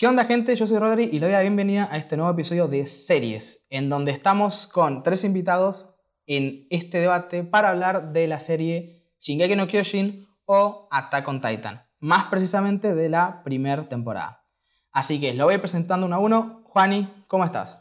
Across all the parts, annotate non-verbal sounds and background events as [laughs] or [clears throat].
¿Qué onda gente? Yo soy Rodri y le doy la bienvenida a este nuevo episodio de Series, en donde estamos con tres invitados en este debate para hablar de la serie Shingeki no Kyojin o Attack on Titan, más precisamente de la primera temporada. Así que lo voy presentando uno a uno. Juani, ¿cómo estás?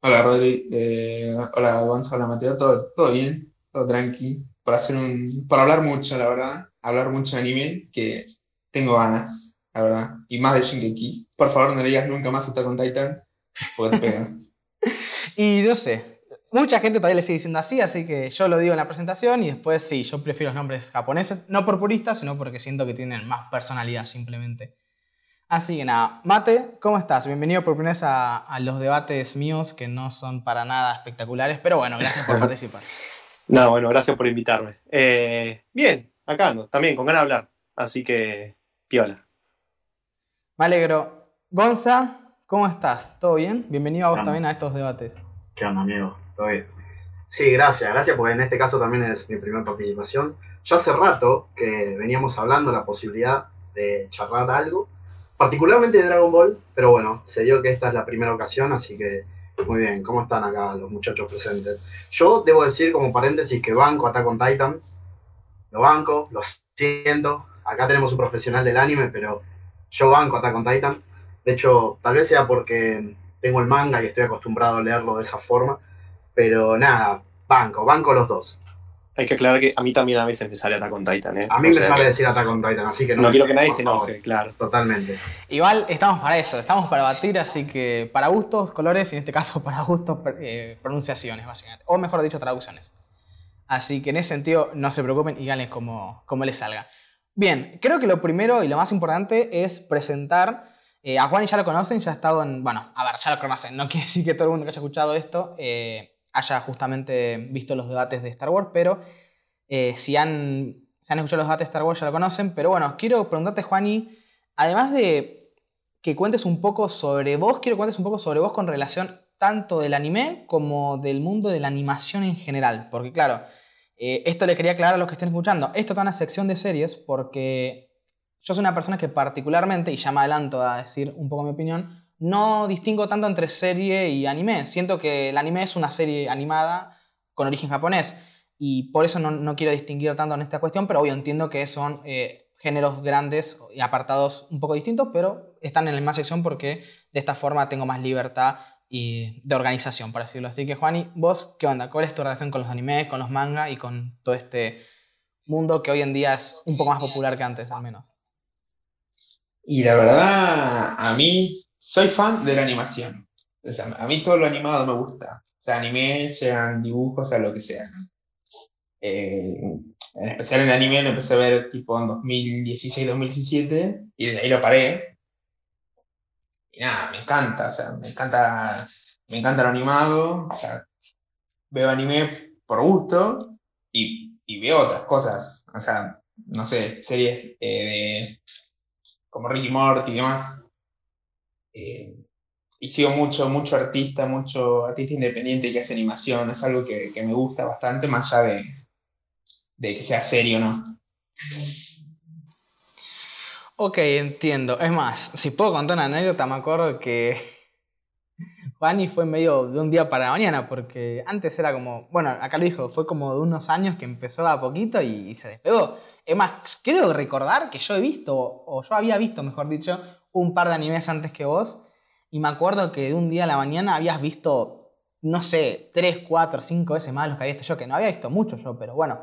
Hola Rodri, eh, hola Gonzalo, Mateo, todo, todo bien, todo tranqui, para hacer un, para hablar mucho, la verdad, hablar mucho de anime, que tengo ganas, la verdad, y más de Shingeki. Por favor, no le digas nunca más Attack on Titan, porque te pega. [laughs] y no sé, mucha gente todavía le sigue diciendo así, así que yo lo digo en la presentación y después sí, yo prefiero los nombres japoneses, no por puristas, sino porque siento que tienen más personalidad simplemente. Así que nada, Mate, ¿cómo estás? Bienvenido por primera vez a, los debates míos que no son para nada espectaculares, pero bueno, gracias por [laughs] participar. No, bueno, gracias por invitarme. Eh, bien, acá ando, también con ganas de hablar, así que piola. Me alegro. Gonza, ¿cómo estás? ¿Todo bien? Bienvenido a vos también a estos debates. ¿Qué onda, amigo? ¿Todo bien? Sí, gracias, gracias porque en este caso también es mi primera participación. Ya hace rato que veníamos hablando la posibilidad de charlar algo particularmente de Dragon Ball, pero bueno, se dio que esta es la primera ocasión, así que muy bien, ¿cómo están acá los muchachos presentes? Yo debo decir como paréntesis que banco Attack on Titan, lo banco, lo siento, acá tenemos un profesional del anime, pero yo banco Attack on Titan, de hecho, tal vez sea porque tengo el manga y estoy acostumbrado a leerlo de esa forma, pero nada, banco, banco los dos. Hay que aclarar que a mí también a veces me sale Attack on Titan, ¿eh? A mí me sale decir Attack on Titan, así que no. No quiero que nadie se enoje, claro. Totalmente. Igual estamos para eso, estamos para batir, así que para gustos, colores y en este caso para gustos, eh, pronunciaciones, básicamente. O mejor dicho, traducciones. Así que en ese sentido, no se preocupen y ganen como, como les salga. Bien, creo que lo primero y lo más importante es presentar. Eh, a Juan y ya lo conocen, ya ha estado en. Bueno, a ver, ya lo conocen. No [laughs] quiere decir que todo el mundo que haya escuchado esto. Eh, haya justamente visto los debates de Star Wars, pero eh, si han, escuchado los debates de Star Wars ya lo conocen. Pero bueno, quiero preguntarte, Juani, además de que cuentes un poco sobre vos, quiero que cuentes un poco sobre vos con relación tanto del anime como del mundo de la animación en general. Porque claro, eh, esto le quería aclarar a los que estén escuchando. Esto está en una sección de series porque yo soy una persona que particularmente, y ya me adelanto a decir un poco mi opinión, no distingo tanto entre serie y anime. Siento que el anime es una serie animada con origen japonés y por eso no, quiero distinguir tanto en esta cuestión, pero obvio entiendo que son eh, géneros grandes y apartados un poco distintos, pero están en la misma sección porque de esta forma tengo más libertad y de organización, por decirlo así. Que Juani, vos, ¿qué onda? ¿Cuál es tu relación con los animes, con los mangas y con todo este mundo que hoy en día es un poco más popular que antes, al menos? Y la verdad, a mí soy fan de la animación. a mí todo lo animado me gusta. O sea, anime, sean dibujos, sea lo que sea. Eh, en especial en anime lo empecé a ver tipo en 2016-2017 y de ahí lo paré. Y nada, me encanta, o sea, me encanta, me encanta lo animado. O sea, veo anime por gusto y, veo otras cosas. O sea, no sé, series eh, de como Ricky Morty y demás eh, y sigo mucho, mucho artista, mucho artista independiente que hace animación, es algo que, me gusta bastante, más allá de, de que sea serio, ¿no? Ok, entiendo. Es más, si puedo contar una anécdota, me acuerdo que [laughs] Fanny fue medio de un día para la mañana, porque antes era como, bueno, acá lo dijo, fue como de unos años que empezó a poquito y se despegó. Es más, quiero recordar que yo he visto, o yo había visto, mejor dicho, un par de animes antes que vos. Y me acuerdo que de un día a la mañana habías visto, no sé, 3, 4, 5 veces más los que había visto yo, que no había visto mucho yo, pero bueno,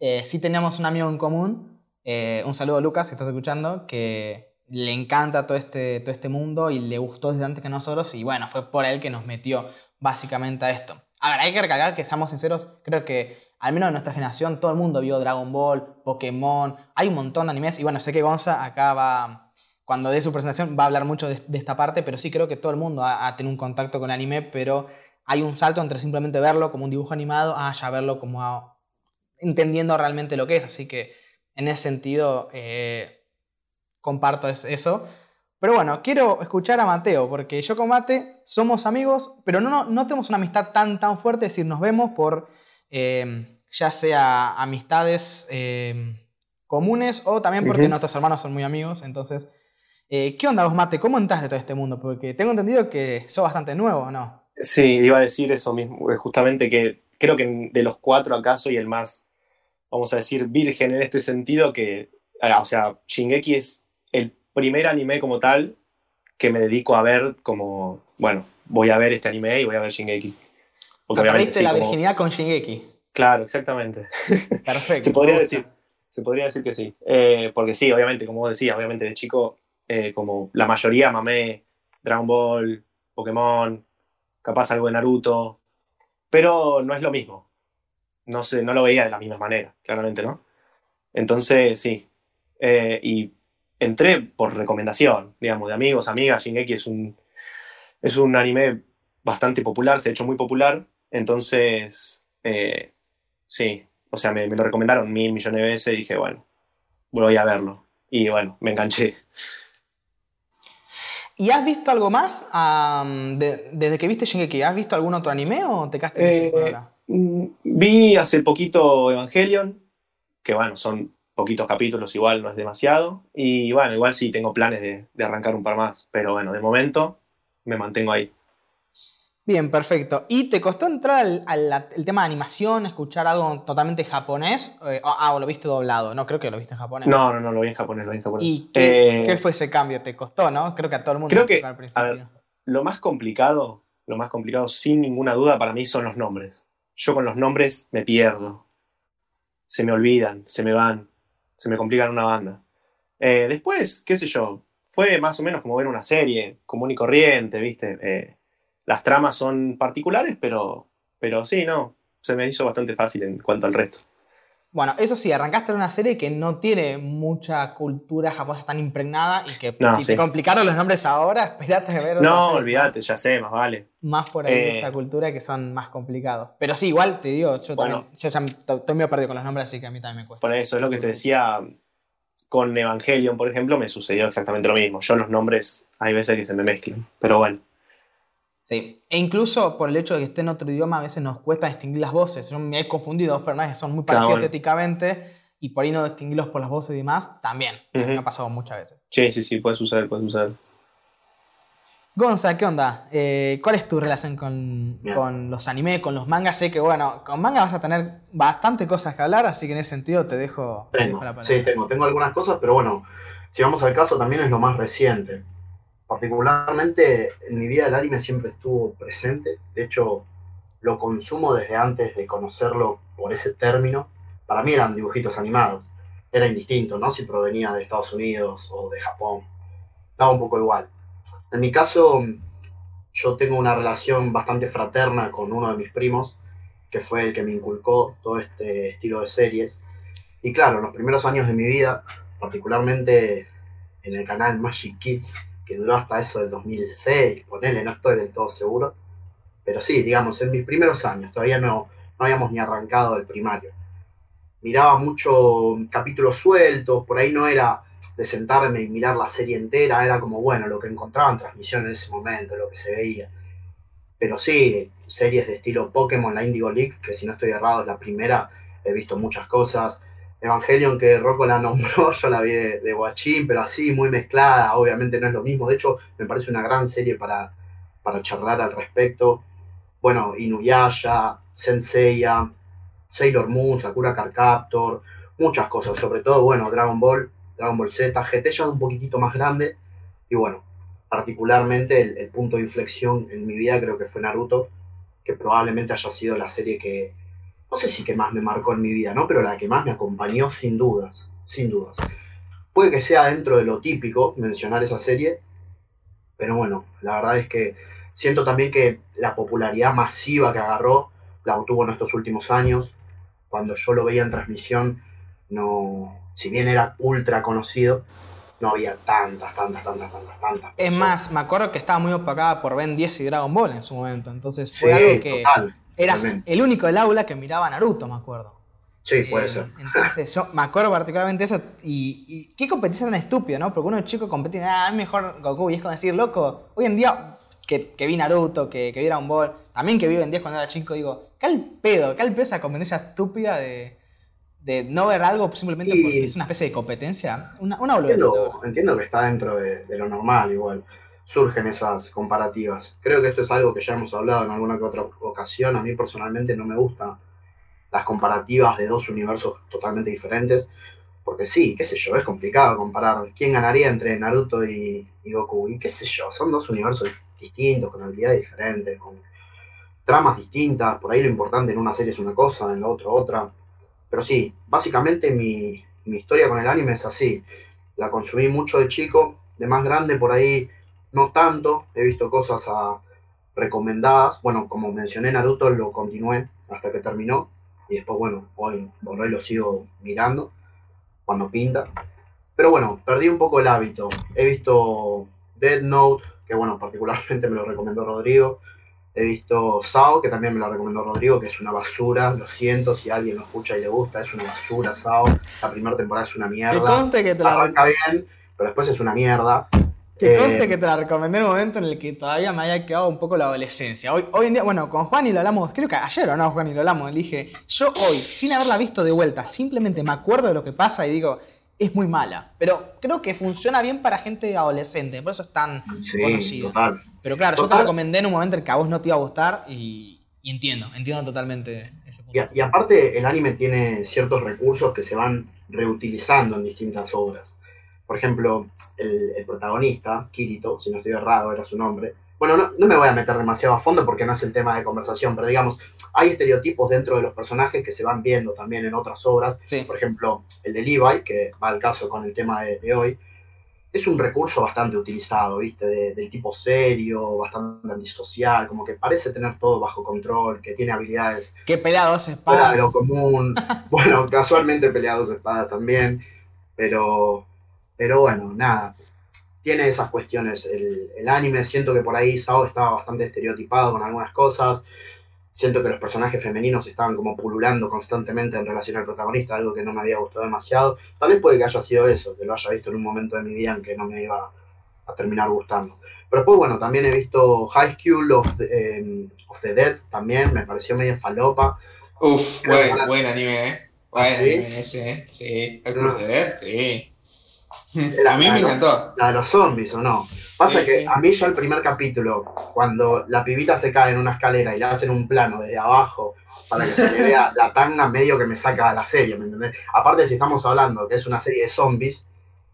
eh, sí teníamos un amigo en común. Eh, un saludo a Lucas, si estás escuchando, que le encanta todo este, todo este mundo y le gustó desde antes que nosotros. Y bueno, fue por él que nos metió básicamente a esto. A ver, hay que recalcar que, seamos sinceros, creo que al menos en nuestra generación todo el mundo vio Dragon Ball, Pokémon, hay un montón de animes. Y bueno, sé que Gonza acá va cuando dé su presentación va a hablar mucho de, esta parte, pero sí creo que todo el mundo ha, tenido un contacto con el anime, pero hay un salto entre simplemente verlo como un dibujo animado a ya verlo como entendiendo realmente lo que es. Así que en ese sentido eh, comparto eso. Pero bueno, quiero escuchar a Mateo, porque yo con Mate somos amigos, pero no, no, tenemos una amistad tan, tan fuerte, es decir, nos vemos por eh, ya sea amistades eh, comunes o también porque nuestros hermanos son muy amigos, entonces Eh, ¿Qué onda vos, Mate? ¿Cómo entraste de todo este mundo? Porque tengo entendido que sos bastante nuevo, ¿no? Sí, iba a decir eso mismo, eh, justamente que creo que de los cuatro acá soy el más, vamos a decir, virgen en este sentido, que, ah, o sea, Shingeki es el primer anime como tal que me dedico a ver como, bueno, voy a ver este anime y voy a ver Shingeki. Porque obviamente sí, la virginidad con Shingeki. Claro, exactamente. [laughs] Perfecto. se podría decir, se podría decir que sí. Eh, porque sí, obviamente, como vos decías, obviamente de chico, eh, como la mayoría mamé Dragon Ball, Pokémon, capaz algo de Naruto, pero no es lo mismo. No sé, no lo veía de la misma manera, claramente, ¿no? Entonces, sí. Eh, y entré por recomendación, digamos, de amigos, amigas. Shingeki es un, es un anime bastante popular, se ha hecho muy popular. Entonces, eh, sí, o sea, me, lo recomendaron mil millones de veces y dije, bueno, voy a verlo. Y bueno, me enganché. ¿Y has visto algo más desde que viste Shingeki? ¿Has visto algún otro anime o te quedaste eh, Vi hace poquito Evangelion, que bueno, son poquitos capítulos, igual no es demasiado. Y bueno, igual sí tengo planes de, arrancar un par más, pero bueno, de momento me mantengo ahí. Bien, perfecto. ¿Y te costó entrar al, tema de animación, escuchar algo totalmente japonés? Eh, ah, o lo viste doblado, no creo que lo viste en japonés. No, no, no, lo vi en japonés, lo vi en japonés. ¿Y qué, eh, fue ese cambio? ¿Te costó, no? Creo que a todo el mundo creo que, al principio. A ver, lo más complicado, lo más complicado, sin ninguna duda, para mí son los nombres. Yo con los nombres me pierdo. Se me olvidan, se me van se me complica en una banda. Eh, después, qué sé yo, fue más o menos como ver una serie común y corriente, ¿viste? Eh, las tramas son particulares, pero, pero sí, no, se me hizo bastante fácil en cuanto al resto. Bueno, eso sí, arrancaste en una serie que no tiene mucha cultura japonesa tan impregnada y que si te complicaron los nombres ahora, [laughs] espérate a ver. No, olvídate, ya sé, más vale. Más por ahí de esa eh, cultura que son más complicados. Pero sí, igual te digo, yo también, yo ya estoy medio perdido con los nombres, así que a mí también me cuesta. Por eso es lo que te decía con Evangelion, por ejemplo, me sucedió exactamente lo mismo. Yo los nombres hay veces que se me mezclan, pero bueno. Sí, e incluso por el hecho de que esté en otro idioma, a veces nos cuesta distinguir las voces. Yo me he confundido dos personajes, son muy parecidos estéticamente, y por ahí no distinguirlos por las voces y demás, también. Me ha pasado muchas veces. Sí, sí, sí, puede suceder, puede suceder. Gonza, ¿qué onda? Eh, ¿Cuál es tu relación con, los animes, con los mangas? Sé que, bueno, con manga vas a tener bastante cosas que hablar, así que en ese sentido te dejo, la palabra. Sí, tengo, tengo algunas cosas, pero bueno, si vamos al caso, también es lo más reciente particularmente en mi vida el anime siempre estuvo presente. De hecho, lo consumo desde antes de conocerlo por ese término. Para mí eran dibujitos animados. Era indistinto, ¿no? Si provenía de Estados Unidos o de Japón. Daba un poco igual. En mi caso, yo tengo una relación bastante fraterna con uno de mis primos, que fue el que me inculcó todo este estilo de series. Y claro, en los primeros años de mi vida, particularmente en el canal Magic Kids, que duró hasta eso del 2006, ponele, no estoy del todo seguro. Pero sí, digamos, en mis primeros años, todavía no, no habíamos ni arrancado el primario. Miraba mucho capítulos sueltos, por ahí no era de sentarme y mirar la serie entera, era como, bueno, lo que encontraba en transmisión en ese momento, lo que se veía. Pero sí, series de estilo Pokémon, la Indigo League, que si no estoy errado es la primera, he visto muchas cosas. Evangelion que Rocco la nombró, [laughs] yo la vi de, Guachín, pero así muy mezclada, obviamente no es lo mismo. De hecho, me parece una gran serie para, para charlar al respecto. Bueno, Inuyasha, Senseiya, Sailor Moon, Sakura Card Captor, muchas cosas, sobre todo, bueno, Dragon Ball, Dragon Ball Z, GT ya un poquitito más grande, y bueno, particularmente el, el punto de inflexión en mi vida creo que fue Naruto, que probablemente haya sido la serie que, no sé si que más me marcó en mi vida, ¿no? Pero la que más me acompañó sin dudas, sin dudas. Puede que sea dentro de lo típico mencionar esa serie, pero bueno, la verdad es que siento también que la popularidad masiva que agarró la obtuvo en estos últimos años. Cuando yo lo veía en transmisión, no, si bien era ultra conocido, no había tantas, tantas, tantas, tantas, tantas. Es más, me acuerdo que estaba muy opacada por Ben 10 y Dragon Ball en su momento, entonces fue algo que Eras el único del aula que miraba Naruto, me acuerdo. Sí, puede eh, ser. Entonces, yo me acuerdo particularmente eso. Y, qué competencia tan estúpida, ¿no? Porque uno chico compite, ah, es mejor Goku. Y es como decir, loco, hoy en día que, que vi Naruto, que, que vi Dragon Ball, también que vi Ben 10 cuando era chico, digo, ¿qué al pedo? ¿Qué al pedo esa competencia estúpida de, de no ver algo simplemente Sí. porque es una especie de competencia. Una, una Entiendo, entiendo que está dentro de, de lo normal igual. Surgen esas comparativas. Creo que esto es algo que ya hemos hablado en alguna que otra ocasión. A mí personalmente no me gustan las comparativas de dos universos totalmente diferentes. Porque sí, qué sé yo, es complicado comparar quién ganaría entre Naruto y, Goku. Y qué sé yo, son dos universos distintos, con habilidades diferentes, con tramas distintas. Por ahí lo importante en una serie es una cosa, en la otra otra. Pero sí, básicamente mi, mi historia con el anime es así. La consumí mucho de chico, de más grande por ahí no tanto. He visto cosas ah, recomendadas. Bueno, como mencioné Naruto, lo continué hasta que terminó. Y después, bueno, hoy por hoy lo sigo mirando cuando pinta. Pero bueno, perdí un poco el hábito. He visto Dead Note, que bueno, particularmente me lo recomendó Rodrigo. He visto Sao, que también me lo recomendó Rodrigo, que es una basura. Lo siento si alguien lo escucha y le gusta, es una basura Sao. La primera temporada es una mierda. que te la, Arranca bien, pero después es una mierda. Que Eh, conste que te la recomendé en un momento en el que todavía me había quedado un poco la adolescencia. Hoy, hoy en día, bueno, con Juan y lo hablamos, creo que ayer o no, Juan y lo hablamos, le dije, yo hoy, sin haberla visto de vuelta, simplemente me acuerdo de lo que pasa y digo, es muy mala. Pero creo que funciona bien para gente adolescente, por eso es tan Sí, conocida. total. Pero claro, yo te Total. recomendé en un momento en que a vos no te iba a gustar y, y entiendo, entiendo totalmente ese punto. Y, a- y aparte, el anime tiene ciertos recursos que se van reutilizando en distintas obras. Por ejemplo, el, el protagonista, Kirito, si no estoy errado, era su nombre. Bueno, no, no me voy a meter demasiado a fondo porque no es el tema de conversación, pero digamos, hay estereotipos dentro de los personajes que se van viendo también en otras obras. Sí, Por ejemplo, el de Levi, que va al caso con el tema de, de hoy, es un recurso bastante utilizado, ¿viste? De- del tipo serio, bastante antisocial, como que parece tener todo bajo control, que tiene habilidades qué pelea dos fuera espadas. de lo común. [laughs] bueno, casualmente peleados espadas también, pero, pero bueno, nada. Tiene esas cuestiones el, el anime. Siento que por ahí Sao estaba bastante estereotipado con algunas cosas. Siento que los personajes femeninos estaban como pululando constantemente en relación al protagonista, algo que no me había gustado demasiado. Tal vez puede que haya sido eso, que lo haya visto en un momento de mi vida en que no me iba a terminar gustando. Pero después, bueno, también he visto High School of the, eh, of the Dead, también me pareció medio falopa. Uf, buen, la- buen anime, ¿eh? ¿Ah, Buen sí? anime ese, sí. Dead, sí. La- [laughs] A mí la- me encantó. La de los zombies, ¿o no? Pasa Sí, que sí. a mí ya el primer capítulo, cuando la pibita se cae en una escalera y le hacen un plano desde abajo para que se le vea la tanga, medio que me saca de la serie, ¿me entendés? Aparte, si estamos hablando que es una serie de zombies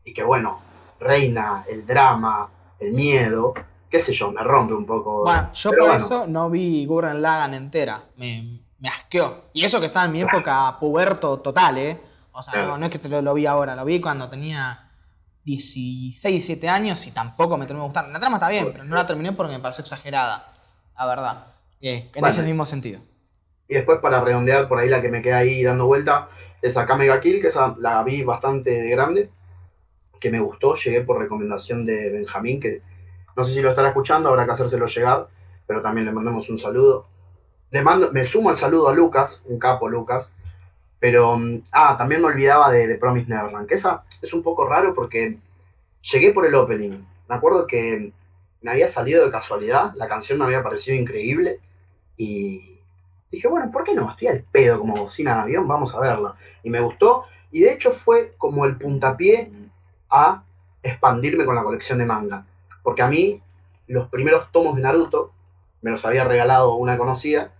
y que, bueno, reina el drama, el miedo, qué sé yo, me rompe un poco. Bueno, yo Pero por bueno. eso no vi Gurren Lagann entera. Me, me asqueó. Y eso que estaba en mi época puberto total, ¿eh? O sea, Claro. no, no es que te lo, lo vi ahora, lo vi cuando tenía 16, 17 años y tampoco me terminó de gustar. La trama está bien, pero no la terminé porque me pareció exagerada. La verdad. Eh, en Bueno. ese mismo sentido. Y después, para redondear por ahí la que me queda ahí dando vuelta, es acá Mega Kill, que esa la vi bastante de grande, que me gustó, llegué por recomendación de Benjamín, que no sé si lo estará escuchando, habrá que hacérselo llegar, pero también le mandamos un saludo. Le mando, me sumo al saludo a Lucas, un capo Lucas, pero, mm, ah, también me olvidaba de, de Promise Neverland, que esa es un poco raro porque llegué por el opening. Me acuerdo que me había salido de casualidad, la canción me había parecido increíble y dije, bueno, ¿por qué no? Estoy al pedo como bocina de avión, vamos a verla. Y me gustó, y de hecho fue como el puntapié a expandirme con la colección de manga. Porque a mí, los primeros tomos de Naruto me los había regalado una conocida,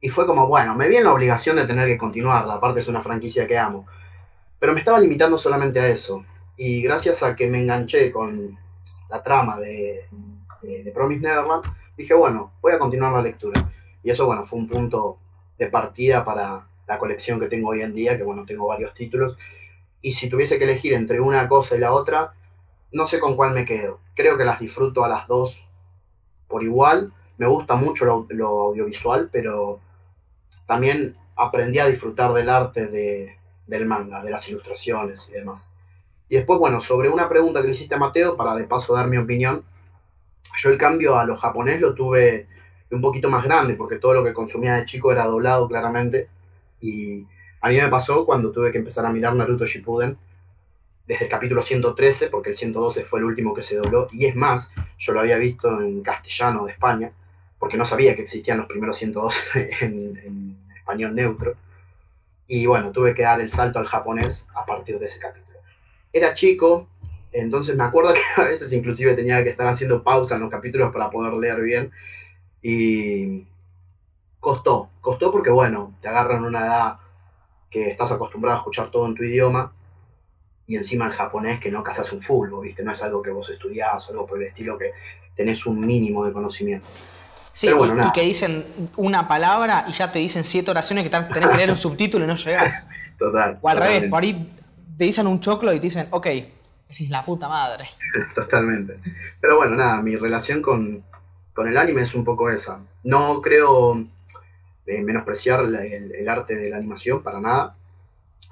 y fue como, bueno, me vi en la obligación de tener que continuarla, aparte es una franquicia que amo. Pero me estaba limitando solamente a eso. Y gracias a que me enganché con la trama de, de, de Promise Neverland, dije, bueno, voy a continuar la lectura. Y eso, bueno, fue un punto de partida para la colección que tengo hoy en día, que bueno, tengo varios títulos. Y si tuviese que elegir entre una cosa y la otra, no sé con cuál me quedo. Creo que las disfruto a las dos por igual. Me gusta mucho lo, lo audiovisual, pero también aprendí a disfrutar del arte de, del manga, de las ilustraciones y demás. Y después, bueno, sobre una pregunta que le hiciste a Mateo, para de paso dar mi opinión, yo el cambio a lo japonés lo tuve un poquito más grande, porque todo lo que consumía de chico era doblado claramente. Y a mí me pasó cuando tuve que empezar a mirar Naruto Shippuden, desde el capítulo 113, porque el 112 fue el último que se dobló, y es más, yo lo había visto en castellano de España, porque no sabía que existían los primeros 112 [laughs] en, en español neutro. Y bueno, tuve que dar el salto al japonés a partir de ese capítulo. Era chico, entonces me acuerdo [laughs] que a veces inclusive tenía que estar haciendo pausa en los capítulos para poder leer bien. Y costó, costó porque bueno, te agarran una edad que estás acostumbrado a escuchar todo en tu idioma y encima en japonés que no casas un fulbo, ¿viste? No es algo que vos estudiás o algo por el estilo que tenés un mínimo de conocimiento. Sí, Pero bueno, y, nada. y que dicen una palabra y ya te dicen siete oraciones que tenés que leer un [laughs] subtítulo y no llegás. Total. O al revés, por ahí te dicen un choclo y te dicen, ok, decís la puta madre. [laughs] Totalmente. Pero bueno, nada, mi relación con, con el anime es un poco esa. No creo eh, menospreciar la- el, el arte de la animación para nada.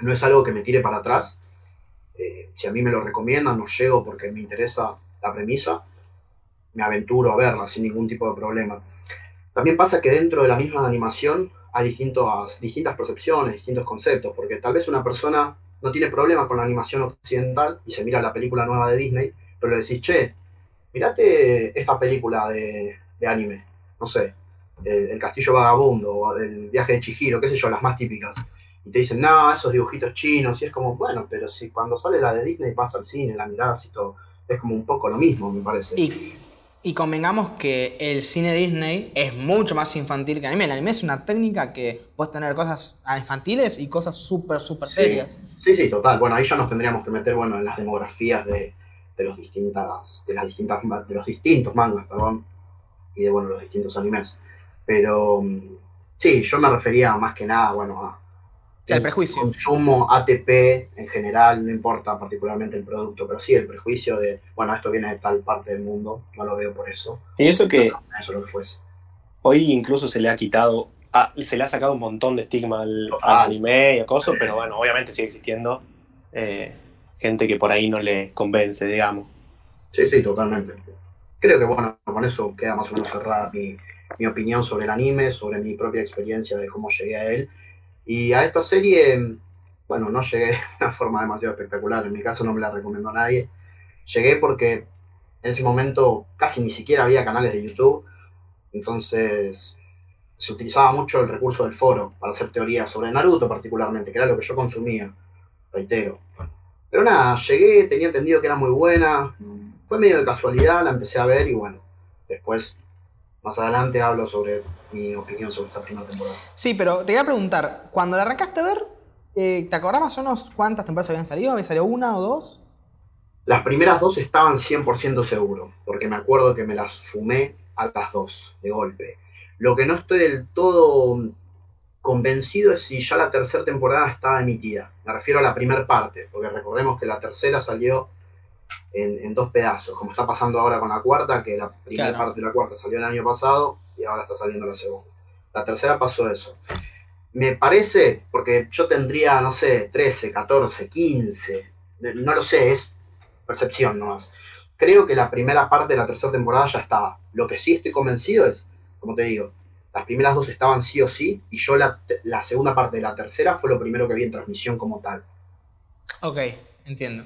No es algo que me tire para atrás. Eh, si a mí me lo recomiendan, no llego porque me interesa la premisa, me aventuro a verla sin ningún tipo de problema. También pasa que dentro de la misma animación hay distintas, distintas percepciones, distintos conceptos, porque tal vez una persona no tiene problema con la animación occidental y se mira la película nueva de Disney, pero le decís, che, mirate esta película de, de anime, no sé, el, el Castillo Vagabundo, o el viaje de Chihiro, qué sé yo, las más típicas. Y te dicen, no, esos dibujitos chinos, y es como, bueno, pero si cuando sale la de Disney pasa al cine, la mirás y todo, es como un poco lo mismo, me parece. Y convengamos que el cine Disney es mucho más infantil que el anime. El anime es una técnica que puedes tener cosas infantiles y cosas súper, súper Sí. serias. Sí, sí, total. Bueno, ahí ya nos tendríamos que meter, bueno, en las demografías de, de los distintas, de las distintas, de los distintos mangas, perdón, y de bueno, los distintos animes. Pero mm, sí, yo me refería más que nada, bueno, a Al el prejuicio. consumo ATP en general, no importa particularmente el producto, pero sí el prejuicio de, bueno, esto viene de tal parte del mundo, no lo veo por eso, Y eso que eso es lo que fuese. hoy incluso se le ha quitado, ah, se le ha sacado un montón de estigma al, anime y acoso, pero bueno, obviamente sigue existiendo eh, gente que por ahí no le convence, digamos. Sí, sí, totalmente. Creo que bueno, con eso queda más o menos cerrada mi, mi opinión sobre el anime, sobre mi propia experiencia de cómo llegué a él. Y a esta serie, bueno, no llegué [laughs] de una forma demasiado espectacular, en mi caso no me la recomendó nadie. Llegué porque en ese momento casi ni siquiera había canales de YouTube, entonces se utilizaba mucho el recurso del foro para hacer teorías sobre Naruto particularmente, que era lo que yo consumía, reitero. Pero nada, llegué, tenía entendido que era muy buena, fue medio de casualidad, la empecé a ver y bueno, después, más adelante hablo sobre mi opinión sobre esta primera temporada. Sí, pero te voy a preguntar, cuando la arrancaste a ver, eh, ¿te acordás más o menos cuántas temporadas habían salido? ¿Había salido una o dos? Las primeras dos estaban 100% seguro, porque me acuerdo que me las fumé a las dos, de golpe. Lo que no estoy del todo convencido es si ya la tercera temporada estaba emitida. Me refiero a la primera parte, porque recordemos que la tercera salió en, en dos pedazos, como está pasando ahora con la cuarta, que la primera Claro. parte de la cuarta salió el año pasado y ahora está saliendo la segunda. La tercera pasó eso. Me parece, porque yo tendría, no sé, 13, 14, 15, no lo sé, es percepción nomás. Creo que la primera parte de la tercera temporada ya estaba. Lo que sí estoy convencido es, como te digo, las primeras dos estaban sí o sí, y yo la, la segunda parte de la tercera fue lo primero que vi en transmisión como tal. Ok, entiendo.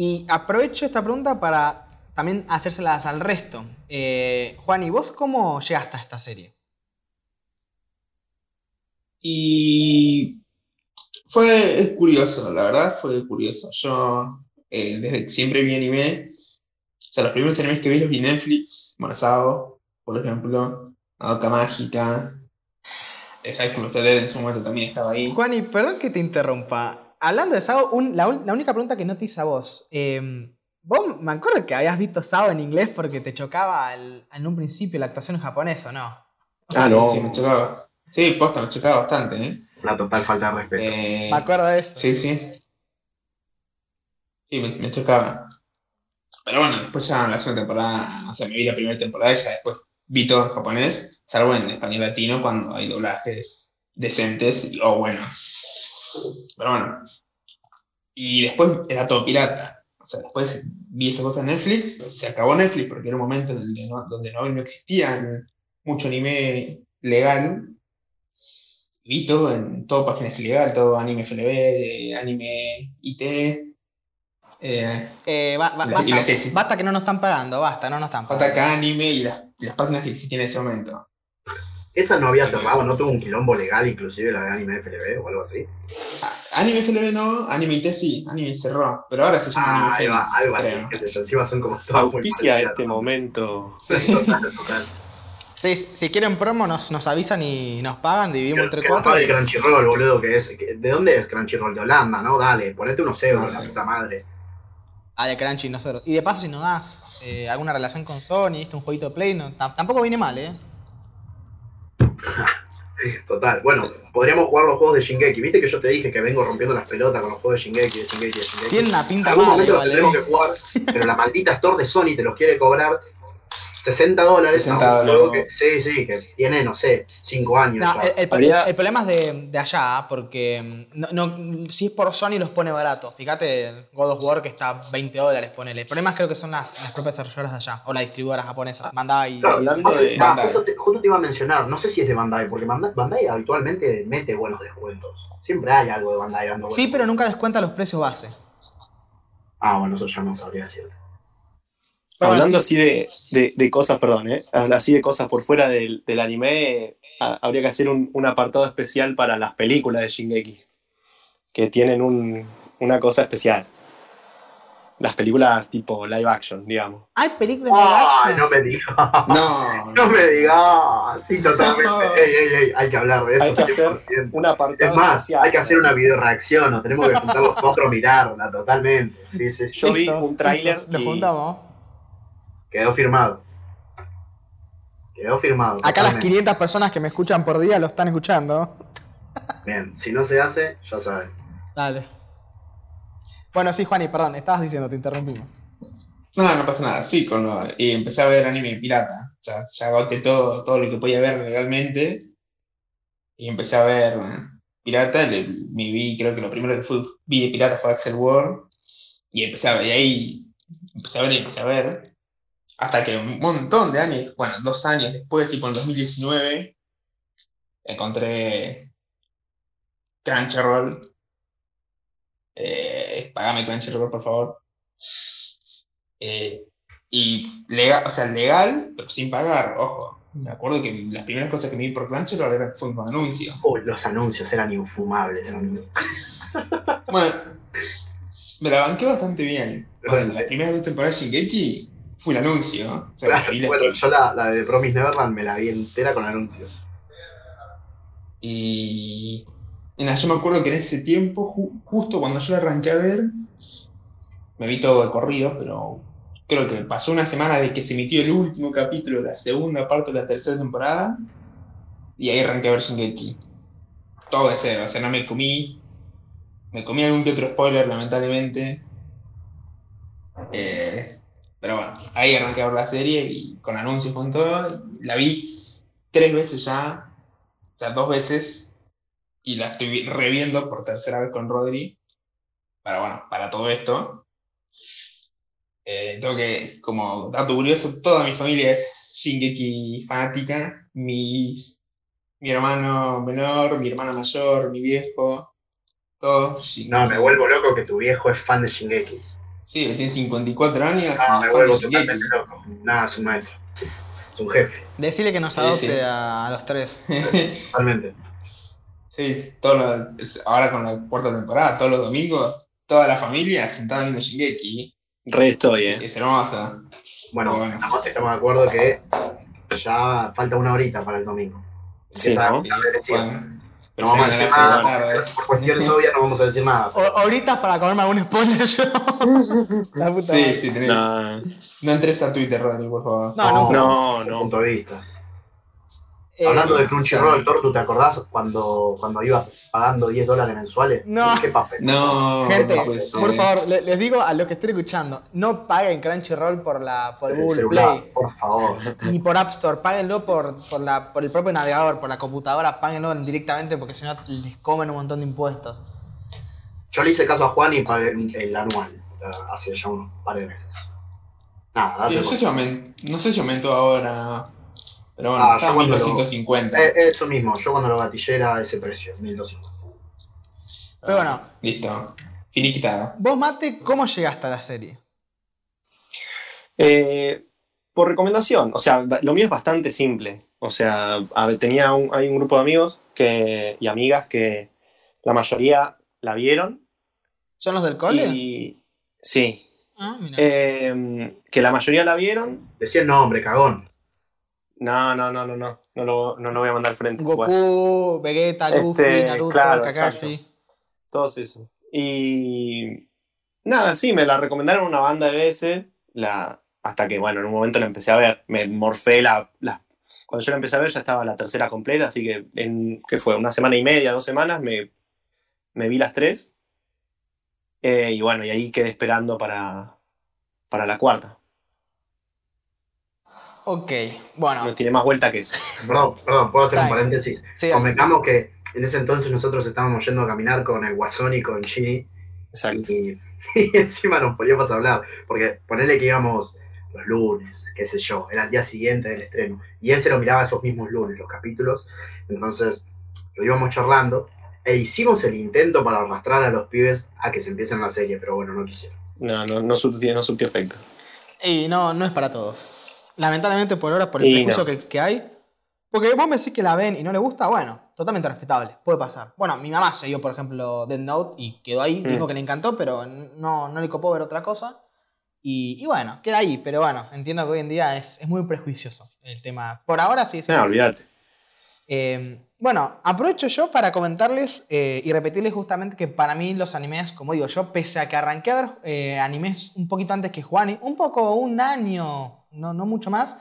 Y aprovecho esta pregunta para también hacérselas al resto. Eh, Juan, ¿y vos cómo llegaste a esta serie? Y fue curioso, la verdad fue curioso. Yo eh, desde que siempre vi anime, o sea, los primeros animes que vi los vi en Netflix, Morazao, por ejemplo, Madoka Mágica, eh, High School en su momento también estaba ahí. Juan, y perdón que te interrumpa. Hablando de Sao, un- la, única pregunta que no te hice a vos. eh, vos me acuerdo que habías visto Sao en inglés porque te chocaba al- en un principio la actuación en japonés, ¿o no? Ah, no. Sí, me chocaba. Sí, posta, me chocaba bastante, ¿eh? Una total falta de respeto. Eh, Me acuerdo de eso. Sí, sí. Sí, me, me chocaba. Pero bueno, después ya en la segunda temporada, o sea, me vi la primera temporada y ya después vi todo en japonés, salvo en español latino cuando hay doblajes decentes y- o buenos. Pero bueno. Y después era todo pirata. O sea, después vi esa cosa en Netflix, se acabó Netflix porque era un momento donde no, donde no, no existía mucho anime legal. Vi todo en todo páginas ilegal, todo anime FLB, anime IT. Eh, Eh, ba- ba- Y la- basta, basta que no nos están pagando, basta, no nos están pagando. JK Anime y las, y las páginas que existían en ese momento. Esa no había cerrado, no tuvo un quilombo legal, inclusive la de Anime FLB o algo así. Ah, Anime FLB no, Anime IT sí, Anime cerró. Pero ahora se llama Ah, Anime va, algo así, qué sé yo. Encima son como todas muy Auspicia parecidas, este ¿no? momento. [laughs] Total, total. Si, si quieren promo, nos, nos avisan y nos pagan, dividimos entre Que no cuatro. pague Crunchyroll, boludo, que es. que- ¿De dónde es Crunchyroll? De Holanda, ¿no? Dale, ponete unos euros, No la puta madre. Ah, de Crunchy nosotros. Y de paso, si nos das eh, alguna relación con Sony, ¿viste? un jueguito de Play, no, tam- tampoco viene mal, ¿eh? [laughs] Total. Bueno, podríamos jugar los juegos de Shingeki. Viste que yo te dije que vengo rompiendo las pelotas con los juegos de Shingeki, de Shingeki, de Shingeki. Tiene una pinta algún momento los tendremos ¿eh? que jugar, pero la maldita store de Sony te los quiere cobrar 60 dólares. 60 a un juego dólares. que- sí, sí, que tiene, no sé, 5 años No, ya. el, el- Habría- el problema es de, de allá, porque mm, no, no- si es por Sony los pone baratos. Fíjate, God of War que está 20 dólares, ponele. El problema creo que son las, las propias desarrolladoras de allá, o las distribuidoras japonesas. Bandai. Claro, Hablando hace- de ah, Bandai. justo, te, justo te iba a mencionar, no sé si es de Bandai, porque Bandai, Bandai habitualmente mete buenos descuentos. Siempre hay algo de Bandai dando Sí, pero nunca descuenta los precios base. Ah, bueno, eso ya no sabría decir. Hablando así de, de- de cosas, perdón, ¿eh? así de cosas por fuera del, del anime, ha- habría que hacer un, un apartado especial para las películas de Shingeki, que tienen un- una cosa especial. Las películas tipo live action, digamos. Hay películas de ¡Ay, action. no me digas! No, [laughs] No me digas. Sí, totalmente. No. Ey, ey, ey, hay que hablar de eso. Hay que hacer 100%. Un apartado Es más, especial. hay que hacer una video reacción, nos tenemos que juntar los cuatro a mirarla, totalmente. Sí, sí, sí. Yo vi un tráiler Lo y- juntamos. Quedó firmado. Quedó firmado. Acá las totalmente. 500 personas que me escuchan por día lo están escuchando. Bien, si no se hace, ya saben. Dale. Bueno, sí, Juani, perdón, estabas diciendo, te interrumpimos. no, no pasa nada. Sí, con lo- y empecé a ver anime pirata. O sea, ya agoté todo, todo lo que podía ver legalmente. Y empecé a ver eh, pirata. Le- me vi, creo que lo primero que fui, vi de pirata fue Axel World. Y empecé a ver, y ahí empecé a ver y empecé a ver. Hasta que un montón de años, bueno, dos años después, tipo en 2019, encontré Crunchyroll. Eh, pagame Crunchyroll, por favor. Eh, y legal, o sea, legal, pero sin pagar, ojo. Me acuerdo que las primeras cosas que me vi por Crunchyroll eran, fueron con anuncios. Uy, los anuncios eran infumables, amigo. Bueno, me la banqué bastante bien. Bueno, la primera dos temporadas de Shingeki fue el anuncio. ¿no? O sea, Claro, la- bueno, yo la, la de Promise Neverland me la vi entera con anuncios. Y. y nada, yo me acuerdo que en ese tiempo, ju- justo cuando yo la arranqué a ver, me vi todo de corrido, pero creo que pasó una semana de que se emitió el último capítulo de la segunda parte de la tercera temporada, y ahí arranqué a ver Shingeki. Todo de cero, o sea, no me comí. Me comí algún que otro spoiler, lamentablemente. Eh, pero bueno, ahí arranqué a ver la serie y con anuncios con todo. La vi tres veces ya o sea, dos veces, y la estoy reviendo por tercera vez con Rodri, para, bueno, para todo esto. Eh, tengo que, como dato curioso, toda mi familia es Shingeki fanática, mi, mi hermano menor, mi hermana mayor, mi viejo, todos Shingeki. No, me vuelvo loco que tu viejo es fan de Shingeki. Sí, tiene 54 años Ah, me vuelvo totalmente loco. Nada, es un maestro. Es un jefe, Decirle que nos Sí, adopte sí. A, a los tres. [laughs] totalmente. Sí, todo lo- ahora con la cuarta temporada, todos los domingos, toda la familia sentada viendo Shingeki. Re estoy, ¿eh? Es hermosa. Bueno, Bueno. Estamos, estamos de acuerdo que ya falta una horita para el domingo. Sí, ¿no? haber No vamos a decir nada, la tarde. por, por cuestiones obvias no vamos a decir nada. O- ahorita para comerme algún spoiler yo. [laughs] La puta Sí, madre. sí, tenés. No, No entres a Twitter, Rodri, por favor. No, no. no. punto de vista. Eh, Hablando de Crunchyroll, Tortu, ¿te acordás cuando, cuando ibas pagando 10 dólares mensuales? No. ¿Qué papel? No, Gente, no puede ser. por favor, le- les digo a los que estén escuchando, no paguen Crunchyroll por la por El Google celular, Play por favor. ni por App Store, páguenlo por, por, la, por el propio navegador, por la computadora, páguenlo directamente porque si no les comen un montón de impuestos. Yo le hice caso a Juan y pagué el, anual eh, hace ya unos par de meses. Nada, no, sé si aumentó, no sé si aumentó ahora. Pero bueno, Ah, está yo en cuando lo- 1250. Eh, eso mismo, yo cuando lo gatillé era ese precio, 1200. Pero bueno, Listo. Finiquitado. vos Mate, ¿cómo llegaste a la serie? Eh, por recomendación. O sea, lo mío es bastante simple. O sea, a tenía un, hay un grupo de amigos que, y amigas que la mayoría la vieron. ¿Son los del cole? Y sí. Ah, mira. Eh, que la mayoría la vieron. Decía el nombre, cagón. No, no, no, no, no. No lo, no lo voy a mandar al frente. Goku, Bueno, Vegeta, Luffy, Este, Naruto, claro, Kakashi. todos eso. Y nada, sí, me la recomendaron una banda de veces. La, hasta que, bueno, en un momento la empecé a ver. Me morfé la, la- Cuando yo la empecé a ver ya estaba la tercera completa, así que en, ¿qué fue? Una semana y media, dos semanas, me, me vi las tres. Eh, y bueno, y ahí quedé esperando para, para la cuarta. Ok, bueno. No tiene más vuelta que eso. [laughs] Perdón, perdón, puedo hacer un paréntesis. Sí, Convengamos que en ese entonces nosotros estábamos yendo a caminar con el Guasón y con Chini Exacto. y, [laughs] y encima nos poníamos a hablar, porque ponele que íbamos los lunes, qué sé yo, era el día siguiente del estreno, y él se lo miraba esos mismos lunes, los capítulos, entonces lo íbamos charlando, e hicimos el intento para arrastrar a los pibes a que se empiecen la serie, pero bueno, no quisieron. No, no, no surtió, no surtió efecto. Y no, no es para todos. Lamentablemente por ahora, por el no. que, que hay. Porque vos me decís que la ven y no le gusta, bueno, totalmente respetable, puede pasar. Bueno, mi mamá se dio, por ejemplo, Dead Note y quedó ahí, Mm. dijo que le encantó, pero no, no le copó ver otra cosa. Y, y bueno, queda ahí, pero bueno, entiendo que hoy en día es, es muy prejuicioso el tema. Por ahora sí, sí. No, olvídate. Eh, bueno, aprovecho yo para comentarles eh, y repetirles justamente que para mí los animes, como digo yo, pese a que arranqué a ver eh, animes un poquito antes que Juani, un poco, un año, no, no mucho más,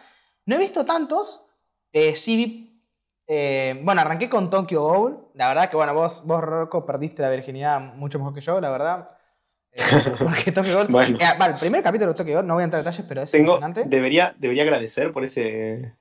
no he visto tantos. Eh, sí bueno, arranqué con Tokyo Ghoul, la verdad que bueno, vos, vos Rocco, perdiste la virginidad mucho mejor que yo, la verdad. [laughs] Porque Tokyo Ghoul... Bueno. Vale, el primer capítulo de Tokyo Ghoul, no voy a entrar en detalles, pero es Tengo, impresionante. debería, debería agradecer por ese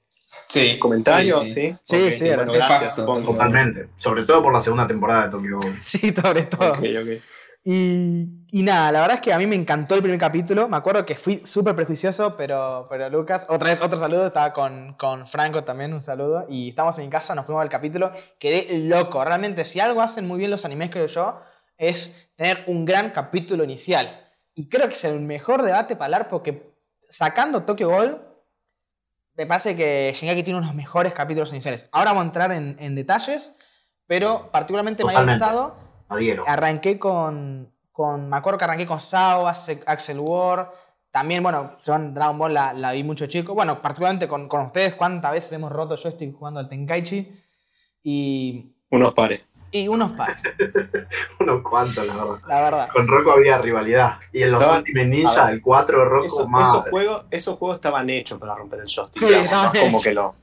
Sí. comentario, Sí, ¿sí? Sí, Ok, sí, bueno, sí, gracias, supongo. Totalmente, sobre todo por la segunda temporada de Tokyo Ghoul. Sí, sobre todo. Ok, ok. Y, y nada, la verdad es que a mí me encantó el primer capítulo. Me acuerdo que fui súper prejuicioso, pero, pero Lucas, otra vez otro saludo, estaba con, con Franco también, un saludo. Y estábamos en mi casa, nos fuimos al capítulo, quedé loco. Realmente, si algo hacen muy bien los animes, creo yo, es tener un gran capítulo inicial. Y creo que es el mejor debate para hablar porque sacando Tokyo Ghoul, me parece que Shingeki tiene unos mejores capítulos iniciales. Ahora vamos a entrar en, en detalles, pero particularmente me ha gustado. Adhiero. Arranqué con, con. Me acuerdo que arranqué con Sao, Axe- Axel War. También, bueno, yo en Dragon Ball la, la vi mucho chico. Bueno, particularmente con, con ustedes, cuántas veces hemos roto yo estoy jugando al Tenkaichi. Y. Unos pares. Y unos pares, [laughs] Unos cuantos, la verdad. la verdad. Con Rocco había rivalidad. Y en los No, Ultimate Ninja, el 4 de Rocco, Eso- más. esos, juegos, esos juegos estaban hechos para romper el joystick. Sí, ¿no? como que lo.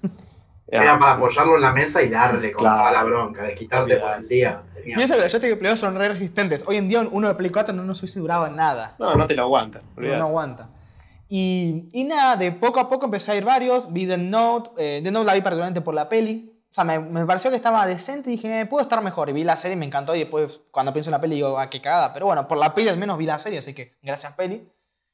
Era para apoyarlo en la mesa y darle con Claro. toda la bronca, desquitarte por el día. Tenía- Y eso que los joysticks de Play 2 son re resistentes. Hoy en día uno de Play 4 no nos hubiese durado en nada. No, no te lo aguanta. No, no aguanta. Y, y nada, de poco a poco empecé a ir varios. Vi The Note. Eh, The Note la vi particularmente por la peli. O sea, me, me pareció que estaba decente y dije, eh, puedo estar mejor. Y vi la serie y me encantó. Y después, cuando pienso en la peli, digo, ah, qué cagada. Pero bueno, por la peli al menos vi la serie, así que gracias, peli.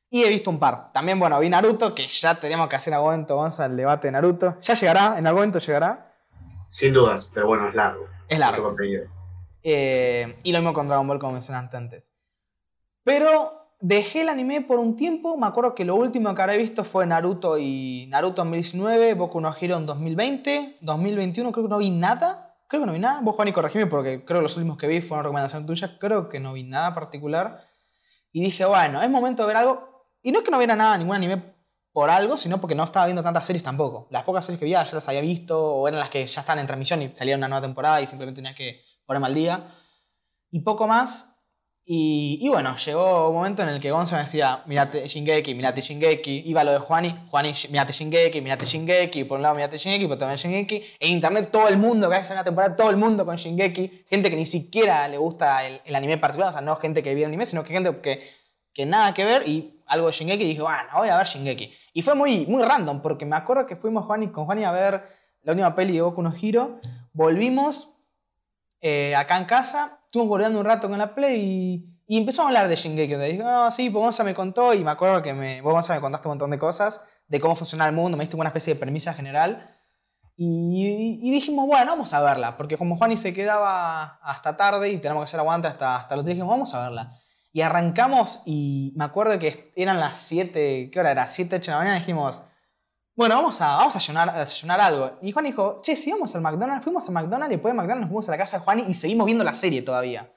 Y he visto un par. También, bueno, vi Naruto, que ya teníamos que hacer en algún momento, vamos al debate de Naruto. Ya llegará, en algún momento llegará. Sin dudas, pero bueno, es largo. Es Mucho largo. contenido. Eh, y lo mismo con Dragon Ball, como mencionaste antes. Pero dejé el anime por un tiempo. Me acuerdo que lo último que habré visto fue Naruto y Naruto en 2019, Boku no Hero en 2020, 2021 creo que no vi nada. Creo que no vi nada. Vos, Juan, y corregime porque creo que los últimos que vi fueron recomendación tuya. Creo que no vi nada particular. Y dije, bueno, es momento de ver algo. Y no es que no viera nada, ningún anime por algo, sino porque no estaba viendo tantas series tampoco. Las pocas series que veía ya las había visto, o eran las que ya están en transmisión y salía una nueva temporada y simplemente tenías que ponerme al día. Y poco más. Y, bueno, llegó un momento en el que Gonzo me decía, mirate Shingeki, mirate Shingeki. Iba lo de Juani, Juani, mirate Shingeki, mirate Shingeki. Por un lado mirate Shingeki, por otro lado Shingeki. En internet todo el mundo, que una temporada, todo el mundo con Shingeki. Gente que ni siquiera le gusta el, el anime particular, o sea, no gente que vive anime, sino que gente que, que nada que ver y algo de Shingeki. Y dije, bueno, voy a ver Shingeki. Y fue muy, muy random, porque me acuerdo que fuimos Juani, con Juani a ver la última peli de Boku no Hero. Volvimos eh, acá en casa, estuvimos volviendo un rato con la Play y, y empezamos a hablar de Shingeki. Donde dije, no, sí, pues Gonza me contó y me acuerdo que me, vos Gonza me contaste un montón de cosas, de cómo funciona el mundo, me diste una especie de premisa general. Y, y dijimos, bueno, vamos a verla, porque como Juani se quedaba hasta tarde y tenemos que hacer aguante hasta, hasta los 10, dijimos, vamos a verla. Y arrancamos y me acuerdo que eran las 7, ¿qué hora era? 7, 8 de la mañana, dijimos, bueno, vamos a, vamos a a desayunar algo. Y Juan dijo, che, si vamos al McDonald's, fuimos al McDonald's y después de McDonald's nos fuimos a la casa de Juan y seguimos viendo la serie todavía.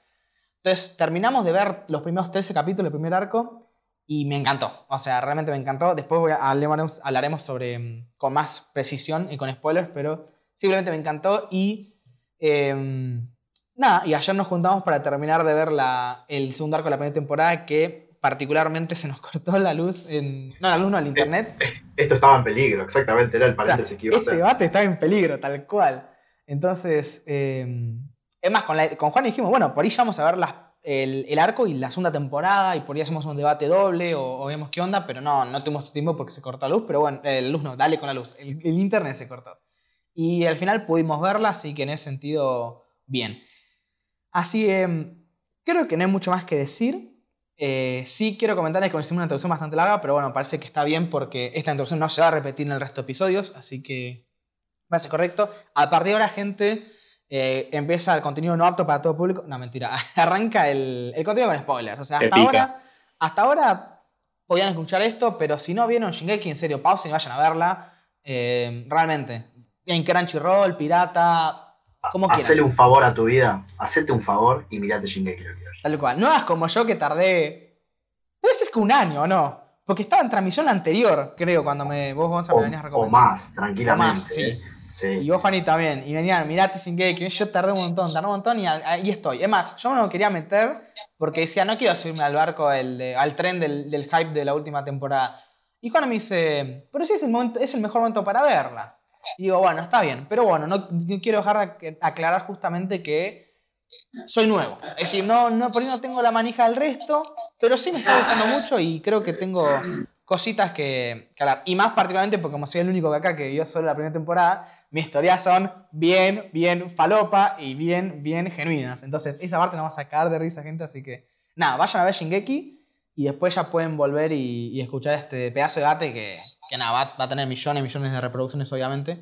Entonces terminamos de ver los primeros 13 capítulos del primer arco y me encantó. O sea, realmente me encantó. Después hablaremos, hablaremos sobre, mm, con más precisión y con spoilers, pero simplemente me encantó y... em, nada, y ayer nos juntamos para terminar de ver la, el segundo arco de la primera temporada que particularmente se nos [laughs] cortó la luz en... No, la luz no, el internet. Esto estaba en peligro, exactamente, era el paréntesis que iba a Ese debate está en peligro, tal cual. Entonces, eh, es más, con, la- con Juan dijimos, bueno, por ahí ya vamos a ver las- el, el arco y la segunda temporada y por ahí hacemos un debate doble o, o vemos qué onda, pero no, no tuvimos tiempo porque se cortó la luz, pero bueno, eh, la luz no, dale con la luz, el, el internet se cortó. Y al final pudimos verla, así que en ese sentido, bien. Así, eh, creo que no hay mucho más que decir. Eh, sí quiero comentarles que hicimos una introducción bastante larga, pero bueno, parece que está bien porque esta introducción no se va a repetir en el resto de episodios, así que parece correcto. A partir de ahora, gente, eh, empieza el contenido no apto para todo público. No, mentira. [laughs] Arranca el, el contenido con spoilers. O sea, hasta ahora, hasta ahora podían escuchar esto, pero si no vieron Shingeki, en serio, pausen y vayan a verla. Eh, realmente. En Crunchyroll, Pirata, como. Hacele un favor a tu vida, hacete un favor y mirate Shingeki no Kyojin. Tal cual. No hagas como yo que tardé. Puede ser que un año o no. Porque estaba en transmisión anterior, creo, cuando me, vos, Gonzalo, O, me venías o recomendando. más, tranquilamente. O más, sí. ¿eh? Sí. Y vos, Juani, también. Y venían, mirate Shingeki. Yo tardé un montón, tardé un montón y ahí estoy. Es más, yo no me quería meter porque decía, no quiero subirme al barco, del- de- al tren del, del hype de la última temporada. Y Juan me dice, pero sí es el, momento, es el mejor momento para verla. Digo, bueno, está bien. Pero bueno, no, no quiero dejar de ac- aclarar justamente que soy nuevo. Es decir, no, no, por ahí no tengo la manija del resto, pero sí me está gustando mucho y creo que tengo cositas que, hablar. Y más particularmente porque como soy el único de acá que vio solo la primera temporada, mis historias son bien, bien falopa y bien, bien genuinas. Entonces, esa parte nos va a sacar de risa, gente. Así que, nada, vayan a ver Shingeki y después ya pueden volver y, y escuchar este pedazo de debate que, que nada, va, va a tener millones y millones de reproducciones, obviamente.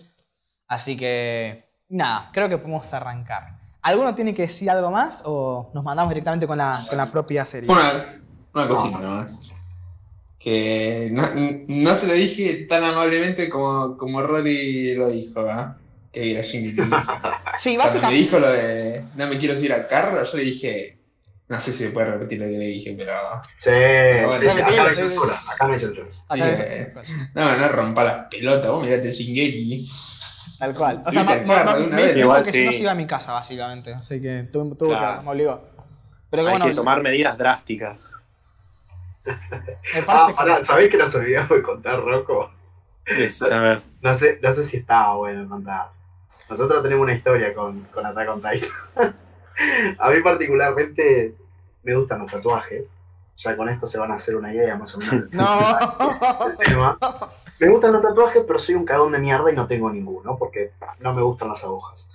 Así que, nada, creo que podemos arrancar. ¿Alguno tiene que decir algo más o nos mandamos directamente con la, con la propia serie? Una, una cosita nomás. Que no, no se lo dije tan amablemente como, como Rodri lo dijo, ¿verdad? Que viera Shingeki. [laughs] sí, Cuando me básicamente. dijo lo de no me quiero ir al carro, yo le dije, no sé si se puede repetir lo que le dije, pero Sí, bueno, sí, sí, acá no hay censura, acá no hay censura. Eh, no, no rompa las pelotas, vos mirate Shingeki. Tal cual. O sea, me, Igual que si no se iba a mi casa, básicamente. Así que tuve, tuve Claro. que, me obligó. Pero que Hay bueno, que tomar medidas drásticas. me Ah, pará, ¿sabés que nos olvidamos de contar, Rocco? A ver, No sé, no sé si estaba bueno contar. Nosotros tenemos una historia con, con Attack on Titan. [laughs] a mí particularmente me gustan los tatuajes. Ya con esto se van a hacer una idea más o menos [laughs] No. tema. Me gustan los tatuajes, pero soy un cagón de mierda y no tengo ninguno, porque no me gustan las agujas.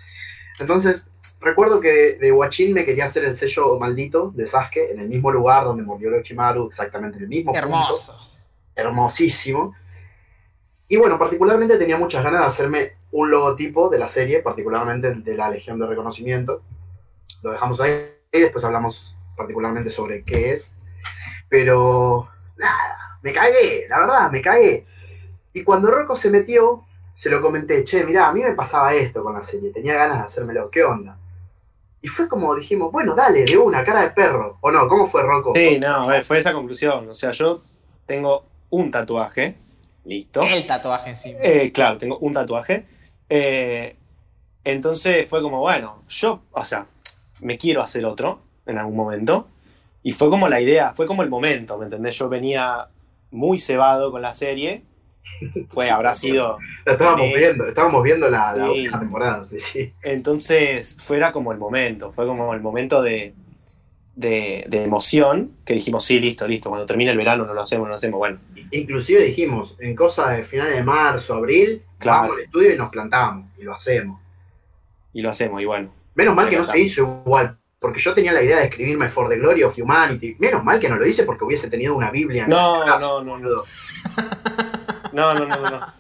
Entonces, recuerdo que de, Guachín me quería hacer el sello maldito de Sasuke en el mismo lugar donde murió Orochimaru, exactamente en el mismo punto Hermoso. hermosísimo. Y bueno, particularmente tenía muchas ganas de hacerme un logotipo de la serie, particularmente de la Legión de Reconocimiento. Lo dejamos ahí, después hablamos particularmente sobre qué es. Pero nada, me cagué, la verdad, me cagué. Y cuando Rocco se metió, se lo comenté, che, mirá, a mí me pasaba esto con la serie, tenía ganas de hacérmelo, ¿qué onda? Y fue como dijimos, bueno, dale, de una, cara de perro. ¿O no? ¿Cómo fue Rocco? Sí, no, a ver, fue esa conclusión. O sea, yo tengo un tatuaje, listo. El tatuaje encima. Eh, claro, tengo un tatuaje. Eh, entonces fue como, bueno, yo, o sea, me quiero hacer otro en algún momento. Y fue como la idea, fue como el momento, ¿me entendés? Yo venía muy cebado con la serie. [laughs] Fue, Sí, habrá sido. La estábamos Sí. viendo, estábamos viendo la, la Sí. última temporada, sí, sí. Entonces, fuera como el momento, fue como el momento de, de, de emoción que dijimos, sí, listo, listo, cuando termine el verano no lo hacemos, no lo hacemos. Bueno, Inclusive dijimos, en cosas de finales de marzo, abril, Claro. vamos al estudio y nos plantamos, y lo hacemos. y lo hacemos, y bueno. Menos mal que no se hizo igual, porque yo tenía la idea de escribirme For the Glory of Humanity. Menos mal que no lo hice porque hubiese tenido una Biblia en No, el no, no, no. No, no, no, no. no.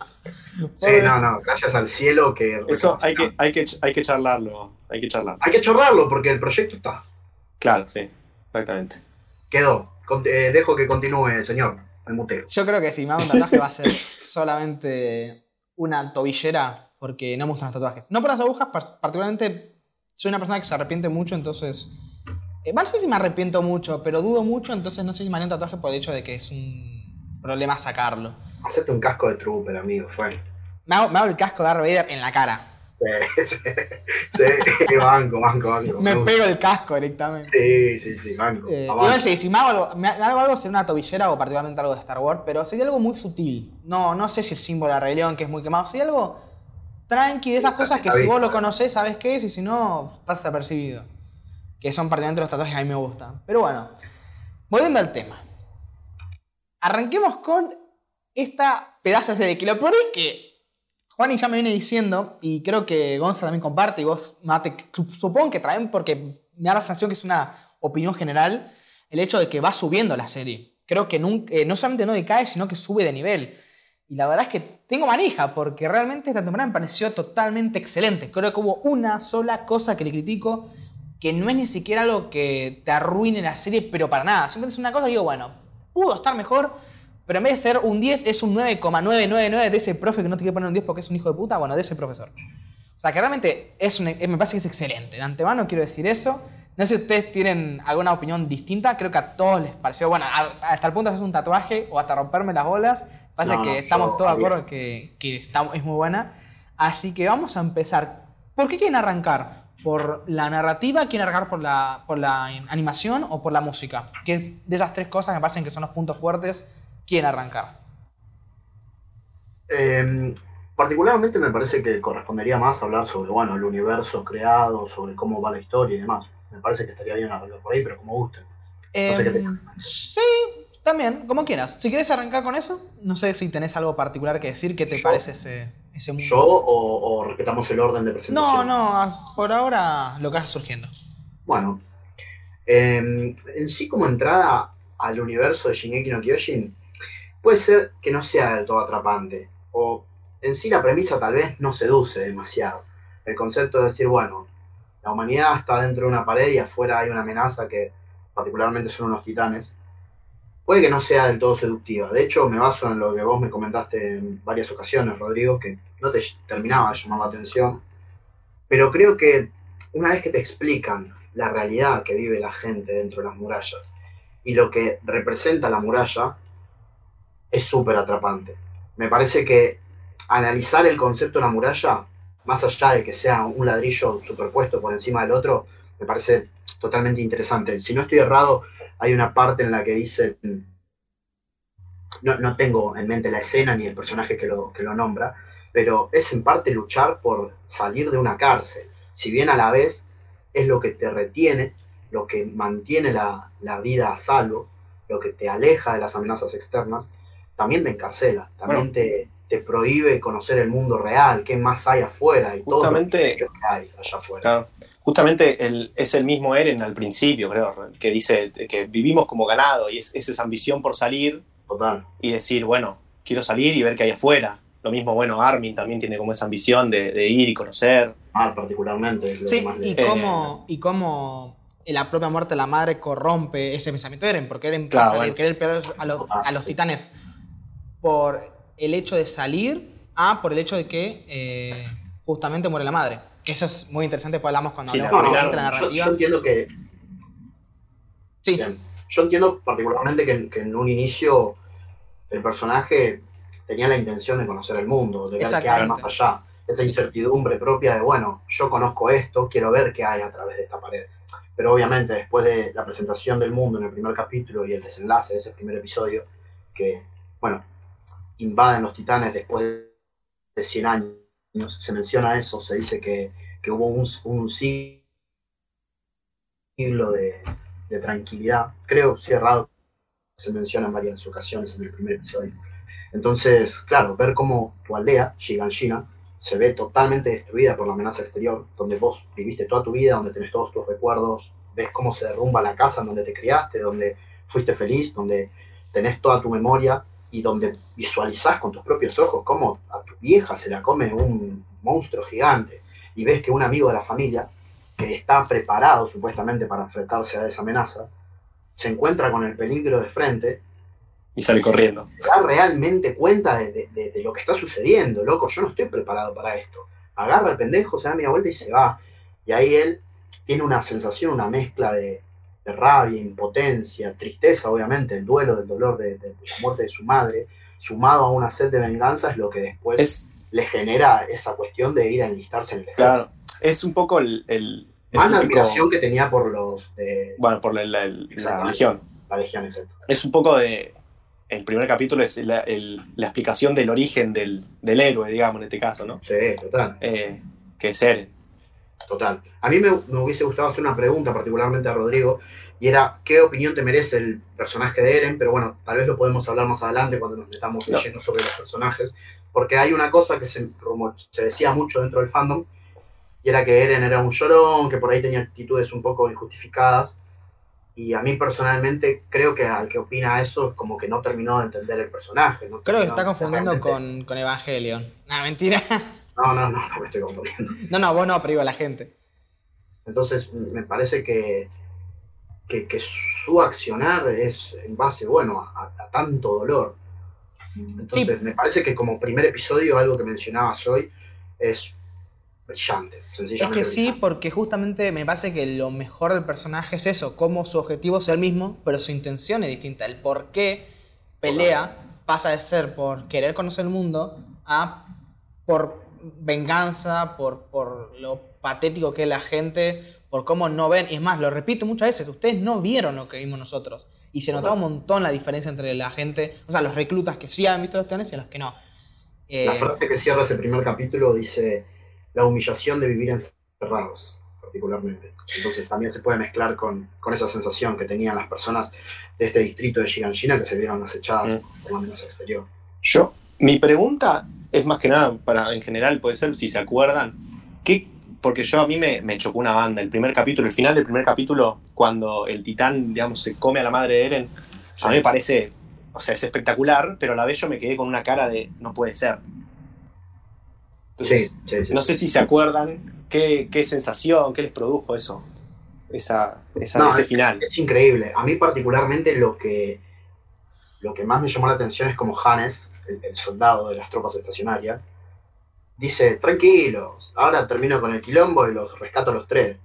Sí, no, no, gracias al cielo que... Eso hay que, hay, que, hay que charlarlo, hay que charlarlo. Hay que chorrarlo porque el proyecto está. Claro, sí, exactamente. Quedó. Con- eh, dejo que continúe, señor. me muteo. Yo creo que si me hago un tatuaje va a ser solamente una tobillera, porque no me gustan los tatuajes. No por las agujas, par- particularmente soy una persona que se arrepiente mucho, entonces... eh, bueno, no sé si me arrepiento mucho, pero dudo mucho, entonces no sé si me haría un tatuaje por el hecho de que es un problema sacarlo. Hacete un casco de trooper, amigo, fue. Me hago, me hago el casco de Darth Vader en la cara. Sí, sí, sí, banco, banco, banco. Me pego el casco directamente. Sí, sí, sí, banco. Eh, igual sí, si me hago, algo, me hago algo sería una tobillera o particularmente algo de Star Wars, pero sería algo muy sutil. No, no sé si el símbolo de la rebelión que es muy quemado, sería algo tranqui, de esas cosas que si vos lo conocés sabés qué es y si no, pasa apercibido. Que son particularmente los tatuajes que a mí me gustan. Pero bueno, volviendo al tema. Arranquemos con esta pedazo de serie, que lo peor es que Juani ya me viene diciendo, y creo que Gonza también comparte, y vos, Mate, supongo que traen porque me da la sensación que es una opinión general, el hecho de que va subiendo la serie. Creo que nunca, eh, no solamente no decae, sino que sube de nivel. Y la verdad es que tengo manija, porque realmente esta temporada me pareció totalmente excelente. Creo que hubo una sola cosa que le critico, que no es ni siquiera algo que te arruine la serie, pero para nada. Simplemente es una cosa digo, bueno, pudo estar mejor, pero en vez de ser un 10, es un 9,999 de ese profe que no te quiere poner un 10 porque es un hijo de puta, bueno, de ese profesor. O sea, que realmente es un- me parece que es excelente. De antemano quiero decir eso. No sé si ustedes tienen alguna opinión distinta. Creo que a todos les pareció, bueno, hasta el punto de hacer un tatuaje o hasta romperme las bolas. Parece No, que no, estamos yo todos de acuerdo que, que está, es muy buena. Así que vamos a empezar. ¿Por qué quieren arrancar? ¿Por la narrativa? ¿Quieren arrancar por la, por la animación o por la música? Que de esas tres cosas me parecen que son los puntos fuertes. ¿Quieren arrancar? Eh, particularmente me parece que correspondería más hablar sobre, bueno, el universo creado, sobre cómo va la historia y demás. Me parece que estaría bien arreglar por ahí, pero como guste. No sé qué te- Em, sí, también, como quieras. Si quieres arrancar con eso, no sé si tenés algo particular que decir. ¿Qué te Yo- parece ese, ese mundo? ¿Yo o, o respetamos el orden de no, presentación? no, por ahora lo que vaya surgiendo. Bueno, eh, en sí como entrada al universo de Shingeki no Kyojin, puede ser que no sea del todo atrapante, o en sí la premisa tal vez no seduce demasiado. El concepto de decir, bueno, la humanidad está dentro de una pared y afuera hay una amenaza que particularmente son unos titanes, puede que no sea del todo seductiva. De hecho, me baso en lo que vos me comentaste en varias ocasiones, Rodrigo, que no te terminaba de llamar la atención, pero creo que una vez que te explican la realidad que vive la gente dentro de las murallas y lo que representa la muralla, es súper atrapante. Me parece que analizar el concepto de la muralla, más allá de que sea un ladrillo superpuesto por encima del otro, me parece totalmente interesante. Si no estoy errado, hay una parte en la que dice, no, no tengo en mente la escena ni el personaje que lo, que lo nombra, pero es en parte luchar por salir de una cárcel. Si bien a la vez es lo que te retiene, lo que mantiene la, la vida a salvo, lo que te aleja de las amenazas externas, también te encarcela, también Bueno. te, te prohíbe conocer el mundo real, qué más hay afuera y Justamente- todo lo que hay allá afuera. Claro. Justamente el- es el mismo Eren al principio, creo, que dice que vivimos como ganado y es, es esa ambición por salir Total. y decir, bueno, quiero salir y ver qué hay afuera. Lo mismo, bueno, Armin también tiene como esa ambición de, de ir y conocer. Ah, particularmente es lo Sí, que más y le... Eh, cómo, y cómo la propia muerte de la madre corrompe ese pensamiento de Eren, porque Eren Claro, pasa de querer pelear a los, a los titanes por el hecho de salir a por el hecho de que eh, justamente muere la madre. Que eso es muy interesante, pues hablamos cuando Sí, hablamos de la yo, narrativa. yo entiendo que sí, Bien. Yo entiendo particularmente que, que en un inicio el personaje tenía la intención de conocer el mundo, de ver qué hay más allá. Esa incertidumbre propia de, bueno, yo conozco esto, quiero ver qué hay a través de esta pared. Pero obviamente después de la presentación del mundo en el primer capítulo y el desenlace de ese primer episodio, que, bueno, invaden los titanes después de 100 años, se menciona eso, se dice que, hubo un, siglo de, tranquilidad. Creo, sí, errado, se menciona en varias ocasiones en el primer episodio. Entonces, claro, ver cómo tu aldea, Shiganshina, se ve totalmente destruida por la amenaza exterior, donde vos viviste toda tu vida, donde tenés todos tus recuerdos, ves cómo se derrumba la casa en donde te criaste, donde fuiste feliz, donde tenés toda tu memoria y donde visualizás con tus propios ojos cómo a tu vieja se la come un monstruo gigante y ves que un amigo de la familia que está preparado supuestamente para enfrentarse a esa amenaza, se encuentra con el peligro de frente Y sale corriendo. Se da realmente cuenta de, de- de lo que está sucediendo, loco. Yo no estoy preparado para esto. Agarra al pendejo, se da media vuelta y se va. Y ahí él tiene una sensación, una mezcla de, de rabia, impotencia, tristeza, obviamente, el duelo del dolor de, de- de la muerte de su madre, sumado a una sed de venganza, es lo que después Es, le genera esa cuestión de ir a enlistarse en el ejército. claro, es un poco el. el- el Más la típico- admiración que tenía por los de Bueno, por la, la- la religión. la Legión, exacto. Es un poco de. El primer capítulo es la, el- la explicación del origen del, del héroe, digamos, en este caso, ¿no? Sí, total. Eh, que es Eren. Total. A mí me, me hubiese gustado hacer una pregunta particularmente a Rodrigo, y era, ¿qué opinión te merece el personaje de Eren? Pero bueno, tal vez lo podemos hablar más adelante cuando nos metamos No. lleno sobre los personajes, porque hay una cosa que se, decía mucho dentro del fandom, y era que Eren era un llorón, que por ahí tenía actitudes un poco injustificadas, y a mí personalmente creo que al que opina eso es como que no terminó de entender el personaje. No Creo que está confundiendo realmente- con, con Evangelion. No, mentira. No, no, no, no [laughs] me estoy confundiendo. No, no, vos no, pero digo a la gente. Entonces, me parece que, que, que su accionar es en base, bueno, a, a tanto dolor. Entonces, me parece que como primer episodio, algo que mencionabas hoy, es brillante, Es sencillamente. que sí, porque justamente me parece que lo mejor del personaje es eso, como su objetivo es el mismo, pero su intención es distinta. El por qué pelea pasa de ser por querer conocer el mundo a por venganza, por, por lo patético que es la gente, por cómo no ven. Y es más, lo repito muchas veces, ustedes no vieron lo que vimos nosotros. Y se notaba un montón la diferencia entre la gente, o sea, los reclutas que sí han visto los teones y los que no. Eh, La frase que cierra ese primer capítulo dice la humillación de vivir encerrados, particularmente. Entonces también se puede mezclar con, con esa sensación que tenían las personas de este distrito de Shiganshina que se vieron acechadas Mm. por la amenaza exterior. Yo, mi pregunta es más que nada, para en general, puede ser, si se acuerdan, ¿qué, porque yo a mí me, me chocó una banda. El primer capítulo, el final del primer capítulo, cuando el titán, digamos, se come a la madre de Eren, a mí me parece, o sea, es espectacular, pero a la vez yo me quedé con una cara de no puede ser. Entonces, sí, sí. no sé si se acuerdan qué, qué sensación, qué les produjo eso, esa, esa- No, ese es- final. Es increíble. A mí particularmente lo que, lo que más me llamó la atención es como Hannes, el, el soldado de las tropas estacionarias, dice, tranquilo, ahora termino con el quilombo y los rescato a los tres.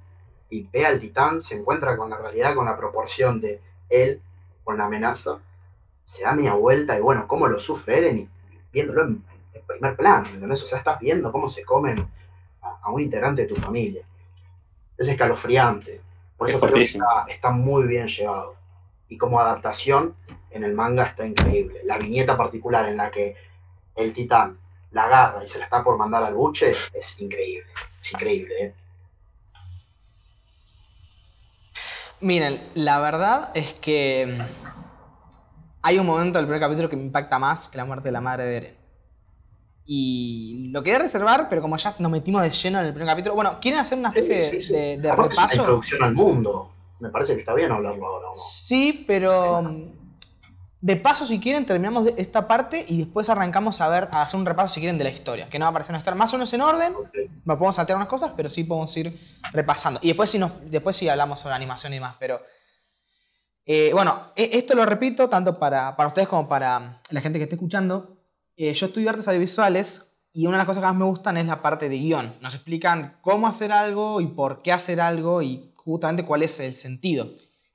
Y ve al titán, se encuentra con la realidad, con la proporción de él, con la amenaza, se da media vuelta y bueno, cómo lo sufre Eren y viéndolo en, en primer plano, ¿entendés? O sea, estás viendo cómo se comen a, a un integrante de tu familia. Es escalofriante. Por Es eso creo que fortísimo. está, está muy bien llevado. Y como adaptación en el manga está increíble. La viñeta particular en la que el titán la agarra y se la está por mandar al buche es increíble. Es increíble, ¿eh? Miren, la verdad es que mm, hay un momento del primer capítulo que me impacta más que la muerte de la madre de Eren. Y lo quería reservar, pero como ya nos metimos de lleno en el primer capítulo, bueno, ¿quieren hacer una especie Sí, sí, sí. de, de Aparte es una repaso? introducción al mundo. Me parece que está bien hablarlo ahora, ¿o ¿no? Sí, pero mm, de paso, si quieren, terminamos esta parte y después arrancamos a ver, a hacer un repaso, si quieren, de la historia. Que no va a aparecer estar más o menos en orden, Ok. no podemos saltear unas cosas, pero sí podemos ir repasando. Y después sí, nos, después sí hablamos sobre animación y demás, pero... eh, bueno, e- esto lo repito tanto para, para ustedes como para la gente que esté escuchando. Eh, yo estudio artes audiovisuales y una de las cosas que más me gustan es la parte de guion. Nos explican cómo hacer algo y por qué hacer algo y justamente cuál es el sentido.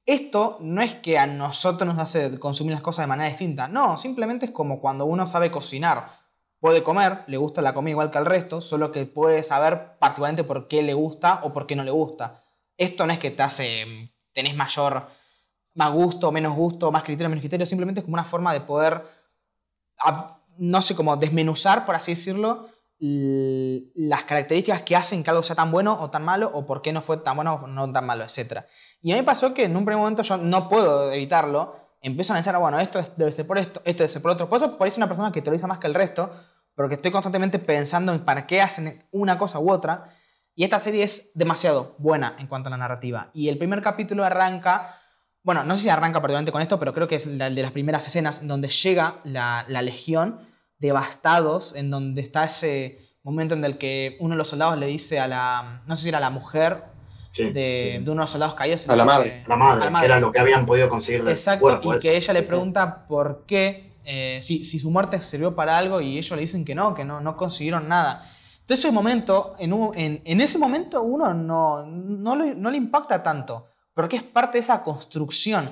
Esto no es que a nosotros nos hace consumir las cosas de manera distinta, no, simplemente es como cuando uno sabe cocinar. Puede comer, le gusta la comida igual que al resto, solo que puede saber particularmente por qué le gusta o por qué no le gusta. Esto no es que te hace, mm, tenés mayor, más gusto, menos gusto, más criterio, menos criterio, simplemente es como una forma de poder, no sé, como desmenuzar, por así decirlo, las características que hacen que algo sea tan bueno o tan malo, o por qué no fue tan bueno o no tan malo, etc. Y a mí pasó que en un primer momento yo no puedo evitarlo, empiezo a analizar, ah, bueno, esto es- debe ser por esto, esto debe ser por otro. Por eso por ahí soy una persona que teoriza más que el resto, porque estoy constantemente pensando en para qué hacen una cosa u otra. Y esta serie es demasiado buena en cuanto a la narrativa. Y el primer capítulo arranca, bueno, no sé si arranca particularmente con esto, pero creo que es la de las primeras escenas en donde llega la legión devastados, en donde está ese momento en el que uno de los soldados le dice a la, no sé si era la mujer Sí. de, de unos soldados caídos. A la que- madre. La madre, a la madre. era lo que habían podido conseguir del Exacto, cuerpo. y ¿eh? que ella le pregunta por qué, eh, si, si su muerte sirvió para algo y ellos le dicen que no, que no, no consiguieron nada. Entonces ese momento, en, un- en, en ese momento uno no, no, le, no le impacta tanto, porque es parte de esa construcción.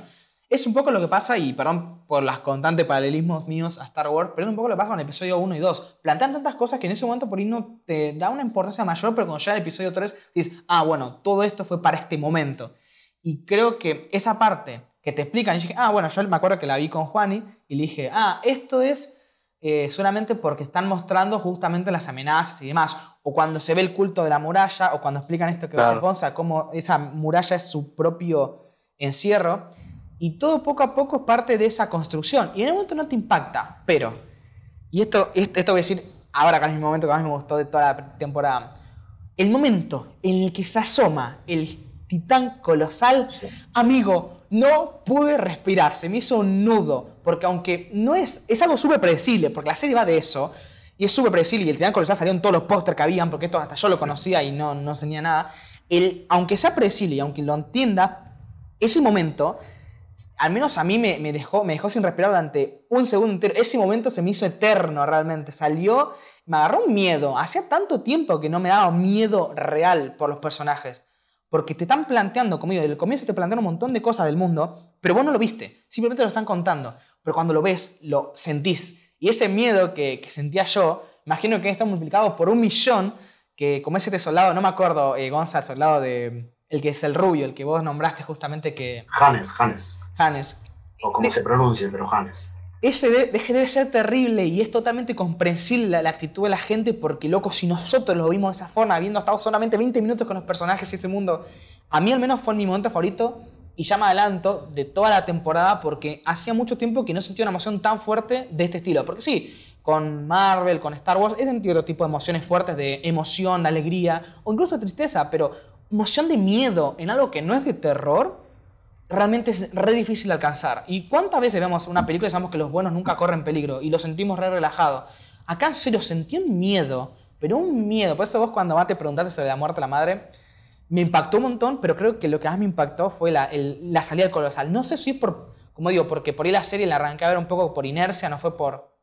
Es un poco lo que pasa, y perdón por las constantes paralelismos míos a Star Wars, pero es un poco lo que pasa con el episodio 1 y 2. Plantean tantas cosas que en ese momento por ahí no te da una importancia mayor, pero cuando llega el episodio 3 dices, ah, bueno, todo esto fue para este momento. Y creo que esa parte que te explican, y dije, ah, bueno, yo me acuerdo que la vi con Juani y le dije, ah, esto es eh, solamente porque están mostrando justamente las amenazas y demás. O cuando se ve el culto de la muralla, o cuando explican esto que Claro. decís, Gonza, cómo esa muralla es su propio encierro. Y todo poco a poco es parte de esa construcción. Y en el momento no te impacta, pero, y esto, esto voy a decir ahora, que es el momento que más me gustó de toda la temporada. El momento en el que se asoma el titán colosal Sí. Amigo, no pude respirar, se me hizo un nudo, porque aunque no es, es algo súper predecible, porque la serie va de eso, y es súper predecible, y el Titán Colosal salió en todos los pósters que habían, porque esto hasta yo lo conocía y no, no tenía nada, el, aunque sea predecible y aunque lo entienda, ese momento, al menos a mí me, dejó, sin respirar durante un segundo entero, ese momento se me hizo eterno realmente, salió, me agarró un miedo, hacía tanto tiempo que no me daba miedo real por los personajes. Porque te están planteando, como digo, desde el comienzo te plantean un montón de cosas del mundo, pero vos no lo viste, simplemente lo están contando. Pero cuando lo ves, lo sentís. Y ese miedo que, sentía yo, imagino que está multiplicado por un millón, que como ese soldado, no me acuerdo, eh, Gonza, el soldado de... El que es el rubio, el que vos nombraste justamente que... Hannes, Hannes. Hannes. O como De- se pronuncie, pero Hannes. ese de- deje debe ser terrible y es totalmente comprensible la, la actitud de la gente porque, loco, si nosotros lo vimos de esa forma, habiendo estado solamente 20 minutos con los personajes y ese mundo, a mí al menos fue mi momento favorito y ya me adelanto de toda la temporada porque hacía mucho tiempo que no sentía una emoción tan fuerte de este estilo. Porque sí, con Marvel, con Star Wars, he sentido otro tipo de emociones fuertes de emoción, de alegría o incluso tristeza, pero emoción de miedo en algo que no es de terror realmente es re difícil alcanzar. ¿Y cuántas veces vemos una película y sabemos que los buenos nunca corren peligro y lo sentimos re relajado? Acá en serio sentí un miedo, pero un miedo. Por eso vos cuando más te preguntaste sobre la muerte de la madre, me impactó un montón, pero creo que lo que más me impactó fue la, la salida del colosal. No sé si es por, como digo, porque por ahí la serie la arranqué a ver un poco por inercia, no fue por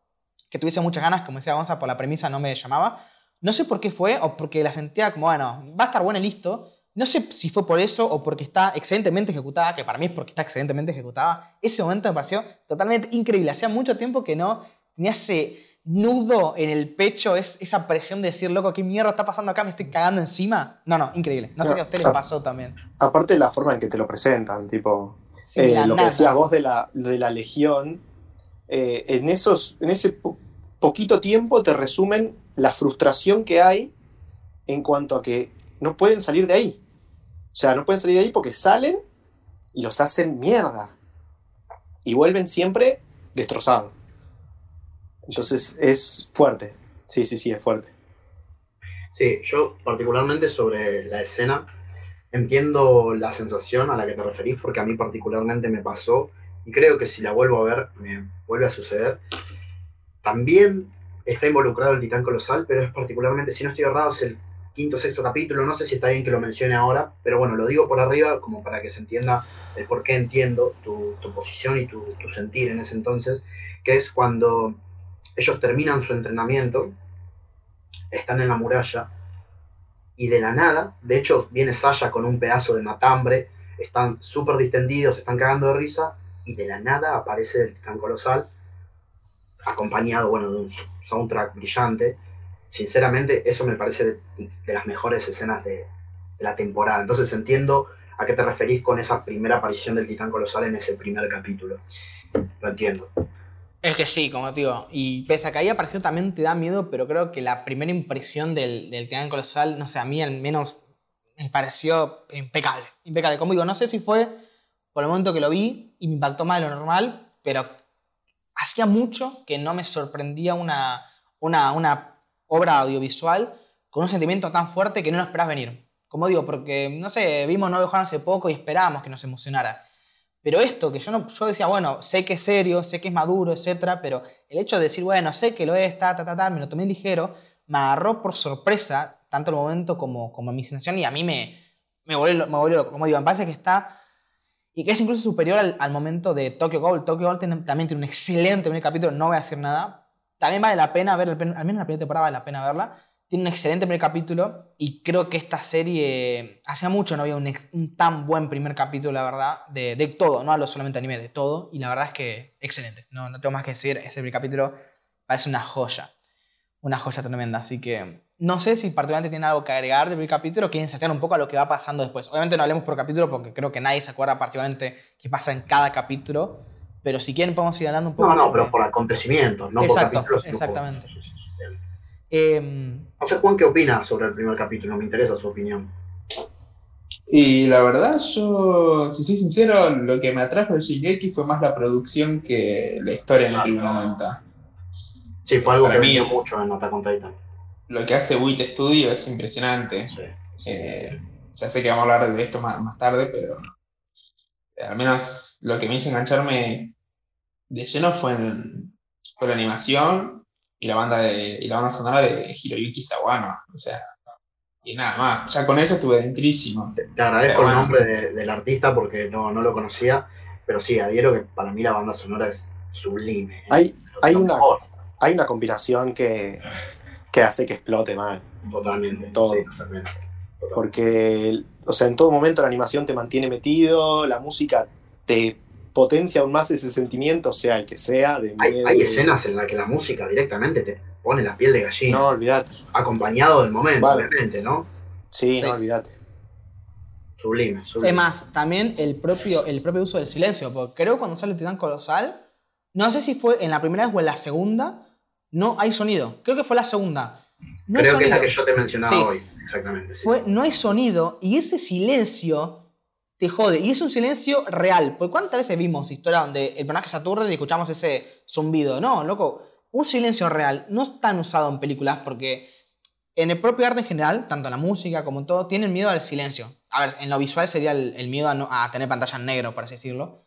que tuviese muchas ganas, como decía Gonza, por la premisa no me llamaba. No sé por qué fue, o porque la sentía como, bueno, va a estar buena y listo. No sé si fue por eso o porque está excelentemente ejecutada, que para mí es porque está excelentemente ejecutada. Ese momento me pareció totalmente increíble. Hacía mucho tiempo que no tenía ese nudo en el pecho, es, esa presión de decir, loco, ¿qué mierda está pasando acá? ¿Me estoy cagando encima? No, no, increíble. No sé si a usted le ah. pasó también. Aparte de la forma en que te lo presentan, tipo, Sí, eh, lo que decías vos de la, de la legión, eh, en, esos, en ese po- poquito tiempo te resumen la frustración que hay en cuanto a que no pueden salir de ahí. O sea, no pueden salir de ahí porque salen y los hacen mierda. Y vuelven siempre destrozados. Entonces es fuerte. Sí, sí, sí, es fuerte. Sí, yo particularmente sobre la escena entiendo la sensación a la que te referís porque a mí particularmente me pasó y creo que si la vuelvo a ver me vuelve a suceder. También está involucrado el titán colosal, pero es particularmente, si no estoy errado, es el quinto sexto capítulo, no sé si está bien que lo mencione ahora, pero bueno, lo digo por arriba como para que se entienda el por qué entiendo tu, tu posición y tu, tu sentir en ese entonces, que es cuando ellos terminan su entrenamiento, están en la muralla y de la nada, de hecho viene Sasha con un pedazo de matambre, están súper distendidos, están cagando de risa y de la nada aparece el titán colosal acompañado, bueno, de un soundtrack brillante. Sinceramente, eso me parece de, las mejores escenas de, la temporada. Entonces entiendo a qué te referís con esa primera aparición del titán colosal en ese primer capítulo. Lo entiendo. Es que sí, como digo. Y pese a que ahí apareció también te da miedo, pero creo que la primera impresión del, del Titán Colosal, no sé, a mí al menos me pareció impecable. Impecable. Como digo, no sé si fue por el momento que lo vi y me impactó más de lo normal, pero hacía mucho que no me sorprendía una, una, una obra audiovisual con un sentimiento tan fuerte que no lo esperás venir. Como digo, porque, no sé, vimos No Juan hace poco y esperábamos que nos emocionara. Pero esto, que yo no, yo decía, bueno, sé que es serio, sé que es maduro, etcétera, pero el hecho de decir, bueno, sé que lo es, ta, ta, ta, me lo tomé ligero, me agarró por sorpresa, tanto el momento como, como mi sensación, y a mí me, me volvió, me volvió. Como digo, me parece que está. Y que es incluso superior al, momento de Tokyo Ghoul. Tokyo Ghoul también tiene un excelente primer capítulo, no voy a decir nada. También vale la pena ver, al menos la primera temporada vale la pena verla. Tiene un excelente primer capítulo y creo que esta serie, hacía mucho no había un, ex- un tan buen primer capítulo, la verdad, de, de todo, no hablo solamente anime, de todo. Y la verdad es que excelente, no, no tengo más que decir, ese primer capítulo parece una joya, una joya tremenda. Así que no sé si particularmente tiene algo que agregar del primer capítulo, quieren sacar un poco a lo que va pasando después. Obviamente no hablemos por capítulo porque creo que nadie se acuerda particularmente qué pasa en cada capítulo, pero si quieren podemos ir hablando un poco. No, no, pero por acontecimientos, no Exacto, por capítulos. por- exactamente. sí, bien. Em, No sé, Juan, ¿qué opina sobre el primer capítulo? Me interesa su opinión. Y la verdad, yo, si soy sincero, lo que me atrajo de Shingeki fue más la producción que la historia en el primer momento. Sí, fue algo Para que mí- mucho en Attack on Titan. Lo que hace Wit Studio es impresionante. Sí, sí. Eh, ya sé que vamos a hablar de esto más, más tarde, pero al menos lo que me hizo engancharme de lleno fue, en- fue la animación y la banda de, y la banda sonora de Hiroyuki Sawano. O sea, y nada más. Ya con eso estuve dentrísimo. Te, te agradezco Pero el bueno. nombre de- del artista porque no, no lo conocía, pero sí, adhiero que para mí la banda sonora es sublime. ¿eh? Hay, hay una- mejor, hay una combinación que, que hace que explote mal. Totalmente. Todo. sí, totalmente. Totalmente. Porque, o sea, en todo momento la animación te mantiene metido, la música te potencia aún más ese sentimiento, sea el que sea. De Hay, miedo, hay de- escenas en las que la música directamente te pone la piel de gallina, No, olvídate. acompañado del momento, Vale. obviamente, ¿no? Sí, Sí. no, olvídate. Sublime, sublime. Es más, también el propio, el propio uso del silencio, porque creo que cuando sale Titán Colosal, no sé si fue en la primera vez o en la segunda, no hay sonido. Creo que fue la segunda. No Creo que es la que yo te mencionaba Sí. hoy, exactamente. sí, Fue- sí. no hay sonido y ese silencio te jode. Y es un silencio real. Porque ¿cuántas veces vimos historias donde el personaje se aturde y escuchamos ese zumbido? No, loco. Un silencio real no es tan usado en películas porque en el propio arte en general, tanto la música como todo, tienen miedo al silencio. A ver, en lo visual sería el, miedo a tener pantalla en negro, por así decirlo.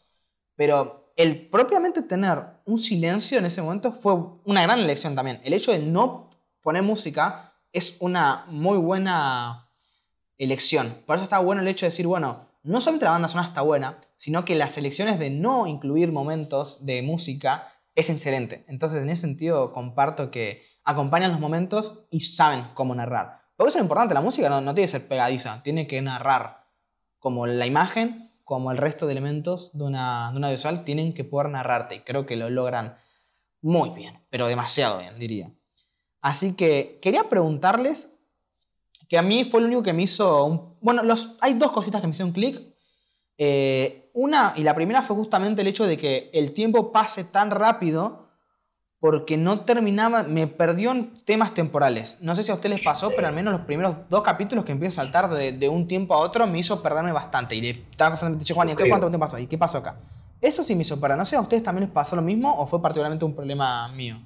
Pero el propiamente tener un silencio en ese momento fue una gran elección también. El hecho de no poner música es una muy buena elección. Por eso está bueno el hecho de decir, bueno, no solamente la banda sonora está buena, sino que las elecciones de no incluir momentos de música es excelente. Entonces, en ese sentido, comparto que acompañan los momentos y saben cómo narrar. Porque eso es lo importante, la música no, no tiene que ser pegadiza, tiene que narrar como la imagen, como el resto de elementos de una, de una visual, tienen que poder narrarte. Y creo que lo logran muy bien, pero demasiado bien, diría. Así que quería preguntarles, que a mí fue lo único que me hizo... un- bueno, los, hay dos cositas que me hicieron clic. Eh, una, y la primera fue justamente el hecho de que el tiempo pase tan rápido porque no terminaba, me perdió en temas temporales. No sé si a ustedes les pasó, pero al menos los primeros dos capítulos que empiezo a saltar de, de un tiempo a otro me hizo perderme bastante. Y le estaba constantemente, "Che, Juan, ¿y qué- ¿cuánto tiempo pasó? ¿Y qué pasó acá? Eso sí me hizo perder. No sé, ¿a ustedes también les pasó lo mismo o fue particularmente un problema mío?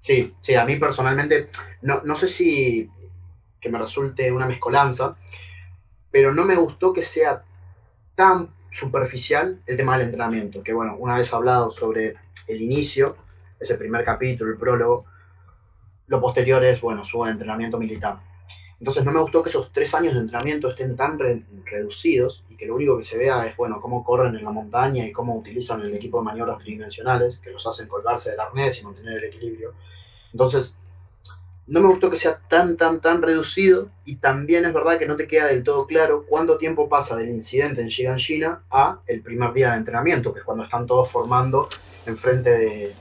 Sí, sí, a mí personalmente, no, no sé si que me resulte una mezcolanza, pero no me gustó que sea tan superficial el tema del entrenamiento, que bueno, una vez hablado sobre el inicio, ese primer capítulo, el prólogo, lo posterior es, bueno, su entrenamiento militar. Entonces no me gustó que esos tres años de entrenamiento estén tan re- reducidos y que lo único que se vea es, bueno, cómo corren en la montaña y cómo utilizan el equipo de maniobras tridimensionales, que los hacen colgarse del arnés y mantener el equilibrio. Entonces, no me gustó que sea tan, tan, tan reducido y también es verdad que no te queda del todo claro cuánto tiempo pasa del incidente en Shiganshina a el primer día de entrenamiento, que es cuando están todos formando enfrente de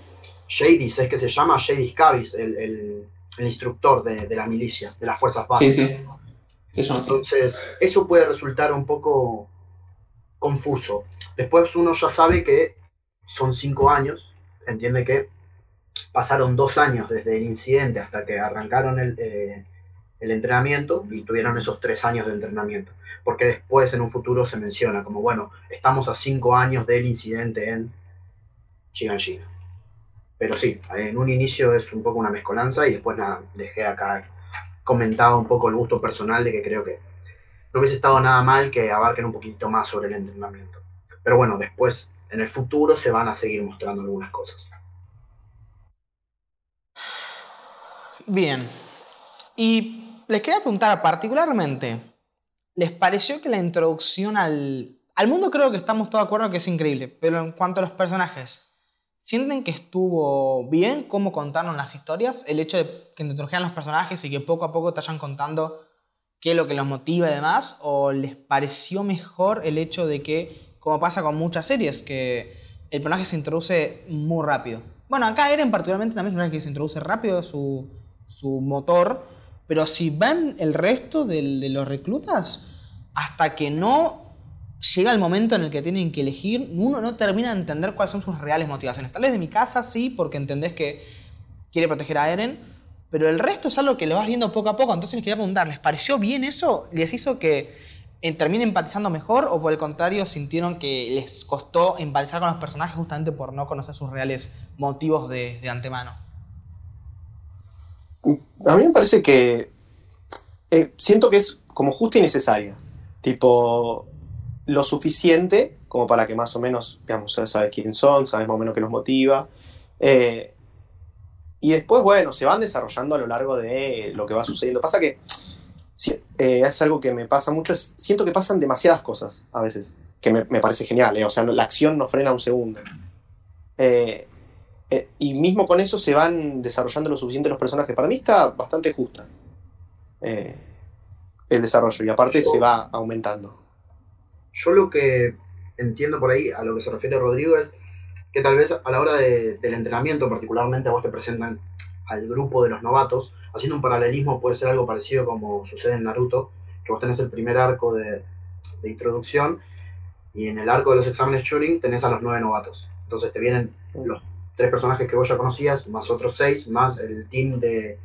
Jadis, es que se llama Jadis Cavis, el, el- el instructor de, de la milicia, de las fuerzas Sí, básicas. sí. Así. Entonces, eso puede resultar un poco confuso. Después uno ya sabe que son cinco años, entiende que pasaron dos años desde el incidente hasta que arrancaron el, eh, el entrenamiento y tuvieron esos tres años de entrenamiento. Porque después en un futuro se menciona como, bueno, estamos a cinco años del incidente en Shiganshina. Pero sí, en un inicio es un poco una mezcolanza y después nada, dejé acá comentado un poco el gusto personal de que creo que no hubiese estado nada mal que abarquen un poquito más sobre el entrenamiento. Pero bueno, después, en el futuro, se van a seguir mostrando algunas cosas. Bien. Y les quería preguntar particularmente, ¿Les pareció que la introducción al, al mundo creo que estamos todos de acuerdo que es increíble, pero en cuanto a los personajes, ¿sienten que estuvo bien cómo contaron las historias? El hecho de que introdujeran los personajes y que poco a poco te vayan contando qué es lo que los motiva y demás, o les pareció mejor el hecho de que, como pasa con muchas series, que el personaje se introduce muy rápido. Bueno, acá Eren particularmente también es un personaje que se introduce rápido su, su motor, pero si van el resto de, los reclutas, hasta que no llega el momento en el que tienen que elegir, uno no termina de entender cuáles son sus reales motivaciones. Tal vez de mi casa sí, porque entendés que quiere proteger a Eren, pero el resto es algo que lo vas viendo poco a poco. Entonces les quería preguntar, ¿les pareció bien eso? ¿Les hizo que eh, terminen empatizando mejor o por el contrario sintieron que les costó empatizar con los personajes justamente por no conocer sus reales motivos de, de antemano? A mí me parece que. eh, siento que es como justa y necesaria. Tipo, lo suficiente como para que más o menos, digamos, sabes quién son, sabes más o menos qué los motiva. Eh, y después, bueno, se van desarrollando a lo largo de lo que va sucediendo. Pasa que eh, es algo que me pasa mucho, es, siento que pasan demasiadas cosas a veces, que me, parece genial, eh, o sea, la acción no frena un segundo. Eh, y mismo con eso se van desarrollando lo suficiente los personajes. Para mí está bastante justa eh, el desarrollo y aparte Yo- se va aumentando. Yo lo que entiendo por ahí, a lo que se refiere Rodrigo, es que tal vez a la hora de- del entrenamiento, particularmente a vos te presentan al grupo de los novatos, haciendo un paralelismo puede ser algo parecido como sucede en Naruto, que vos tenés el primer arco de, de introducción y en el arco de los exámenes Churing tenés a los nueve novatos. Entonces te vienen los tres personajes que vos ya conocías, más otros seis, más el team de,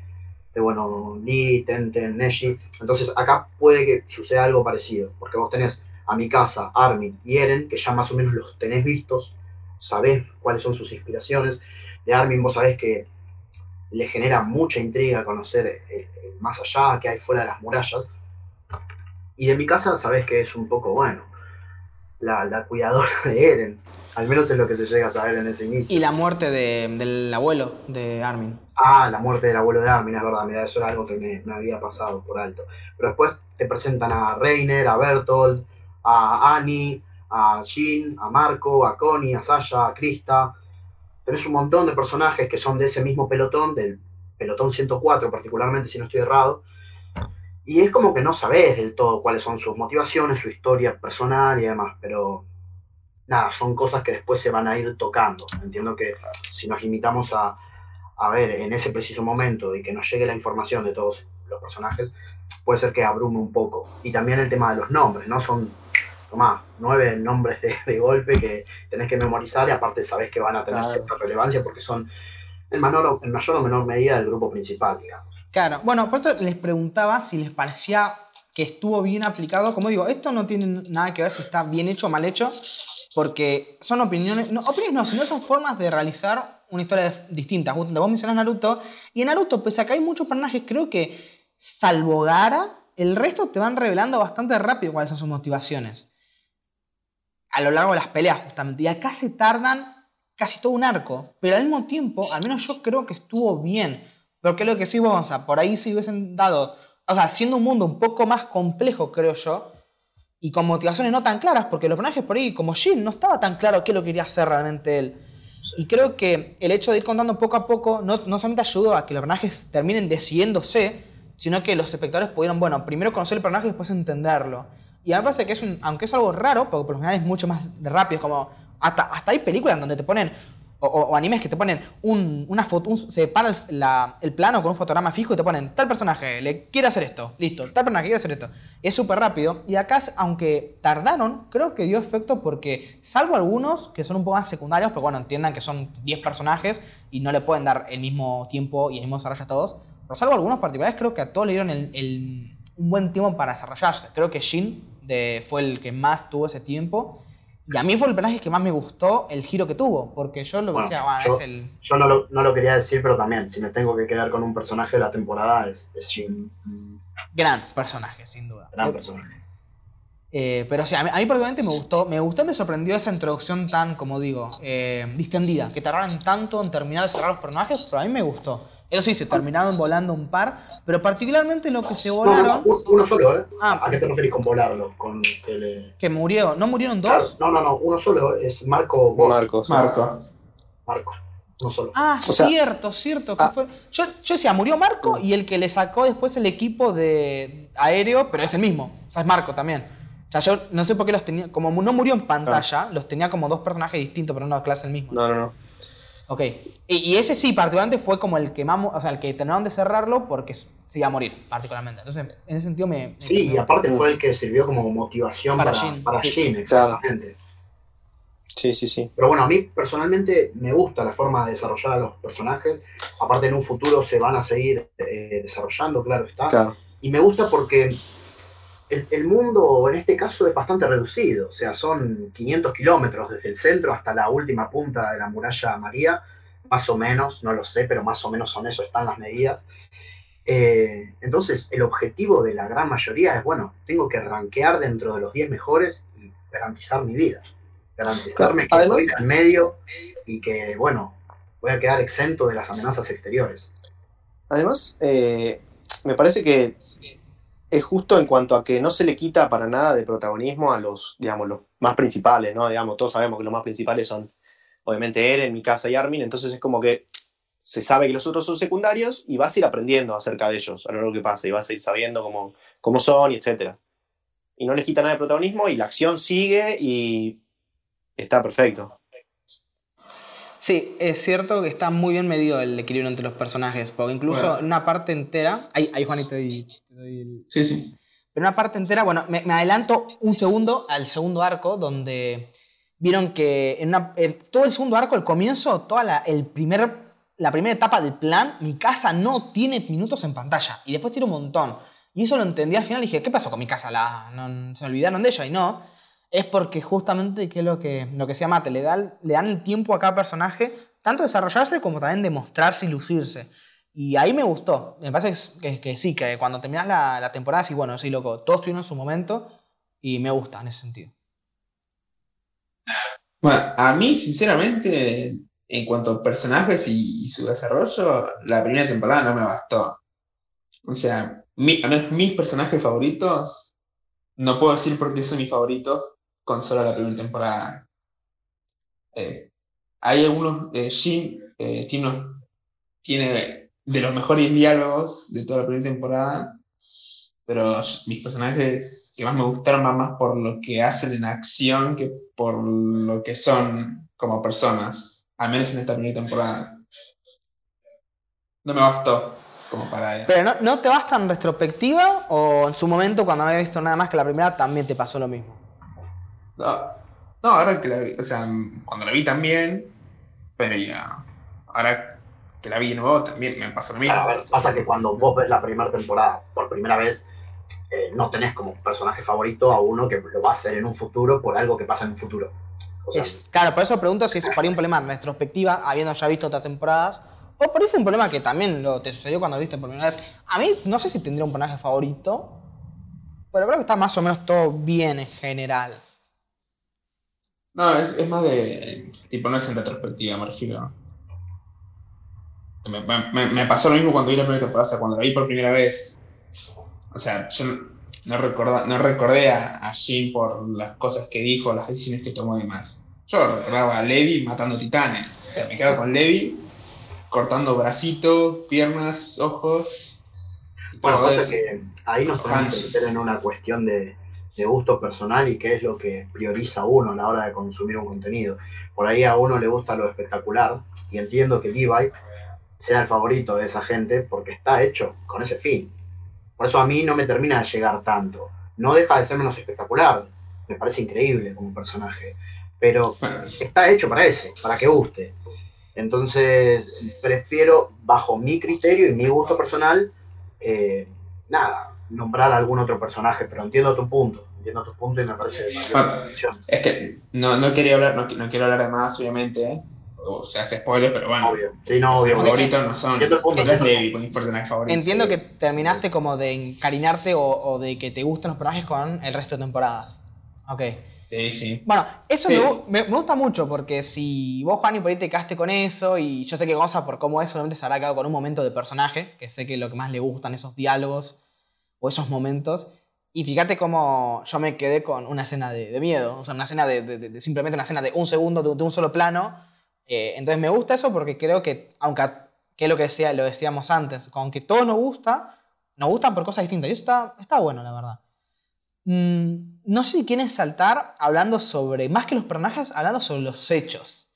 de bueno, Lee, Tenten, Neji. Entonces acá puede que suceda algo parecido, porque vos tenés a Mikasa, Armin y Eren, que ya más o menos los tenés vistos, sabés cuáles son sus inspiraciones. De Armin vos sabés que le genera mucha intriga conocer el- el más allá que hay fuera de las murallas. Y de Mikasa sabés que es un poco, bueno, la, la cuidadora de Eren. Al menos es lo que se llega a saber en ese inicio. Y la muerte de- del abuelo de Armin. Ah, la muerte del abuelo de Armin, es verdad, mira, eso era algo que me, me había pasado por alto. Pero después te presentan a Reiner, a Bertolt, a Annie, a Jean, a Marco, a Connie, a Sasha, a Krista. Tenés un montón de personajes que son de ese mismo pelotón, del pelotón 104 particularmente, si no estoy errado. Y es como que no sabés del todo cuáles son sus motivaciones, su historia personal y demás, pero nada, son cosas que después se van a ir tocando. Entiendo que si nos limitamos a, a ver en ese preciso momento y que nos llegue la información de todos los personajes, puede ser que abrume un poco. Y también el tema de los nombres, ¿no? Son, tomá, nueve nombres de, de golpe que tenés que memorizar y aparte sabés que van a tener Claro. cierta relevancia porque son en, menor, en mayor o menor medida del grupo principal, digamos. Claro, bueno, por les preguntaba si les parecía que estuvo bien aplicado. Como digo, esto no tiene nada que ver si está bien hecho o mal hecho, porque son opiniones, no, opiniones no, sino son formas de realizar una historia distinta. Justo Vos mencionás Naruto, y en Naruto, pese a que hay muchos personajes, creo que, salvo Gaara, el resto te van revelando bastante rápido cuáles son sus motivaciones. A lo largo de las peleas, justamente. Y acá se tardan casi todo un arco, pero al mismo tiempo, al menos yo creo que estuvo bien. Porque lo que sí vos, o sea, por ahí si hubiesen dado, o sea, siendo un mundo un poco más complejo, creo yo, y con motivaciones no tan claras, porque los personajes por ahí, como Jin, no estaba tan claro qué lo quería hacer realmente él. Y creo que el hecho de ir contando poco a poco no, no solamente ayudó a que los personajes terminen decidiéndose, sino que los espectadores pudieron, bueno, primero conocer el personaje y después entenderlo. Y a mí me parece que es un, aunque es algo raro, porque por lo general es mucho más rápido, como hasta, hasta hay películas donde te ponen, o, animes que te ponen un, una foto, se para el, la- el plano con un fotograma fijo y te ponen tal personaje, le quiere hacer esto, listo, tal personaje quiere hacer esto. Es súper rápido. Y acá, aunque tardaron, creo que dio efecto porque, salvo algunos que son un poco más secundarios, pero bueno, entiendan que son 10 personajes y no le pueden dar el mismo tiempo y el mismo desarrollo a todos. Pero salvo algunos particulares, creo que a todos le dieron el- un buen tiempo para desarrollarse. Creo que de, fue el que más tuvo ese tiempo. Y a mí fue el personaje que más me gustó el giro que tuvo, porque yo lo Bueno, decía, bueno, yo- es el... Yo no lo, no lo quería decir, pero también, si me tengo que quedar con un personaje de la temporada, es, es un Gran personaje, sin duda. Gran personaje. Eh, pero sí, a mí, a mí personalmente me gustó, me gustó y me sorprendió esa introducción tan, como digo, eh, distendida, que tardaron tanto en terminar de cerrar los personajes, pero a mí me gustó. Eso sí, se terminaron volando un par, pero particularmente lo que se No, no, volaron. no, un- uno solo, ¿eh? Ah, ¿A qué te referís con volarlo? Con que le... que murió. ¿No murieron Claro, dos? no, no, no, uno solo, es Marco Marcos. Marco. Marco, uno solo. Ah, O sea- cierto, cierto. Ah. fue- Yo, yo decía, murió Marco y el que le sacó después el equipo de aéreo, pero es el mismo. O sea, es Marco también. O sea, yo no sé por qué los tenía. Como no murió en pantalla, los tenía como dos personajes distintos, pero no la clase el mismo. No, no, no. Ok. Y, y ese sí, particularmente fue como el que más. O sea, el que terminaron de cerrarlo porque se iba a morir, particularmente. Entonces, en ese sentido me. me- Sí, y aparte fue el que sirvió como motivación Para para, Jin. para Sí. Jin, exactamente. Sí, sí, sí. Pero bueno, a mí personalmente me gusta la forma de desarrollar a los personajes. Aparte, en un futuro se van a seguir eh, desarrollando, claro está. Claro. Y me gusta porque el, el mundo en este caso es bastante reducido. O sea, son 500 kilómetros desde el centro hasta la última punta de la muralla María. Más o menos, no lo sé, pero más o menos son eso, están las medidas. Eh, entonces, el objetivo de la gran mayoría es, bueno, tengo que rankear dentro de los 10 mejores y garantizar mi vida. Garantizarme que Además- voy al medio y que, bueno, voy a quedar exento de las amenazas exteriores. Además, eh, me parece que es justo en cuanto a que no se le quita para nada de protagonismo a los, digamos, los más principales, ¿no? Digamos, todos sabemos que los más principales son, obviamente, Eren, Mikasa y Armin, entonces es como que se sabe que los otros son secundarios y vas a ir aprendiendo acerca de ellos a lo largo que pasa y vas a ir sabiendo cómo, cómo son y etcétera. Y no les quita nada de protagonismo y la acción sigue y está perfecto. Sí, es cierto que está muy bien medido el equilibrio entre los personajes, porque incluso Bueno. una parte entera, ahí, ahí Juanito, te doy- el- Sí, sí. pero una parte entera, bueno, me, me adelanto un segundo al segundo arco, donde vieron que en una- en todo el segundo arco, el comienzo, toda la, el primer, la primera etapa del plan, mi casa no tiene minutos en pantalla, y después tiene un montón. Y eso lo entendí al final, dije, ¿qué pasó con mi casa? La, no- se olvidaron de ella, y no. Es porque justamente, que es lo que, lo que se llama, le, dan- le dan el tiempo a cada personaje, tanto desarrollarse como también demostrarse y lucirse. Y ahí me gustó. Me parece que, que- sí, que cuando terminas la, temporada, sí, bueno, sí, loco, todos tuvieron su momento y me gusta en ese sentido. Bueno, a mí, sinceramente, en cuanto a personajes y, su desarrollo, la primera temporada no me bastó. O sea, mi, al menos mis personajes favoritos, no puedo decir por qué son mis favoritos con solo la primera temporada. Eh, hay algunos, eh, Jin eh, tiene de los mejores diálogos de toda la primera temporada, pero mis personajes que más me gustaron van más por lo que hacen en acción que por lo que son como personas, al menos en esta primera temporada. No me bastó como para... Pero ¿no, ¿no te vas tan retrospectiva o en su momento cuando no había visto nada más que la primera también te pasó lo mismo? No, no, ahora que la vi, o sea, cuando la vi también, pero ya, ahora que la vi de nuevo también me pasó lo mismo. A ver, pasa que cuando vos ves la primera temporada por primera vez, eh, no tenés como personaje favorito a uno que lo va a hacer en un futuro por algo que pasa en un futuro. O sea, Es- claro, por eso pregunto si es por ahí un problema en retrospectiva, habiendo ya visto otras temporadas, o por ahí fue un problema que también lo, te sucedió cuando lo viste por primera vez. A mí no sé si tendría un personaje favorito, pero creo que está más o menos todo bien en general. No, es, es más de, tipo, no es en retrospectiva, me refiero. Me, me- me pasó lo mismo cuando vi la primera temporada, cuando la vi por primera vez. O sea, yo no, no recorda- no recordé a, a Jin por las cosas que dijo, las decisiones que tomó y demás. Yo recordaba a Levi matando titanes. O sea, me quedo con Levi cortando bracito, piernas, ojos. Bueno, pasa eso. que ahí nos tenemos que meter en una cuestión de, de gusto personal y qué es lo que prioriza uno a la hora de consumir un contenido. Por ahí a uno le gusta lo espectacular y entiendo que Levi sea el favorito de esa gente porque está hecho con ese fin. Por eso a mí no me termina de llegar tanto. No deja de ser menos espectacular, me parece increíble como personaje, pero está hecho para ese, para que guste. Entonces, prefiero, bajo mi criterio y mi gusto personal, eh, nada, nombrar a algún otro personaje, pero entiendo tu punto, entiendo tu punto y me parece que Bueno, es que no, no quería hablar, no, no quiero hablar de más, obviamente. ¿eh? O sea, hace spoiler, pero bueno. Obvio. Sí, no, Mis obvio. favoritos no son. Punto, no es con mis personajes favoritos. Entiendo que terminaste como de encariñarte o, o de que te gustan los personajes con el resto de temporadas. Ok. Sí, sí. Bueno, eso Sí. me, me- gusta mucho porque si vos, Juan, y por ahí te quedaste con eso, y yo sé que Gonza, por cómo es, solamente se habrá quedado con un momento de personaje, que sé que lo que más le gustan esos diálogos o esos momentos. Y fíjate cómo yo me quedé con una escena de, de miedo, o sea, una escena de, de- de- de simplemente una escena de un segundo, de, de un solo plano. Eh, entonces me gusta eso porque creo que, aunque que lo que decía, lo decíamos antes, aunque todo nos gusta, nos gustan por cosas distintas. Y eso está, está bueno, la verdad. Mm, no sé si quieren saltar hablando sobre, más que los personajes, hablando sobre los hechos.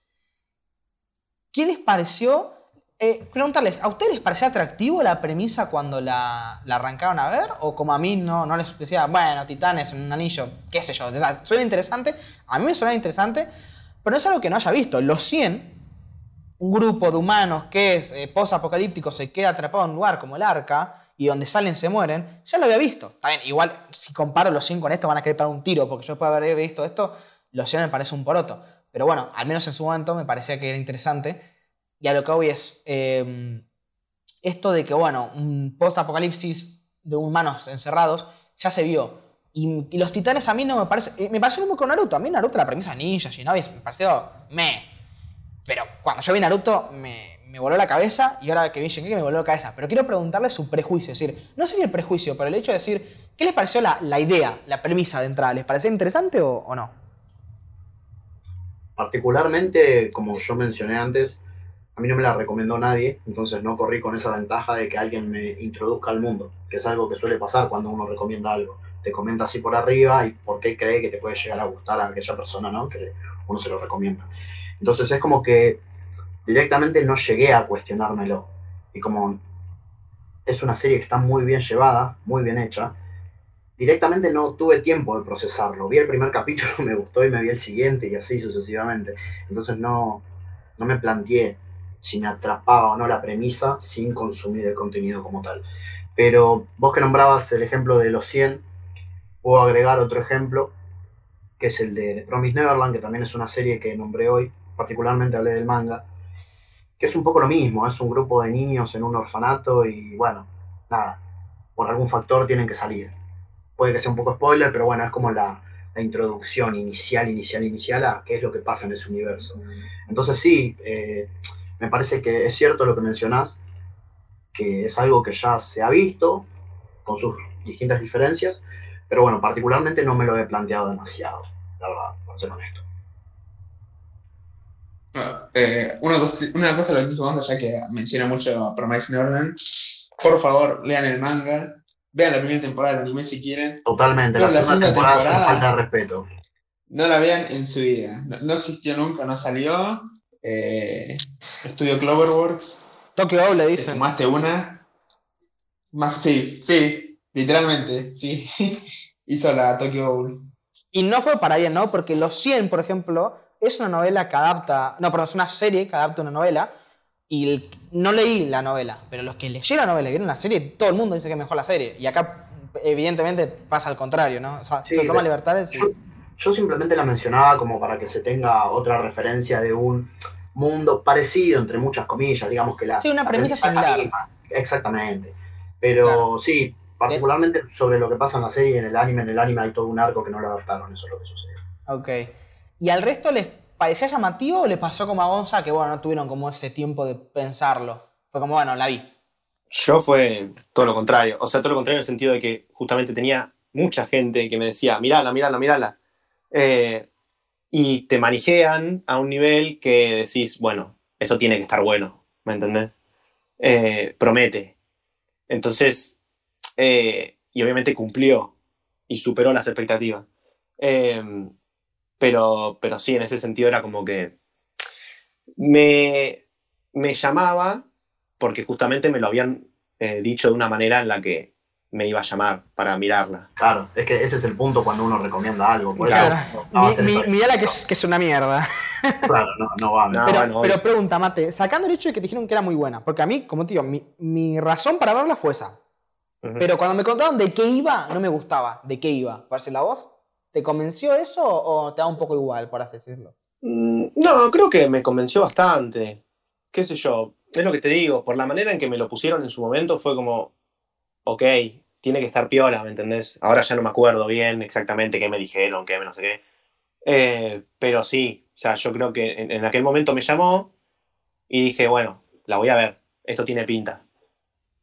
¿Qué les pareció? eh, preguntarles, ¿a ustedes les parecía atractivo la premisa cuando la, la arrancaron a ver? ¿O como a mí no, no les decía, bueno, titanes, un anillo, qué sé yo? Suena interesante, a mí me suena interesante, pero no es algo que no haya visto. Los 100, un grupo de humanos que es eh, post-apocalíptico, se queda atrapado en un lugar como el arca, y donde salen se mueren, ya lo había visto. Está bien, igual si comparo los 100 con esto van a querer pegar un tiro, porque yo puedo haber visto esto, los 100 me parece un poroto. Pero bueno, al menos en su momento me parecía que era interesante. Y a lo que voy es eh, esto de que, bueno, un post-apocalipsis de humanos encerrados ya se vio. Y, los titanes a mí no me parece. Me pareció como con Naruto. A mí Naruto, la premisa y naves, me pareció me. Pero cuando yo vi Naruto, me, me voló la cabeza. Y ahora que vi Shingeki, me voló la cabeza. Pero quiero preguntarle su prejuicio. Es decir, no sé si el prejuicio, pero el hecho de decir, ¿qué les pareció la, la idea, la premisa de entrada? ¿Les pareció interesante o no? Particularmente, como yo mencioné antes, a mí no me la recomendó nadie, entonces no corrí con esa ventaja de que alguien me introduzca al mundo, que es algo que suele pasar cuando uno recomienda algo. Te comenta así por arriba y por qué cree que te puede llegar a gustar a aquella persona, ¿no? Que uno se lo recomienda. Entonces es como que directamente no llegué a cuestionármelo. Y como es una serie que está muy bien llevada, muy bien hecha, directamente no tuve tiempo de procesarlo. Vi el primer capítulo, [laughs] me gustó y me vi el siguiente y así sucesivamente. Entonces no, no me planteé si me atrapaba o no la premisa sin consumir el contenido como tal. Pero vos que nombrabas el ejemplo de los 100, puedo agregar otro ejemplo, que es el de The Promised Neverland, que también es una serie que nombré hoy, particularmente hablé del manga, que es un poco lo mismo, es un grupo de niños en un orfanato y bueno, nada, por algún factor tienen que salir. Puede que sea un poco spoiler, pero bueno, es como la, introducción inicial, inicial, inicial a qué es lo que pasa en ese universo. Entonces sí, eh, me parece que es cierto lo que mencionás, que es algo que ya se ha visto, con sus distintas diferencias, pero bueno, particularmente no me lo he planteado demasiado, la verdad, para ser honesto. Ah, eh, una, cosa, una cosa lo Gonza, ya que menciona mucho a Promise Neverland, por favor, lean el manga, vean la primera temporada del anime si quieren, Totalmente, la la segunda temporada es una temporada- falta de respeto. no la vean en su vida, no, no existió nunca, no salió, eh, estudio Cloverworks, Tokyo Ghoul le te dicen. fumaste una, más, sí, sí, literalmente, sí, [laughs] hizo la Tokyo Ghoul. Y no fue para bien, ¿no? Porque Los 100, por ejemplo, es una novela que adapta. No, perdón, es una serie que adapta una novela. Y el- no leí la novela, pero los que leyeron la novela y vieron la serie, todo el mundo dice que es mejor la serie. Y acá, evidentemente, pasa al contrario, ¿no? O sea, Sí, toma de- libertades. y- Yo, yo simplemente la mencionaba como para que se tenga otra referencia de un mundo parecido, entre muchas comillas, digamos que la, Sí, una premisa similar. Exactamente. Pero Claro. sí, particularmente sobre lo que pasa en la serie y en el anime, en el anime hay todo un arco que no lo adaptaron, eso es lo que sucede. Ok. ¿Y al resto les parecía llamativo o les pasó como a Gonza que, bueno, no tuvieron como ese tiempo de pensarlo? Fue como, bueno, la vi. Yo fue todo lo contrario. O sea, todo lo contrario en el sentido de que justamente tenía mucha gente que me decía, mirala, mirala, mirala. Eh, y te manijean a un nivel que decís, bueno, esto tiene que estar bueno, ¿me entendés? Eh, promete. Entonces, eh, y obviamente cumplió y superó las expectativas. Eh, pero, pero sí, en ese sentido era como que me, me llamaba porque justamente me lo habían eh, dicho de una manera en la que me iba a llamar para mirarla. Claro, es que ese es el punto cuando uno recomienda algo. Por Claro. eso no va a Mi- ser mi- eso. Mirala que es, que es una mierda. [laughs] Claro, no, no va a No, pero, bueno, pero pregunta, Mate, sacando el hecho de que te dijeron que era muy buena, porque a mí, como te digo, mi, mi razón para verla fue esa. Pero cuando me contaron de qué iba, no me gustaba. ¿De qué iba? ¿Parece la voz? ¿Te convenció eso o te da un poco igual, por así decirlo? Mm, No, creo que me convenció bastante. ¿Qué sé yo? Es lo que te digo, por la manera en que me lo pusieron en su momento fue como, ok, tiene que estar piola, ¿me entendés? Ahora ya no me acuerdo bien exactamente qué me dijeron, qué me no sé qué. Eh, pero sí, o sea, yo creo que en, en aquel momento me llamó y dije, bueno, la voy a ver, esto tiene pinta.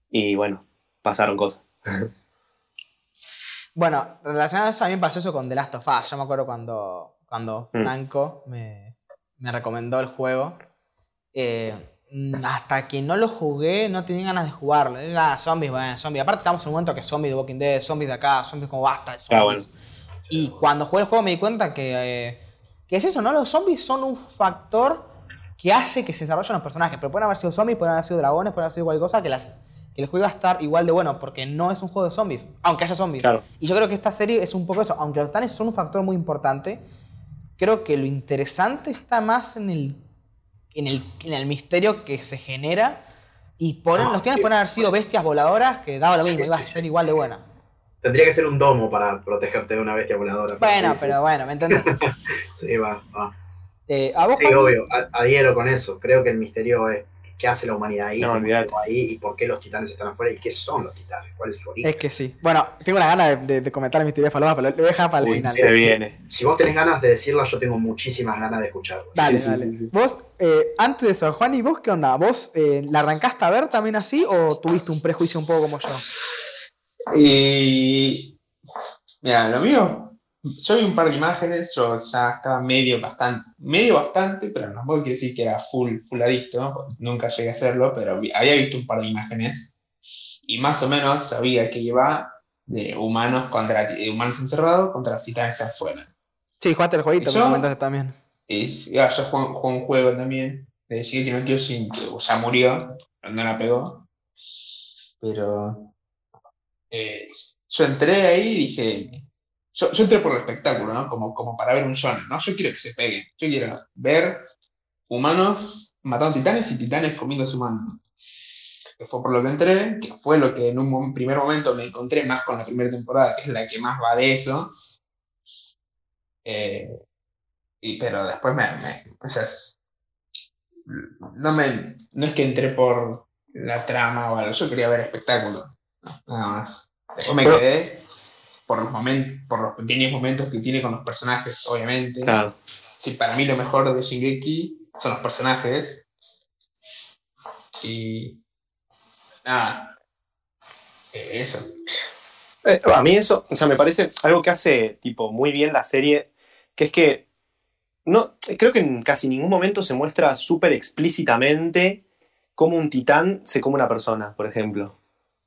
Y bueno, pasaron cosas. [laughs] Bueno, relacionado a eso, a mí me pasó eso con The Last of Us. Yo me acuerdo cuando, cuando Mm. Franco me, me recomendó el juego. eh, hasta que no lo jugué, no tenía ganas de jugarlo. Era zombies, bueno, zombies. Aparte, estamos en un momento que zombies de Walking Dead, zombies de acá, zombies como basta. Ah, zombies. Y cuando jugué el juego me di cuenta que, eh, que es eso, ¿no? Los zombies son un factor que hace que se desarrollen los personajes. Pero pueden haber sido zombies, pueden haber sido dragones, pueden haber sido cualquier cosa que, las, que el juego iba a estar igual de bueno, porque no es un juego de zombies, aunque haya zombies. Claro. Y yo creo que esta serie es un poco eso. Aunque los titanes son un factor muy importante, creo que lo interesante está más en el, en el, en el misterio que se genera. Y por No, los titanes sí. pueden haber sido bestias voladoras que daba lo Sí, mismo, iba a ser igual de buena. Tendría que ser un domo para protegerte de una bestia voladora. Bueno, pero bueno, ¿me entendés? [laughs] Sí, va, va. Eh, ¿A vos, Sí, obvio, adhiero con eso. Creo que el misterio es qué hace la humanidad ahí, No, y por qué los titanes están afuera y qué son los titanes, cuál es su origen. Es que sí. Bueno, tengo una gana de, de- de comentar mi teoría de Paloma, pero lo voy a dejar para el Uy, final. se viene. Si vos tenés ganas de decirla, yo tengo muchísimas ganas de escucharla. Dale, Sí, sí, dale. sí, sí. Vos, eh, antes de eso, Juan, ¿y vos qué onda? ¿Vos eh, la arrancaste a ver también así o tuviste un prejuicio un poco como yo? Y. Mira, lo mío. Yo vi un par de imágenes, yo ya estaba medio bastante, medio bastante, pero no puedo decir que era full, full adicto, nunca llegué a hacerlo, pero vi- había visto un par de imágenes y más o menos sabía que iba de humanos contra de humanos encerrados contra titanes que afuera. Sí, jugaste el jueguito, ¿Y que yo? comentaste también. Y ah, yo jugué, jugué un juego también de Shingeki no Kyojin que ya murió, pero no la pegó. Pero eh, yo entré ahí y dije, yo, yo entré por el espectáculo, ¿no? Como, como para ver un shonen, ¿no? Yo quiero que se peguen, yo quiero ver humanos matando titanes y titanes comiendo humanos. Que fue por lo que entré, que fue lo que en un primer momento me encontré más con la primera temporada, que es la que más va de eso. Eh, y, pero después me, me- o sea, es- no me, no es que entré por la trama o algo, yo quería ver espectáculo, nada más. Después me Pero- quedé por los momentos, por los pequeños momentos que tiene con los personajes, obviamente. Claro. Sí, para mí lo mejor de Shingeki son los personajes. Y nada. Eh, Eso. Eh, a mí eso, o sea, me parece algo que hace tipo muy bien la serie, que es que no, creo que en casi ningún momento se muestra súper explícitamente cómo un titán se come una persona, por ejemplo.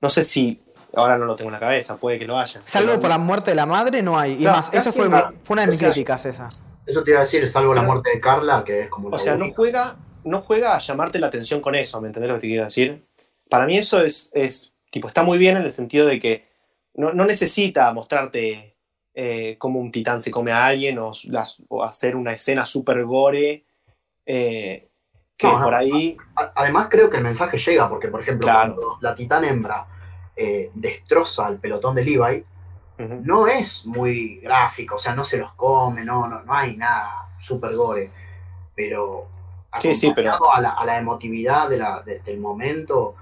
No sé si, ahora no lo tengo en la cabeza, puede que lo haya. Salvo pero- por la muerte de la madre, no hay. Y Claro, más, eso fue, una de mis O sea, críticas, esa. Eso te iba a decir, salvo la muerte de Carla, que es como la O sea, no juega, no juega a llamarte la atención con eso, ¿me entendés lo que te quiero decir? Para mí eso es, es tipo, está muy bien en el sentido de que no, no necesita mostrarte eh, cómo un titán se come a alguien o, las- o hacer una escena súper gore, eh, que No, por ahí, Además, creo que el mensaje llega, porque, por ejemplo, Claro. cuando la titán hembra eh, destroza al pelotón de Levi, no es muy gráfico, o sea, no se los come, no, no, no hay nada súper gore, pero Sí, sí, pero- acompañado a, la, a la emotividad de la- de- del momento,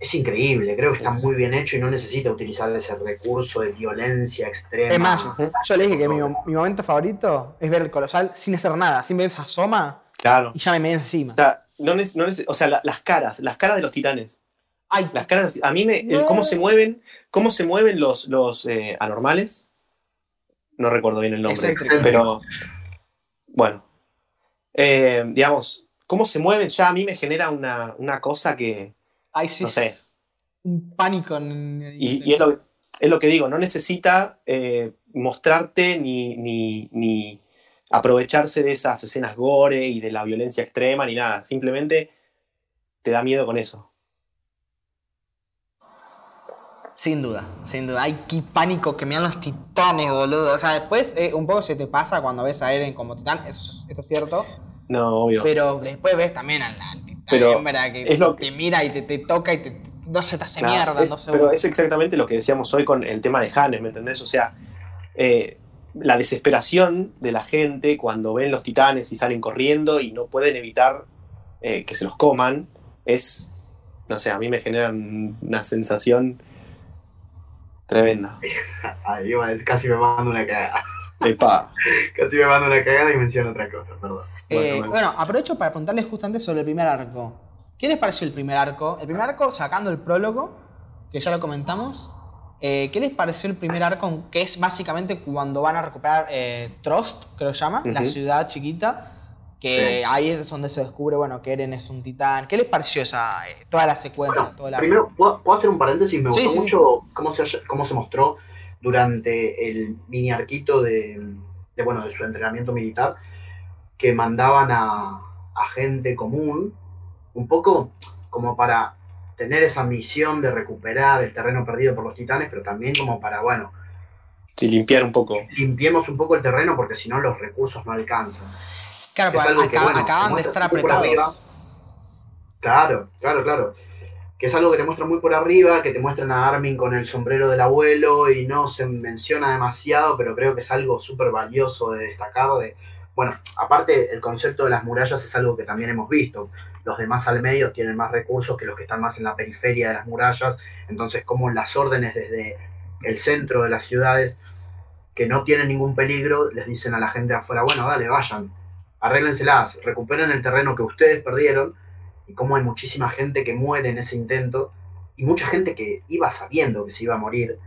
es increíble, creo que está Sí. muy bien hecho y no necesita utilizar ese recurso de violencia extrema. Es más, yo le dije que mi, mi momento favorito es ver el colosal sin hacer nada, sin ver esa asoma claro. y ya me meé encima. O sea, no no o sea, la- las caras, las caras de los titanes. Ay, Las caras, a mí me, el cómo se mueven, cómo se mueven los, los eh, anormales. No recuerdo bien el nombre, pero bueno. Eh, digamos, cómo se mueven ya a mí me genera una, una cosa que, ay, sí. no sé, Un pánico. en- y, y es, lo, es lo que digo, no necesita eh, mostrarte ni, ni, ni aprovecharse de esas escenas gore y de la violencia extrema ni nada, simplemente te da miedo con eso. Sin duda, sin duda. Ay, qué pánico que me dan los titanes, boludo. O sea, después eh, un poco se te pasa cuando ves a Eren como titán, eso, esto es cierto. No, obvio. Pero después ves también al, titán Pero hembra que es lo te mira y te, te toca y te, no se te hace Claro, mierda. es- no sé, pero es exactamente lo que decíamos hoy con el tema de Hannes, ¿me entendés? O sea, eh, la desesperación de la gente cuando ven los titanes y salen corriendo y no pueden evitar eh, que se los coman, es, no sé, a mí me genera una sensación tremenda. [laughs] Ahí casi me mando una cagada. Epa. [laughs] Casi me manda una cagada y menciona otra cosa, perdón. Eh, Bueno, bueno, aprovecho para preguntarles justamente sobre el primer arco. ¿Qué les pareció el primer arco? El primer arco, sacando el prólogo, que ya lo comentamos. eh, ¿Qué les pareció el primer arco? Que es básicamente cuando van a recuperar eh, Trost, creo que se llama, la ciudad chiquita. Que Sí. ahí es donde se descubre, bueno, que Eren es un titán. ¿Qué les pareció esa, eh, toda la secuencia? Bueno, el arco? primero, ¿puedo, puedo hacer un paréntesis? Me Sí, gustó sí. mucho cómo se, cómo se mostró durante el mini arquito de, de, bueno, de su entrenamiento militar, que mandaban a, a gente común, un poco como para tener esa misión de recuperar el terreno perdido por los titanes, pero también como para, bueno, Sí, limpiar un poco. limpiemos un poco el terreno porque si no los recursos no alcanzan. Claro, es porque algo que, bueno, acaban de estar apretados. Claro, claro, claro. Que es algo que te muestra muy por arriba, que te muestran a Armin con el sombrero del abuelo y no se menciona demasiado, pero creo que es algo súper valioso de destacar. De, bueno, aparte el concepto de las murallas es algo que también hemos visto. Los demás al medio tienen más recursos que los que están más en la periferia de las murallas. Entonces, como las órdenes desde el centro de las ciudades que no tienen ningún peligro, les dicen a la gente afuera, bueno, dale, vayan, arréglenselas, recuperen el terreno que ustedes perdieron y cómo hay muchísima gente que muere en ese intento y mucha gente que iba sabiendo que se iba a morir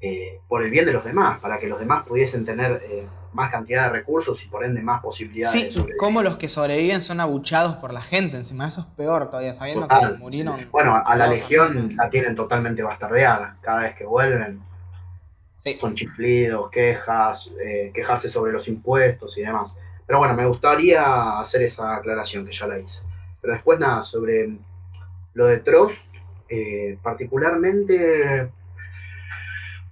eh, por el bien de los demás, para que los demás pudiesen tener eh, más cantidad de recursos y por ende más posibilidades Sí, de sobrevivir. como los que sobreviven son abuchados por la gente encima. Eso es peor todavía, sabiendo Total. que murieron. Bueno, a la legión la tienen totalmente bastardeada. Cada vez que vuelven Sí. son chiflidos, quejas, eh, quejarse sobre los impuestos y demás. Pero bueno, me gustaría hacer esa aclaración que ya la hice. Pero después nada, sobre lo de Trost, eh, particularmente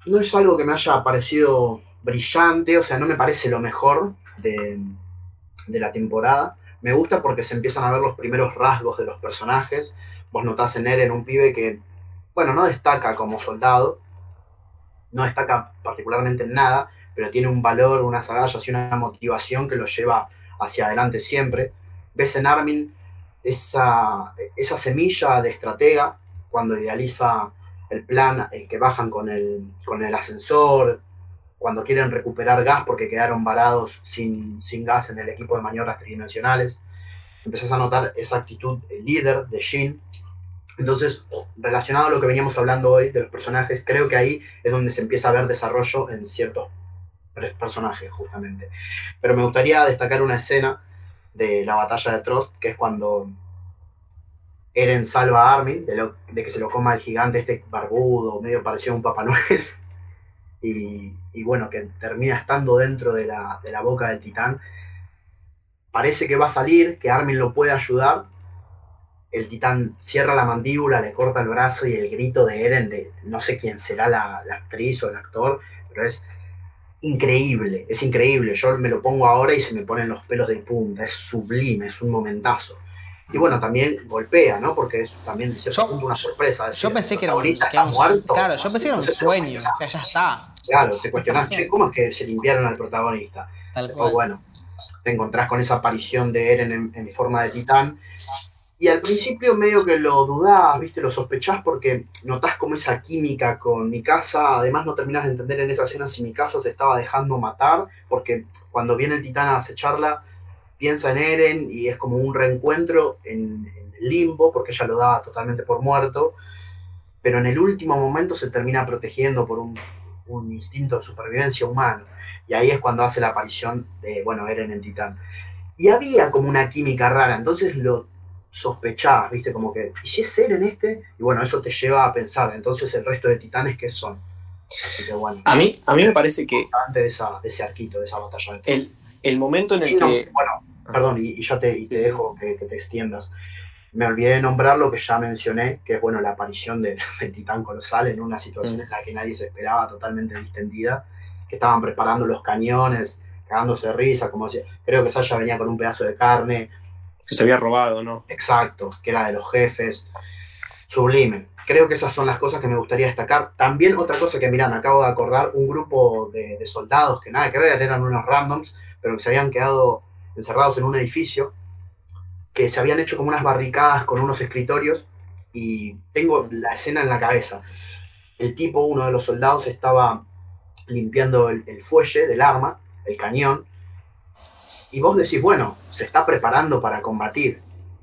no es algo que me haya parecido brillante, o sea, no me parece lo mejor de, de la temporada. Me gusta porque se empiezan a ver los primeros rasgos de los personajes. Vos notás en Eren un pibe que, bueno, no destaca como soldado, no destaca particularmente en nada, pero tiene un valor, unas agallas y una motivación que lo lleva hacia adelante siempre. Ves en Armin esa, semilla de estratega cuando idealiza el plan eh, que bajan con el, el ascensor, cuando quieren recuperar gas porque quedaron varados sin, gas en el equipo de maniobras tridimensionales. Empezás a notar esa actitud eh, líder de Shin. Entonces, relacionado a lo que veníamos hablando hoy de los personajes, creo que ahí es donde se empieza a ver desarrollo en ciertos personajes, justamente. Pero me gustaría destacar una escena de la batalla de Trost, que es cuando Eren salva a Armin de, lo- de que se lo coma el gigante este barbudo, medio parecido a un Papá Noel. [laughs] Y, bueno, que termina estando dentro de la, de la boca del titán. Parece que va a salir, que Armin lo puede ayudar. El titán cierra la mandíbula, le corta el brazo y el grito de Eren, de no sé quién será la, la actriz o el actor, pero es increíble, es increíble. Yo me lo pongo ahora y se me ponen los pelos de punta, es sublime, es un momentazo. Y bueno, también golpea, ¿no? Porque es también en cierto Yo- punto una sorpresa. es Yo pensé que era un, que era un- muerto. Claro, yo pensé que era un sueño. O sea, ya está. Claro, te cuestionás, che, ¿cómo es que se limpiaron al protagonista? Tal cual. bueno, te encontrás con esa aparición de Eren en, en forma de titán. Y al principio medio que lo dudás, ¿viste? Lo sospechás porque notás como esa química con Mikasa. Además no terminás de entender en esa escena si Mikasa se estaba dejando matar, porque cuando viene el titán a acecharla, piensa en Eren y es como un reencuentro en, el limbo, porque ella lo daba totalmente por muerto. Pero en el último momento se termina protegiendo por un, un instinto de supervivencia humano. Y ahí es cuando hace la aparición de, bueno, Eren en Titán. Y había como una química rara, entonces lo sospechás, ¿viste? Como que, ¿y si es Eren este? Y bueno, eso te lleva a pensar, entonces el resto de titanes, ¿qué son? Así que bueno, A mí, a mí me parece que antes de, esa, de ese arquito, de esa batalla de el, el momento en el no, que. bueno, perdón, y, y ya te, y te Sí, sí. dejo que, que te extiendas. Me olvidé de nombrar lo que ya mencioné, que es bueno la aparición de- [laughs] del titán colosal en una situación Mm. en la que nadie se esperaba, totalmente distendida, que estaban preparando los cañones, cagándose de risa, como decía, creo que Sasha venía con un pedazo de carne, que se había robado, ¿no? exacto, que era de los jefes, sublime. Creo que esas son las cosas que me gustaría destacar. También otra cosa que, mirá, acabo de acordar, un grupo de, soldados que nada que ver, eran unos randoms, pero que se habían quedado encerrados en un edificio, que se habían hecho como unas barricadas con unos escritorios, y tengo la escena en la cabeza. El tipo, uno de los soldados, estaba limpiando el fuelle del arma, el cañón, y vos decís, bueno, se está preparando para combatir.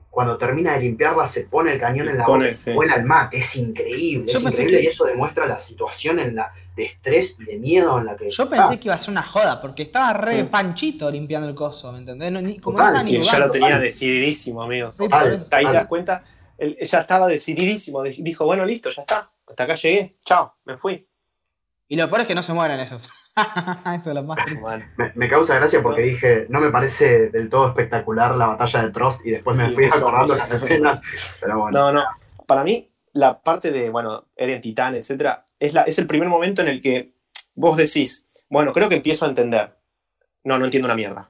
Cuando termina de limpiarla, se pone el cañón en la Pone, boca y sí. vuela al mate. Es increíble, Yo es increíble que- y eso demuestra la situación en la, de estrés y de miedo en la que Yo pensé que iba a ser una joda, porque estaba re Mm. panchito limpiando el coso, ¿me entendés? No, ni, como Total, no estaba ni Y ya lo tenía total. decididísimo, amigo. Sí, Total. Ahí te das cuenta, él ya estaba decididísimo. di- Dijo, bueno, listo, ya está. Hasta acá llegué. Chao, me fui. Y lo peor es que no se mueren esos. [laughs] Eso es lo más. Bueno, Me, me causa gracia porque dije, no me parece del todo espectacular la batalla de Trost y después me Y fui acordando las escenas. Pero bueno, no, no. Para mí, la parte de, bueno, Eren Titán, etcétera, es, la, es el primer momento en el que vos decís, bueno, creo que empiezo a entender. No, no entiendo una mierda.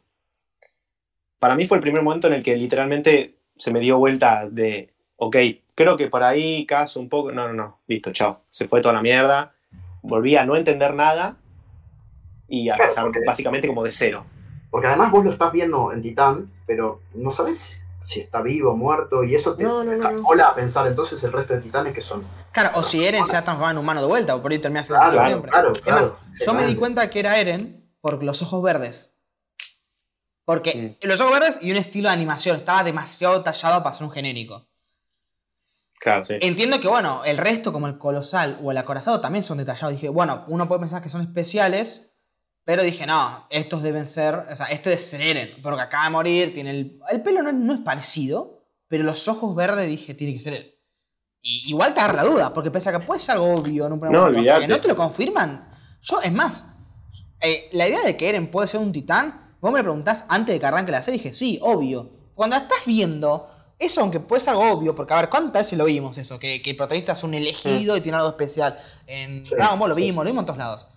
Para mí fue el primer momento en el que literalmente se me dio vuelta de, ok, creo que por ahí caso un poco. No, no, no, listo, chao. Se fue toda la mierda. Volví a no entender nada y a Claro, empezar porque- básicamente como de cero. porque además vos lo estás viendo en Titán, pero no sabes si está vivo o muerto y eso te No, no, no, no. extrapola a pensar entonces el resto de Titanes que son. Claro, o si Eren se ha transformado en humano de vuelta, o por ahí termina siendo Claro, claro, siempre. claro. Claro. yo me di cuenta que era Eren por los ojos verdes. Porque los ojos verdes y un estilo de animación estaba demasiado tallado para ser un genérico. Claro, sí. Entiendo que, bueno, el resto, como el colosal o el acorazado, también son detallados. Dije, bueno, uno puede pensar que son especiales, pero dije, no, estos deben ser, o sea, este debe ser Eren, porque acaba de morir, tiene el, el pelo no, no es parecido, pero los ojos verdes dije, tiene que ser él. Y igual te agarra la duda, porque piensa que puede ser algo obvio en un primer No. Que no te lo confirman. Yo, es más, eh, la idea de que Eren puede ser un titán, vos me lo preguntás antes de que arranque la serie, dije, sí, obvio. Cuando la estás viendo, eso aunque puede ser algo obvio, porque a ver, ¿cuántas veces lo vimos eso? Que, que el protagonista es un elegido y tiene algo especial. En Sí, Dragon Ball lo sí. vimos, lo vimos en todos lados.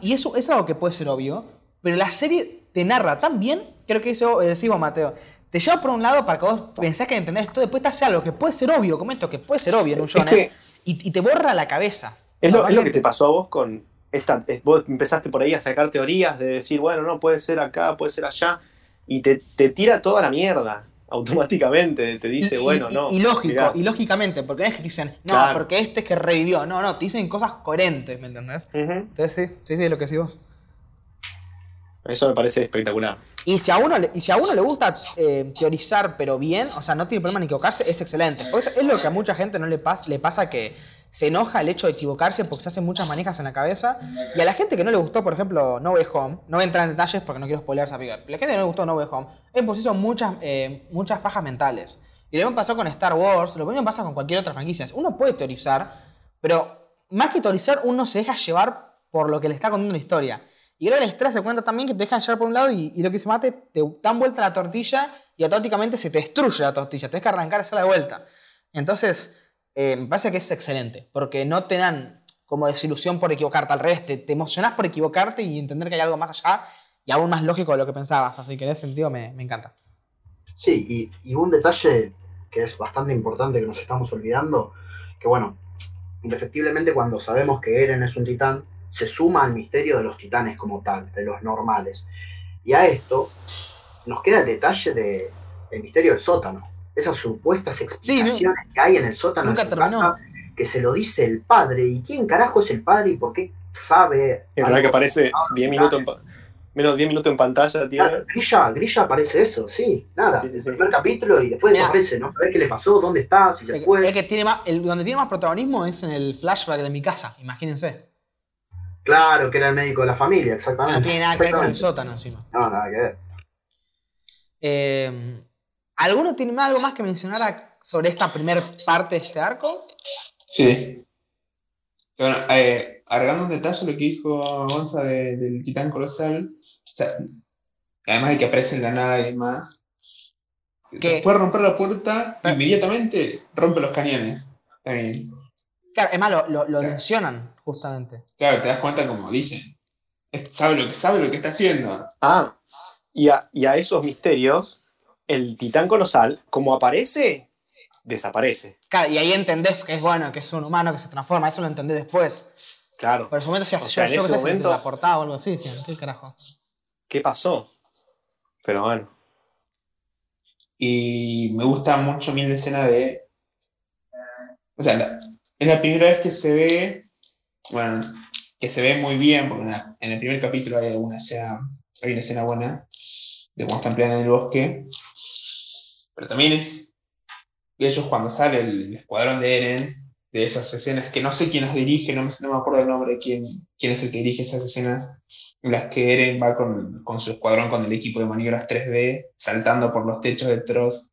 Y eso es algo que puede ser obvio, pero la serie te narra tan bien, creo que eso eh, decimos Mateo, te lleva por un lado para que vos pensás que entendés esto, después te hace algo que puede ser obvio, como esto, que puede ser obvio en un Es que y, y te borra la cabeza. es lo, es lo que te pasó a vos con esta. es- vos empezaste por ahí a sacar teorías de decir, bueno, no, puede ser acá, puede ser allá, y te, te tira toda la mierda automáticamente. Te dice, y, bueno, y- no. y lógico, mirá. y lógicamente, porque no es que te dicen, no, Claro. porque este es que revivió, no, no, te dicen cosas coherentes, ¿me entendés? Entonces sí, sí, sí, es lo que sí vos. Eso me parece espectacular. Y si a uno le, y si a uno le gusta eh, teorizar, pero bien, o sea, no tiene problema en equivocarse, es excelente. Eso es lo que a mucha gente no le, pas- le pasa que se enoja el hecho de equivocarse porque se hacen muchas manijas en la cabeza. Y a la gente que no le gustó, por ejemplo, No Way Home, no voy a entrar en detalles porque no quiero spoilear esa película. La gente que no le gustó No Way Home, es por sí muchas, eh, muchas fajas mentales. Y lo mismo pasó con Star Wars, lo mismo pasa con cualquier otra franquicia. Uno puede teorizar, pero más que teorizar, uno se deja llevar por lo que le está contando la historia. Y luego la historia se cuenta también que te dejan llevar por un lado y, lo que se mate, te dan vuelta la tortilla y automáticamente se te destruye la tortilla. Tienes que arrancar esa de vuelta. Entonces, eh, me parece que es excelente, porque no te dan como desilusión por equivocarte, al revés, te, te emocionás por equivocarte y entender que hay algo más allá y aún más lógico de lo que pensabas. Así que en ese sentido me, me encanta. Sí, y, y un detalle que es bastante importante que nos estamos olvidando, que bueno, indefectiblemente cuando sabemos que Eren es un titán, se suma al misterio de los titanes como tal, de los normales. Y a esto nos queda el detalle de, del misterio del sótano. Esas supuestas explicaciones que hay en el sótano nunca de su terminó. casa, que se lo dice el padre. ¿Y quién carajo es el padre y por qué sabe? Es verdad que aparece 10 minutos en, menos 10 minutos en pantalla. Claro, Grilla, Grilla aparece eso, sí, nada. Sí, sí, sí. El primer capítulo y después Mira. desaparece, no sabés qué le pasó, dónde está, si se fue. que tiene más, el, donde tiene más protagonismo es en el flashback de mi casa, imagínense. Claro, que era el médico de la familia, exactamente. No tiene nada que ver con el sótano encima. No, nada que ver. Eh, ¿Alguno tiene más- algo más que mencionar a- sobre esta primera parte de este arco? Sí. Bueno, eh, agregando un detalle lo que dijo Gonza de- del titán colosal, o sea, además de que aparece en la nada y demás, ¿Qué? después de romper la puerta, Pero- inmediatamente rompe los cañones. También. Claro, es más, lo, lo- mencionan justamente. Claro, te das cuenta como dicen. Sabe lo que sabe lo que está haciendo. Ah, y a, y a esos misterios, el titán colosal, como aparece, desaparece. Claro, y ahí entendés que es bueno, que es un humano que se transforma, eso lo entendés después. Claro. Por ese momento se hace O sea, en yo, ese se momento- portada o algo así, ¿qué carajo? ¿Qué pasó? Pero bueno. Y me gusta mucho a mí la escena de. O sea, la- es la primera vez que se ve. Bueno, que se ve muy bien, porque en, la- en el primer capítulo hay una escena, hay una escena buena de cuando están peleando en el bosque. Pero también es ellos cuando sale el escuadrón de Eren, de esas escenas que no sé quién las dirige, no me, no me acuerdo el nombre de quién, quién es el que dirige esas escenas, en las que Eren va con, con su escuadrón, con el equipo de maniobras 3D, saltando por los techos de Tross.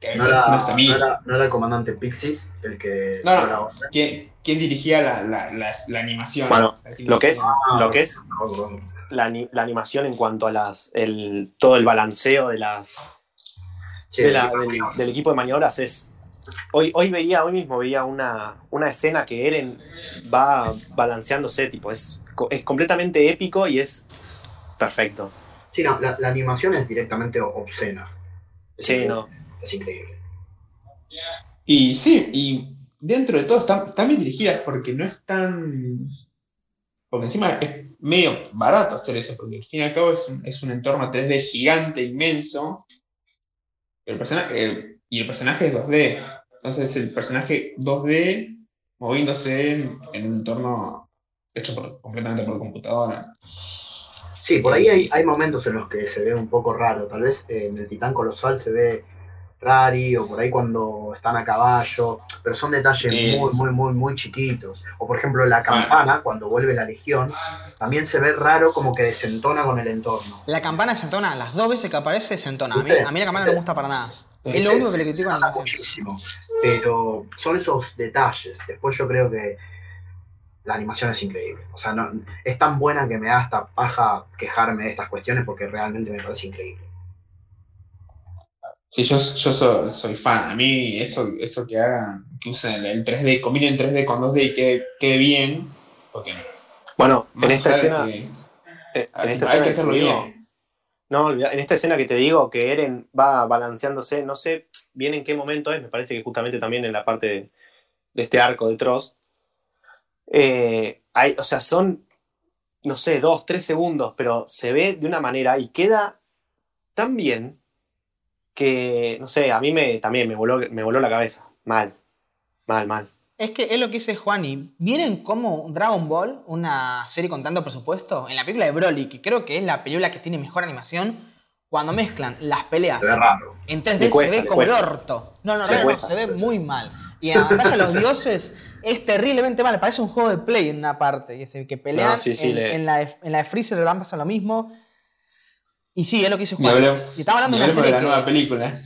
Que No era, escenas a mí- no era- no era el comandante Pixis el que. No, no. ¿Quién, quién dirigía la, la, la, la animación? Bueno, Lo que es, Ah, lo que es no, no, no. La, ani- la animación en cuanto a las el, todo el balanceo de las Sí, de la- sí, del, del equipo de maniobras es hoy hoy veía hoy mismo veía una, una escena que Eren va balanceándose tipo es es completamente épico y es perfecto Sí, no, la, la animación es directamente obscena. Es sí increíble, no Es increíble. Y sí, y dentro de todo están, están bien dirigidas porque no es tan... Porque encima es medio barato hacer eso, porque al fin y al cabo es un, es un entorno 3D gigante, inmenso. El y el personaje es 2D. Entonces el personaje 2D moviéndose en, un entorno hecho completamente por computadora. Sí, por ahí hay, hay momentos en los que se ve un poco raro. Tal vez eh, en el Titán Colosal se ve rari, o por ahí cuando están a caballo, pero son detalles Sí. muy, muy, muy, muy chiquitos. O por ejemplo, la campana, cuando vuelve la legión, también se ve raro como que desentona con el entorno. La campana se entona, las dos veces que aparece se entona. A mí, ¿Viste? a mí la campana no me gusta para nada. Es lo único que le critico a muchísimo. Pero son esos detalles. Después yo creo que la animación es increíble. O sea, no, es tan buena que me da hasta paja quejarme de estas cuestiones porque realmente me parece increíble. Sí, yo, yo soy, soy fan. A mí eso, eso que hagan, que usen el, el 3D, combinen 3D con 2D y quede, quede bien, porque bueno en esta escena que- eh, en esta hay escena que hacerlo te digo- bien. No, en esta escena que te digo que Eren va balanceándose, no sé bien en qué momento es, me parece que justamente también en la parte de, de este arco de Tross. Eh, hay, o sea, son, no sé, dos, tres segundos, pero se ve de una manera y queda tan bien que, no sé, a mí me, también me voló, me voló la cabeza. Mal, mal, mal. Es que es lo que dice Juani. ¿Vieron cómo Dragon Ball, una serie con tanto presupuesto, en la película de Broly, que creo que es la película que tiene mejor animación, cuando mezclan las peleas Se ve raro. en 3D Le cuesta, se ve como el orto. No, no, Le no, se ve muy mal. Y en la batalla de los dioses es terriblemente mal. Parece un juego de play en una parte. Y es el que pelean. No, sí, sí, en, le- en la de, en la de Freezer le dan pasa lo mismo. Y sí, es lo que Ni Juan. Y estaba hablando de una hablemos de serie la que- nueva película.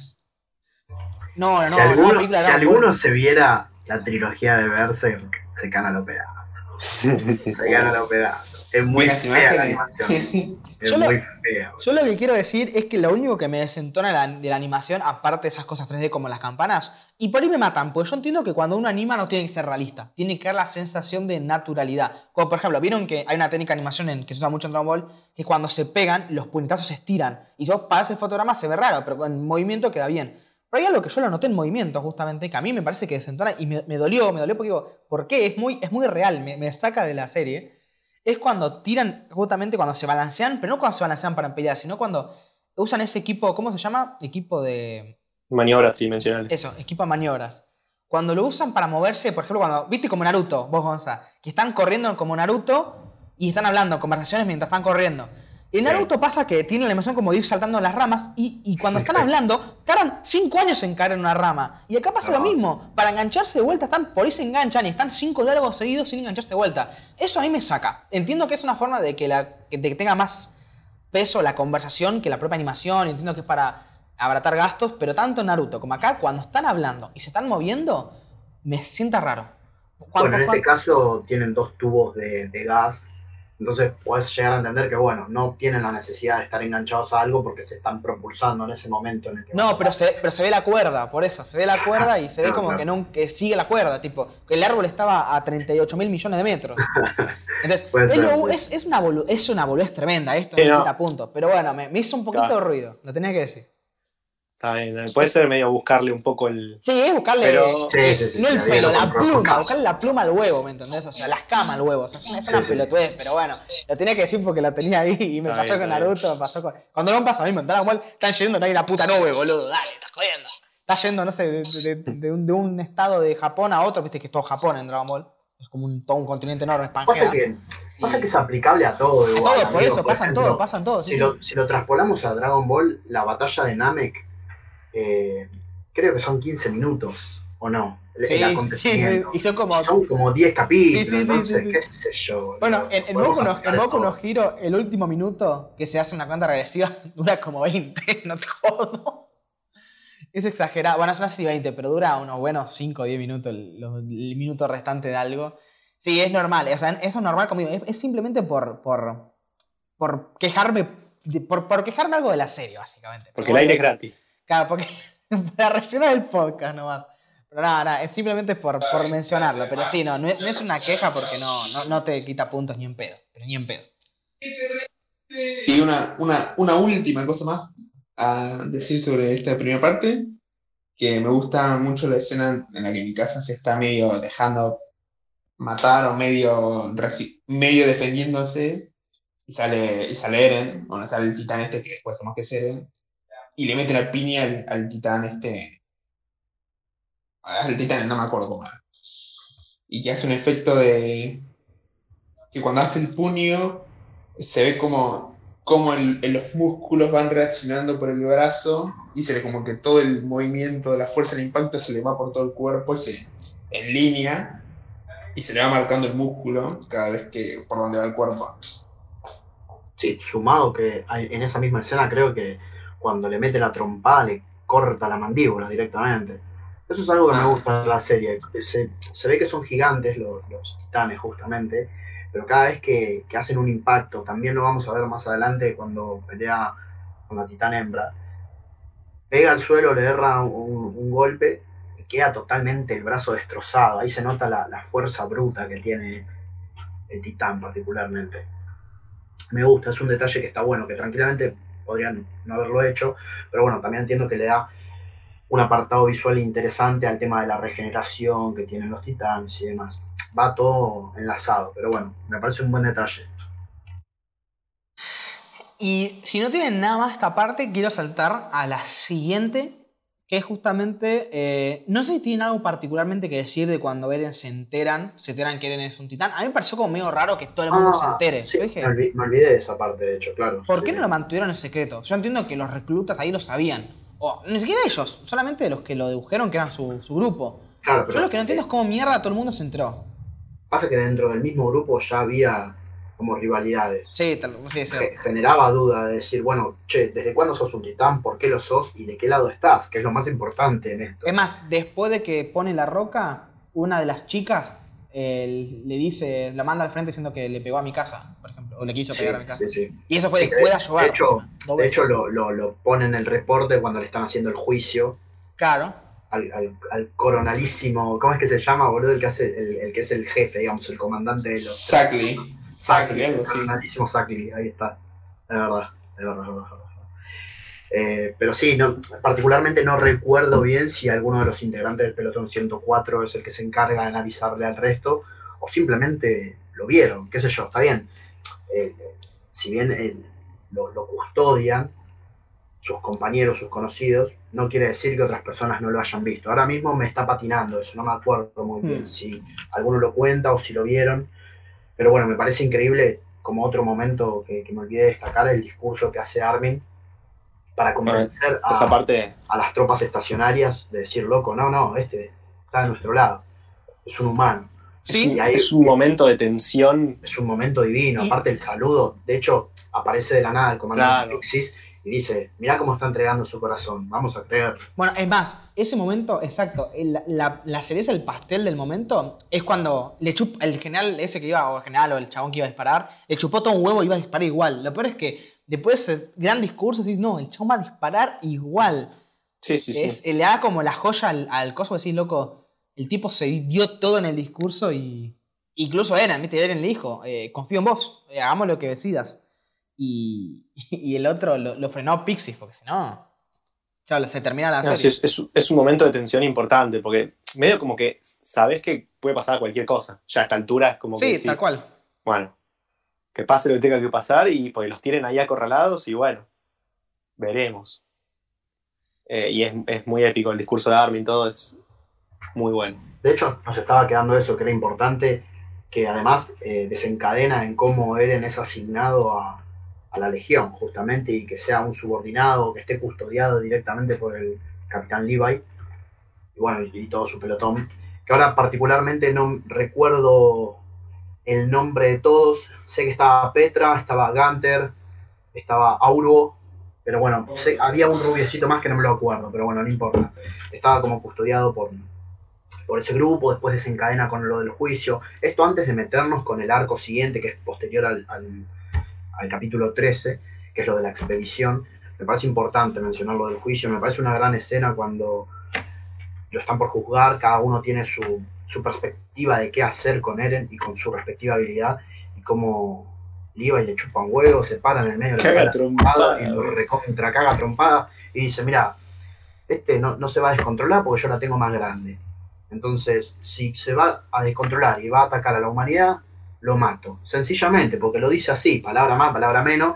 No, no, si no, alguno, película si alguno se viera la trilogía de Berserk, se gana los pedazos. [laughs] Se gana los pedazos. Es muy fea la animación. [laughs] Es Yo lo- muy fea. boludo. Yo lo que quiero decir es que lo único que me desentona la- de la animación, aparte de esas cosas 3D como las campanas, y por ahí me matan, porque yo entiendo que cuando uno anima no tiene que ser realista, tiene que dar la sensación de naturalidad. Como por ejemplo, vieron que hay una técnica de animación en, que se usa mucho en Dragon Ball, que cuando se pegan, los puñetazos se estiran. Y yo para ese fotograma se ve raro, pero con movimiento queda bien. Pero hay algo que yo lo noté en movimiento, justamente, que a mí me parece que desentona y me, me dolió, me dolió porque digo, ¿por qué? Es muy, es muy real, me, me saca de la serie. Es cuando tiran, justamente cuando se balancean, pero no cuando se balancean para pelear, sino cuando usan ese equipo, ¿cómo se llama? Equipo de. Maniobras tridimensionales. Eso, equipo de maniobras. Cuando lo usan para moverse, por ejemplo, cuando. ¿Viste como Naruto, vos, Gonza? Que están corriendo como Naruto y están hablando, conversaciones mientras están corriendo. En Sí. Naruto pasa que tiene la emoción como de ir saltando las ramas y, y cuando están hablando, tardan 5 años en caer en una rama. Y acá pasa lo mismo. Para engancharse de vuelta, están por ahí se enganchan y están 5 diálogos seguidos sin engancharse de vuelta. Eso a mí me saca. Entiendo que es una forma de que, la, que de que tenga más peso la conversación que la propia animación. Entiendo que es para abaratar gastos, pero tanto en Naruto como acá, cuando están hablando y se están moviendo, me sienta raro. Bueno, en este caso tienen dos tubos de, de gas. Entonces puedes llegar a entender que, bueno, no tienen la necesidad de estar enganchados a algo porque se están propulsando en ese momento en el que. No, pero se, pero se ve la cuerda, por eso. Se ve la cuerda y se ve como que, no, que sigue la cuerda. Tipo, que el árbol estaba a 38 mil millones de metros. [laughs] Entonces, es, lo- es, es una bolu- es una boludez tremenda. Esto Sí, no no. quita punto. Pero bueno, me, me hizo un poquito Claro. de ruido. Lo tenía que decir. Está bien, puede ser medio buscarle un poco el. Sí, es buscarle. Pero- Sí, sí, sí, no sí, el pelo, lo la pluma, buscarle la pluma al huevo, ¿me entendés? O sea, la escama al huevo. O sea, es una, es pelotudez, pero bueno, lo tenía que decir porque lo tenía ahí y me Está pasó bien, con. Naruto, me pasó con. Cuando no pasa lo mismo, en Dragon Ball están yendo, no hay una puta nube, boludo, dale, estás jodiendo. Estás yendo, no sé, de, de- de un, de un estado de Japón a otro, viste que es todo Japón en Dragon Ball. Es como un, todo un continente enorme, Pasa que, pasa que es aplicable a todo. a igual, todo, por eso, pasan ejemplo, todo, pasan todo. Si sí. lo, si lo traspolamos a Dragon Ball, la batalla de Namek, eh, creo que son 15 minutos, ¿o no? El, el Sí, y son como... Son como 10 capítulos, Sí, sí, sí, entonces, sí, sí. qué sé yo. Bueno, en, en Boku no, en Boku no todo. Hero, el último minuto que se hace una cuenta regresiva [laughs] dura como 20, [laughs] no te jodo. Es exagerado. Bueno, no sé si 20, pero dura unos buenos 5 o 10 minutos, el, el minuto restante de algo. Sí, es normal. O sea, eso es normal conmigo. Es, es simplemente por, por, por quejarme. Por, por quejarme algo de la serie, básicamente. Porque el aire es gratis. Claro, porque [laughs] para rellenar el podcast nomás. Pero nada, nada, es simplemente por, por mencionarlo. Pero sí, no, no es, no es una queja porque no, no, no te quita puntos ni en pedo. Pero ni en pedo. Y una, una, una última cosa más a decir sobre esta primera parte, que me gusta mucho la escena en la que mi casa se está medio dejando matar o medio, medio defendiéndose, y sale, y sale Eren, bueno, sale el titán este que después tenemos que ser Eren, y le mete la piña al, al titán este, al titán, no me acuerdo cómo era, y que hace un efecto de, que cuando hace el puño, se ve como, como el- los músculos van reaccionando por el brazo y se le como que todo el movimiento de la fuerza del impacto se le va por todo el cuerpo se, en línea y se le va marcando el músculo cada vez que por donde va el cuerpo. Sí, sumado que en esa misma escena creo que cuando le mete la trompada le corta la mandíbula directamente. Eso es algo que me gusta de la serie. Se, ve que son gigantes los, titanes justamente, pero cada vez que, hacen un impacto, también lo vamos a ver más adelante cuando pelea con la titán hembra, pega al suelo, le erra un, golpe y queda totalmente el brazo destrozado. Ahí se nota la fuerza bruta que tiene el titán particularmente me gusta, es un detalle que está bueno, que tranquilamente podrían no haberlo hecho, pero bueno, también entiendo que le da un apartado visual interesante al tema de la regeneración que tienen los titanes y demás. Va todo enlazado, pero bueno, me parece un buen detalle. Y si no tienen nada más esta parte, quiero saltar a la siguiente, que es justamente, eh, no sé si tienen algo particularmente que decir de cuando Eren se enteran, se enteran que Eren es un titán. A mí me pareció como medio raro que todo el mundo se entere. Ah, sí, Yo dije, me, olvi- me olvidé de esa parte, de hecho, claro. ¿por qué no lo mantuvieron en secreto? Yo entiendo que los reclutas ahí lo sabían. O ni siquiera ellos, solamente los que lo dedujeron que eran su, su grupo. Claro, Yo lo que no entiendo es cómo mierda todo el mundo se enteró. pasa que dentro del mismo grupo ya había como rivalidades. Sí, tal, sí, sí. Ge- generaba duda de decir, bueno, che, ¿desde cuándo sos un titán? ¿Por qué lo sos? ¿Y de qué lado estás? Que es lo más importante en esto. Es más, después de que pone la roca, una de las chicas eh, le dice, la manda al frente diciendo que le pegó a mi casa, por ejemplo, o le quiso Sí, pegar a mi casa. sí, sí. Y eso fue después de ayudar. de hecho, Dos de hecho lo, lo, lo pone en el reporte cuando le están haciendo el juicio Claro. al, al- al coronalísimo, ¿cómo es que se llama, boludo? El que, hace, el, el que es el jefe, digamos, el comandante de los... Sackley. Sackley, el algo Sackley, ahí está. De verdad, de verdad, de verdad. de verdad. Eh, pero sí, no, particularmente no recuerdo bien si alguno de los integrantes del pelotón 104 es el que se encarga en avisarle al resto o simplemente lo vieron, qué sé yo, está bien. Eh, si bien eh, lo, lo custodian sus compañeros, sus conocidos, no quiere decir que otras personas no lo hayan visto. Ahora mismo me está patinando eso, no me acuerdo muy bien Hmm. si alguno lo cuenta o si lo vieron. Pero bueno, me parece increíble, como otro momento que, que me olvidé de destacar, el discurso que hace Armin para convencer Esa a, parte, a las tropas estacionarias de decir, loco, no, no, este está de nuestro lado, es un humano. es, Sí, ahí- es un momento de tensión. Es un momento divino, Y- aparte el saludo, de hecho, aparece de la nada el comandante Claro. Y dice, mirá cómo está entregando su corazón, vamos a creer. Bueno, es más, ese momento, exacto, el- la, la cereza, el pastel del momento, es cuando le chup, el general ese que iba, o el general o el chabón que iba a disparar, le chupó todo un huevo y iba a disparar igual. Lo peor es que después de ese gran discurso decís, no, el chabón va a disparar igual. Sí, sí, sí. Le da como la joya al, al coso, decís, loco, el tipo se dio todo en el discurso y incluso Eren, ¿viste? Eren le dijo, eh, confío en vos, eh, hagamos lo que decidas. Y, [laughs] y el otro lo, lo frenó Pixis, porque si no, chaval, se termina la No, serie. sí, es, es- es un momento de tensión importante, porque medio como que sabes que puede pasar cualquier cosa. Ya a esta altura es como que Sí, decís, tal cual. bueno, que pase lo que tenga que pasar y porque los tienen ahí acorralados y bueno, veremos. Eh, y es, es muy épico el discurso de Armin, todo es muy bueno. De hecho, nos estaba quedando eso que era importante, que además eh, desencadena en cómo Eren es asignado a, a la Legión, justamente, y que sea un subordinado, que esté custodiado directamente por el capitán Levi, y bueno, y, todo su pelotón. Que ahora particularmente no recuerdo el nombre de todos. Sé que estaba Petra, estaba Gunter, estaba Auro, pero bueno, había un rubiecito más que no me lo acuerdo, pero bueno, no importa. Estaba como custodiado por, por ese grupo, después desencadena con lo del juicio. Esto antes de meternos con el arco siguiente, que es posterior al- al capítulo 13, que es lo de la expedición. Me parece importante mencionar lo del juicio, me parece una gran escena cuando lo están por juzgar, cada uno tiene su, su perspectiva de qué hacer con Eren y con su respectiva habilidad, y cómo Levi le chupa un huevo, se para en el medio de la trompada, y lo recontra caga trompada y dice, mira, este no, no se va a descontrolar porque yo la tengo más grande. Entonces, si se va a descontrolar y va a atacar a la humanidad, lo mato. Sencillamente, porque lo dice así, palabra más, palabra menos,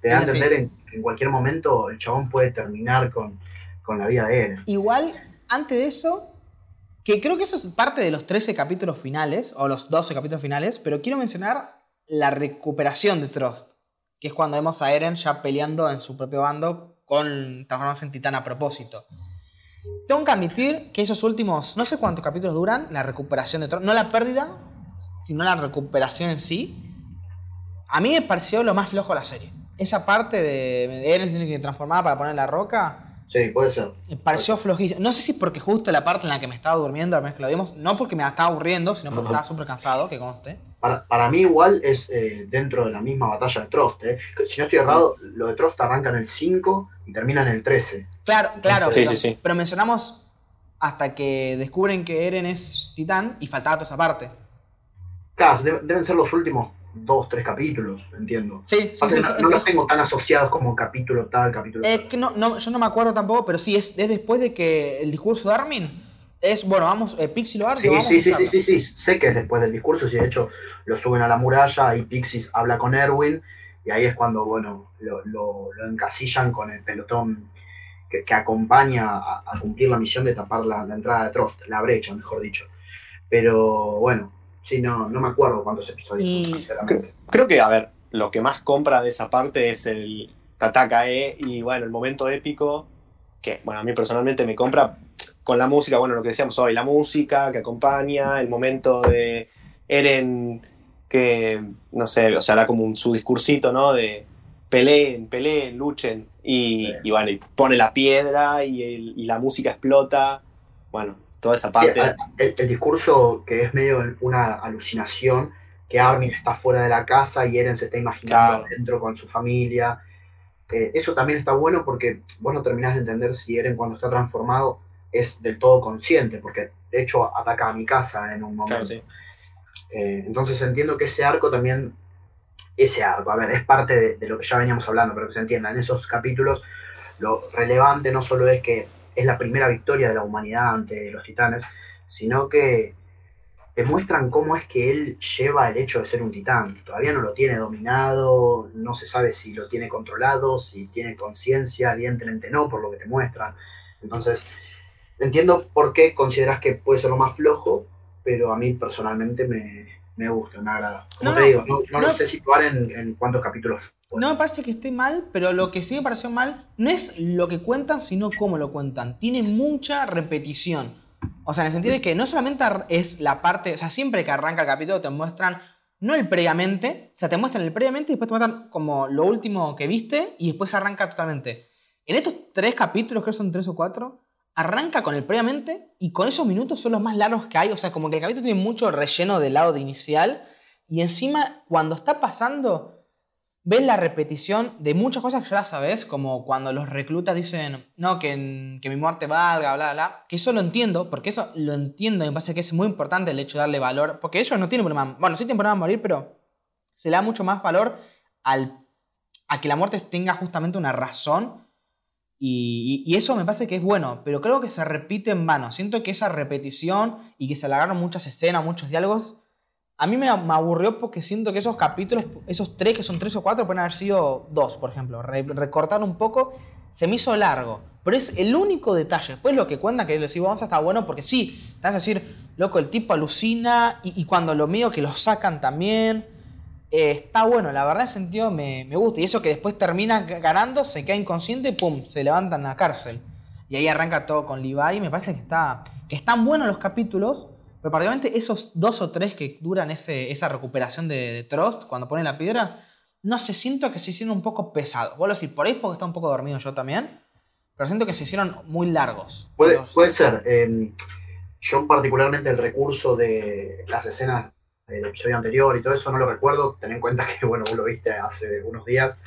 te da a entender en, en cualquier momento el chabón puede terminar con, con la vida de Eren. Igual, antes de eso, que creo que eso es parte de los 13 capítulos finales, o los 12 capítulos finales, pero quiero mencionar la recuperación de Trost, que es cuando vemos a Eren ya peleando en su propio bando con transformándose en titán a propósito. Tengo que admitir que esos últimos, no sé cuántos capítulos duran, la recuperación de Trost, no la pérdida, sino la recuperación en sí, a mí me pareció lo más flojo de la serie. Esa parte de, se tiene que transformar para poner la roca, Sí, puede ser. me pareció flojísimo. No sé si porque justo la parte en la que me estaba durmiendo, al menos que lo vimos, no porque me estaba aburriendo, sino porque estaba súper cansado, que conste. Para, para mí igual es eh, dentro de la misma batalla de Trost. eh. Si no estoy errado, lo de Trost arranca en el 5 y termina en el 13. Claro, claro. Sí, pero, sí, sí. pero mencionamos hasta que descubren que Eren es titán y faltaba toda esa parte. Claro, deben ser los últimos dos, tres capítulos, entiendo. Sí, sí, no, sí, no es- los tengo tan asociados como capítulo tal, capítulo es tal. que no, no, yo no me acuerdo tampoco, pero sí, es, es después de que el discurso de Armin es, bueno, vamos, eh, Pixie lo arde, Sí, vamos sí, sí, sí, sí, sí, sé que es después del discurso, y de hecho lo suben a la muralla y Pixis habla con Erwin, y ahí es cuando, bueno, lo, lo- lo encasillan con el pelotón que, que acompaña a, a cumplir la misión de tapar la, la entrada de Trost, la brecha, mejor dicho. Pero bueno, sí, no, no me acuerdo cuántos episodios, Y- sinceramente. Creo que, a ver, lo que más compra de esa parte es el Tataka E y bueno, el momento épico, que bueno, a mí personalmente me compra con la música, bueno, lo que decíamos hoy, la música que acompaña, el momento de Eren que, no sé, o sea, da como un, su discursito, ¿no? De peleen, peleen, luchen, y, Sí. y bueno, y pone la piedra y, el- y la música explota, bueno, toda esa parte. Sí, el, el discurso que es medio una alucinación, que Armin está fuera de la casa y Eren se está imaginando Claro. adentro con su familia. Eh, eso también está bueno porque vos no terminás de entender si Eren cuando está transformado es del todo consciente, porque de hecho ataca a mi casa en un momento. Claro, sí. Eh, entonces entiendo que ese arco también, ese arco, a ver, es parte de, de lo que ya veníamos hablando, pero que se entienda, en esos capítulos lo relevante no solo es que es la primera victoria de la humanidad ante los titanes, sino que te muestran cómo es que él lleva el hecho de ser un titán. Todavía no lo tiene dominado, no se sabe si lo tiene controlado, si tiene conciencia, evidentemente no, por lo que te muestran. Entonces, entiendo por qué consideras que puede ser lo más flojo, pero a mí personalmente me, me gusta, me agrada. Como No, te digo, no, no no. lo sé situar en, en cuántos capítulos. fue. No me parece que esté mal, pero lo que sí me pareció mal no es lo que cuentan, sino cómo lo cuentan. Tiene mucha repetición. O sea, en el sentido de que no solamente es la parte, o sea, siempre que arranca el capítulo te muestran, no el previamente, o sea, te muestran el previamente y después te muestran como lo último que viste y después arranca totalmente. En estos tres capítulos, creo que son tres o cuatro, arranca con el previamente y con esos minutos son los más largos que hay. O sea, como que el capítulo tiene mucho relleno del lado de inicial y encima cuando está pasando ves la repetición de muchas cosas que ya las sabes, como cuando los reclutas dicen, no, que, que mi muerte valga, bla, bla, que eso lo entiendo, porque eso lo entiendo, y me parece que es muy importante el hecho de darle valor, porque ellos no tienen problema, bueno, sí tienen problema en morir, pero se le da mucho más valor al, a que la muerte tenga justamente una razón, y, eso me parece que es bueno, pero creo que se repite en vano, siento que esa repetición y que se alargaron muchas escenas, muchos diálogos, a mí me, aburrió porque siento que esos capítulos, esos tres que son tres o cuatro, pueden haber sido dos, por ejemplo. Re- recortar un poco, se me hizo largo. Pero es el único detalle. Después lo que cuenta que les vamos a estar bueno porque sí, te vas a decir, loco, el tipo alucina y, y cuando lo mío que lo sacan también. Eh, está bueno, la verdad, ese sentido me, me gusta. Y eso que después termina ganando, se queda inconsciente y pum, se levanta en la cárcel. Y ahí arranca todo con Levi. y Me parece que, está, que están buenos los capítulos, pero particularmente esos dos o tres que duran ese, esa recuperación de, de Trost cuando ponen la piedra, no sé, siento que se hicieron un poco pesados. Vuelvo a decir, por ahí porque está un poco dormido yo también, pero siento que se hicieron muy largos. Puede, puede ser. eh, yo particularmente el recurso de las escenas del episodio anterior y todo eso no lo recuerdo. Ten en cuenta [laughs] que, bueno, vos lo viste hace unos días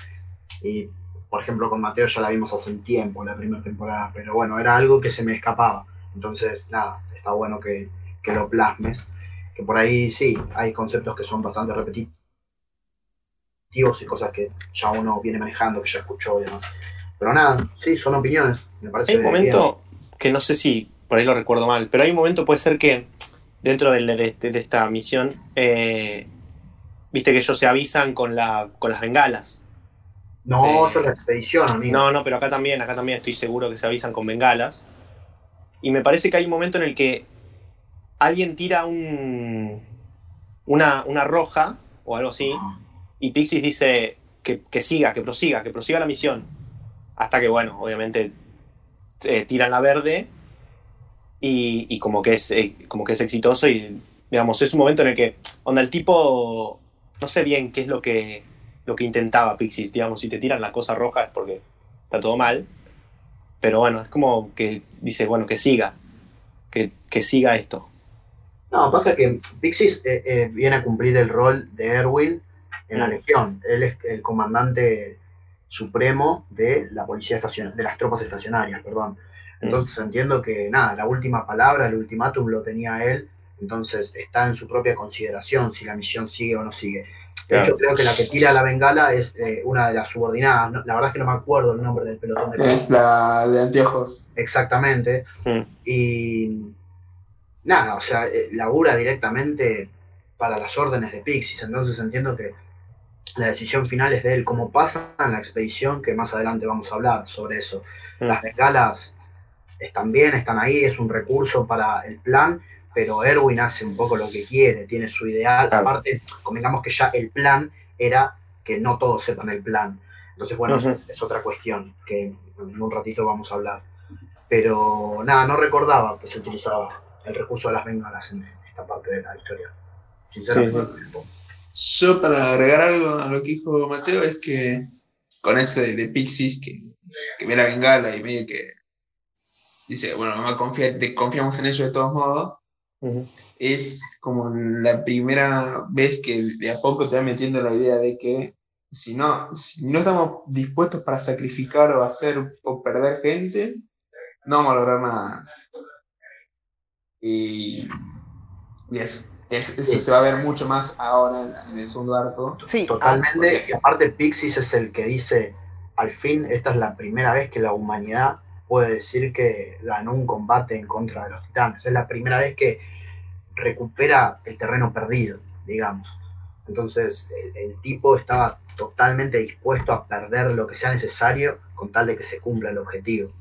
y, por ejemplo, con Mateo ya la vimos hace un tiempo, la primera temporada, pero bueno, era algo que se me escapaba. Entonces, nada, está bueno que, que lo plasmes. Que por ahí sí, hay conceptos que son bastante repetitivos y cosas que ya uno viene manejando, que ya escuchó y demás. Pero nada, sí, son opiniones. Me parece Hay un bien. momento que no sé si por ahí lo recuerdo mal, pero hay un momento puede ser que dentro de, de- de esta misión, eh, viste que ellos se avisan con, la, con las bengalas. No, Eh, eso es la expedición, amigo. No, no, pero acá también, acá también estoy seguro que se avisan con bengalas. Y me parece que hay un momento en el que alguien tira un, una, una roja o algo así, y Pixis dice que, que siga, que prosiga, que prosiga la misión. Hasta que, bueno, obviamente eh, tiran la verde y, y como, que es, eh, como que es exitoso y, digamos, es un momento en el que, onda, el tipo, no sé bien qué es lo que, lo que intentaba Pixis, digamos, si te tiran la cosa roja es porque está todo mal. Pero bueno, es como que dice, bueno, que siga, que, que siga esto. No, pasa que Pixis eh, eh, viene a cumplir el rol de Erwin en la Mm. Legión. Él es el comandante supremo de la policía estacion de las tropas estacionarias, perdón. Entonces entiendo que nada, la última palabra, el ultimátum lo tenía él, entonces está en su propia consideración si la misión sigue o no sigue. De Claro. hecho, creo que la que tira la bengala es eh, una de las subordinadas. No- la verdad es que no me acuerdo el nombre del pelotón de Es la de anteojos. Exactamente. Mm. Y nada, o sea, eh, labura directamente para las órdenes de Pixis. Entonces entiendo que la decisión final es de él. Como pasa en la expedición, que más adelante vamos a hablar sobre eso. Mm. Las bengalas están bien, están ahí, es un recurso para el plan, pero Erwin hace un poco lo que quiere, tiene su ideal. Claro. Aparte, convengamos que ya el plan era que no todos sepan el plan. Entonces, bueno, es, es otra cuestión que en un ratito vamos a hablar. Pero nada, no recordaba que se utilizaba el recurso de las bengalas en esta parte de la historia. Sinceramente. Yo para agregar algo a lo que dijo Mateo es que con eso de, de Pixies que, que ve la bengala y medio que dice, bueno, mamá confía, te- confiamos en ellos de todos modos, es como la primera vez que de a poco te va metiendo la idea de que si no, si no estamos dispuestos para sacrificar o hacer o perder gente, no vamos a lograr nada. Y, y eso, es- eso se va a ver mucho más ahora en, el segundo arco. Sí, Totalmente. Y aparte, Pixis es el que dice: al fin, esta es la primera vez que la humanidad puede decir que ganó un combate en contra de los titanes. Es la primera vez que recupera el terreno perdido, digamos. Entonces, el, tipo estaba totalmente dispuesto a perder lo que sea necesario con tal de que se cumpla el objetivo.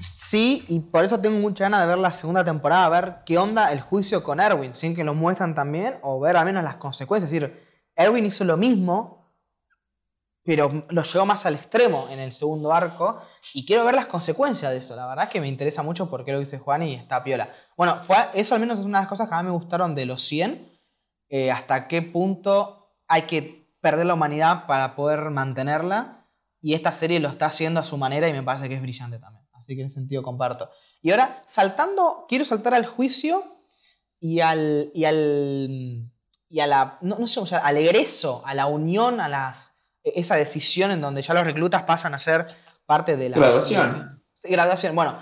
Sí, y por eso tengo mucha ganas de ver la segunda temporada, ver qué onda el juicio con Erwin, sin que lo muestran también, o ver al menos las consecuencias. Es decir, Erwin hizo lo mismo, pero lo llevó más al extremo en el segundo arco, y quiero ver las consecuencias de eso. La verdad es que me interesa mucho porque lo dice Juan y está piola. Bueno, fue, eso al menos es una de las cosas que a mí me gustaron de los 100, eh, hasta qué punto hay que perder la humanidad para poder mantenerla. Y esta serie lo está haciendo a su manera y me parece que es brillante también. Así que en ese sentido comparto. Y ahora, saltando, quiero saltar al juicio y al. y al. y a la. no, no sé cómo se llama, al egreso, a la unión, a las. Esa decisión en donde ya los reclutas pasan a ser parte de la. Graduación. Graduación. Bueno,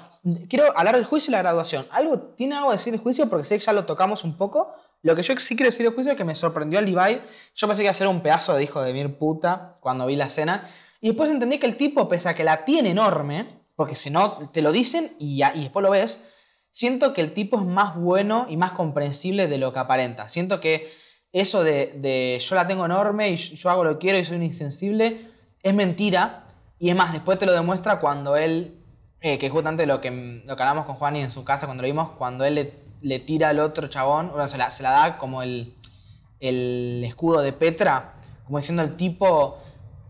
quiero hablar del juicio y la graduación. ¿Algo, ¿Tiene algo que decir el juicio? Porque sé que ya lo tocamos un poco. Lo que yo sí quiero decir del juicio es que me sorprendió el Levi. Yo pensé que iba a ser un pedazo de hijo de mil puta cuando vi la escena. Y después entendí que el tipo, pese a que la tiene enorme, porque si no te lo dicen y, y después lo ves, siento que el tipo es más bueno y más comprensible de lo que aparenta. Siento que eso de, yo la tengo enorme y yo hago lo que quiero y soy un insensible es mentira. Y es más, después te lo demuestra cuando él, eh, que es justamente lo que, lo que hablamos con Juan y en su casa cuando lo vimos, cuando él le tira al otro chabón, bueno, se la, se la da como el, el escudo de Petra, como diciendo el tipo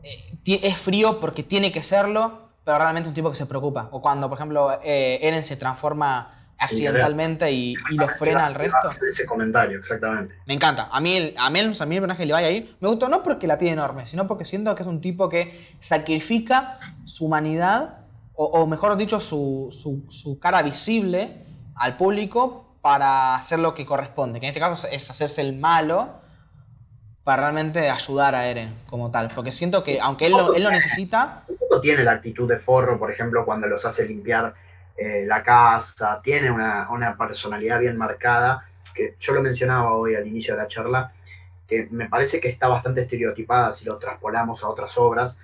eh, es frío porque tiene que serlo, pero realmente es un tipo que se preocupa. O cuando, por ejemplo, eh, Eren se transforma accidentalmente y, y lo frena al resto. Ese comentario, exactamente. Me encanta. A mí, el, a mí, a mí el personaje le vaya ahí. Me gustó no porque la tiene enorme, sino porque siento que es un tipo que sacrifica su humanidad, o, o mejor dicho, su, su- su cara visible al público para hacer lo que corresponde. Que en este caso es hacerse el malo para realmente ayudar a Eren como tal. Porque siento que, aunque él lo, él lo necesita, tiene la actitud de forro, por ejemplo, cuando los hace limpiar eh, la casa, tiene una, personalidad bien marcada, que yo lo mencionaba hoy al inicio de la charla, que me parece que está bastante estereotipada si lo traspolamos a otras obras.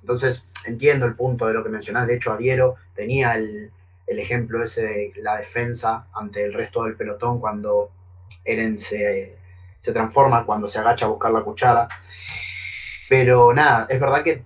Entonces, entiendo el punto de lo que mencionás, de hecho, Adiero tenía el, el ejemplo ese de la defensa ante el resto del pelotón cuando Eren se, se transforma, cuando se agacha a buscar la cuchara. Pero nada, es verdad que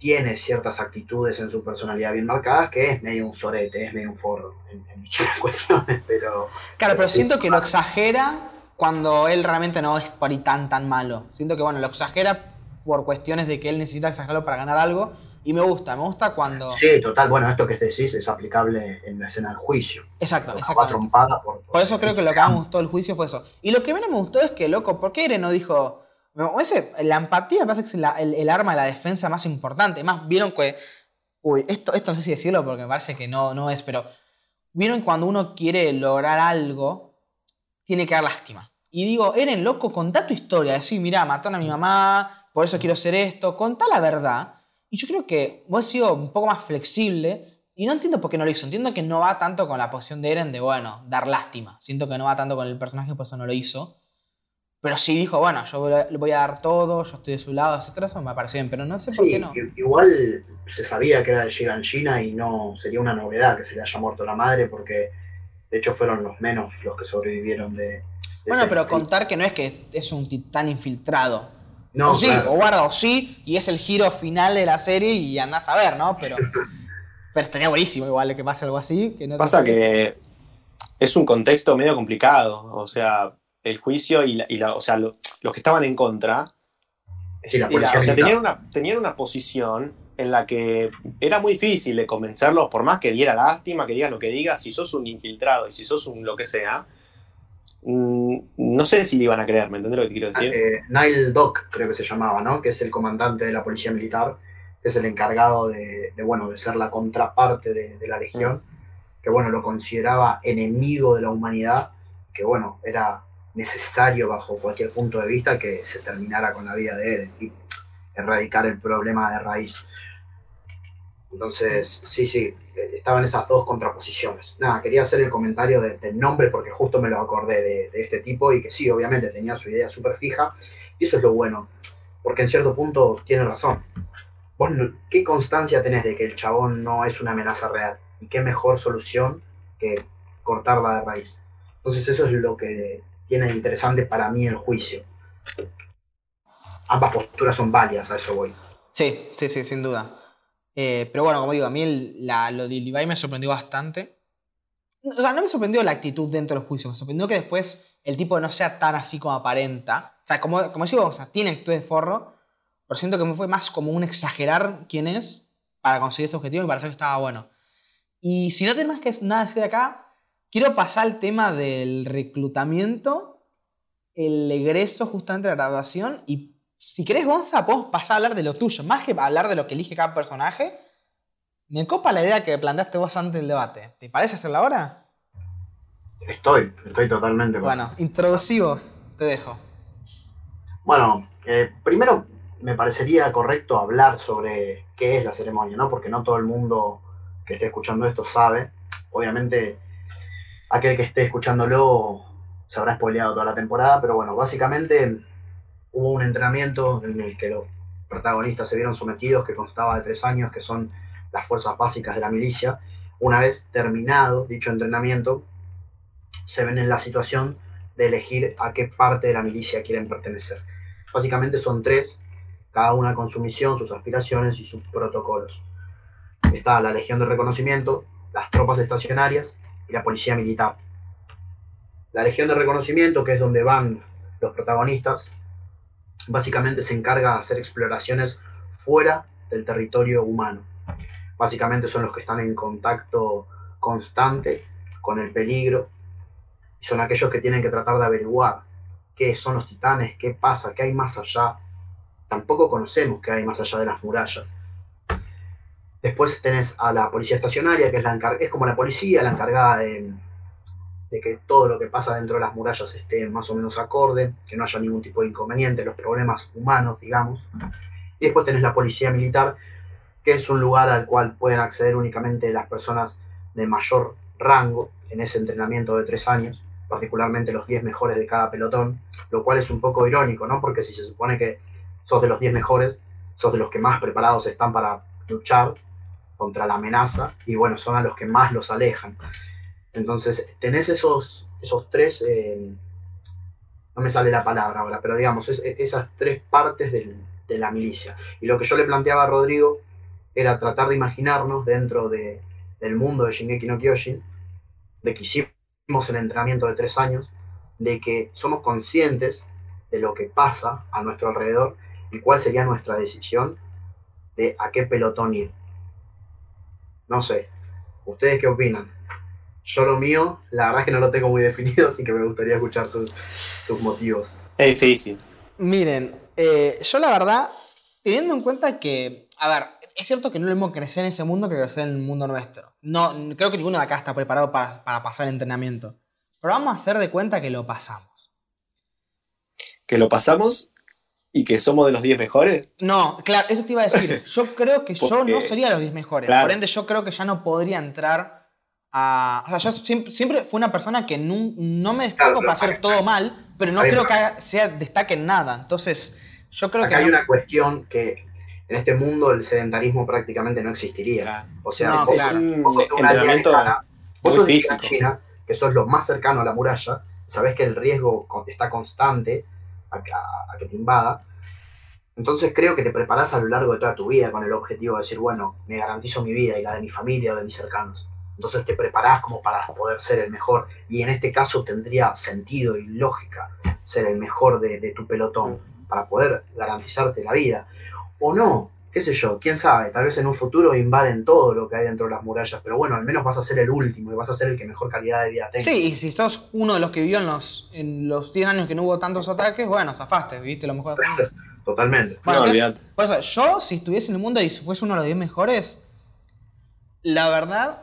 tiene ciertas actitudes en su personalidad bien marcadas, que es medio un sorete, es medio un forro en, en distintas [laughs] cuestiones, pero Claro, pero Sí. siento que lo exagera cuando él realmente no es por ahí tan tan malo. Siento que bueno, lo exagera por cuestiones de que él necesita exagerarlo para ganar algo. Y me gusta, me gusta cuando. sí, total, bueno, esto que decís es aplicable en la escena del juicio. Exacto, por, Por eso creo que lo que más me gustó del juicio fue eso. Y lo que menos me gustó es que, loco, ¿por qué Eren no dijo.? Ese- la empatía me parece que es el arma de la defensa más importante. Más, vieron que. Uy, esto, esto no sé si decirlo porque me parece que no, no es, pero. Vieron cuando uno quiere lograr algo, tiene que dar lástima. Y digo, Eren, loco, contá tu historia. Decir, mirá, mataron a mi mamá, por eso quiero hacer esto. Contá la verdad. Y yo creo que vos has sido un poco más flexible. Y no entiendo por qué no lo hizo. Entiendo que no va tanto con la posición de Eren de, bueno, dar lástima. Siento que no va tanto con el personaje, por eso no lo hizo. Pero sí dijo, bueno, yo voy a- le voy a dar todo, yo estoy de su lado, etcétera. Eso me parece bien, pero no sé por qué no. igual se sabía que era de Giganshina y no sería una novedad que se le haya muerto la madre, porque de hecho fueron los menos los que sobrevivieron de. de Bueno, pero contar que no es que es un titán infiltrado. No, o sí, claro. o guarda, o sí, y es el giro final de la serie y andás a ver, ¿no? Pero, [laughs] pero estaría buenísimo igual que pase algo así. Que no te- Pasa que es un contexto medio complicado. O sea, el juicio y, la, y la- o sea, lo- los que estaban en contra Sí, la era- policía o sea, tenían, una, tenían una posición en la que era muy difícil de convencerlos, por más que diera lástima, que digas lo que digas, si sos un infiltrado y si sos un lo que sea, mm, no sé si le iban a creer, ¿me entendés lo que te quiero decir? Eh, Nile Doc, creo que se llamaba, ¿no? Que es el comandante de la policía militar, es el encargado de, de, bueno, de ser la contraparte de, de la legión, que bueno, lo consideraba enemigo de la humanidad, que bueno, era necesario bajo cualquier punto de vista que se terminara con la vida de él y erradicar el problema de raíz. Entonces, sí, sí, eh, estaban esas dos contraposiciones. Nada, quería hacer el comentario de- del nombre porque justo me lo acordé de, este tipo y que sí, obviamente tenía su idea súper fija y eso es lo bueno, porque en cierto punto tiene razón. Vos, ¿qué constancia tenés de que el chabón no es una amenaza real? ¿Y qué mejor solución que cortarla de raíz? Entonces eso es lo que tiene interesante para mí el juicio. Ambas posturas son válidas, a eso voy. Sí, sí, sí, sin duda. Eh, pero bueno, como digo, a mí el- la- lo de Levi me sorprendió bastante. O sea, no me sorprendió la actitud dentro del juicio, me sorprendió que después el tipo no sea tan así como aparenta. O sea, como, como digo, o sea, tiene actitud de forro, pero siento que me fue más como un exagerar quién es para conseguir ese objetivo y me pareció que estaba bueno. Y si no tenés más que nada decir acá, quiero pasar al tema del reclutamiento, el egreso justamente de la graduación y si querés, Gonza, podemos pasar a hablar de lo tuyo. Más que hablar de lo que elige cada personaje, me copa la idea que planteaste vos antes del debate. ¿Te parece hacerla ahora? Estoy, estoy totalmente. con- Bueno, introducivos, te dejo. Bueno, eh, primero me parecería correcto hablar sobre qué es la ceremonia, ¿no? Porque no todo el mundo que esté escuchando esto sabe. Obviamente, aquel que esté escuchándolo se habrá spoileado toda la temporada, pero bueno, básicamente hubo un entrenamiento en el que los protagonistas se vieron sometidos, que constaba de tres años, que son las fuerzas básicas de la milicia. Una vez terminado dicho entrenamiento, se ven en la situación de elegir a qué parte de la milicia quieren pertenecer. Básicamente son tres, cada una con su misión, sus aspiraciones y sus protocolos. Está la Legión de Reconocimiento, las tropas estacionarias y la Policía Militar. La Legión de Reconocimiento, que es donde van los protagonistas, básicamente se encarga de hacer exploraciones fuera del territorio humano. Básicamente son los que están en contacto constante con el peligro y son aquellos que tienen que tratar de averiguar qué son los titanes, qué pasa, qué hay más allá. Tampoco conocemos qué hay más allá de las murallas. Después tenés a la policía estacionaria, que es, la es como la policía, la encargada de, de que todo lo que pasa dentro de las murallas esté más o menos acorde, que no haya ningún tipo de inconveniente, los problemas humanos, digamos. Y después tenés la policía militar, que es un lugar al cual pueden acceder únicamente las personas de mayor rango en ese entrenamiento de tres años, particularmente los 10 mejores de cada pelotón, lo cual es un poco irónico, ¿no? Porque si se supone que sos de los 10 mejores, sos de los que más preparados están para luchar contra la amenaza, y bueno, son a los que más los alejan. Entonces, tenés esos, esos tres, eh, no me sale la palabra ahora, pero digamos, esas tres partes de la milicia. Y lo que yo le planteaba a Rodrigo era tratar de imaginarnos dentro de, del mundo de Shingeki no Kyojin, de que hicimos el entrenamiento de tres años, de que somos conscientes de lo que pasa a nuestro alrededor y cuál sería nuestra decisión de a qué pelotón ir. No sé, ¿ustedes qué opinan? Yo lo mío, la verdad es que no lo tengo muy [laughs] definido, así que me gustaría escuchar sus, motivos. Es difícil. Miren, eh, yo la verdad, teniendo en cuenta que, a ver, es cierto que no lo mismo crecer en ese mundo que crecer en el mundo nuestro. No, creo que ninguno de acá está preparado para, pasar el entrenamiento. Pero vamos a hacer de cuenta que lo pasamos. ¿Que lo pasamos y que somos de los 10 mejores? No, claro, eso te iba a decir. [laughs] Yo creo que yo no sería de los 10 mejores. Por ende, yo creo que ya no podría entrar o sea, yo siempre, fui una persona que no, me destaco para hacer todo mal, pero no creo que sea destaque en nada. Entonces, yo creo que... Hay una cuestión que en este mundo el sedentarismo prácticamente no existiría. O sea, vos, sos una China, que sos lo más cercano a la muralla, sabés que el riesgo está constante a, que te invada. Entonces creo que te preparás a lo largo de toda tu vida con el objetivo de decir, bueno, me garantizo mi vida y la de mi familia o de mis cercanos. Entonces te preparás como para poder ser el mejor. Y en este caso tendría sentido y lógica ser el mejor de, tu pelotón para poder garantizarte la vida. O no, qué sé yo, quién sabe, tal vez en un futuro invaden todo lo que hay dentro de las murallas, pero bueno, al menos vas a ser el último y vas a ser el que mejor calidad de vida tenga. Sí, y si sos uno de los que vivió en los, en los 10 años que no hubo tantos ataques, bueno, zafaste, viviste lo mejor. Totalmente. Bueno, por eso, yo si estuviese en el mundo y fuese uno de los 10 mejores, la verdad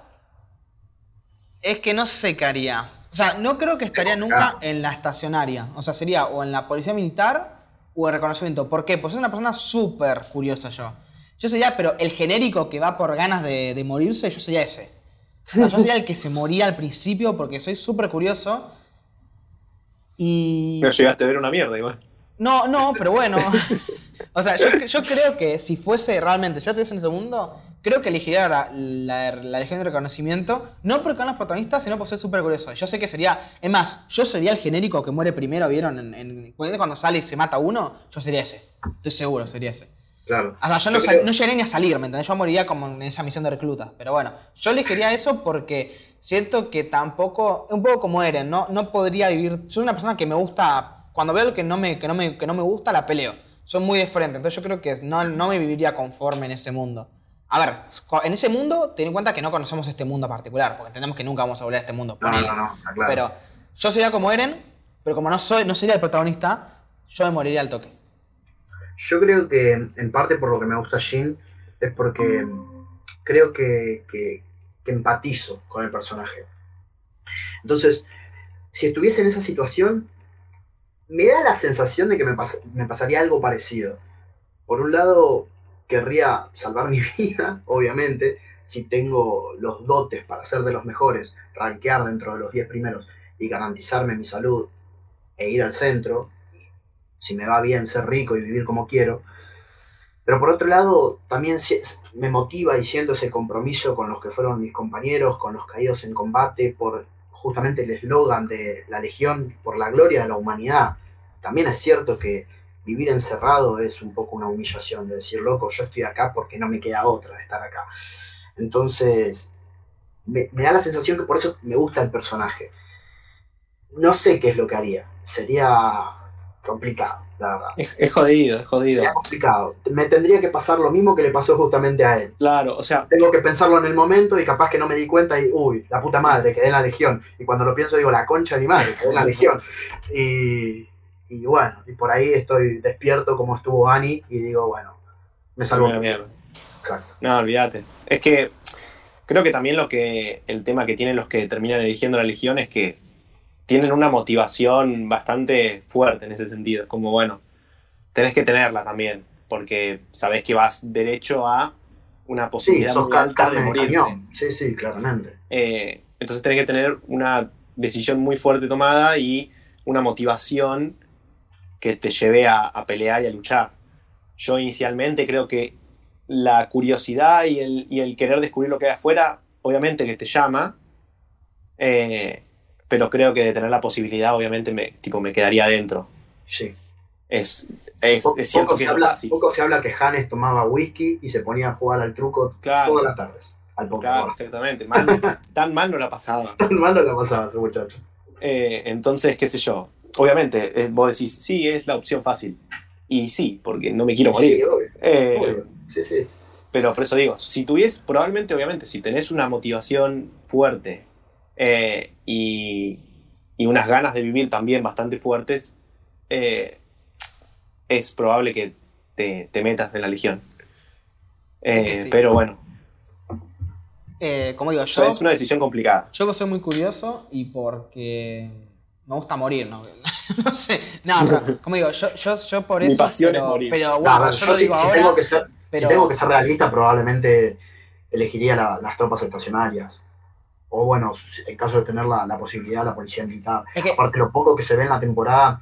es que no sé qué haría. O sea, no creo que estaría nunca en la estacionaria. O sea, sería o en la policía militar o en reconocimiento. ¿Por qué? Porque soy una persona súper curiosa yo. Yo sería, pero el genérico que va por ganas de, morirse, yo sería ese. O sea, yo sería el que se moría al principio porque soy súper curioso. Y. No llegaste a ver una mierda igual. No, no, pero bueno. [laughs] o sea, yo, yo creo que si fuese realmente, yo estuviese en ese mundo, creo que elegiría la, la, Legión de Reconocimiento, no porque son los protagonistas, sino por ser súper curioso. Yo sé que sería, es más, yo sería el genérico que muere primero, ¿vieron? En, cuando sale y se mata uno, yo sería ese. Estoy seguro, sería ese. Claro. O sea, yo, no, no, llegaría ni a salir, ¿me entendés? Yo moriría como en esa misión de recluta. Pero bueno, yo elegiría eso porque siento que tampoco, un poco como Eren, ¿no? No podría vivir. Soy una persona que me gusta, cuando veo que no me, que no me, que no me gusta, la peleo. Son muy diferentes. Entonces yo creo que no, no me viviría conforme en ese mundo. A ver, en ese mundo, ten en cuenta que no conocemos este mundo particular, porque entendemos que nunca vamos a volver a este mundo. No, no, no, claro. Pero yo sería como Eren, pero como no soy, no sería el protagonista, yo me moriría al toque. Yo creo que, en parte por lo que me gusta Jin, es porque creo que, que, empatizo con el personaje. Entonces, si estuviese en esa situación, me da la sensación de que me, me pasaría algo parecido. Por un lado, querría salvar mi [laughs] vida, obviamente, si tengo los dotes para ser de los mejores, rankear dentro de los 10 primeros y garantizarme mi salud e ir al centro, si me va bien ser rico y vivir como quiero. Pero por otro lado, también me motiva y siento ese compromiso con los que fueron mis compañeros, con los caídos en combate, por justamente el eslogan de la Legión, por la gloria de la humanidad. También es cierto que vivir encerrado es un poco una humillación, de decir, loco, yo estoy acá porque no me queda otra de estar acá. Entonces, me, da la sensación que por eso me gusta el personaje. no sé qué es lo que haría. Sería complicado, la verdad. Es, es jodido, es jodido. Sería complicado. Me tendría que pasar lo mismo que le pasó justamente a él. Claro, o sea, Tengo que pensarlo en el momento y capaz que no me di cuenta y, uy, la puta madre, quedé en la legión. Y cuando lo pienso digo, la concha de mi madre, quedé en la legión. Y, y bueno, y por ahí estoy despierto como estuvo Ani y digo, bueno, me salvó. Exacto. No, olvídate. Es que creo que también lo que el tema que tienen los que terminan eligiendo la legión es que tienen una motivación bastante fuerte en ese sentido. Es como, bueno, tenés que tenerla también, porque sabés que vas derecho a una Sí, posibilidad sos muy alta de morirte. cañón. Sí, sí, claramente. Eh, entonces tenés que tener una decisión muy fuerte tomada y una motivación que te lleve a, a pelear y a luchar. Yo inicialmente creo que la curiosidad y el, y el querer descubrir lo que hay afuera, obviamente que te llama, eh, pero creo que de tener la posibilidad, obviamente, me, tipo, me quedaría adentro. Sí. Es, es, Po- es cierto poco, que se habla, fácil. poco se habla que Hannes tomaba whisky y se ponía a jugar al truco Claro, todas las tardes. Al Pokémon. claro, exactamente. Mal- [laughs] tan mal no la pasaba. Tan mal no la pasaba ese muchacho. Eh, entonces, qué sé yo. Obviamente, eh, vos decís, sí, es la opción fácil. Y sí, porque no me quiero Sí, morir. obvio, Eh, obvio. Sí, sí. pero por eso digo, si tuvies, probablemente, obviamente, si tenés una motivación fuerte eh, y, y unas ganas de vivir también bastante fuertes, eh, es probable que te, te metas en la legión. Eh, Es que sí. Pero bueno, Eh, como digo, yo, es una decisión complicada. yo soy muy curioso y porque me gusta morir, ¿no? [laughs] no sé, no, pero, como digo, yo, yo, yo por Mi eso. pasión pero, es morir. Pero No, bueno, yo yo lo si, digo si ahora. tengo que ser, pero- si tengo que ser realista, probablemente elegiría la- las tropas estacionarias. O bueno, en caso de tener la, la posibilidad, la policía militar. Es que, Aparte, lo poco que se ve en la temporada,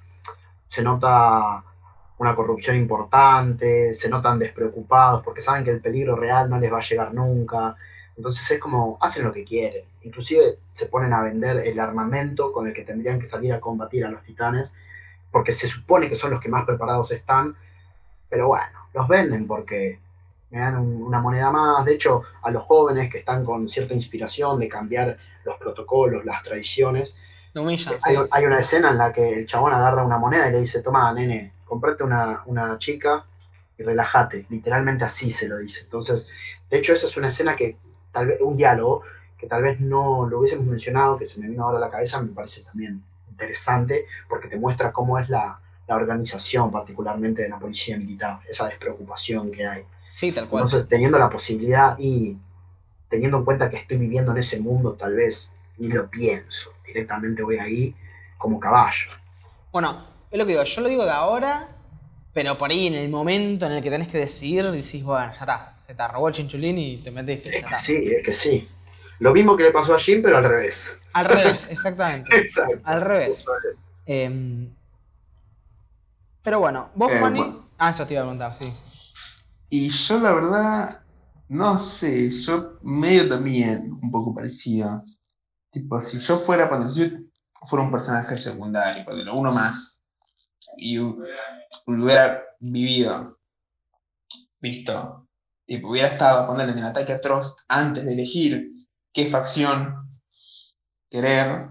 se nota una corrupción importante, se notan despreocupados porque saben que el peligro real no les va a llegar nunca. Entonces es como, hacen lo que quieren. Inclusive se ponen a vender el armamento con el que tendrían que salir a combatir a los titanes, porque se supone que son los que más preparados están. Pero bueno, los venden porque me dan un- una moneda más. De hecho, a los jóvenes que están con cierta inspiración de cambiar los protocolos, las tradiciones, lo humillan, hay, sí. hay una escena en la que el chabón agarra una moneda y le dice, toma, nene, comprate una, una chica y relájate. Literalmente así se lo dice. Entonces, de hecho, esa es una escena que tal vez, un diálogo que tal vez no lo hubiésemos mencionado, que se me vino ahora a la cabeza, me parece también interesante, porque te muestra cómo es la, la organización, particularmente de la policía militar, esa despreocupación que hay. Sí, tal cual. Entonces, teniendo la posibilidad y teniendo en cuenta que estoy viviendo en ese mundo, tal vez ni lo pienso. Directamente voy ahí como caballo. Bueno, es lo que digo, yo lo digo de ahora, pero por ahí en el momento en el que tenés que decidir, decís, bueno, ya está, se te robó el chinchulín y te metiste. Es que sí, es que sí. Lo mismo que le pasó a Jim, pero al revés. Al revés, [laughs] exactamente. Exacto. Al revés. Em, pero bueno, vos, Eh, Juani. bueno. Ah, eso te iba a preguntar, sí. Y yo la verdad, no sé, yo medio también un poco parecido. Tipo, si yo fuera, cuando yo fuera un personaje secundario, cuando uno más, y hu- hubiera vivido, visto, y hubiera estado ponerle en el ataque atroz antes de elegir qué facción querer,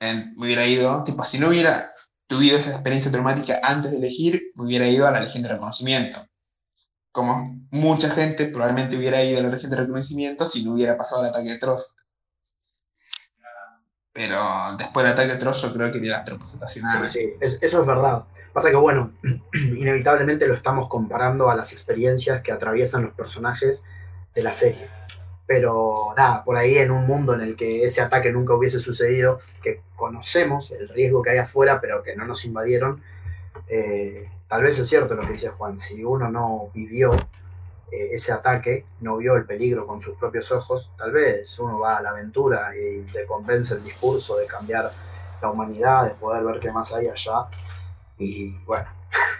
eh, hubiera ido, tipo, si no hubiera tuvido esa experiencia traumática antes de elegir, hubiera ido a la Legión de Reconocimiento como mucha gente probablemente hubiera ido a la región de reconocimiento si no hubiera pasado el ataque de Trost. Pero después del ataque de Trost yo creo que iría a las tropas Sí, estacionarias. sí, es- eso es verdad. Pasa que, bueno, [clears throat] inevitablemente lo estamos comparando a las experiencias que atraviesan los personajes de la serie. Pero nada, por ahí en un mundo en el que ese ataque nunca hubiese sucedido, que conocemos el riesgo que hay afuera, pero que no nos invadieron, eh, tal vez es cierto lo que dice Juan, si uno no vivió eh, ese ataque, no vio el peligro con sus propios ojos, tal vez uno va a la aventura y le convence el discurso de cambiar la humanidad, de poder ver qué más hay allá. Y bueno,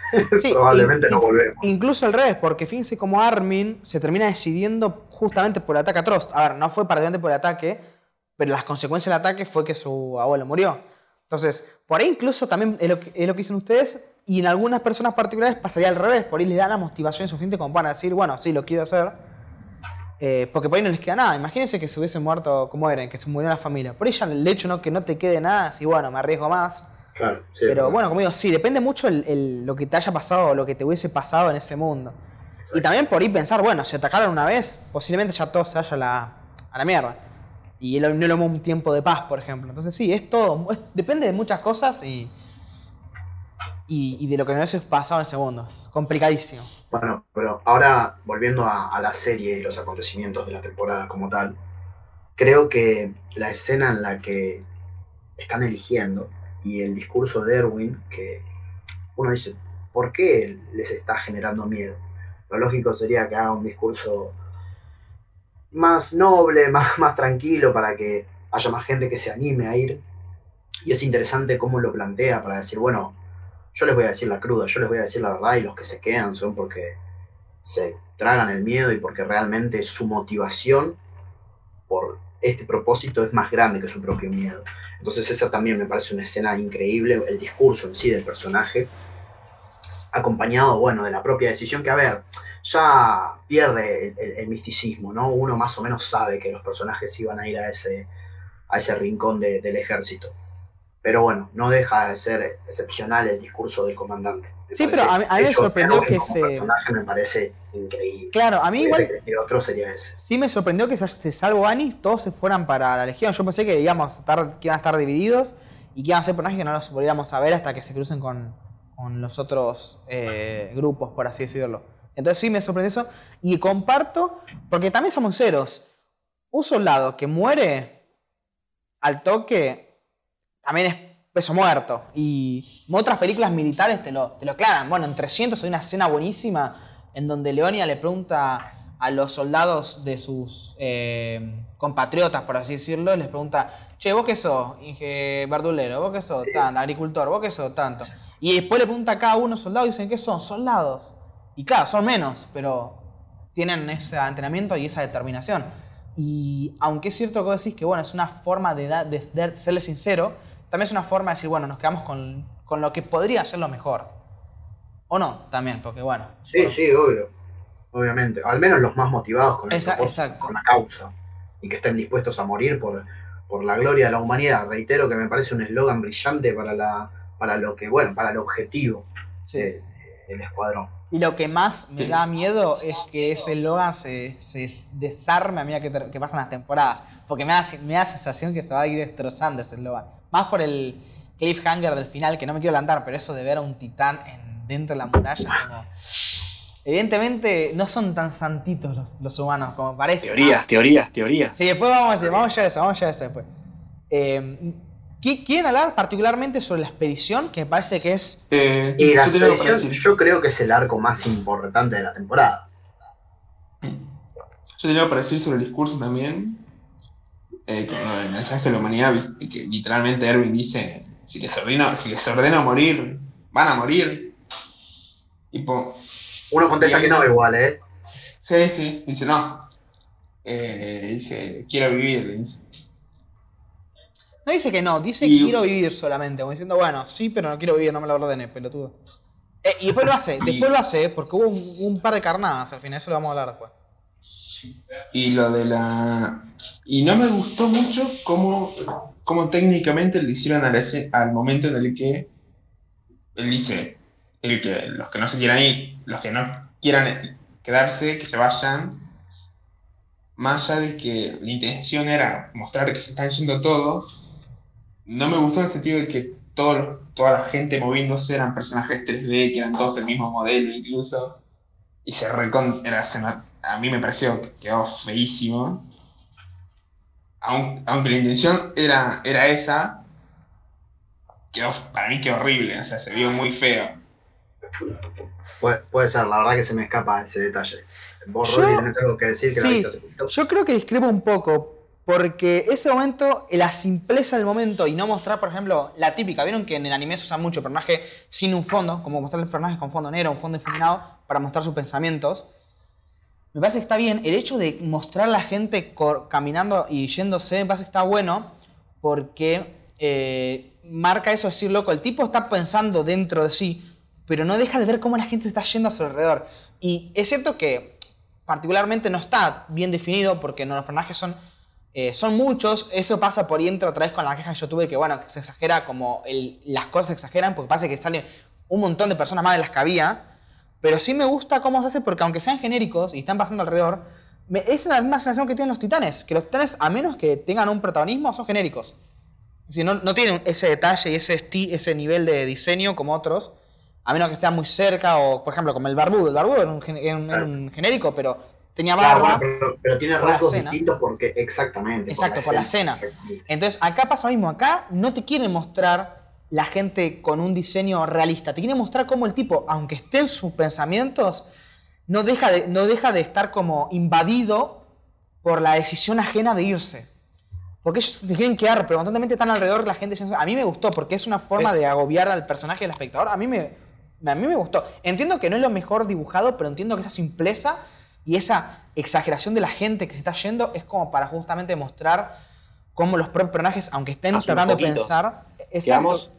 [laughs] Sí, probablemente in- no volvemos. Incluso al revés, porque fíjense cómo Armin se termina decidiendo justamente por el ataque a Trost. A ver, no fue particularmente por el ataque, pero las consecuencias del ataque fue que su abuelo murió. Entonces, por ahí incluso también es lo que, es lo que dicen ustedes, y en algunas personas particulares pasaría al revés, por ahí le da la motivación suficiente como para decir, bueno, sí, lo quiero hacer. Eh, porque por ahí no les queda nada. Imagínense que se hubiese muerto como Eren, que se murió la familia. Por ella el hecho no que no te quede nada, si bueno, me arriesgo más. Claro, sí. Pero bueno, como digo, sí, depende mucho el, el- lo que te haya pasado o lo que te hubiese pasado en ese mundo. Exacto. Y también por ahí pensar, bueno, si atacaron una vez, posiblemente ya todo se vaya a la, a la mierda. Y no no lo un tiempo de paz, por ejemplo. Entonces sí, es todo, es- depende de muchas cosas y, y, y de lo que no hubiese pasado en ese mundo. Es complicadísimo. Bueno, pero ahora volviendo a, a la serie y los acontecimientos de la temporada como tal, creo que la escena en la que están eligiendo y el discurso de Erwin, que uno dice, ¿por qué les está generando miedo? Lo lógico sería que haga un discurso más noble, [laughs] más, más tranquilo, para que haya más gente que se anime a ir. Y es interesante cómo lo plantea para decir, bueno, yo les voy a decir la cruda, yo les voy a decir la verdad y los que se quedan son porque se tragan el miedo y porque realmente su motivación por este propósito es más grande que su propio miedo. Entonces esa también me parece una escena increíble, el discurso en sí del personaje, acompañado, bueno, de la propia decisión que, a ver, ya pierde el, el- el misticismo, ¿no? Uno más o menos sabe que los personajes iban a ir a ese, a ese rincón de- del ejército. Pero bueno, no deja de ser excepcional el discurso del comandante. Me Sí, pero a mí- a mí de me sorprendió que como se- personaje me parece increíble. Claro, a mí igual- que otro sería ese. Sí me sorprendió que se- salvo Anis, todos se fueran para la Legión. Yo pensé que, íbamos a estar, que iban a estar divididos y que iban a ser personajes que no los volviéramos a ver hasta que se crucen con, con los otros eh, grupos, por así decirlo. Entonces sí me sorprendió eso. Y comparto, porque también somos ceros. Un soldado que muere al toque también es peso muerto. Y otras películas militares te lo, te lo aclaran. Bueno, en 300 hay una escena buenísima en donde Leonia le pregunta a los soldados de sus eh, compatriotas, por así decirlo, les pregunta, che, ¿vos qué sos? Inge verdulero, ¿vos qué sos? Sí. Tanto, agricultor, ¿vos qué sos? Tanto. Y después le pregunta a cada uno soldados y dicen, ¿qué son? Soldados. Y claro, son menos, pero tienen ese entrenamiento y esa determinación. Y aunque es cierto que vos decís que bueno, es una forma de, da- de- de serle sincero, también es una forma de decir, bueno, nos quedamos con, con lo que podría ser lo mejor. O no, también, porque bueno. Sí, bueno, sí, obvio. Obviamente. Al menos los más motivados con, el exacto. con la causa. Y que estén dispuestos a morir por, por la gloria de la humanidad. Reitero que me parece un eslogan brillante para la para lo que, bueno, para el objetivo sí. de- del escuadrón. Y lo que más me Sí. da miedo es que ese Logan se, se desarme a medida que, que pasan las temporadas. Porque me da, me da la sensación que se va a ir destrozando ese Logan. Más por el cliffhanger del final, que no me quiero adelantar, pero eso de ver a un titán en- dentro de la muralla, como... Evidentemente no son tan santitos los, los humanos como parece. Teorías, teorías, teorías. Sí, después vamos, a- vamos ya a eso, vamos ya a eso después. Eh, ¿qui- ¿Quieren hablar particularmente sobre la expedición? Que me parece que es... Eh, Y la expedición, yo creo que es el arco más importante de la temporada. Yo tenía para decir sobre el discurso también. eh, con del mensaje de la humanidad, que literalmente Erwin dice: si les, ordeno, si les ordeno morir, van a morir. Tipo, Uno contesta que no igual, ¿eh? sí, sí, dice: no. Eh, dice: quiero vivir. dice. No dice que no, dice Y- quiero vivir solamente, como diciendo, bueno, sí, pero no quiero vivir, no me lo ordene, pelotudo. Eh, y después lo hace, Y- después lo hace, porque hubo un, un par de carnadas al final, eso lo vamos a hablar después. Y lo de la. Y no me gustó mucho cómo, cómo técnicamente lo hicieron al, ese- al momento en el que él dice: el que, los que no se quieran ir, los que no quieran quedarse, que se vayan. Más allá de que la intención era mostrar que se están yendo todos, no me gustó en el sentido de que todos los- toda la gente moviéndose eran personajes 3D, que eran todos el mismo modelo incluso. Y se recon... Era, a mí me pareció que quedó feísimo. Aun- aunque la intención era, era esa, quedó, para mí quedó horrible, o sea, se vio muy feo. Puede, puede ser, la verdad que se me escapa ese detalle. Vos, Yo- Rodri, tenés algo que decir que Sí. poquito? Yo creo que discrepo un poco, porque ese momento, la simpleza del momento y no mostrar, por ejemplo, la típica, vieron que en el anime se usa mucho el personaje sin un fondo, como mostrar el personaje con fondo negro, un fondo difuminado, para mostrar sus pensamientos. Me parece que está bien. El hecho de mostrar a la gente caminando y yéndose, me parece que está bueno, porque eh, marca eso, decir, loco, el tipo está pensando dentro de sí, pero no deja de ver cómo la gente está yendo a su alrededor. Y es cierto que particularmente no está bien definido porque los personajes son, eh, son muchos. Eso pasa por ahí entra otra vez con la queja que yo tuve que, bueno, que se exagera como las cosas exageran porque pasa que salen un montón de personas más de las que había. Pero sí me gusta cómo se hace porque aunque sean genéricos y están pasando alrededor, es la misma sensación que tienen los titanes. Que los titanes, a menos que tengan un protagonismo, son genéricos. No, no tienen ese detalle y ese, ese nivel de diseño como otros, a menos que estén muy cerca, o por ejemplo como el barbudo. El barbudo era un, gen- era un- era un genérico, pero tenía Claro, barba. bueno, pero, pero tiene rasgos distintos porque exactamente. Exacto, por la escena. Entonces, acá pasa lo mismo. Acá no te quieren mostrar la gente con un diseño realista. Te quieren mostrar cómo el tipo, aunque esté en sus pensamientos, no deja de, no deja de estar como invadido por la decisión ajena de irse. Porque ellos te quieren quedar, pero constantemente están alrededor de la gente. A mí me gustó, porque es una forma Es- de agobiar al personaje del espectador. A mí me, a mí me gustó. Entiendo que no es lo mejor dibujado, pero entiendo que esa simpleza y esa exageración de la gente que se está yendo es como para justamente mostrar cómo los propios personajes, aunque estén tratando de pensar, Quedamos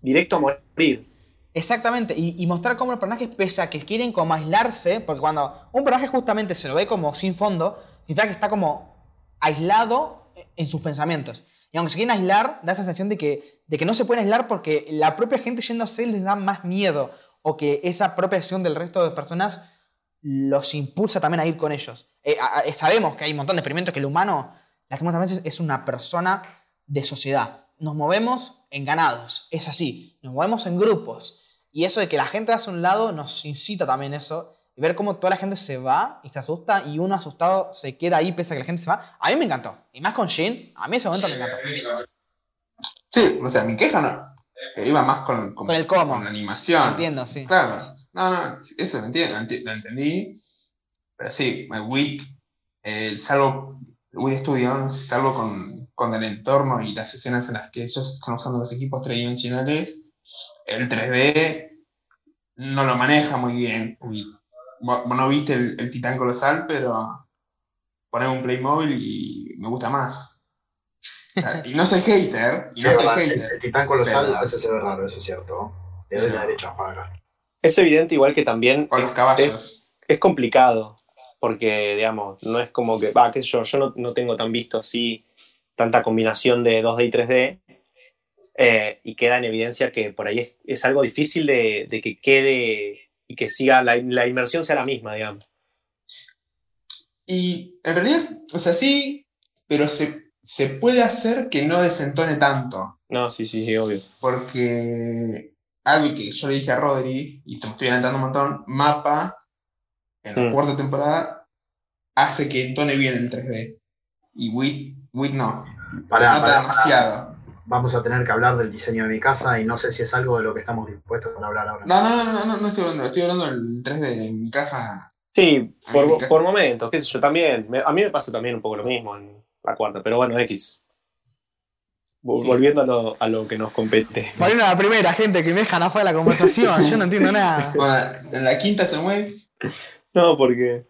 directo a morir. exactamente, y, y mostrar cómo los personajes, pese a que quieren como aislarse, porque cuando un personaje justamente se lo ve como sin fondo, significa que está como aislado en sus pensamientos. Y aunque se quieren aislar, da esa sensación de que, de que no se pueden aislar porque la propia gente yéndose les da más miedo, o que esa propia acción del resto de personas los impulsa también a ir con ellos. Eh, a- a- sabemos que hay un montón de experimentos que el humano, lastimosamente, veces es una persona de sociedad. Nos movemos en ganados, es así. Nos movemos en grupos. Y eso de que la gente hace un lado nos incita también eso. Ver cómo toda la gente se va y se asusta y uno asustado se queda ahí pese a que la gente se va. A mí me encantó. Y más con Jin, a mí ese momento me encantó. Sí, o sea, mi queja no. eh, Iba más con, Con el cómo. con la animación. Entiendo, sí. Claro. No, no, eso lo, entiendo, lo, entendí. Pero sí, Wit, eh, salvo Wit Studio, salvo con, con el entorno y las escenas en las que ellos están usando los equipos tridimensionales, el 3D no lo maneja muy bien. Wit. Vos no viste el, el titán colosal, pero ponemos un Playmobil y me gusta más. Y no soy hater, y Sí, no soy verdad, el, hater. el titán colosal Pero- a veces se ve raro, eso es cierto. Le doy la derecha para Es evidente igual que también O los es, caballos. es- es complicado, porque, digamos, no es como que, va, qué sé yo, yo no, no tengo tan visto así tanta combinación de 2D y 3D, eh, y queda en evidencia que por ahí es, es algo difícil de, de que quede y que siga, la, la inmersión sea la misma, digamos. Y en realidad, o sea, sí, pero se, se puede hacer que no desentone tanto. No, sí, sí, sí, obvio. Porque algo que yo le dije a Rodri, y te estoy adelantando un montón, Mapa, en la Mm. cuarta temporada, hace que entone bien el 3D. Y Wit, Wit no. Pará, se nota pará, demasiado. Vamos a tener que hablar del diseño de mi casa y no sé si es algo de lo que estamos dispuestos a hablar ahora. No, no, no, no, no, no estoy hablando, estoy hablando del 3D en mi casa. Sí, por, por momentos, qué sé yo, también. me- a mí me pasa también un poco lo mismo en la cuarta, pero bueno, X. Volviendo a lo, a lo que nos compete. Volviendo a la primera, gente, que me dejan afuera de la conversación. Yo no entiendo nada. Bueno, en la quinta se mueve. No, porque.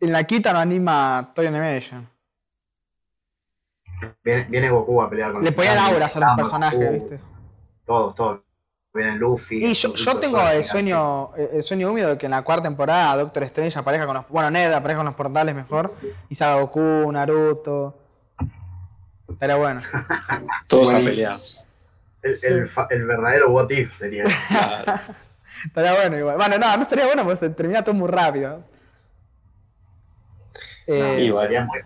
En la quita no anima Toy Animation. Viene, viene Goku a pelear con Le ponían auras a los personajes, Goku, ¿viste? Todos, todos. Luffy. Y yo, yo tengo el sueño, el sueño húmedo de que en la cuarta temporada Doctor Strange aparezca con los. Bueno, Ned aparezca con los portales mejor. Y salga Goku, Naruto. Estaría bueno. [laughs] Todos a pelear. El, el el verdadero what if sería. Claro. [laughs] Estaría bueno igual. Bueno, no, no estaría bueno porque se termina todo muy rápido. Eh. Sería muy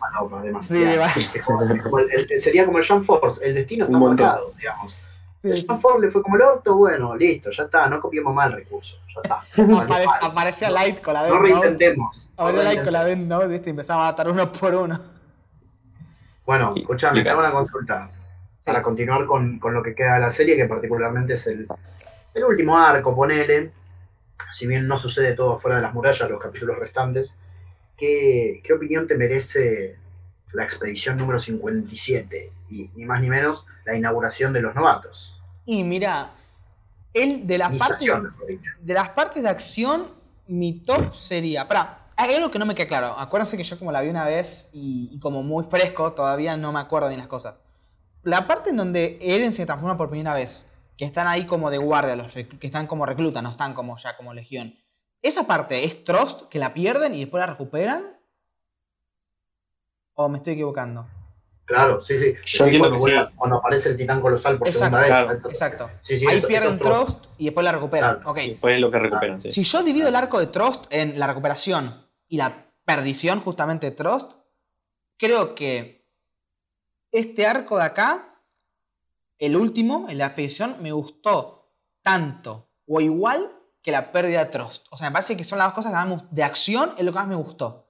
demasiado. Sí, va. Es como- es como el- el- sería como el Jean Force, el destino está marcado, digamos. El sí. Jean Force le fue como el orto, bueno, listo, ya está, no copiemos mal el recurso, ya está. [laughs] Apare- apareció Light con la No Death Note. reintentemos. no Apareció Light con la. Death Note, ¿viste? Empezaba a matar uno por uno. Bueno, escuchame, y- te hago una consulta. Para continuar con, con lo que queda de la serie, que particularmente es el, el último arco, ponele. Si bien no sucede todo fuera de las murallas, los capítulos restantes. ¿Qué, qué opinión te merece la expedición número 57? Y ni más ni menos, la inauguración de los novatos. Y mira, él de las partes. Iniciación, mejor dicho. De las partes de acción, mi top sería. Pará, hay algo que no me queda claro. Acuérdense que yo, como la vi una vez y, y como muy fresco, todavía no me acuerdo bien las cosas. La parte en donde Eren se transforma por primera vez, que están ahí como de guardia, los que están como reclutas, no están como ya como legión. ¿Esa parte es Trust que la pierden y después la recuperan? ¿O me estoy equivocando? Claro, sí, sí. Yo Sí, entiendo cuando, que sí. cuando aparece el titán colosal por Exacto, segunda vez. claro. Exacto. Exacto. Sí, sí, Ahí eso- pierden eso. Trust y después la recuperan. Exacto. Ok. Y después es lo que recuperan, sí. Si yo divido el arco de Trust en la recuperación y la perdición justamente de Trust, creo que este arco de acá, el último, el de la expedición, me gustó tanto o igual que la pérdida de Trust. O sea, me parece que son las dos cosas que más de acción es lo que más me gustó.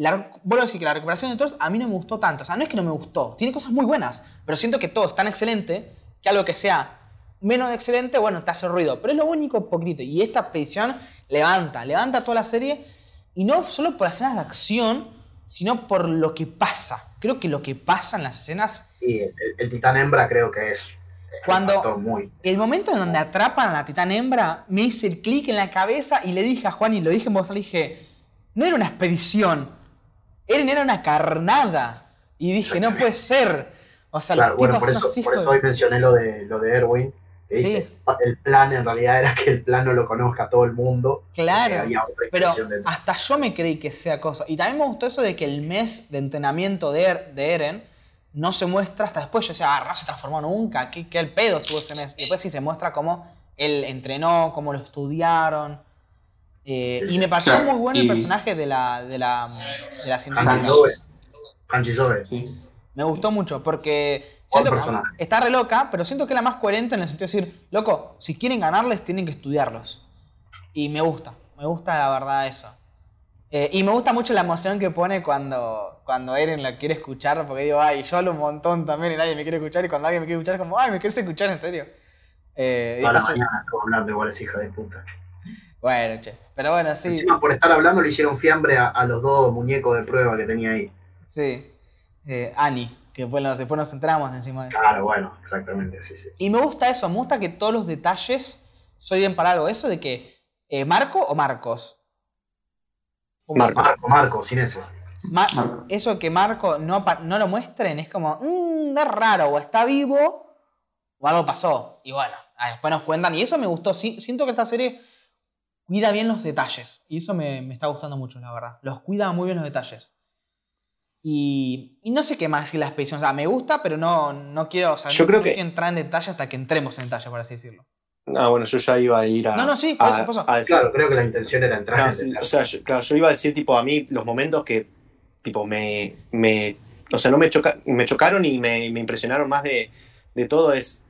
La, vuelvo a decir que la recuperación de Trust a mí no me gustó tanto. O sea, no es que no me gustó, tiene cosas muy buenas, pero siento que todo es tan excelente que algo que sea menos excelente, bueno, te hace ruido. Pero es lo único poquitito. Y esta expedición levanta, levanta toda la serie. Y no solo por las escenas de acción, sino por lo que pasa. Creo que lo que pasa en las escenas. Y el, el titán hembra creo que es Cuando- muy. El momento en donde atrapan a la titán hembra, me hice el clic en la cabeza y le dije a Juan, y lo dije en voz le dije, no era una expedición, Eren era una carnada. Y dije, no puede ser. O sea, Claro, los bueno, tipos por eso, por eso de- hoy mencioné lo de lo de Erwin. dije, El plan en realidad era que el plan no lo conozca todo el mundo. Claro. Pero hasta yo me creí que sea cosa. Y también me gustó eso de que el mes de entrenamiento de, Er- de Eren no se muestra hasta después. Yo decía, ah, no se transformó nunca. ¿Qué, qué el pedo tuvo ese mes? Y después sí se muestra cómo él entrenó, cómo lo estudiaron. Eh, Sí, y me pareció Claro, muy bueno el personaje de la, de la, de la científica. Sí. Me gustó mucho porque siento que está re loca, pero siento que es la más coherente en el sentido de decir, loco, si quieren ganarles tienen que estudiarlos. Y me gusta, me gusta la verdad eso. Eh, y me gusta mucho la emoción que pone cuando, cuando Eren la quiere escuchar, porque digo, ay, yo hablo un montón también y nadie me quiere escuchar, y cuando alguien me quiere escuchar, como, ay, me quieres escuchar en serio. Eh, Toda la mañana estuvo hablando igual es hija de puta. Bueno, che. Pero bueno, sí, Encima por estar hablando le hicieron fiambre a, a los dos muñecos de prueba que tenía ahí. sí. Eh, Annie, que después nos, después nos centramos encima de eso. Claro, bueno, exactamente, sí, sí. Y me gusta eso, me gusta que todos los detalles soy bien para algo. Eso de que eh, Marco o Marcos. Marco. Marco, Marco, sin eso. Ma- Marco. eso que Marco no, no lo muestren es como, mmm, es raro, o está vivo o algo pasó. Y bueno, ah, después nos cuentan. Y eso me gustó. Sí, siento que esta serie cuida bien los detalles. Y eso me, me está gustando mucho, la verdad. Los cuida muy bien los detalles. Y, y no sé qué más decir la expedición. O sea, me gusta, pero no, no quiero. O sea, Yo no, creo que- entrar en detalle hasta que entremos en detalle, por así decirlo. Ah, bueno, yo ya iba a ir a. No, no, sí, a- eso, por eso. a decir- Claro, creo que la intención era entrar Claro, en detalle. o sea, yo, claro, yo iba a decir, tipo, a mí los momentos que, tipo, me, me o sea, no me, choca, me chocaron y me, me impresionaron más de, de todo es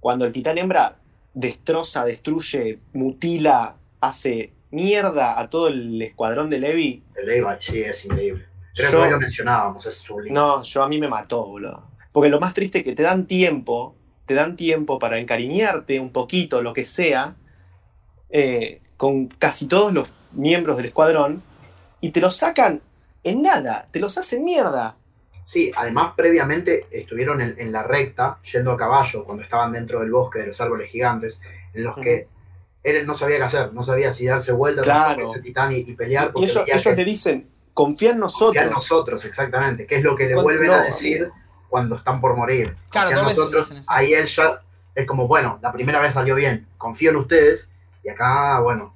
cuando el titán hembra destroza, destruye, mutila, hace mierda a todo el escuadrón de Levi. El Levi, sí, es increíble. Creo Yo- que lo mencionábamos, es sublime. No, yo a mí me mató, boludo. Porque lo más triste es que te dan tiempo, te dan tiempo para encariñarte un poquito, lo que sea, eh, con casi todos los miembros del escuadrón, y te los sacan en nada, te los hacen mierda. Sí, además previamente estuvieron en, en la recta, yendo a caballo, cuando estaban dentro del bosque de los árboles gigantes, en los que Eren no sabía qué hacer, no sabía si darse vuelta Claro. ese titán y, y pelear, Y ellos, veía ellos que le dicen, confía en nosotros. confía en nosotros, exactamente, que es lo que le Cuando- vuelven no, a decir cuando están por morir. Claro, Confía en nosotros, ahí él ya es como, bueno, la primera vez salió bien, confío en ustedes, y acá, bueno,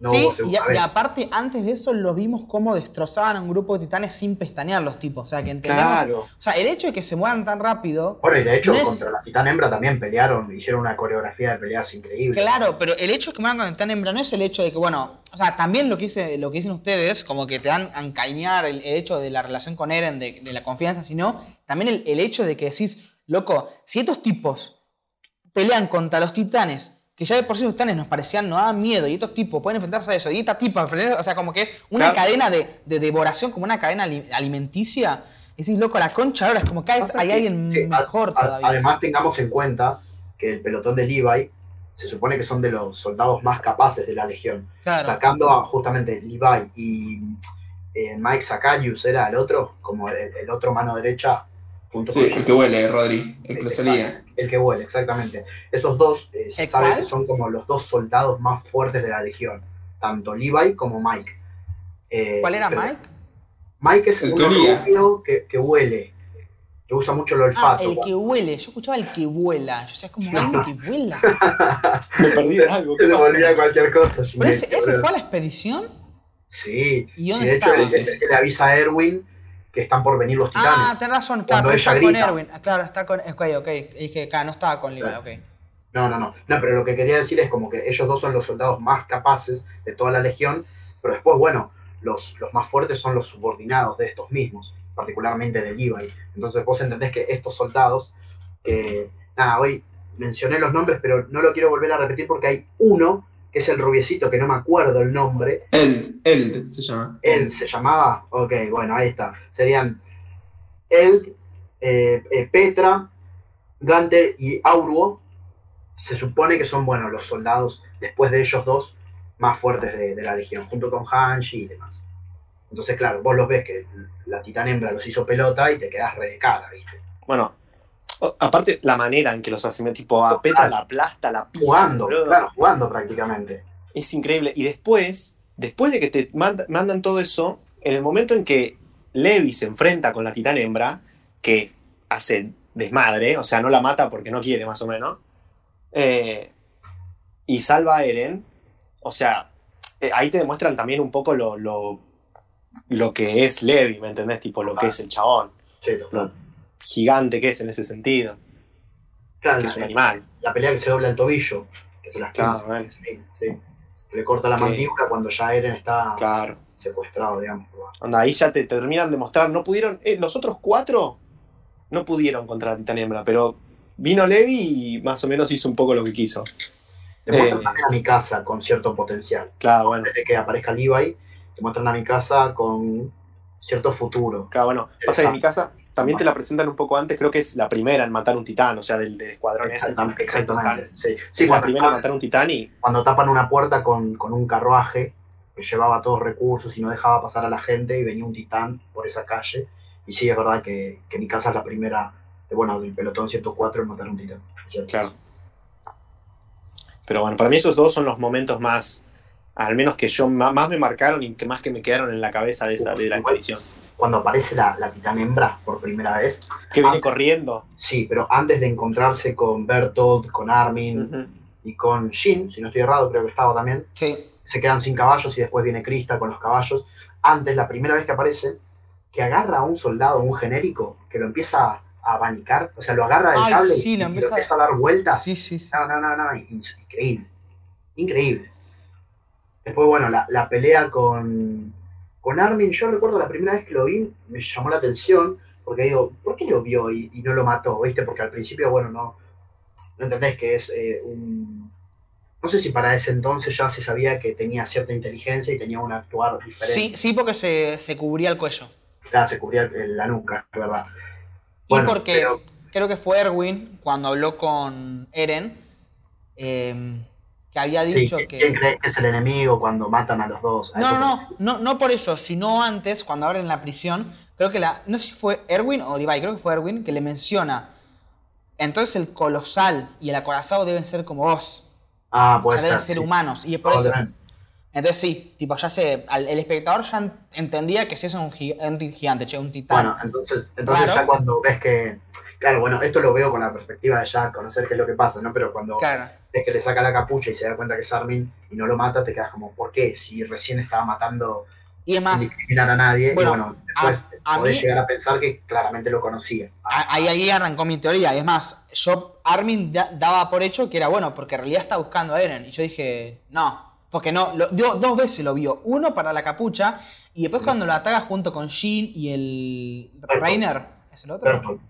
no sí, y, a- aparte, antes de eso, los vimos cómo destrozaban a un grupo de titanes sin pestañear los tipos. O sea, que entendemos. Claro. O sea, el hecho de que se mueran tan rápido. Bueno, y de hecho, no es- contra la titán hembra también pelearon, hicieron una coreografía de peleas increíble. Claro, pero el hecho de que mueran con el titán hembra no es el hecho de que, bueno. O sea, también lo que, hice, lo que dicen ustedes, como que te dan a encariñar el, el hecho de la relación con Eren, de, de la confianza, sino también el, el hecho de que decís, loco, si estos tipos pelean contra los titanes, que ya de por sí los titanes nos parecían, nos daban miedo, y estos tipos pueden enfrentarse a eso, y esta tipa, o sea, como que es una Claro. cadena de, de devoración, como una cadena ali- alimenticia. Y decís, loco, la concha ahora es como que hay, Pasa hay que- alguien mejor a- todavía. además, tengamos en cuenta que el pelotón de Levi se supone que son de los soldados más capaces de la legión. claro. Sacando a justamente Levi y eh, Mike Sakarius era el otro, como el, el otro mano derecha, junto Sí, con el que huele, Rodri, el que lo Exacto. salía. El que vuela, exactamente. Esos dos eh, se ¿El sabe cuál? que son como los dos soldados más fuertes de la legión, tanto Levi como Mike. Eh, ¿Cuál era pero Mike? Mike es El uno que que, que huele. que usa mucho el Ah, olfato. el que huele. Yo escuchaba el que vuela. Yo decía, es como alguien que vuela. [laughs] Me perdí de algo. Se volvía cualquier cosa. Pero ese, fue a la expedición. Sí, ¿Y sí, de hecho es el que le avisa a Erwin que están por venir los titanes. Ah, tenés razón. Cuando Claro, ella está con grita. Erwin. Ah, Claro, está con. Ok, ok. Es que acá no estaba con Levi, ok. No, no, no. No, pero lo que quería decir es como que ellos dos son los soldados más capaces de toda la legión, pero después, bueno, los, los más fuertes son los subordinados de estos mismos, particularmente de Levi. Entonces vos entendés que estos soldados, que, nada, hoy mencioné los nombres, pero no lo quiero volver a repetir porque hay uno, que es el rubiecito, que no me acuerdo el nombre, Eld, Eld se llama. él se llamaba, ok, bueno, ahí está. Serían Eld, eh, eh, Petra, Gunter y Auruo. Se supone que son, bueno, los soldados, después de ellos dos, más fuertes de, de la legión, junto con Hanshi y demás. Entonces, claro, vos los ves que la titán hembra los hizo pelota y te quedás re de cara, ¿viste? Bueno, aparte la manera en que los hacen, tipo a Petra la aplasta, la pisa. Jugando, claro, jugando prácticamente. Es increíble. Y después, después de que te manda- mandan todo eso, en el momento en que Levi se enfrenta con la titán hembra, que hace desmadre, o sea, no la mata porque no quiere, más o menos, eh, y salva a Eren, o sea, eh, ahí te demuestran también un poco lo, lo, lo que es Levi, ¿me entendés? Tipo, lo que es el chabón, Sí, total. Gigante que es en ese sentido, Claro, que es un animal. la pelea que se dobla el tobillo, que se las Claro, pinza, sí, sí. Que le corta la mandíbula cuando ya Eren está Claro. secuestrado, digamos. Onda, ahí ya te, te terminan de mostrar. No pudieron. eh, los otros cuatro no pudieron contra la titán hembra, pero vino Levi y más o menos hizo un poco lo que quiso. Te Eh. a mi casa con cierto potencial. Claro, bueno. Antes de que aparezca Levi, te muestran a mi casa con cierto futuro. Claro, bueno. Pasa que mi casa también te la presentan un poco antes. Creo que es la primera en matar un titán, o sea, del, del escuadrón ese. Exactamente. un exactamente. Sí, sí es la primera en matar un titán y. cuando tapan una puerta con, con un carruaje que llevaba todos recursos y no dejaba pasar a la gente y venía un titán por esa calle. Y sí, es verdad que, que mi casa es la primera, de, bueno, del pelotón 104 en matar un titán. ¿cierto? Claro. Pero bueno, para mí esos dos son los momentos más. Al menos que yo más me marcaron y que más que me quedaron en la cabeza de esa de la expedición. Cuando aparece la, la titán hembra por primera vez, Que viene corriendo. sí, pero antes de encontrarse con Bertolt, con Armin, y con Shin, si no estoy errado, creo que estaba también, Sí. se quedan sin caballos y después viene Krista con los caballos. Antes, la primera vez que aparece, que agarra a un soldado, un genérico, que lo empieza a abanicar, o sea, lo agarra del Ay, cable sí, y, lo y empieza- empieza a dar vueltas. Sí, sí, sí. No, no, no, no, in- increíble. Increíble. Después, bueno, la, la pelea con, con Armin, yo recuerdo la primera vez que lo vi, me llamó la atención, porque digo, ¿por qué lo vio y, y no lo mató? ¿Viste? Porque al principio, bueno, no, no entendés que es eh, un... No sé si para ese entonces ya se sabía que tenía cierta inteligencia y tenía un actuar diferente. Sí, sí, porque se, se cubría el cuello. Ya se cubría el- la nuca, es verdad. Y porque pero- creo que fue Erwin cuando habló con Eren, eh, que había dicho ¿quién- que... ¿quién cree que es el enemigo cuando matan a los dos? A No, eso no, no, no, no por eso, sino antes, cuando abren la prisión, creo que la, no sé si fue Erwin o Levi, creo que fue Erwin, que le menciona, entonces el colosal y el acorazado deben ser como vos, Ah, o puede deben ser. ser sí. humanos, y es por eso. Probablemente. Entonces sí, tipo, ya se, al- el espectador ya en- entendía que si eso es un, gi- un gigante, che, un titán. Bueno, entonces, entonces Claro. ya cuando ves que. Claro, bueno, esto lo veo con la perspectiva de ya conocer qué es lo que pasa, ¿no? Pero cuando claro. Ves que le saca la capucha y se da cuenta que es Armin y no lo mata, te quedas como, ¿por qué? Si recién estaba matando Y es más, sin discriminar a nadie, Bueno, y bueno, después a- a podés mí- llegar a pensar que claramente lo conocía. a- ahí, ahí arrancó mi teoría. Es más, yo, Armin da- daba por hecho que era bueno, porque en realidad está buscando a Eren. Y yo dije, no, porque no, lo, dio- dos veces lo vio. Uno para la capucha, y después cuando lo ataca junto con Shin y el Reiner. ¿Es el otro? Bertolt.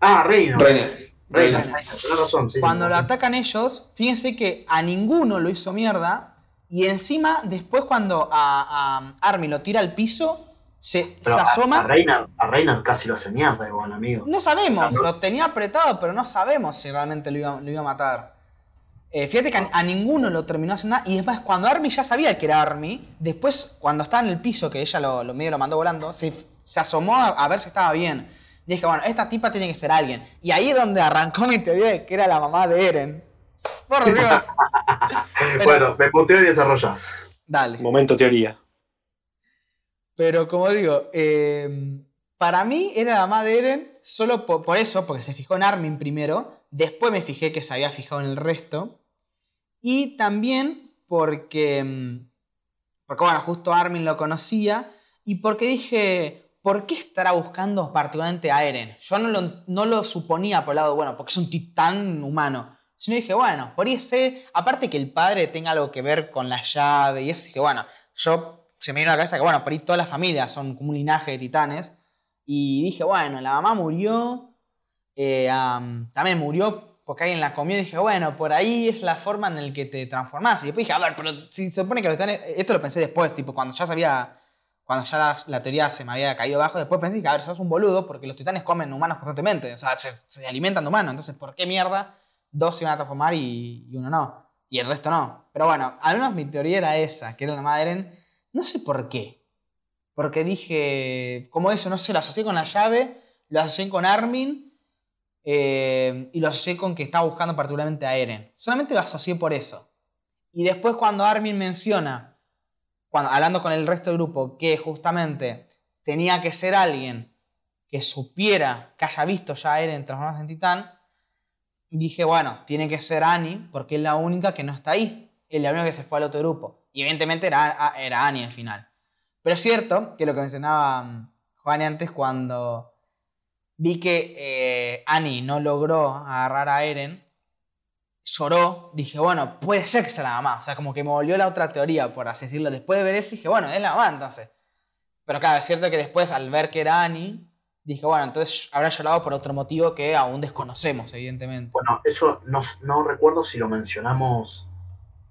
Ah. Reiner. Tenés razón, sí. Cuando lo atacan ellos, fíjense que a ninguno lo hizo mierda. Y encima, después cuando a, a Armin lo tira al piso, se, se a, asoma. a Reiner, a casi lo hace mierda, igual, amigo. No sabemos, O sea, no- lo tenía apretado, pero no sabemos si realmente lo iba, lo iba a matar. Eh, fíjate que a, a ninguno lo terminó haciendo nada. Y después, cuando Army ya sabía que era Army, después, cuando estaba en el piso, que ella lo, lo medio lo mandó volando, se, se asomó a, a ver si estaba bien. Y dije, bueno, esta tipa tiene que ser alguien. Y ahí es donde arrancó mi teoría de que era la mamá de Eren. Por [laughs] Dios. Bueno, me puteo y desarrollas. Dale. Momento teoría. Pero como digo, eh, Para mí era la mamá de Eren solo po- por, eso, porque se fijó en Armin primero. Después me fijé que se había fijado en el resto. Y también porque. mm, Porque, bueno, justo Armin lo conocía. Y porque dije. ¿Por qué estará buscando particularmente a Eren? Yo no lo, no lo suponía por el lado, bueno, porque es un titán humano. Sino dije, bueno, por ese. Aparte que el padre tenga algo que ver con la llave y eso, dije, bueno, yo se me vino a la cabeza que, bueno, por ahí todas las familias son como un linaje de titanes. Y dije, bueno, la mamá murió. eh, am, también murió porque alguien la comió. Y dije, bueno, por ahí es la forma en la que te transformás. Y después dije, a ver, pero si se supone que los titanes. Esto lo pensé después, tipo, cuando ya sabía. Cuando ya la, teoría se me había caído abajo, después pensé que, a ver, sos un boludo porque los titanes comen humanos constantemente. O sea, se, alimentan de humanos. Entonces, ¿por qué mierda dos se iban a transformar y, uno no? Y el resto no. Pero bueno, al menos mi teoría era esa, que era la madre. No sé por qué. Porque dije, como eso, no sé, lo asocié con la llave, lo asocié con Armin eh, y lo asocié con que estaba buscando particularmente a Eren. Solamente lo asocié por eso. Y después cuando Armin menciona, cuando, hablando con el resto del grupo, que justamente tenía que ser alguien que supiera, que haya visto ya a Eren transformarse en titán, dije, bueno, tiene que ser Annie, porque es la única que no está ahí. Es la única que se fue al otro grupo. Y evidentemente era, era Annie al final. Pero es cierto que lo que mencionaba mm, Juan antes, cuando vi que eh, Annie no logró agarrar a Eren, lloró, dije, bueno, puede ser que sea la mamá. O sea, como que me volvió la otra teoría, por así decirlo. Después de ver eso, dije, bueno, es la mamá entonces. Pero claro, es cierto que después, al ver que era Annie, dije, bueno, entonces habrá llorado por otro motivo que aún desconocemos, evidentemente. Bueno, eso no, no recuerdo si lo mencionamos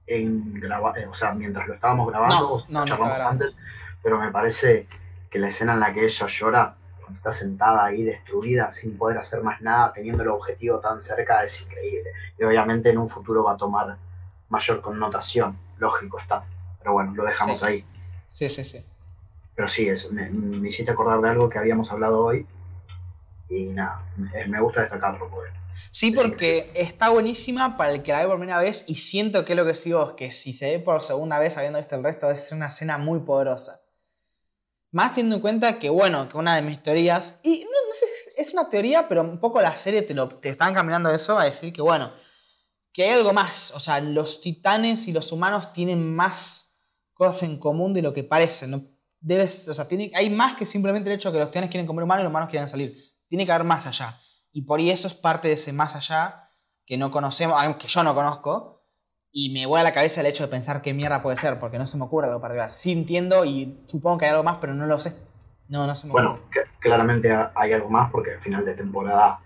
en graba eh, o sea, mientras lo estábamos grabando No, o si no, charlamos antes, pero me parece que la escena en la que ella llora, cuando está sentada ahí destruida, sin poder hacer más nada, teniendo el objetivo tan cerca, es increíble. Y obviamente en un futuro va a tomar mayor connotación, lógico está. Pero bueno, lo dejamos Sí. ahí. Sí, sí, sí. Pero sí, eso, me, me hiciste acordar de algo que habíamos hablado hoy. Y nada, me, me gusta destacarlo. Porque Sí, Es porque está buenísima para el que la ve por primera vez y siento que lo que sigo es que si se ve por segunda vez habiendo visto el resto es una escena muy poderosa. Más teniendo en cuenta que, bueno, que una de mis teorías, y no, no sé, es una teoría, pero un poco la serie te, lo, te están caminando eso a decir que, bueno, que hay algo más. O sea, los titanes y los humanos tienen más cosas en común de lo que parece. ¿no? Debes, o sea, tiene, hay más que simplemente el hecho de que los titanes quieren comer humanos y los humanos quieren salir. Tiene que haber más allá. Y por eso es parte de ese más allá que no conocemos, aunque yo no conozco. Y me vuela la cabeza el hecho de pensar qué mierda puede ser, porque no se me ocurre algo particular. Sí entiendo y supongo que hay algo más, pero no lo sé. No, no se me Bueno, ocurre. que- claramente ha- hay algo más porque el final de temporada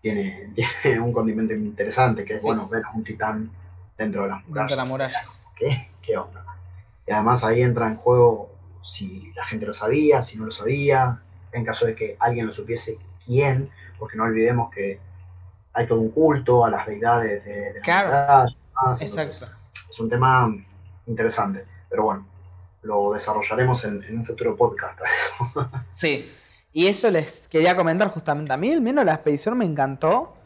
tiene, [laughs] tiene un condimento interesante, que es, Sí. bueno, ver a un titán dentro de las Dentro de la murallas. muralla. ¿Qué? ¿Qué onda? Y además ahí entra en juego si la gente lo sabía, si no lo sabía, en caso de que alguien lo supiese, quién, porque no olvidemos que hay todo un culto a las deidades de, de la Claro. muralla, Exacto. es un tema interesante, pero bueno, lo desarrollaremos en, en un futuro podcast. eso. [laughs] Sí. Y eso les quería comentar justamente. A mí, al menos, la expedición me encantó.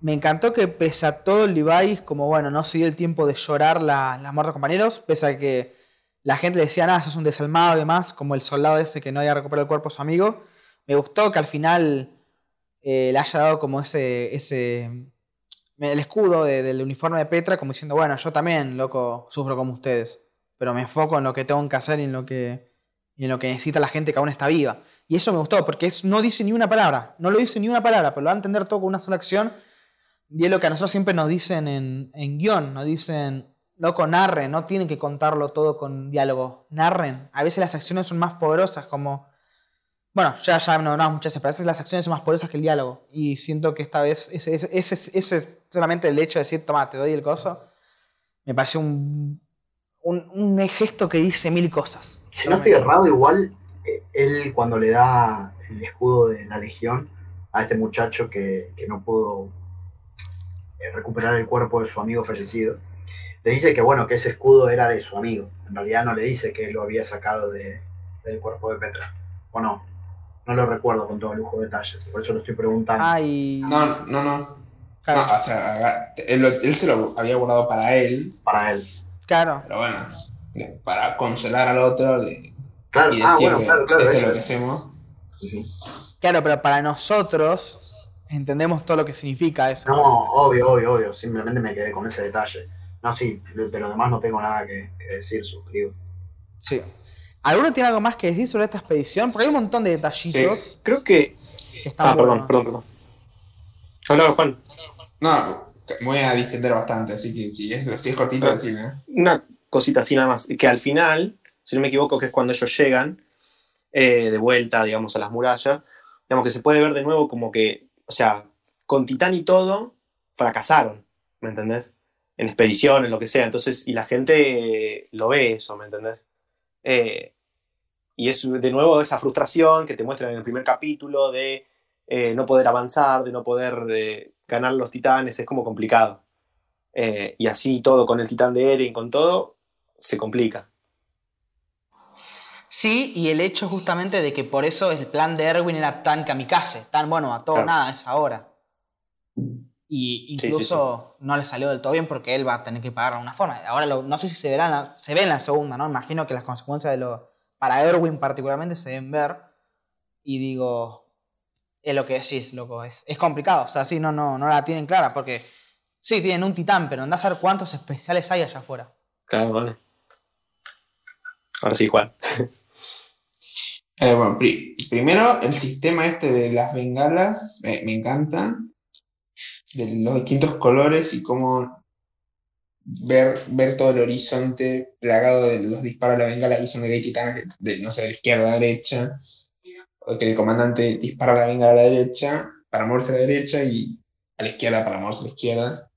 Me encantó que, pese a todo el device, como bueno, no se dio el tiempo de llorar la, la muerte de compañeros, pese a que la gente le decía, nada, sos un desalmado y demás, como el soldado ese que no había recuperado el cuerpo de su amigo. Me gustó que al final eh, le haya dado como ese, ese el escudo de- del uniforme de Petra, como diciendo, bueno, yo también, loco, sufro como ustedes, pero me enfoco en lo que tengo que hacer y en lo que, y en lo que necesita la gente que aún está viva. Y eso me gustó, porque es, no dice ni una palabra, no lo dice ni una palabra, pero lo va a entender todo con una sola acción. Y es lo que a nosotros siempre nos dicen en, en guion, nos dicen, loco, narren, no tienen que contarlo todo con diálogo, narren. A veces las acciones son más poderosas, como... Bueno, ya, ya no, no muchas veces, pero las acciones son más poderosas que el diálogo. Y siento que esta vez ese, ese, ese, solamente el hecho de decir, toma, te doy el coso, me pareció un, un, un gesto que dice mil cosas. Si no estoy errado, igual eh, él cuando le da el escudo de la legión a este muchacho que, que no pudo eh, recuperar el cuerpo de su amigo fallecido, le dice que bueno, que ese escudo era de su amigo. En realidad no le dice que lo había sacado de, del cuerpo de Petra. ¿O no? No lo recuerdo con todo lujo de detalles, por eso lo estoy preguntando. Ay, No, no, no. claro, No, o sea, él, se lo había guardado para él, Para él. claro. pero bueno, para consolar al otro de- Claro, y ah, bueno, que claro, claro, esto es lo que hacemos. Sí, sí. Claro, pero para nosotros entendemos todo lo que significa eso. No, obvio, obvio, obvio. Simplemente me quedé con ese detalle. No, sí, de lo demás no tengo nada que, que decir, suscribo. Sí. ¿Alguno tiene algo más que decir sobre esta expedición? Porque hay un montón de detallitos Creo que. Ah, buenos. perdón, perdón, perdón. Hablaba Juan. No, me voy a distender bastante, así que si es, si es cortito, Ah. decime. Una cosita así nada más. Que al final, si no me equivoco, que es cuando ellos llegan eh, de vuelta, digamos, a las murallas, digamos que se puede ver de nuevo como que, o sea, con Titán y todo, fracasaron, ¿me entendés? En expediciones, lo que sea. Entonces, y la gente lo ve eso, ¿me entendés? Eh, y es de nuevo esa frustración que te muestran en el primer capítulo de eh, no poder avanzar, de no poder eh, ganar los titanes, es como complicado. Y así todo con el titán de Eren, con todo, se complica. Sí, y el hecho justamente de que por eso el plan de Erwin era tan kamikaze, tan bueno, a todo Claro. nada, es ahora. Y Sí, incluso no le salió del todo bien porque él va a tener que pagar de alguna forma. Ahora lo- no sé si se verá en la, se ve en la segunda, ¿no? Imagino que las consecuencias de lo. Para Erwin particularmente se deben ver. Y digo. Es lo que decís, loco. Es, es complicado. O sea, sí, no, no, no la tienen clara. Porque. Sí, tienen un titán, pero andás a ver cuántos especiales hay allá afuera. Claro, vale. Ahora sí, Juan. Eh, bueno, pri- primero, el sistema este de las bengalas me, me encanta. De los distintos colores y cómo ver, ver todo el horizonte plagado de los disparos de la bengala son de hay titanes de, no sé, de izquierda a derecha. O que el comandante dispara la bengala a la derecha para moverse a la derecha y a la izquierda para moverse a la izquierda.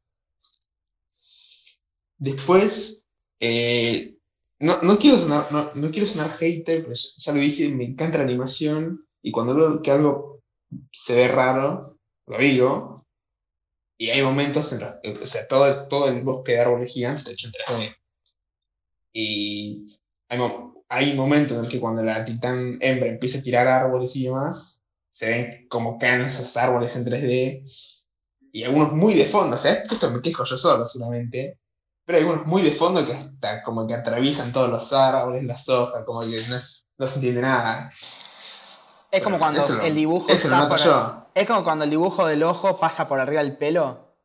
Después, eh, no, no quiero sonar, no, no quiero sonar hater, pero ya lo dije, me encanta la animación y cuando veo que algo se ve raro, lo digo. Y hay momentos en los o sea, todo, todo el bosque de árboles gigantes, de hecho en 3D. Y hay, hay momentos en el que cuando la titán hembra empieza a tirar árboles y demás, se ven como caen esos árboles en 3D. Y algunos muy de fondo, o sea, esto me quejo yo solo seguramente. Pero hay algunos muy de fondo que hasta como que atraviesan todos los árboles, las hojas, como que no, no se entiende nada. Es como cuando el dibujo. Eso lo está noto por- yo. Es como cuando el dibujo del ojo pasa por arriba del pelo.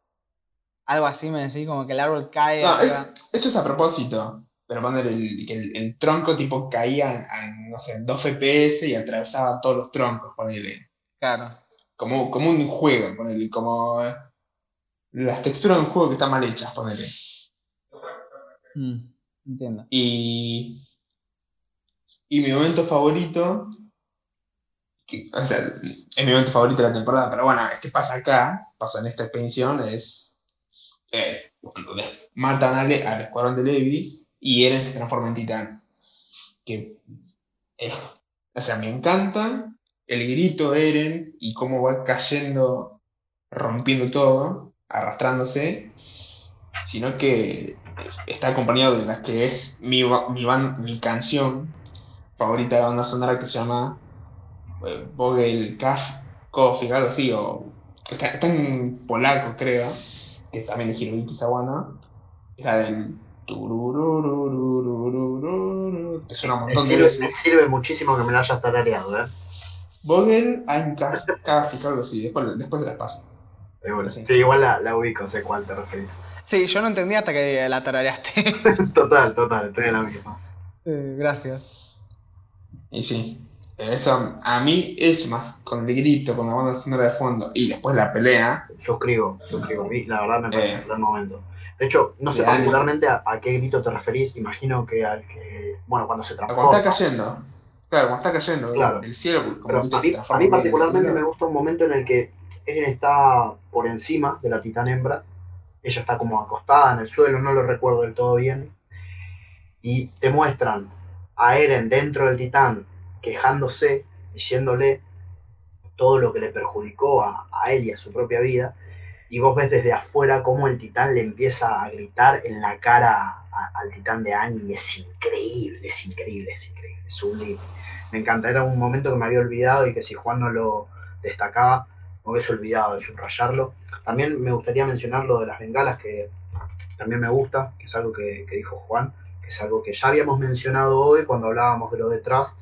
Algo así me decís, como que el árbol cae. No, es- arriba. eso es a propósito. Pero poner el, el tronco tipo caía a, no sé, 2 FPS y atravesaba todos los troncos, ponele. Claro. Como, como un juego, ponele. Como eh, las texturas de un juego que están mal hechas, ponele. Mm, entiendo. Y, y mi momento favorito, es mi momento favorito de la temporada, pero bueno, es que pasa acá, pasa en esta expedición, es eh, matan a Le- al escuadrón de Levi y Eren se transforma en titán. Que, eh, o sea, me encanta el grito de Eren y cómo va cayendo, rompiendo todo, arrastrándose, sino que está acompañado de la que es mi, mi, mi canción favorita de la banda sonora que se llama Vogel, Kaff, Kofi, algo así, o está, está, en polaco, creo, que también es Hiroyuki Sawano, es la del... Te suena un montón me sirve, de. Me sirve muchísimo que me lo hayas tarareado, ¿eh? Vogel, Ein Kaff, algo así, después, después se las paso. Sí. igual la, la ubico, sé cuál te referís. Sí, yo no entendí hasta que la tarareaste. [laughs] total, total, estoy en la misma. Eh, gracias. Y sí eso a mí es más con el grito, con la banda sonora de fondo y después la pelea. Suscribo, suscribo. La verdad me parece Eh. un gran momento. De hecho, no sé particularmente a, a qué grito te referís. Imagino que al que. Bueno, cuando se Cuando transforma. está cayendo, claro, cuando está cayendo Claro. el cielo, como Pero viste, a mí, a mí particularmente me gusta un momento en el que Eren está por encima de la titán hembra. Ella está como acostada en el suelo, no lo recuerdo del todo bien. Y te muestran a Eren dentro del titán quejándose, diciéndole todo lo que le perjudicó a, a él y a su propia vida. Y vos ves desde afuera cómo el titán le empieza a gritar en la cara al titán de Annie y es increíble, es increíble, es increíble, es sublime. Me encanta, era un momento que me había olvidado y que si Juan no lo destacaba, me hubiese olvidado de subrayarlo. También me gustaría mencionar lo de las bengalas, que también me gusta, que es algo que, que dijo Juan, que es algo que ya habíamos mencionado hoy cuando hablábamos de lo de Trust.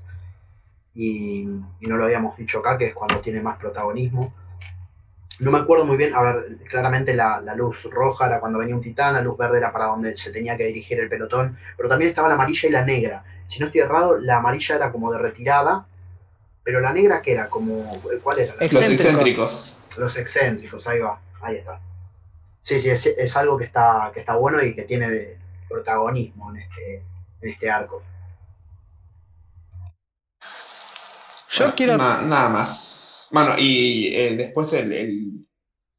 Y, y no lo habíamos dicho acá, que es cuando tiene más protagonismo. No me acuerdo muy bien, a ver, claramente la, la luz roja era cuando venía un titán, la luz verde era para donde se tenía que dirigir el pelotón, pero también estaba la amarilla y la negra. Si no estoy errado, la amarilla era como de retirada, pero la negra que era como, ¿cuál era? Los Excéntricos. excéntricos. Los excéntricos, ahí va, ahí está. Sí, sí, es, es algo que está, que está bueno y que tiene protagonismo en este, en este arco. Yo Bueno, quiero. na- nada más. Bueno, y eh, después el, el,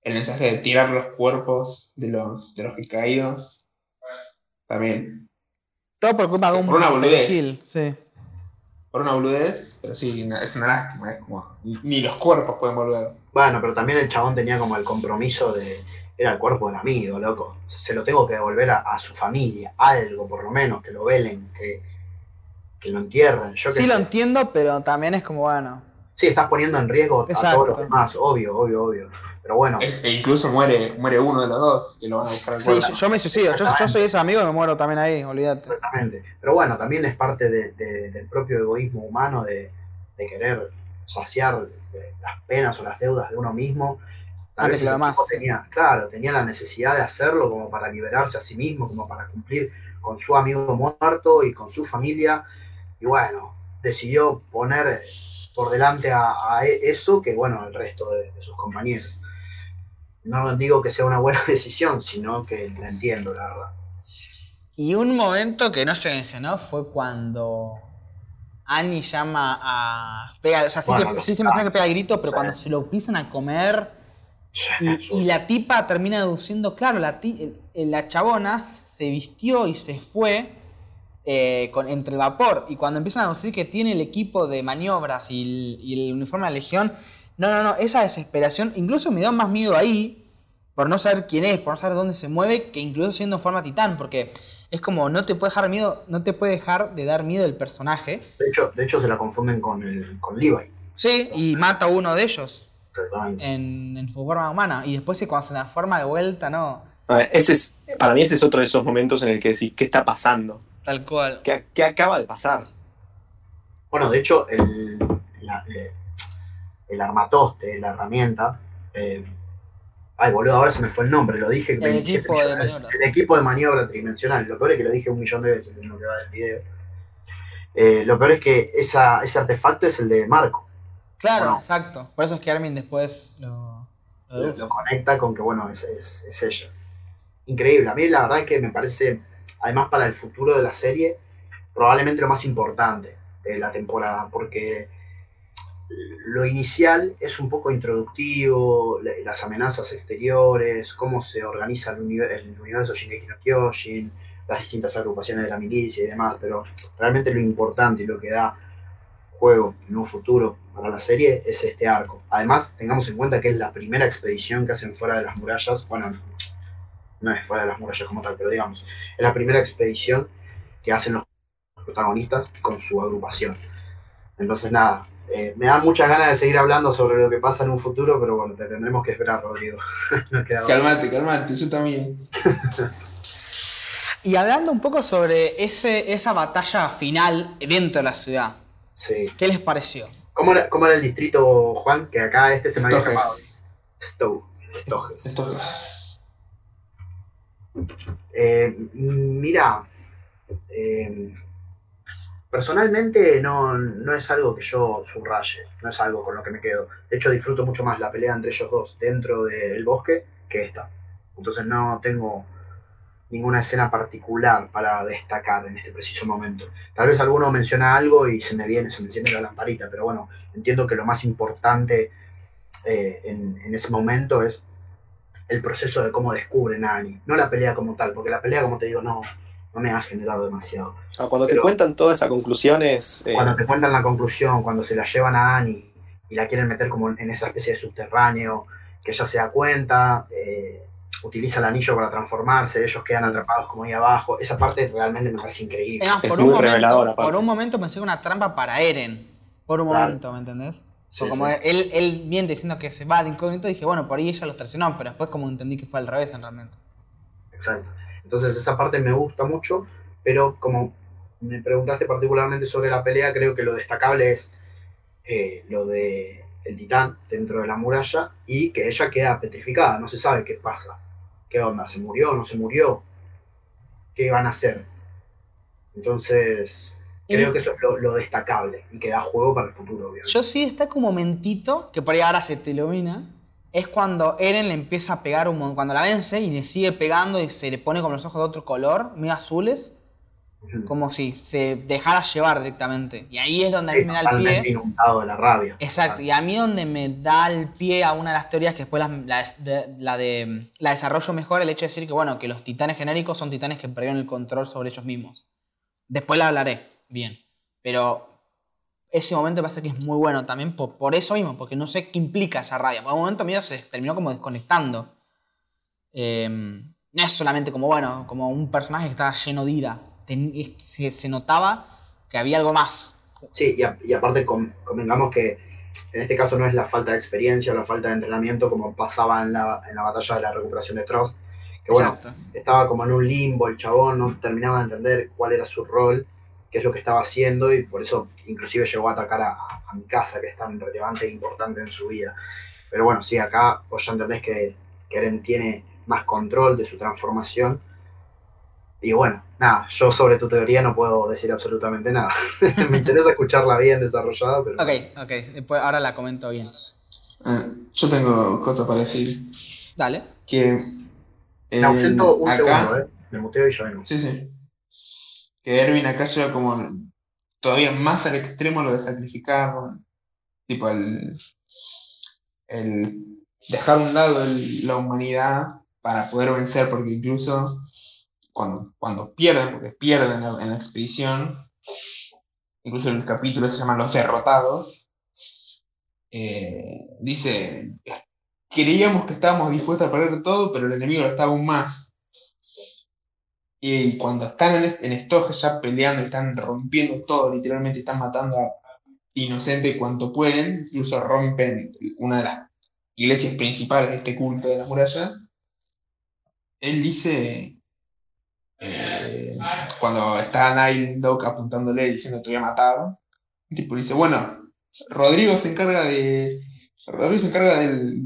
el mensaje de tirar los cuerpos de los, de los que caídos. También. Todo por culpa de un Por una boludez. kill, sí. Por una boludez, pero sí, es una lástima. Es como. Ni, ni los cuerpos pueden volver. Bueno, pero también el chabón tenía como el compromiso de. Era el cuerpo del amigo, loco. Se lo tengo que devolver a, a su familia, algo por lo menos, que lo velen, que, que lo entierren. Yo qué Sí, lo sé. entiendo, pero también es como, bueno. Sí, estás poniendo en riesgo a Exacto. todos los demás, obvio, obvio, obvio. Pero bueno, E, e incluso muere, muere uno de los dos que lo van a buscar Sí, yo, yo me suicido. Yo, yo soy ese amigo y me muero también ahí, olvídate. exactamente. Pero bueno, también es parte de- de- del propio egoísmo humano de, de querer saciar eh, las penas o las deudas de uno mismo. Tal Antes vez que lo tenía, claro, tenía la necesidad de hacerlo como para liberarse a sí mismo, como para cumplir con su amigo muerto y con su familia. Y bueno, decidió poner por delante a, a e- eso que, bueno, al resto de, de sus compañeros. No digo que sea una buena [laughs] decisión, sino que la entiendo, la verdad. Y un momento que no se mencionó fue cuando Annie llama a. Pega, o sea, sí, Bueno, que- sí se menciona que pega el grito, pero cuando se lo empiezan a comer. Y, y la tipa termina deduciendo, claro, la, ti- eh, la chabona se vistió y se fue eh, con, entre el vapor. Y cuando empiezan a decir que tiene el equipo de maniobras y el, y el uniforme de la Legión, no, no, no, esa desesperación, incluso me da más miedo ahí, por no saber quién es, por no saber dónde se mueve, que incluso siendo en forma titán, porque es como no te puede dejar miedo, no te puede dejar de dar miedo el personaje. De hecho, de hecho se la confunden con, el, con Levi. Sí, y mata a uno de ellos en, en su forma humana. Y después se- cuando se transforma de vuelta, no. A ver, ese es, para mí ese es otro de esos momentos en el que decís, ¿qué está pasando? Tal cual. ¿Qué, qué acaba de pasar? Bueno, de hecho, el, la- eh, el armatoste, la herramienta. eh, ay, boludo, ahora se me fue el nombre, lo dije 27 equipo de millones veces. maniobra. El equipo de maniobra tridimensional. Lo peor es que lo dije un millón de veces en lo que va del video. Eh, lo peor es que esa, ese artefacto es el de Marco. Claro, Bueno. exacto. Por eso es que Armin después lo, lo lo conecta con que, bueno, es, es, es ella. Increíble. A mí la verdad es que me parece, además para el futuro de la serie, probablemente lo más importante de la temporada, porque lo inicial es un poco introductivo, la- las amenazas exteriores, cómo se organiza el, univer- el universo Shingeki no Kyojin, las distintas agrupaciones de la milicia y demás, pero realmente lo importante y lo que da juego en un futuro para la serie es este arco. Además, tengamos en cuenta que es la primera expedición que hacen fuera de las murallas, bueno, no es fuera de las murallas como tal, pero digamos, es la primera expedición que hacen los protagonistas con su agrupación. Entonces, nada, eh, me dan muchas ganas de seguir hablando sobre lo que pasa en un futuro, pero bueno, te tendremos que esperar, Rodrigo. [laughs] No. Calmate, calmate, yo también. Y hablando un poco sobre ese, esa batalla final dentro de la ciudad, Sí. ¿qué les pareció? ¿Cómo era, cómo era el distrito, Juan? Que acá este se me había escapado. Entonces, Stowe. Stoges. entonces, Eh, mira, eh, personalmente no, no es algo que yo subraye, no es algo con lo que me quedo. De hecho, disfruto mucho más la pelea entre ellos dos dentro del bosque que esta. Entonces no tengo ninguna escena particular para destacar en este preciso momento. Tal vez alguno menciona algo y se me viene, se me enciende la lamparita, pero bueno, entiendo que lo más importante eh, en, en ese momento es el proceso de cómo descubren a Annie, no la pelea como tal, porque la pelea, como te digo, no, no me ha generado demasiado. Ah, Cuando te cuentan todas esas conclusiones, eh, Cuando te cuentan la conclusión, cuando se la llevan a Annie y la quieren meter como en esa especie de subterráneo, que ella se da cuenta, eh, utiliza el anillo para transformarse, ellos quedan atrapados como ahí abajo, esa parte realmente me parece increíble. Es más, Es por, muy un momento, revelador, aparte. por un momento pensé que una trampa para Eren. Por un Claro. momento, ¿me entendés? Sí, Porque como sí. él, él viene diciendo que se va de incógnito, dije, bueno, por ahí ella los traicionó, pero después como entendí que fue al revés en realmente. Exacto. Entonces esa parte me gusta mucho, pero como me preguntaste particularmente sobre la pelea, creo que lo destacable es eh, lo de el titán dentro de la muralla y que ella queda petrificada, no se sabe qué pasa. ¿Qué onda? ¿Se murió? ¿No se murió? ¿Qué van a hacer? Entonces, creo Y- que eso es lo, lo destacable y que da juego para el futuro, obviamente. Yo sí está como momentito, que por ahí ahora se te ilumina, es cuando Eren le empieza a pegar un mon- cuando la vence y le sigue pegando y se le pone como los ojos de otro color, medio azules, como si se dejara llevar directamente. Y ahí es donde a mí me da el totalmente pie. inundado de la rabia. Exacto, y a mí donde me da el pie a una de las teorías que después la, la, de- la de, la desarrollo mejor, el hecho de decir que, bueno, que los titanes genéricos son titanes que perdieron el control sobre ellos mismos. Después la hablaré, bien. Pero ese momento me parece que es muy bueno también por, por eso mismo, porque no sé qué implica esa rabia. Por un momento mío se terminó como desconectando. Eh, no es solamente como, bueno, como un personaje que estaba lleno de ira. Ten- se, se notaba que había algo más. Sí, y, a- y aparte con- convengamos que en este caso no es la falta de experiencia o la falta de entrenamiento como pasaba en la, en la batalla de la recuperación de Trost, que bueno, Exacto. estaba como en un limbo el chabón, no terminaba de entender cuál era su rol, qué es lo que estaba haciendo y por eso inclusive llegó a atacar a, a mi casa, que es tan relevante e importante en su vida. Pero bueno, sí, acá vos ya entendés que, que Eren tiene más control de su transformación. Y bueno, nada, yo sobre tu teoría no puedo decir absolutamente nada. [laughs] Me interesa escucharla bien desarrollada, pero Ok, ok, después ahora la comento bien. Ah, yo tengo cosas para decir. Dale. Que. me ausento un acá- segundo, ¿eh? Me muteo y ya vengo. Sí, sí. Que Erwin acá lleva como todavía más al extremo lo de sacrificar, tipo el, dejar a un lado la humanidad para poder vencer, porque incluso cuando, cuando pierden, porque pierden en la, en expedición, incluso el capítulo se llama Los Derrotados, eh, dice, creíamos que estábamos dispuestos a perder todo, pero el enemigo lo estaba aún más. Y cuando están en, en ya peleando, y están rompiendo todo, literalmente están matando a inocente cuanto pueden, incluso rompen una de las iglesias principales de este culto de las murallas. Él dice, eh, cuando está Nile Dog apuntándole diciendo te voy a matar, el tipo dice, bueno, Rodrigo se encarga de. Rodrigo se encarga del-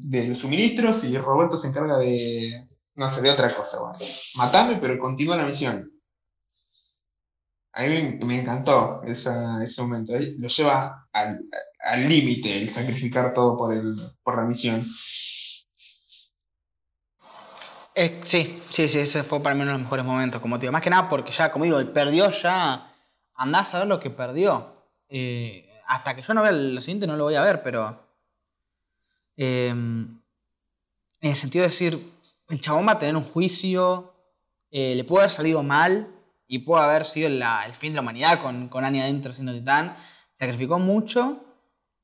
de los suministros y Roberto se encarga de. No sé, de otra cosa, bueno. Matame, pero continúa la misión. A mí me, encantó esa- ese momento. Lo lleva al al límite el sacrificar todo por, el, por la misión. Eh, sí, sí, sí, ese fue para mí uno de los mejores momentos, como te digo. Más que nada porque ya, como digo, él perdió ya. Andás a ver lo que perdió. Eh, hasta que yo no vea lo siguiente no lo voy a ver, pero. eh, en el sentido de decir, el chabón va a tener un juicio, eh, le puede haber salido mal y puede haber sido la- el fin de la humanidad con, con Annie adentro siendo titán. Sacrificó mucho,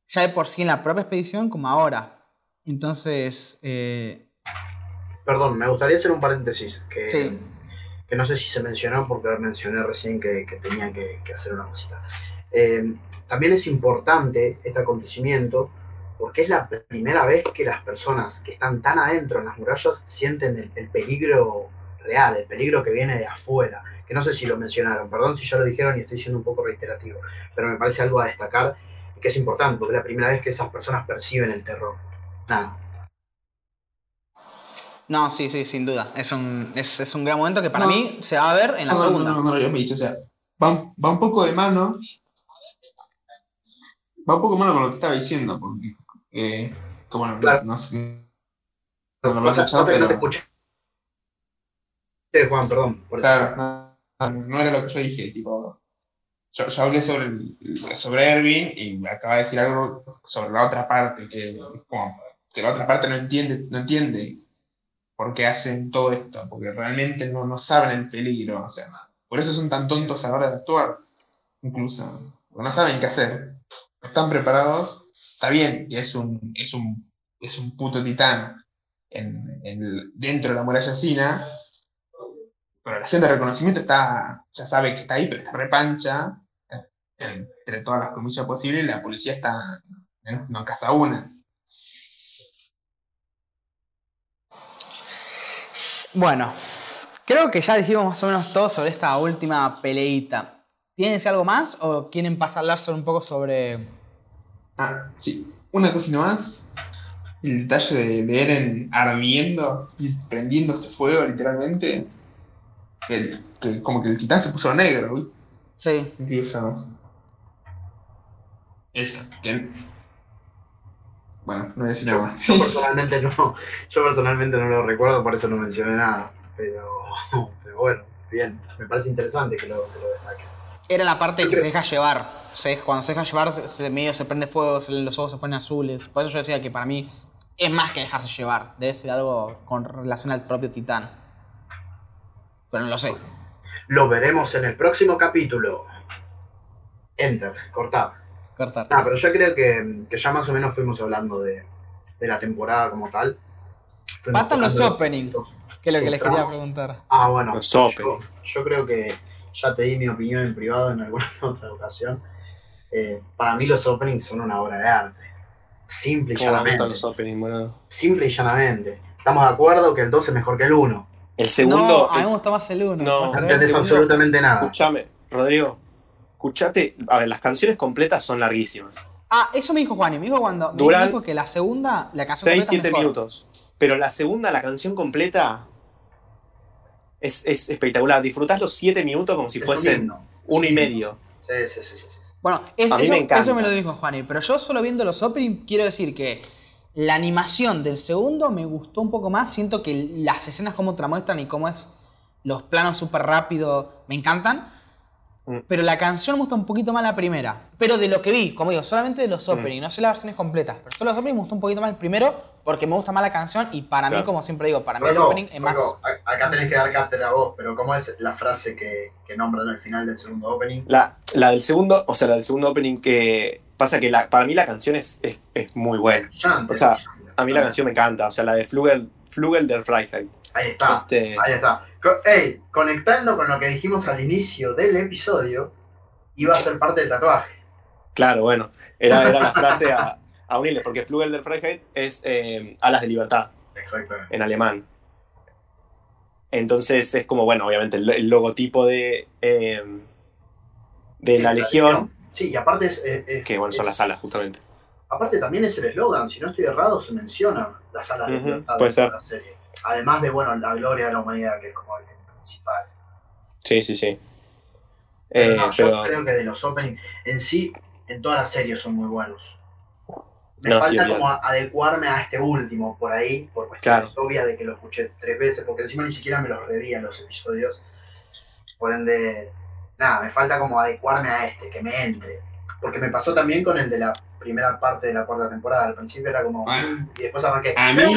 ya de por sí en la propia expedición como ahora. Entonces, eh, Perdón, me gustaría hacer un paréntesis que, Sí. que no sé si se mencionó porque mencioné recién que, que tenía que, que hacer una cosita. Eh, también es importante este acontecimiento porque es la primera vez que las personas que están tan adentro en las murallas sienten el, el peligro real, el peligro que viene de afuera. Que no sé si lo mencionaron, perdón si ya lo dijeron y estoy siendo un poco reiterativo, pero me parece algo a destacar y que es importante porque es la primera vez que esas personas perciben el terror. Nada, No, sí, sí, sin duda. Es un, es, es un gran momento que para No. mí se va a ver en la No, no, segunda. no, no, no dicho, o sea, va, va un poco de mano. Va un poco de mano con lo que estaba diciendo, porque. Eh, bueno, Claro. no, sé. No, lo has escuchado, que no te pero- escuché. Sí, Juan, perdón. por. Claro, no, no, no era lo que yo dije, tipo. Yo, yo hablé sobre, el- sobre Erwin y me acaba de decir algo sobre la otra parte, que como que la otra parte no entiende, no entiende por qué hacen todo esto, porque realmente no, no saben el peligro, o sea, por eso son tan tontos a la hora de actuar, incluso, porque no saben qué hacer, no están preparados, está bien es un, es un, es un puto titán en, en- dentro de la muralla china, pero la gente de reconocimiento está, ya sabe que está ahí, pero está repancha, eh, entre todas las comillas posibles, la policía está, eh, no caza una. Bueno, creo que ya dijimos más o menos todo sobre esta última peleita. ¿Tienes algo más o quieren pasar a hablar un poco sobre Ah, sí. Una cosita más. El detalle de, de Eren ardiendo y prendiéndose fuego, literalmente. El- que como que el titán se puso negro, ¿vi? Sí. Incluso. Eso. que- Bueno, no voy a decir Yo, nada más. yo [laughs] personalmente no, yo personalmente no lo recuerdo, por eso no mencioné nada. Pero, [laughs] pero bueno, bien. Me parece interesante que lo, que lo destaques. Era la parte que se deja llevar. Se- cuando se deja llevar, se, se- medio se prende fuego, se- los ojos se ponen azules. Por eso yo decía que para mí es más que dejarse llevar. Debe ser algo con relación al propio titán. Pero no lo sé. Lo veremos en el próximo capítulo. Enter, cortar. Cortar. Ah, pero yo creo que, que ya más o menos fuimos hablando de, de la temporada como tal. Faltan los openings, Que es lo que les quería preguntar. Ah, bueno. Los yo, openings. yo creo que ya te di mi opinión en privado en alguna [laughs] otra ocasión. Eh, para mí los openings son una obra de arte. Simple y Como llanamente. los openings, boludo. Simple y llanamente. Estamos de acuerdo que el 2 es mejor que el 1. El segundo no, a mí es- me gustó más el 1. No, No entendés segundo- absolutamente nada. Escuchame, Rodrigo. Escuchate. A ver, las canciones completas son larguísimas. Ah, eso me dijo Juan. Me dijo cuando. me dijo que la segunda, la canción 6, completa es 7 mejor. minutos. Pero la segunda, la canción completa. Es, es espectacular. Disfrutás los 7 minutos como si fuesen uno y medio. Sí, sí, sí, sí. Bueno, es- A mí eso, me encanta. eso me lo dijo Juani, pero yo solo viendo los openings quiero decir que la animación del segundo me gustó un poco más. Siento que las escenas como te la muestran y cómo es los planos súper rápido me encantan. Mm. Pero la canción me gusta un poquito más la primera. Pero de lo que vi, como digo, solamente de los Mm. openings, no sé las versiones completas. Pero solo los openings me gustó un poquito más el primero porque me gusta más la canción y para mí, como siempre digo, para mí el opening es más... Acá tenés que dar cátedra a vos, pero ¿cómo es la frase que, que nombran al final del segundo opening? La, la del segundo, o sea, la del segundo opening que. Pasa que la, para mí la canción es, es, es muy buena. O sea. A mí la canción me encanta. O sea, la de Flugel, Flugel del Freiheit. Ahí está, Este, ahí está. Co- Ey, conectando con lo que dijimos al inicio del episodio, iba a ser parte del tatuaje. claro, bueno. Era, era la frase a, a unirle, porque Flugel del Freiheit es eh, alas de libertad Exactamente. en alemán. Entonces es como, bueno, obviamente el, el logotipo de, eh, de Sí, la Legión, Sí, y aparte es, es- es- que bueno, son es- las alas justamente. Aparte también es el eslogan, si no estoy errado, se menciona las salas de libertad puede ser. de la serie. Además de, bueno, la gloria de la humanidad, que es como el principal. Sí, sí, sí. Pero Eh, no, yo pero creo que de los openings en sí, en todas las series son muy buenos. Me No, falta como a- adecuarme a este último por ahí, por cuestiones obvias de que lo escuché tres veces, porque encima ni siquiera me los revían los episodios. Por ende, nada, me falta como adecuarme a este, que me entre. Porque me pasó también con el de la primera parte de la cuarta temporada. Al principio era como. Ah. mm, y después arranqué. A mí-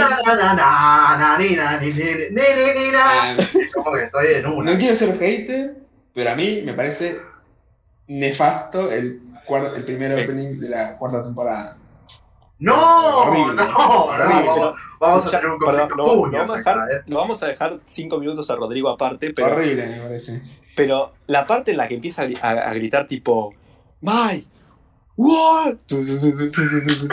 Como que estoy en una. no quiero ser hater, pero a mí me parece nefasto el, cuar- el primer Eh. opening de la cuarta temporada. No, Horrible. no, no, Horrible, vamos, pero- vamos a tener un perdón, conflicto lo, lo vamos a acá, dejar, ¿eh? lo vamos a dejar cinco minutos a Rodrigo aparte, pero, Horrible, me parece. pero la parte en la que empieza a, gri- a- a gritar tipo ¡Mai! ¡What!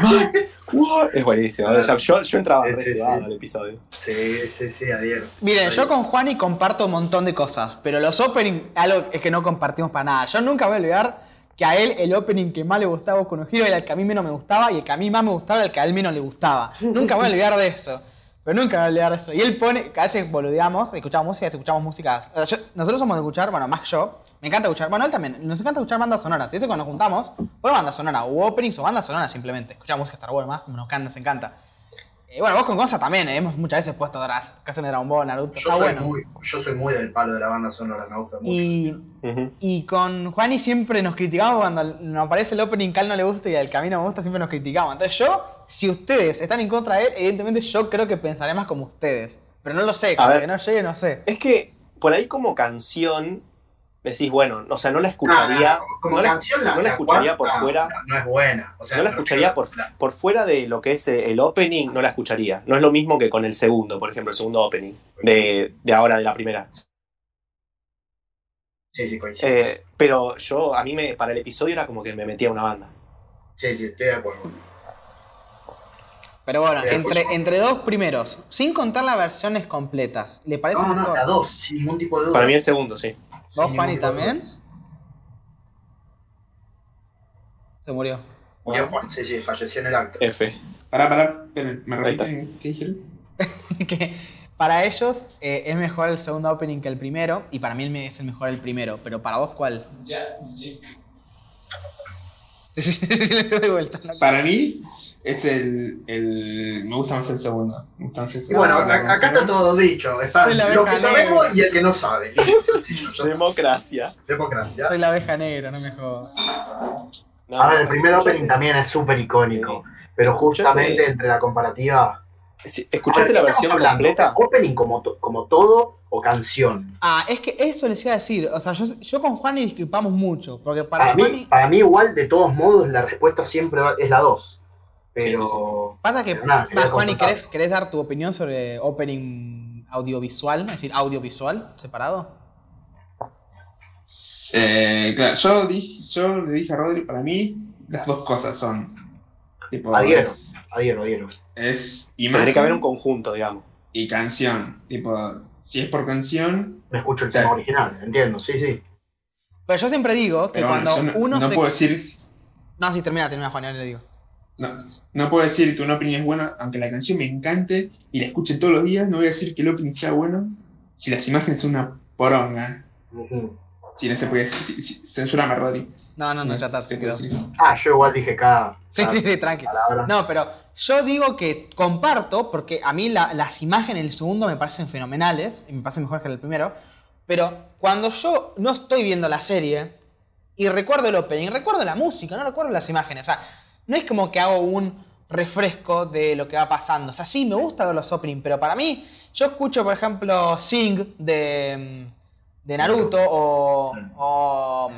¡Mai! ¿What? Es buenísimo. O sea, yo, yo entraba Sí, sí, al episodio. Sí, sí, sí, adhiero. Miren, yo con Juani comparto un montón de cosas, pero los openings, algo es que no compartimos para nada. Yo nunca voy a olvidar que a él el opening que más le gustaba con Hero era el que a mí menos me gustaba y el que a mí más me gustaba era el que a él menos le gustaba. [laughs] Nunca voy a olvidar de eso. Pero nunca voy a olvidar de eso. Y él pone, que a veces boludeamos, escuchamos música, escuchamos músicas. o sea, yo- nosotros somos de escuchar, bueno, más yo, me encanta escuchar, bueno, él también, nos encanta escuchar bandas sonoras. Y eso cuando nos juntamos, por bandas sonoras, o openings o bandas sonoras simplemente. Escuchamos música Star Wars más, nos encanta, nos encanta. Eh, bueno, vos con cosas también, eh, hemos muchas veces puesto las canciones de Dragon Ball, Naruto, Yo está soy, bueno. muy, yo soy muy del palo de la banda sonora, me gusta mucho. Y, y con Juani siempre nos criticamos cuando nos aparece el opening que a él no le gusta y al que a mí no me gusta, siempre nos criticamos. Entonces yo, si ustedes están en contra de él, evidentemente yo creo que pensaré más como ustedes. Pero no lo sé, A ver. que no llegue, no sé. Es que por ahí como canción decís, bueno, o sea, no la escucharía, Ah, como no la- canción la, no la escucharía por cuarta fuera. No, no es buena. O sea, no la escucharía por, por fuera de lo que es eh, el opening, no la escucharía. No es lo mismo que con el segundo, por ejemplo, el segundo opening de, de ahora, de la primera. Sí, sí, coincido. Eh, pero yo, a mí me, para el episodio era como que me metía una banda. Sí, sí, estoy de acuerdo. Pero bueno, entre, entre dos primeros, sin contar las versiones completas, ¿le parece No, no, la dos, sin ningún tipo de duda. Para mí el segundo, sí. ¿Vos, de también? Se murió. Juan, sí, sí, falleció en el acto. F. Pará, pará, ¿me repiten qué dijeron? [laughs] que para ellos eh, es mejor el segundo opening que el primero, y para mí es el mejor el primero, pero para vos, ¿cuál? Ya. [laughs] de vuelta. ¿no? Para mí es el, el. Me gusta más el segundo. Me gusta más el Y segundo. bueno, acá, acá está todo dicho. Está Soy la lo que sabemos negra. y el que no sabe. Democracia. Democracia. Soy la abeja negra, no me jodas. No, Ahora, el primer opening también es súper icónico. Pero justamente entre la comparativa. si- ¿Escuchaste A la ver, ¿qué versión completa? ¿Opening como, to- como todo o canción? Ah, es que eso les iba a decir. O sea, yo, yo con Juani discrepamos mucho. Porque para, Para mí, para mí, igual, de todos modos, la respuesta siempre va- es la 2. Pero. Sí, sí, Pasa que. Pero nada, más, Juani. ¿querés, ¿querés dar tu opinión sobre opening audiovisual? Es decir, audiovisual separado. Eh, claro, yo, dije, yo le dije a Rodri, para mí, las dos cosas son. Tipo, Adhiero. es, Adhiero, adhiero. es Tendría que imagen haber un conjunto, digamos. y canción. Tipo, si es por canción. Me escucho el Sí. tema original, entiendo, sí, sí. Pero yo siempre digo que Pero bueno, cuando yo no, uno no se. puedo decir. No, sí, termina, termina, Juan, ya le digo. No, no puedo decir que un opening es bueno, aunque la canción me encante y la escuche todos los días. No voy a decir que el opening sea bueno si las imágenes son una poronga. Si no se puede decir. si- si- Censurame, Rodri. No, no, no, ya está, se Sí, quedó. sí. Sí, Ah, yo igual dije cada, sí, cada sí, tranqui. palabra. No, pero yo digo que comparto, porque a mí la- las imágenes del segundo me parecen fenomenales, y me parecen mejores que el primero, pero cuando yo no estoy viendo la serie y recuerdo el opening, recuerdo la música, no recuerdo las imágenes, o sea, no es como que hago un refresco de lo que va pasando, o sea, sí, me gusta ver los openings, pero para mí, yo escucho, por ejemplo, Sing de, de Naruto o... o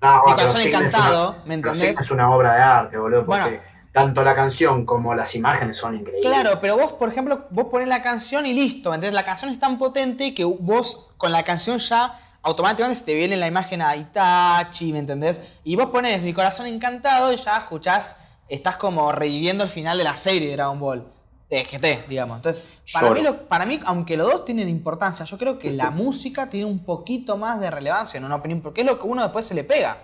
No, Mi corazón Sing es encantado, ¿me entendés? es una obra de arte, boludo, porque Bueno. Tanto la canción como las imágenes son increíbles. Claro, pero vos, por ejemplo, vos ponés la canción y listo, ¿me ¿entendés? La canción es tan potente que vos con la canción ya automáticamente se te viene la imagen a Itachi, ¿me entendés? Y vos ponés mi corazón encantado y ya escuchás, estás como reviviendo el final de la serie de Dragon Ball. De GT, digamos. Entonces, para mí, lo- para mí, aunque los dos tienen importancia, yo creo que la [laughs] música tiene un poquito más de relevancia en una opinión, porque es lo que uno después se le pega.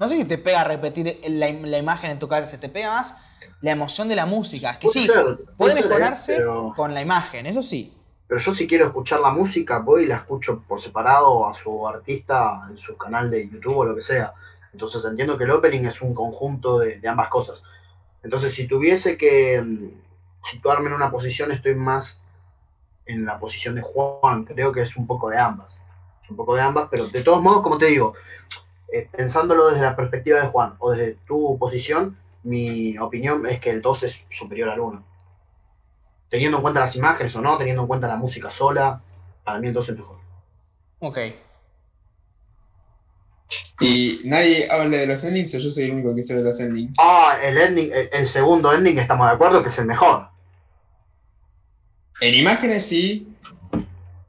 No sé si te pega repetir la, im- la imagen en tu cabeza, se te pega más la emoción de la música. Es que Puede sí, ser, puede ser, mejorarse pero- con la imagen, eso sí. Pero yo si quiero escuchar la música, voy y la escucho por separado a su artista en su canal de YouTube o lo que sea. Entonces entiendo que el opening es un conjunto de, de ambas cosas. Entonces si tuviese que mm, situarme en una posición, estoy más en la posición de Juan. Creo que es un poco de ambas. Es un poco de ambas, pero de todos modos, como te digo, eh, pensándolo desde la perspectiva de Juan o desde tu posición, mi opinión es que el 2 es superior al 1 teniendo en cuenta las imágenes o no, teniendo en cuenta la música sola, para mí entonces mejor. Ok. Y nadie habla de los endings, o yo soy el único que sabe los endings. Ah, el ending, el, el segundo ending estamos de acuerdo que es el mejor. En imágenes sí,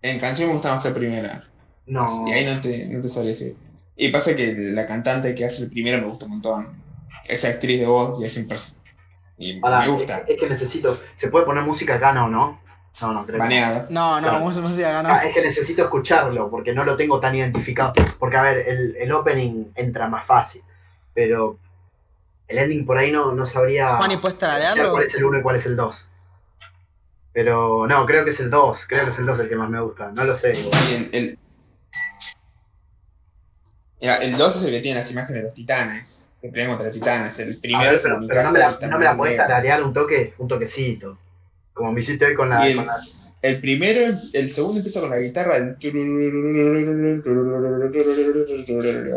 en canción me gusta más la primera. No. Y ahí no te, no te sabría decir. Y pasa que la cantante que hace el primero me gusta un montón. Esa actriz de voz y es impresionante. Y me gusta. Es, es que necesito. ¿Se puede poner música acá? No, no. No, no, creo que no. No, no, Claro. música ganó. Ah, es que necesito escucharlo porque no lo tengo tan identificado. Porque, a ver, el, el opening entra más fácil. Pero el ending por ahí no, no sabría Juan, ¿y puedes cuál es el 1 y cuál es el 2. Pero no, creo que es el 2. Creo que es el 2 el que más me gusta. No lo sé. el, el, Mira, el 2 es el que tiene las imágenes de los titanes. Que pelean contra los titanes. El primero ver, pero, pero no me la, no me la podés tararear un toque, un toquecito. Como me hiciste hoy con la. El- con la- El primero, el segundo empieza con la guitarra.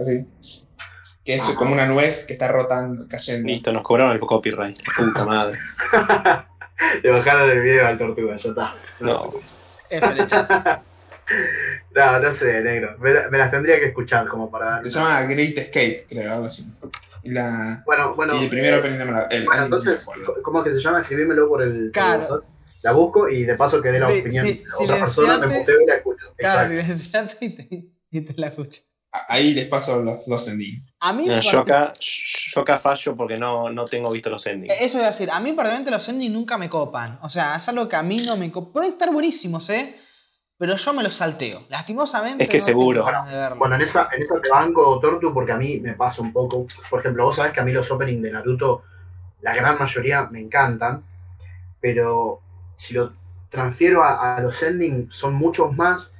Así. Que es Ajá. como una nuez que está rotando, cayendo. Listo, nos cobraron el copyright. Puta madre. Le bajaron el video al tortuga, ya está. No. sé. No, no sé, negro. Me, me las tendría que escuchar como para dar. Se llama Great Escape, creo, algo así. Y, la, Bueno, bueno. y el primero eh, el- Bueno, el- entonces, ¿cómo es que se llama? Escribímelo por el. por Claro. La busco y de paso que dé la opinión sí, de otra persona, me muteo y la escucho. Claro, silenciate y te, y te la escucho. Ahí les paso los dos endings. A mí, No, yo, acá, yo acá fallo porque no, no tengo visto los endings. Eso iba a decir, a mí particularmente los endings nunca me copan. O sea, es algo que a mí no me copa. Pueden estar buenísimos, ¿eh? Pero yo me lo salteo. Lastimosamente. Es que no seguro. Bueno, en esa, en esa te banco, Tortu, porque a mí me pasa un poco. Por ejemplo, vos sabés que a mí los openings de Naruto, la gran mayoría me encantan, pero si lo transfiero a, a los endings, son muchos más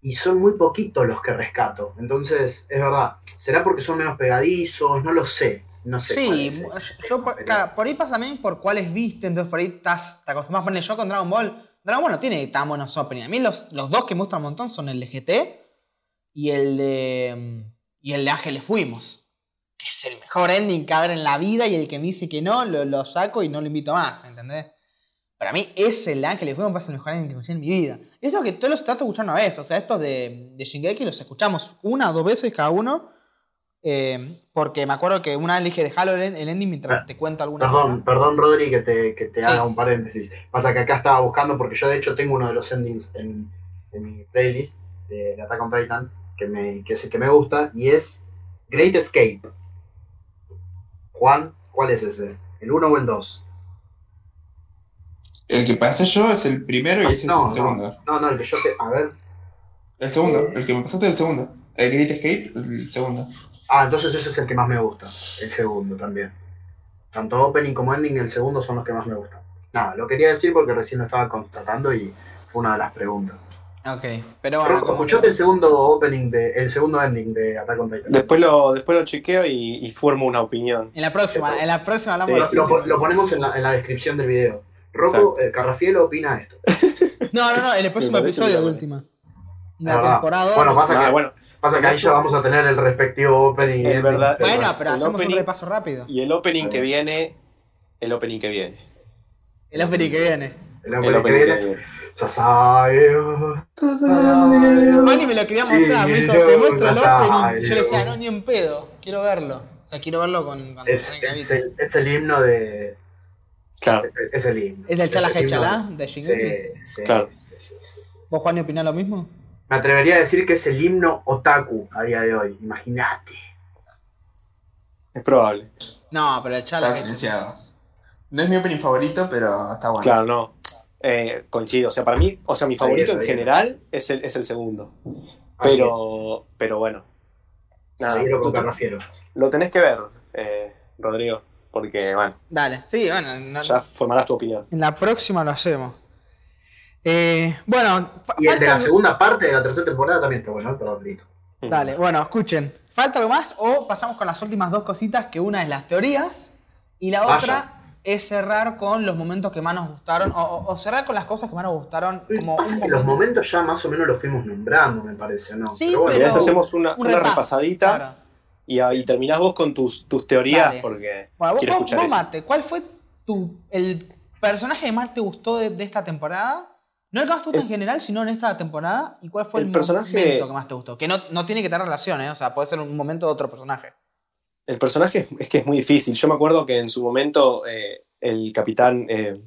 y son muy poquitos los que rescato. Entonces, es verdad, será porque son menos pegadizos, no lo sé. No sé. cuál Sí, es. yo, yo por, claro, por ahí pasa también por cuáles viste, entonces por ahí estás, te acostumbras a poner yo con Dragon Ball. Dragon Ball no tiene tan buenos opening. A mí los, los dos que me gustan un montón son el de GT y el de. y el de Ángeles Fuimos. Que es el mejor ending que haber en la vida y el que me dice que no, lo, lo saco y no lo invito más, ¿entendés? Para mí ese el de Ángeles Fuimos es el mejor ending que escuché en mi vida. Eso que todos los trato de escuchar una vez. O sea, estos de, de Shingeki los escuchamos una o dos veces cada uno. Eh, porque me acuerdo que una vez le dije dejalo el, el ending mientras Ah, te cuento alguna Perdón, cosa. perdón, Rodri, que te, que te Sí. haga un paréntesis. Pasa que acá estaba buscando, porque yo de hecho tengo uno de los endings en, en mi playlist de, de Attack on Titan, que, me, que es el que me gusta, y es Great Escape. Juan, ¿cuál es ese? ¿El 1 o el 2? El que pasé yo es el primero y ese No, es el segundo. No, no, el que yo te. A ver. El segundo, el que me pasaste es el segundo. El Great Escape, el segundo. Ah, entonces ese es el que más me gusta. El segundo también. Tanto opening como ending, el segundo son los que más me gustan. Nada, lo quería decir porque recién lo estaba constatando y fue una de las preguntas. Ok, pero bueno. Escuchate que- el segundo opening de, el segundo ending de Attack on Titan. Después lo, después lo chequeo y, y formo una opinión. En la próxima, en la próxima hablamos Sí, lo, de sí, lo sí, lo sí. ponemos en la, en la descripción del video. Rocco eh, Carrafielo opina esto. [laughs] No, no, no, en el próximo episodio de última. La La temporada. Bueno, pasa Ah, que, bueno, pasa que ahí ya vamos a tener el respectivo opening. Es verdad. pero Bueno, pero el hacemos opening- un repaso rápido. y el opening que viene, el opening que viene. El opening que viene. El El opening que opening que viene. viene. Sasayo. Manny me lo quería Sí, mostrar, me dijo, te muestro el opening. Yo le decía, no, ni en pedo, quiero verlo. O sea, quiero verlo con. Es, el, es el himno de. Claro, Es el, es el himno. ¿Es del Chala el himno Chala de Sí, Shingeki? sí, Claro. sí, sí. ¿Vos, Juan, opinás lo mismo? Me atrevería a decir que es el himno otaku a día de hoy. Imagínate. es probable. No, pero el Chala Está silenciado. No es mi opening favorito, pero está bueno. Claro, no. Eh, coincido. O sea, para mí, o sea, mi favorito bien, en general es el, es el segundo. Pero, pero bueno. Nada, con lo, te- Carrafiero. lo tenés que ver, eh, Rodrigo. Porque, bueno, Dale, sí, bueno. no- ya formarás tu opinión. En la próxima lo hacemos. Eh, bueno, Y el de la segunda parte de la tercera temporada también está bueno, perdón, listo. Dale, bueno, escuchen. ¿Falta algo más o pasamos con las últimas dos cositas? Que una es las teorías y la Vaya. otra es cerrar con los momentos que más nos gustaron o, cerrar con las cosas que más nos gustaron como Pasa un que los momento- momentos ya más o menos los fuimos nombrando, me parece, ¿no? Sí, pero bueno, pero- hacemos una, un una repaso, repasadita Claro. y, ahí terminás vos con tus, tus teorías Dale. porque Bueno, vos, quiero vos- escuchar vos, eso. Mate, ¿cuál fue tu, el personaje que más te gustó de, de esta temporada? No el que más te gustó El- en general, sino en esta temporada. ¿Y cuál fue el, el personaje- momento que más te gustó? Que no, no tiene que tener relación, ¿eh? O sea, puede ser un momento de otro personaje. El personaje es, es que es muy difícil. Yo me acuerdo que en su momento eh, el capitán eh,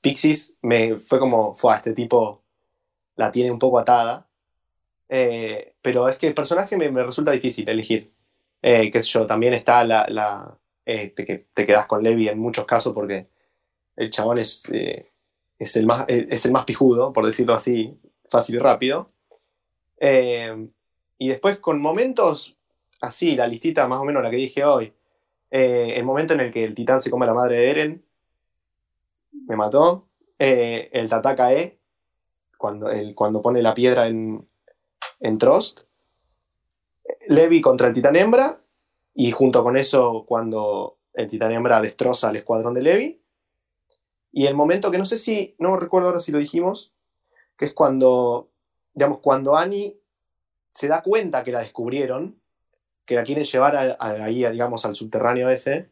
Pixis me fue como, fue este tipo la tiene un poco atada. Eh, pero es que el personaje me, me resulta difícil elegir. Eh, qué sé yo, también está la... la eh, te, que te quedas con Levi en muchos casos porque el chabón es, eh, es, el más, eh, es el más pijudo, por decirlo así, fácil y rápido. Eh, y después con momentos así, la listita más o menos la que dije hoy. Eh, el momento en el que el titán se come a la madre de Eren. Me mató. El Tataka E. Cuando, el, cuando pone la piedra en, en Trost. Levi contra el titán hembra. Y junto con eso, cuando el titán hembra destroza al escuadrón de Levi. Y el momento que no sé si, no recuerdo ahora si lo dijimos, que es cuando, digamos, cuando Annie se da cuenta que la descubrieron, que la quieren llevar a- a- ahí, a, digamos, al subterráneo ese,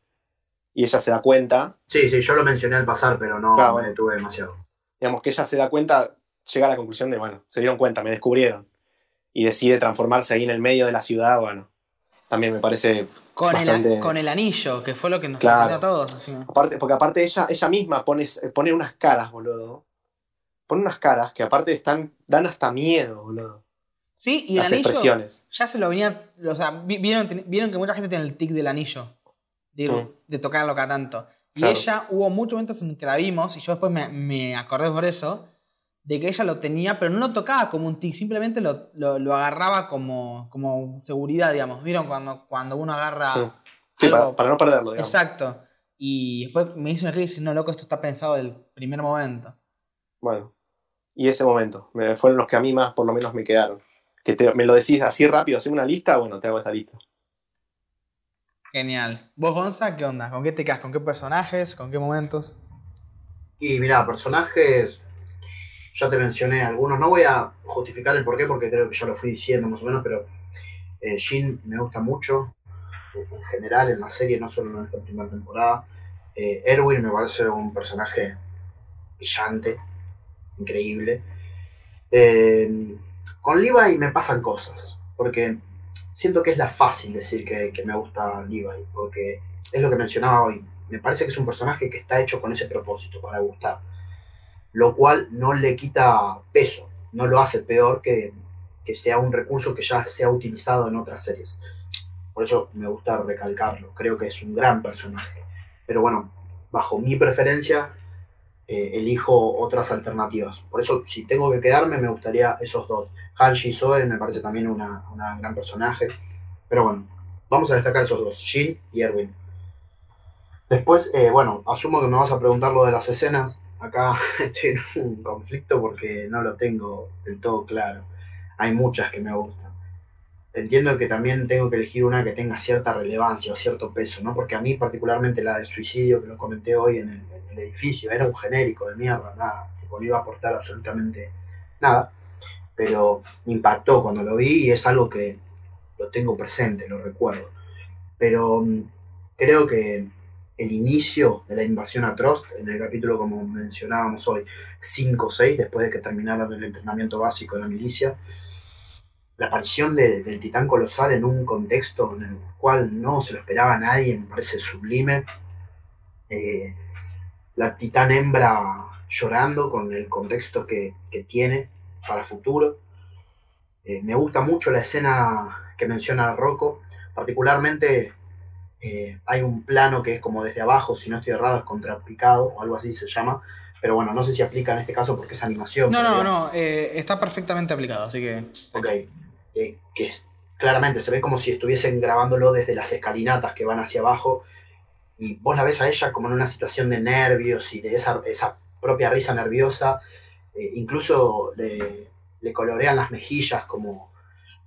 y ella se da cuenta, Sí, sí, yo lo mencioné al pasar, pero no Claro, me detuve demasiado. digamos que ella se da cuenta, llega a la conclusión de, bueno, se dieron cuenta, me descubrieron, y decide transformarse ahí en el medio de la ciudad, bueno, también me parece, Con, el, con el anillo, que fue lo que nos Claro. a todos. así. aparte, porque aparte ella, ella misma pone, pone unas caras, boludo, pone unas caras que aparte están, dan hasta miedo, boludo, Sí, y el las anillo expresiones. ya se lo venía. O sea, vi- vieron, vieron que mucha gente tiene el tic del anillo. De, Mm. de tocarlo cada tanto. Y Claro. ella hubo muchos momentos en que la vimos, y yo después me, me acordé por eso, de que ella lo tenía, pero no lo tocaba como un tic, simplemente lo, lo- lo agarraba como, como seguridad, digamos. ¿Vieron cuando, cuando uno agarra... Sí. Sí, algo- para, para no perderlo, digamos. Exacto. Y después me hizo una crisis, no, loco, esto está pensado del primer momento. Bueno. Y ese momento. me- fueron los que a mí más, por lo menos, me quedaron. Que te- me lo decís así rápido, haceme una lista, bueno, te hago esa lista. Genial. ¿Vos, Gonza, qué onda? ¿Con qué te quedas? ¿Con qué personajes? ¿Con qué momentos? Y mira, personajes, ya te mencioné algunos, no voy a justificar el porqué porque creo que ya lo fui diciendo más o menos, pero eh, Jin me gusta mucho, eh, en general en la serie, no solo en esta primera temporada. Eh, Erwin me parece un personaje brillante, increíble. Eh, con Levi me pasan cosas, porque siento que es la fácil decir que, que me gusta Levi, porque es lo que mencionaba hoy. Me parece que es un personaje que está hecho con ese propósito, para gustar. Lo cual no le quita peso, no lo hace peor que, que sea un recurso que ya se ha utilizado en otras series. Por eso me gusta recalcarlo, creo que es un gran personaje. Pero bueno, bajo mi preferencia, eh, elijo otras alternativas. Por eso, si tengo que quedarme, me gustaría esos dos. Hanshi Zoe me parece también una, una gran personaje. Pero bueno, vamos a destacar esos dos, Jin y Erwin. Después, eh, bueno, asumo que me vas a preguntar lo de las escenas. Acá [laughs] estoy en un conflicto porque no lo tengo del todo claro. Hay muchas que me gustan. Entiendo que también tengo que elegir una que tenga cierta relevancia o cierto peso, ¿no? Porque a mí particularmente la del suicidio, que lo comenté hoy en el, edificio, era un genérico de mierda, nada, que no iba a aportar absolutamente nada. Pero me impactó cuando lo vi y es algo que lo tengo presente, lo recuerdo. Pero mm, creo que el inicio de la invasión a Trost, en el capítulo como mencionábamos hoy, 5 o 6, después de que terminaron el entrenamiento básico de la milicia, la aparición de- del titán colosal en un contexto en el cual no se lo esperaba nadie, me parece sublime. Eh, la titán hembra llorando con el contexto que, que tiene para el futuro. Eh, me gusta mucho la escena que menciona Rocco, particularmente eh, hay un plano que es como desde abajo, si no estoy errado, es contrapicado o algo así se llama. Pero bueno, no sé si aplica en este caso porque es animación. No, no, no, eh, está perfectamente aplicado, así que... Ok. Eh, que es, claramente se ve como si estuviesen grabándolo desde las escalinatas que van hacia abajo. Y vos la ves a ella como en una situación de nervios y de esa, esa propia risa nerviosa. Incluso le, le colorean las mejillas como,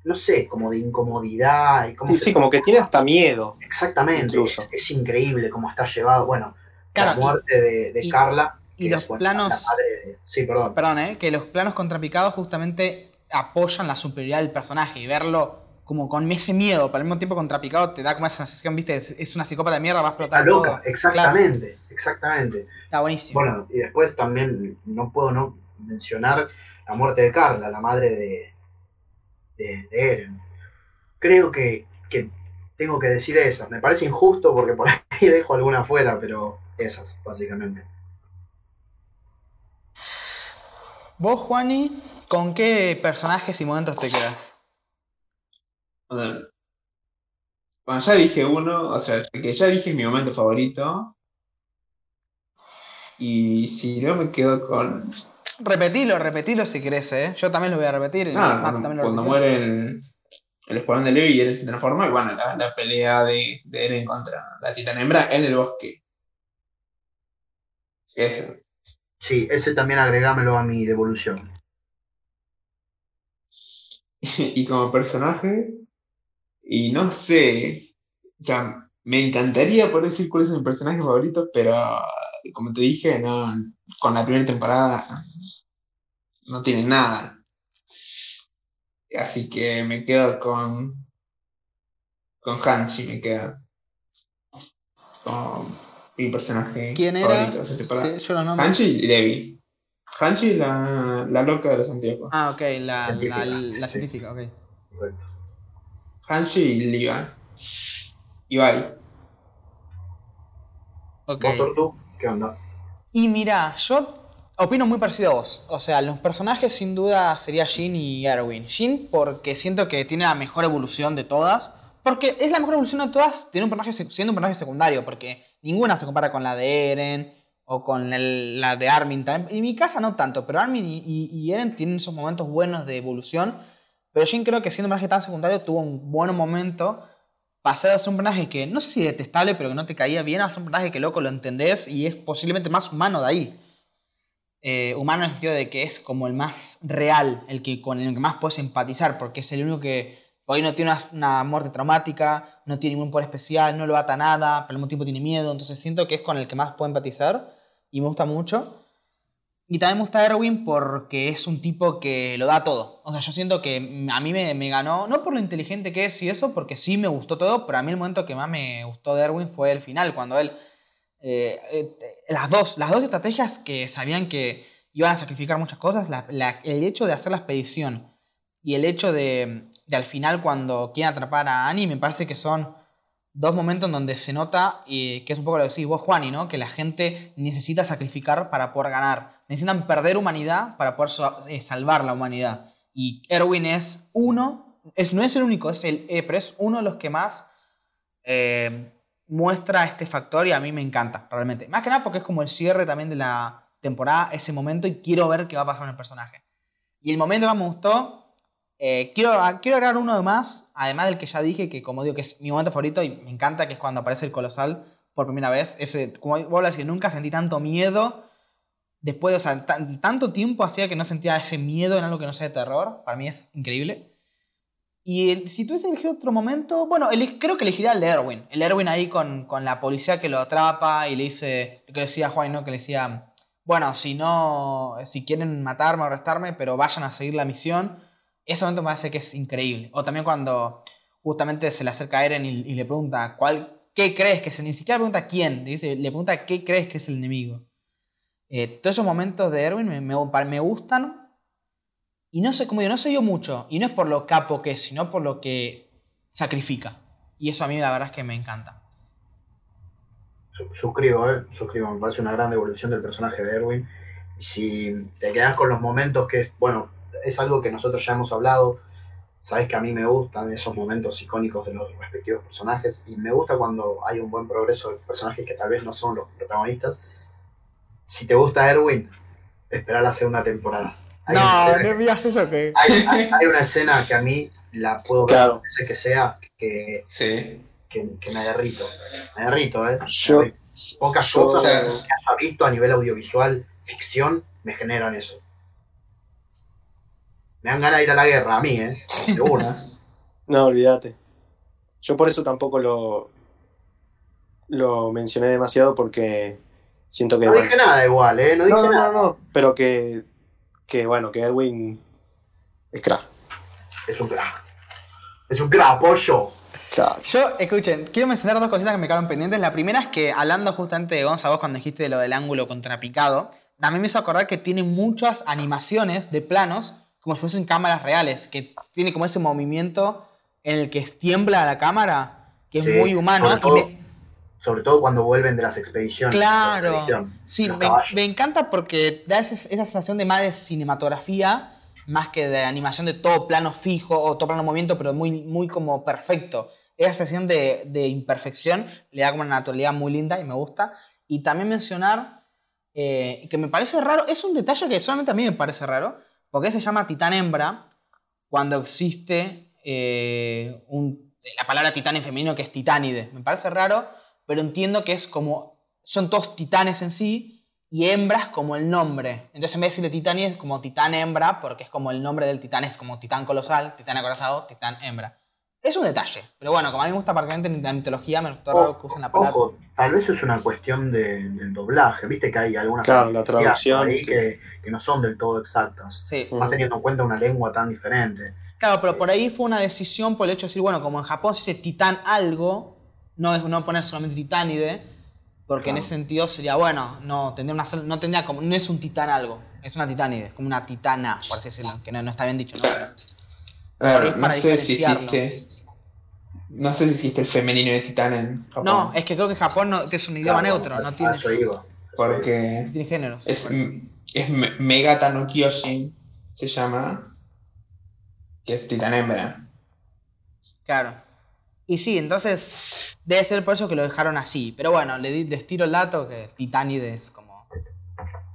no sé, como de incomodidad. Y cómo Sí, se- sí, como que tiene hasta miedo. Exactamente. Es, es increíble cómo está llevado. Bueno, Claro, la y- muerte de, de y- Carla. y que los es, bueno, planos- la madre de- Sí, perdón. Perdón, ¿eh? Que los planos contrapicados justamente apoyan la superioridad del personaje y verlo como con ese miedo, pero al mismo tiempo contrapicado te da como esa sensación, viste, es, una psicópata de mierda, va a explotar Está loca, todo. exactamente, exactamente. Está buenísimo. Bueno, y después también no puedo no mencionar la muerte de Carla, la madre de, de, de Eren. Creo que, que tengo que decir esas. Me parece injusto porque por [laughs] ahí dejo alguna afuera, pero esas, básicamente. Vos, Juani, ¿con qué personajes y momentos te quedas? Bueno, ya dije uno, o sea, que ya dije mi momento favorito. Y si no me quedo con. Repetilo, repetilo si querés, ¿eh? Yo también lo voy a repetir. Ah, cuando, también lo cuando repitió. muere el, el escuadrón de Levi y Eren se transforma, y bueno, la, la pelea de, de Eren contra la titán hembra en el bosque. Eso. Sí, ese también agregámelo a mi devolución. [laughs] Y como personaje, y no sé, o sea, me encantaría poder decir cuál es mi personaje favorito, pero como te dije, no, con la primera temporada no tiene nada. Así que me quedo con con Hanshi, me quedo como mi personaje ¿Quién era? favorito de esta temporada. Sí, yo. Hanshi y Levi. Hanshi la, la loca de los anteojos. Ah, ok, la, Científica, la, sí, la sí. científica, ok. Correcto. Hanshi y Levi. Ibai. Ok. ¿Vos? ¿Qué onda? Y mira, yo opino muy parecido a vos. O sea, los personajes sin duda sería Jin y Erwin. Jin porque siento que tiene la mejor evolución de todas. Porque es la mejor evolución de todas tiene un personaje siendo un personaje secundario. Porque ninguna se compara con la de Eren o con la de Armin. En mi casa no tanto, pero Armin y, y- y Eren tienen esos momentos buenos de evolución. Pero Jin creo que siendo un personaje tan secundario tuvo un buen momento. Pasado de ser un personaje que no sé si detestable, pero que no te caía bien, a un personaje que loco lo entendés y es posiblemente más humano de ahí. Eh, humano en el sentido de que es como el más real, el que con el que más puedes empatizar, porque es el único que ahí no tiene una, muerte traumática, no tiene ningún poder especial, no lo ata nada, pero al mismo tiempo tiene miedo, entonces siento que es con el que más puedo empatizar y me gusta mucho. Y también me gusta Erwin porque es un tipo que lo da todo. O sea, yo siento que a mí me, me ganó, no por lo inteligente que es y eso, porque sí me gustó todo, pero a mí el momento que más me gustó de Erwin fue el final, cuando él... eh, eh, las, dos, las dos estrategias que sabían que iban a sacrificar muchas cosas, el hecho de hacer la expedición y el hecho de, de al final cuando quieren atrapar a Annie, me parece que son dos momentos en donde se nota, y que es un poco lo que decís vos, Juani, ¿no? Que la gente necesita sacrificar para poder ganar. Necesitan perder humanidad para poder eh, salvar la humanidad. Y Erwin es uno, es, no es el único, es el, eh, pero es uno de los que más eh, muestra este factor y a mí me encanta, realmente. Más que nada porque es como el cierre también de la temporada, ese momento, y quiero ver qué va a pasar con el personaje. Y el momento que más me gustó, eh, quiero, ah, quiero agregar uno más, además del que ya dije, que como digo que es mi momento favorito y me encanta, que es cuando aparece el colosal por primera vez. Ese, como vos lo decís, nunca sentí tanto miedo. Después, o sea, tan- tanto tiempo hacía que no sentía ese miedo en algo que no sea de terror. Para mí es increíble. Y si tuviese que elegir otro momento, bueno, creo que elegiría el Erwin. El Erwin ahí con, con la policía que lo atrapa y le dice, que decía Juan, ¿no? Que le decía, bueno, si no, si quieren matarme o arrestarme, pero vayan a seguir la misión. Ese momento me parece que es increíble. O también cuando justamente se le acerca a Eren y, le pregunta, ¿cuál, ¿qué crees que es? el-?" Ni siquiera pregunta quién, le, dice- le pregunta qué crees que es el enemigo. Eh, todos esos momentos de Erwin me, gustan. Y no sé, como digo, no sé yo mucho. Y no es por lo capo que es, sino por lo que sacrifica. Y eso a mí la verdad es que me encanta. Su- Suscribo, eh, suscribo, me parece una gran evolución del personaje de Erwin. Si te quedas con los momentos que, bueno, es algo que nosotros ya hemos hablado, sabes que a mí me gustan esos momentos icónicos de los respectivos personajes y me gusta cuando hay un buen progreso de personajes que tal vez no son los protagonistas. Si te gusta Erwin, espera la segunda temporada. Hay una No, escena- no digas eso que... hay, hay- hay una escena que a mí la puedo ver Claro. veces que sea que, Sí. que, que me derrito. Me derrito, ¿eh? Me Yo-. Pocas yo- cosas o sea, que haya visto a nivel audiovisual, ficción, me generan eso. Me dan ganas de ir a la guerra, a mí, ¿eh? Una. [laughs] No, olvídate. Yo por eso tampoco lo, lo mencioné demasiado porque siento que. No bueno, dije nada igual, ¿eh? No dije no, no, nada. no, no, pero que, que bueno, que Erwin es crack. Es un crack. Es un crack, pollo. Claro. Yo, escuchen, quiero mencionar dos cositas que me quedaron pendientes. La primera es que, hablando justamente de Gonza, vos cuando dijiste de lo del ángulo contrapicado, también me hizo acordar que tiene muchas animaciones de planos, como si fuesen cámaras reales, que tiene como ese movimiento en el que tiembla la cámara, que es muy humano. sobre y me- Sobre todo cuando vuelven de las expediciones. Claro. la Sí, me, me encanta porque da ese- esa sensación de más de cinematografía, más que de animación de todo plano fijo o todo plano movimiento, pero muy, muy como perfecto. Esa sensación de, de imperfección le da como una naturalidad muy linda y me gusta. Y también mencionar eh, que me parece raro, es un detalle que solamente a mí me parece raro, porque se llama titán hembra cuando existe eh, un- la palabra titán en femenino que es titánide. Me parece raro, pero entiendo que es como, son todos titanes en sí y hembras como el nombre. Entonces en vez de decirle titán es como titán hembra, porque es como el nombre del titán, es como titán colosal, titán acorazado, titán hembra. Es un detalle, pero bueno, como a mí me gusta particularmente en la mitología, me gustó raro que usen la palabra. Ojo, tal vez es una cuestión de- del doblaje. Viste que hay algunas Claro, la traducción, ahí sí. que, que no son del todo exactas. Sí. Más teniendo en cuenta una lengua tan diferente. Claro, pero por ahí fue una decisión por el hecho de decir, bueno, como en Japón se dice titán algo, no es no poner solamente titánide, porque en Claro. ese sentido sería, bueno, no tendría una sola- no tendría como, no es un titán algo, es una titánide, es como una titana, por así decirlo, que no, no está bien dicho, ¿no? Es no sé si existe. No sé si existe el femenino de titán en Japón. No, es que creo que Japón no, es un idioma Claro, neutro, no tiene, eso iba. Porque no tiene géneros. es, es Me- Megata no Kyoshin, se llama. Que es titán hembra. Claro. Y sí, entonces debe ser por eso que lo dejaron así. Pero bueno, les tiro el dato que titánide es como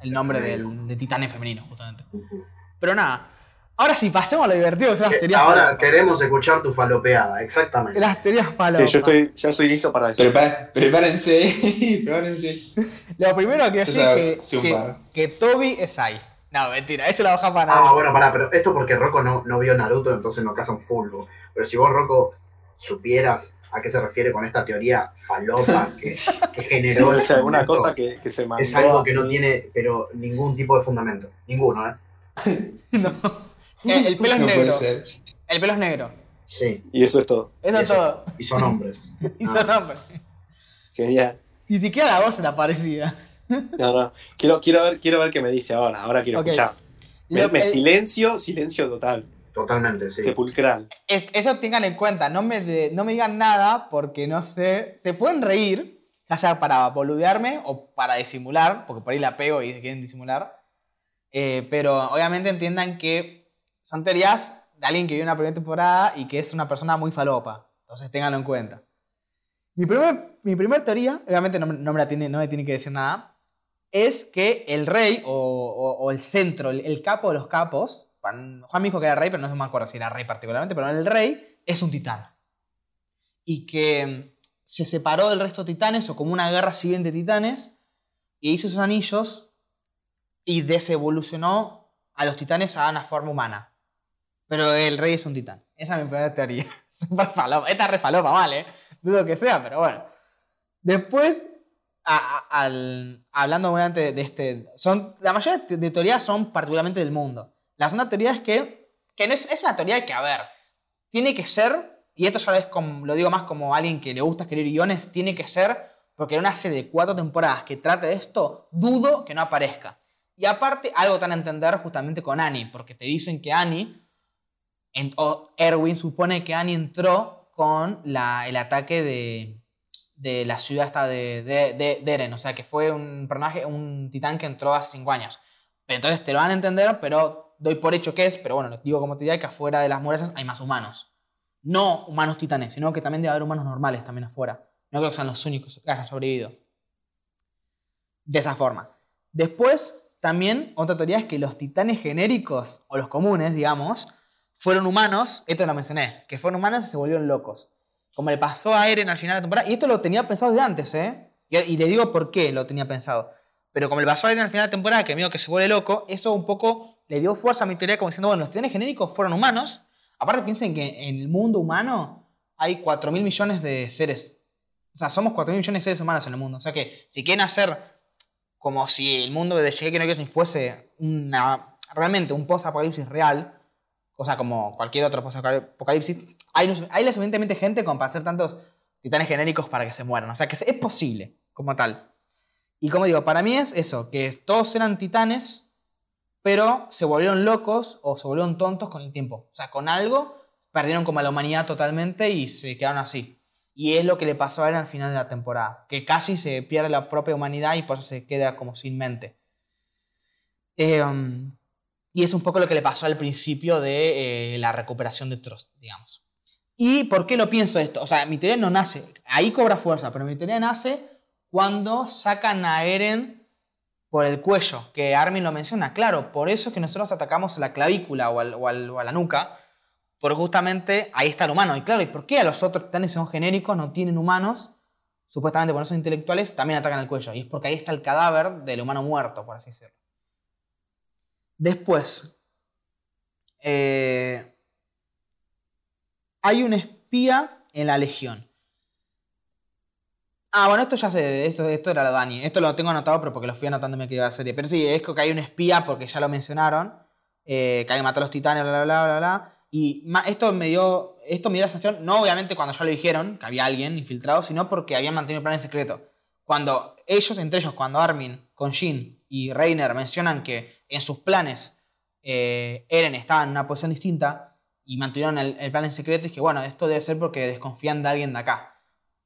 el nombre del, de titanes femenino, justamente. Pero nada. Ahora sí, pasemos a lo divertido las teorías Ahora falopa. queremos escuchar tu falopeada, exactamente. Las teorías falopa. Sí, yo estoy, ya estoy listo para decir. Prepá- prepárense, [laughs] prepárense. Lo primero que decir sabes, que, que, Toby es ahí. No, mentira, eso lo baja para nada. Ah, bueno, pará, pero esto porque Rocco no, no vio Naruto, entonces no casa un fulbo. Pero si vos, Rocco, supieras a qué se refiere con esta teoría falopa que, que generó O sea, una cosa que, que se mandó es algo que no tiene pero ningún tipo de fundamento. Ninguno, ¿eh? [laughs] No. [laughs] Eh, el pelo es No negro. El pelo es negro. Sí, Y eso es todo. Eso Y es todo. y son hombres. [laughs] Y Ah. son hombres. Genial. Ni siquiera la voz era parecida. No, no. Quiero, quiero, ver, quiero ver qué me dice ahora. Ahora quiero Ok. escuchar. Me, silencio, silencio total. Totalmente, sí. Sepulcral. es- eso tengan en cuenta, no me, de- no me digan nada porque no sé. Se pueden reír, ya sea para boludearme o para disimular, porque por ahí la pego y se quieren disimular. Eh, pero obviamente entiendan que son teorías de alguien que vio una primera temporada y que es una persona muy falopa. Entonces ténganlo en cuenta. Mi primer, mi primer teoría, obviamente no, me- no me la tiene, no me tiene que decir nada, es que el rey o, o- o el centro, el, el capo de los capos, Juan, dijo que era rey, pero no me acuerdo si era rey particularmente, pero el rey es un titán. Y que mm, se separó del resto de titanes o como una guerra civil de titanes y hizo sus anillos y desevolucionó a los titanes a una forma humana. Pero el rey es un titán. Esa es mi primera teoría. [laughs] Super falopa. Esta es re falopa, mal, ¿eh? Dudo que sea, pero bueno. Después, a- a- hablando de este... Son, la mayoría de teorías son particularmente del mundo. La segunda teoría es que... que no es, es una teoría que, a ver, tiene que ser... Y esto ya lo, es como, lo digo más como alguien que le gusta escribir guiones. Tiene que ser porque en una serie de cuatro temporadas que trate de esto, dudo que no aparezca. Y aparte, algo tan a entender justamente con Annie, porque te dicen que Annie, o Erwin supone que Annie entró con la- el ataque de, de la ciudad esta de, de, de- de Eren, o sea que fue un personaje, un titán que entró hace cinco años. Pero entonces te lo van a entender, pero doy por hecho que es, pero bueno, digo como te diría que afuera de las murallas hay más humanos. No humanos titanes, sino que también debe haber humanos normales también afuera. No creo que sean los únicos que hayan sobrevivido. De esa forma. Después, también, otra teoría es que los titanes genéricos, o los comunes, digamos, fueron humanos, esto lo mencioné, que fueron humanos y se volvieron locos. Como le pasó a Eren al final de la temporada, y esto lo tenía pensado desde antes, ¿eh? Y, le digo por qué lo tenía pensado. Pero como le pasó a Eren al final de la temporada, que medio que se vuelve loco, eso un poco le dio fuerza a mi teoría como diciendo, bueno, los titanes genéricos fueron humanos. Aparte piensen que en el mundo humano hay 4 mil millones de seres. O sea, somos 4 mil millones de seres humanos en el mundo. O sea que si quieren hacer como si el mundo de Shingeki no Kyojin fuese una, realmente un post-apocalipsis real, cosa como cualquier otro post-apocalipsis, hay, hay lo suficientemente gente como para hacer tantos titanes genéricos para que se mueran. O sea que es posible, como tal. Y como digo, para mí es eso, que todos eran titanes, pero se volvieron locos o se volvieron tontos con el tiempo. O sea, con algo perdieron como la humanidad totalmente y se quedaron así. Y es lo que le pasó a él al final de la temporada, que casi se pierde la propia humanidad y por eso se queda como sin mente. Eh, y es un poco lo que le pasó al principio de eh, la recuperación de Trost, digamos. ¿Y por qué lo pienso esto? O sea, mi teoría no nace, ahí cobra fuerza, pero mi teoría nace cuando sacan a Eren por el cuello, que Armin lo menciona, claro, por eso es que nosotros atacamos a la clavícula o, al- o al- o a la nuca, porque justamente ahí está el humano. Y claro, ¿y por qué a los otros titanes son genéricos, no tienen humanos? Supuestamente por no son intelectuales, también atacan el cuello. Y es porque ahí está el cadáver del humano muerto, por así decirlo. Después, eh, hay un espía en la Legión. Ah, bueno, esto ya sé, esto, esto era lo Dani. Esto lo tengo anotado, pero porque lo fui anotándome que iba a serie. Pero sí, es que hay un espía, porque ya lo mencionaron, eh, que alguien mató a los titanes, bla, bla, bla, bla. Y esto me dio, esto me dio la sensación, no obviamente cuando ya lo dijeron, que había alguien infiltrado, sino porque habían mantenido el plan en secreto. Cuando ellos, entre ellos, cuando Armin, con Jin y Reiner mencionan que en sus planes eh, Eren estaba en una posición distinta y mantuvieron el, el plan en secreto, y que bueno, esto debe ser porque desconfían de alguien de acá.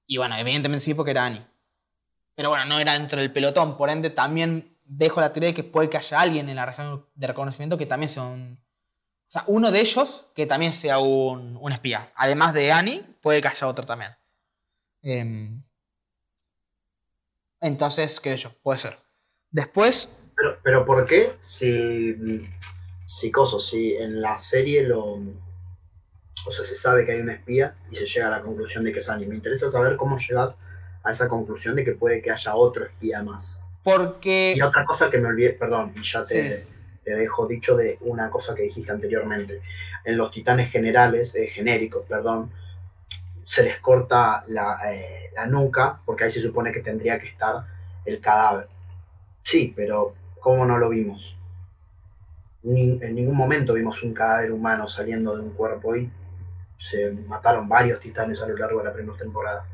Y bueno, evidentemente sí, porque era Annie. Pero bueno, no era dentro del pelotón, por ende también dejo la teoría de que puede que haya alguien en la región de reconocimiento que también sea un... O sea, uno de ellos que también sea un, un espía. Además de Annie, puede que haya otro también. Em, entonces, qué sé yo, puede ser. Después Pero, pero ¿por qué? Si, si coso, si en la serie lo... O sea, se sabe que hay un espía y se llega a la conclusión de que es Annie. Me interesa saber cómo llegas a esa conclusión de que puede que haya otro espía más. Porque. Y otra cosa que me olvidé, perdón, y ya te, Sí. te dejo dicho de una cosa que dijiste anteriormente. En los titanes generales, eh, genéricos, perdón, se les corta la, eh, la nuca, porque ahí se supone que tendría que estar el cadáver. Sí, pero ¿cómo no lo vimos? Ni- en ningún momento vimos un cadáver humano saliendo de un cuerpo y se mataron varios titanes a lo largo de la primera temporada.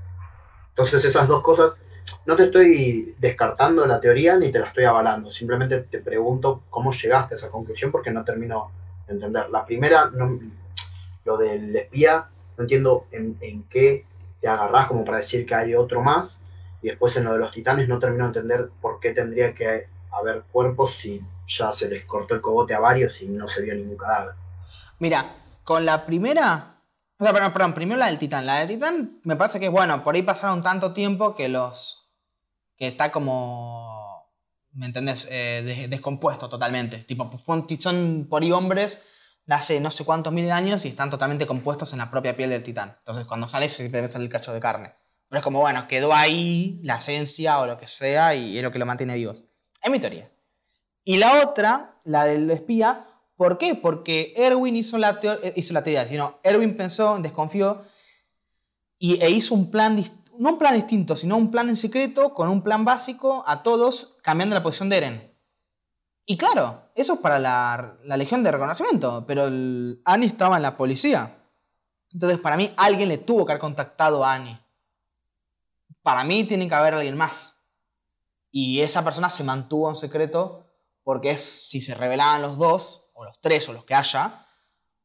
Entonces esas dos cosas, no te estoy descartando la teoría ni te la estoy avalando, simplemente te pregunto cómo llegaste a esa conclusión porque no termino de entender. La primera, lo del espía, no entiendo en, en qué te agarrás como para decir que hay otro más, y después en lo de los titanes no termino de entender por qué tendría que haber cuerpos si ya se les cortó el cogote a varios y no se vio ningún cadáver. Mira, con la primera. O sea, perdón, perdón, primero la del Titán. La del Titán me parece que, bueno, por ahí pasaron tanto tiempo que los. que está como. ¿Me entendés? Eh, des- descompuesto totalmente. Tipo, son por ahí hombres de hace no sé cuántos miles de años y están totalmente compuestos en la propia piel del Titán. Entonces, cuando sale, se debe salir el cacho de carne. Pero es como, bueno, quedó ahí la esencia o lo que sea y es lo que lo mantiene vivos. Es mi teoría. Y la otra, la del espía, ¿por qué? Porque Erwin hizo la, teo- eh, hizo la teoría, sino Erwin pensó, desconfió y, e hizo un plan, no un plan distinto, sino un plan en secreto con un plan básico a todos cambiando la posición de Eren. Y claro, eso es para la, Legión de Reconocimiento, pero Annie estaba en la policía. Entonces, para mí, alguien le tuvo que haber contactado a Annie. Para mí, tiene que haber alguien más. Y esa persona se mantuvo en secreto porque es, si se revelaban los dos, o los tres, o los que haya,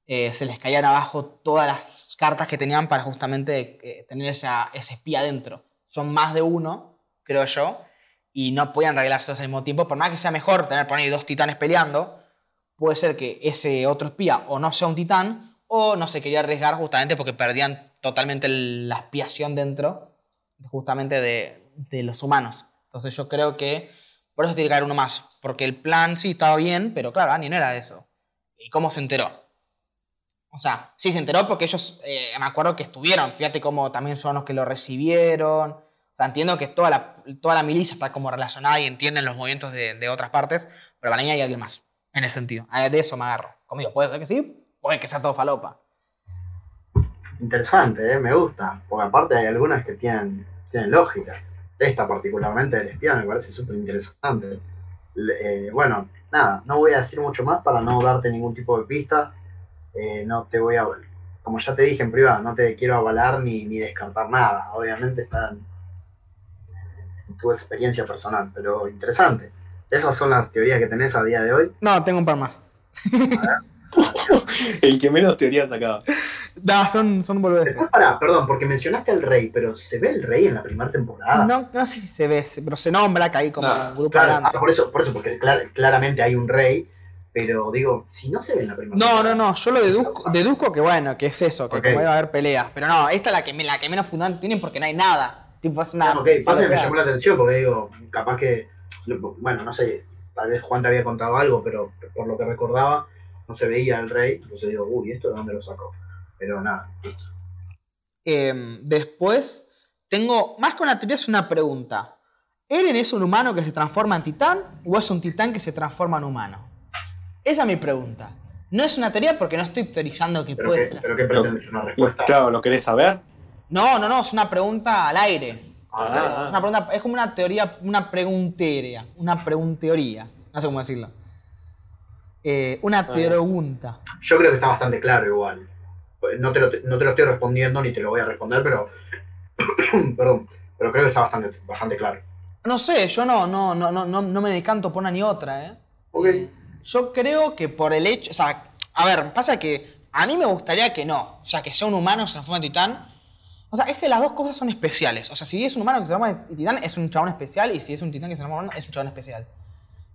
eh, se les caían abajo todas las cartas que tenían para justamente eh, tener ese espía dentro. Son más de uno, creo yo, y no podían todos al mismo tiempo. Por más que sea mejor tener ahí dos titanes peleando, puede ser que ese otro espía o no sea un titán, o no se quería arriesgar justamente porque perdían totalmente la expiación dentro, justamente de, de los humanos. Entonces yo creo que por eso tiene que haber uno más. Porque el plan sí estaba bien, pero claro, Annie no era de eso. ¿Y cómo se enteró? O sea, sí se enteró porque ellos, eh, me acuerdo que estuvieron. Fíjate cómo también son los que lo recibieron. O sea, entiendo que toda la, milicia está como relacionada y entienden los movimientos de, de otras partes, pero para mí hay alguien más, en ese sentido. Ah, De eso me agarro. Conmigo, puede ser que sí, puede que sea todo falopa. Interesante, ¿eh? me gusta, porque aparte hay algunas que tienen, tienen lógica. Esta particularmente del espía me parece súper interesante. Eh, bueno, nada, no voy a decir mucho más para no darte ningún tipo de pista. Eh, no te voy a, como ya te dije en privado, no te quiero avalar ni, ni descartar nada. Obviamente está en, en tu experiencia personal, pero interesante. Esas son las teorías que tenés a día de hoy. No, tengo un par más. [laughs] El que menos teoría sacaba. No, son, son boludeces. Después, pará, perdón, porque mencionaste al rey, pero ¿se ve el rey en la primera temporada? No, no sé si se ve, pero se nombra que hay como No, grupo Claro, grande. ah, por eso, por eso, porque clar- claramente hay un rey, pero digo, si no se ve en la primera No, temporada. no, no, yo lo deduzco, deduzco que bueno, que es eso, que Ok. como iba a haber peleas. Pero no, esta es la que, la que menos fundamento tienen porque no hay nada. Tipo, es una. Ah, ok, pasa que me llamó la atención porque digo, capaz que, bueno, no sé, tal vez Juan te había contado algo, pero por lo que recordaba, no se veía el rey, entonces digo, uy, ¿esto de dónde lo sacó? Pero nada, listo. Em, después, tengo, más que una teoría, es una pregunta. ¿Eren es un humano que se transforma en titán o es un titán que se transforma en humano? Esa es mi pregunta. No es una teoría porque no estoy teorizando que Pero puede ser. pero qué pretendes, una respuesta. Claro, ¿lo querés saber? No, no, no, es una pregunta al aire. Ah, Es, una pregunta, es como una teoría, una pregunteria, una pregunteoría, no sé cómo decirlo. Eh, una bien. pregunta. Yo creo que está bastante claro igual. Pues No te, lo, no te lo estoy respondiendo ni te lo voy a responder, pero. [coughs] perdón, pero creo que está bastante, bastante claro. No sé, yo no, no, no, no, no, no me decanto por una ni otra, ¿eh? Ok. Yo creo que por el hecho, o sea, a ver, pasa que a mí me gustaría que no, o sea, que sea un humano que se transforma en titán. O sea, es que las dos cosas son especiales. O sea, si es un humano que se transforma en titán, es un chabón especial, y si es un titán que se transforma en es un chabón especial.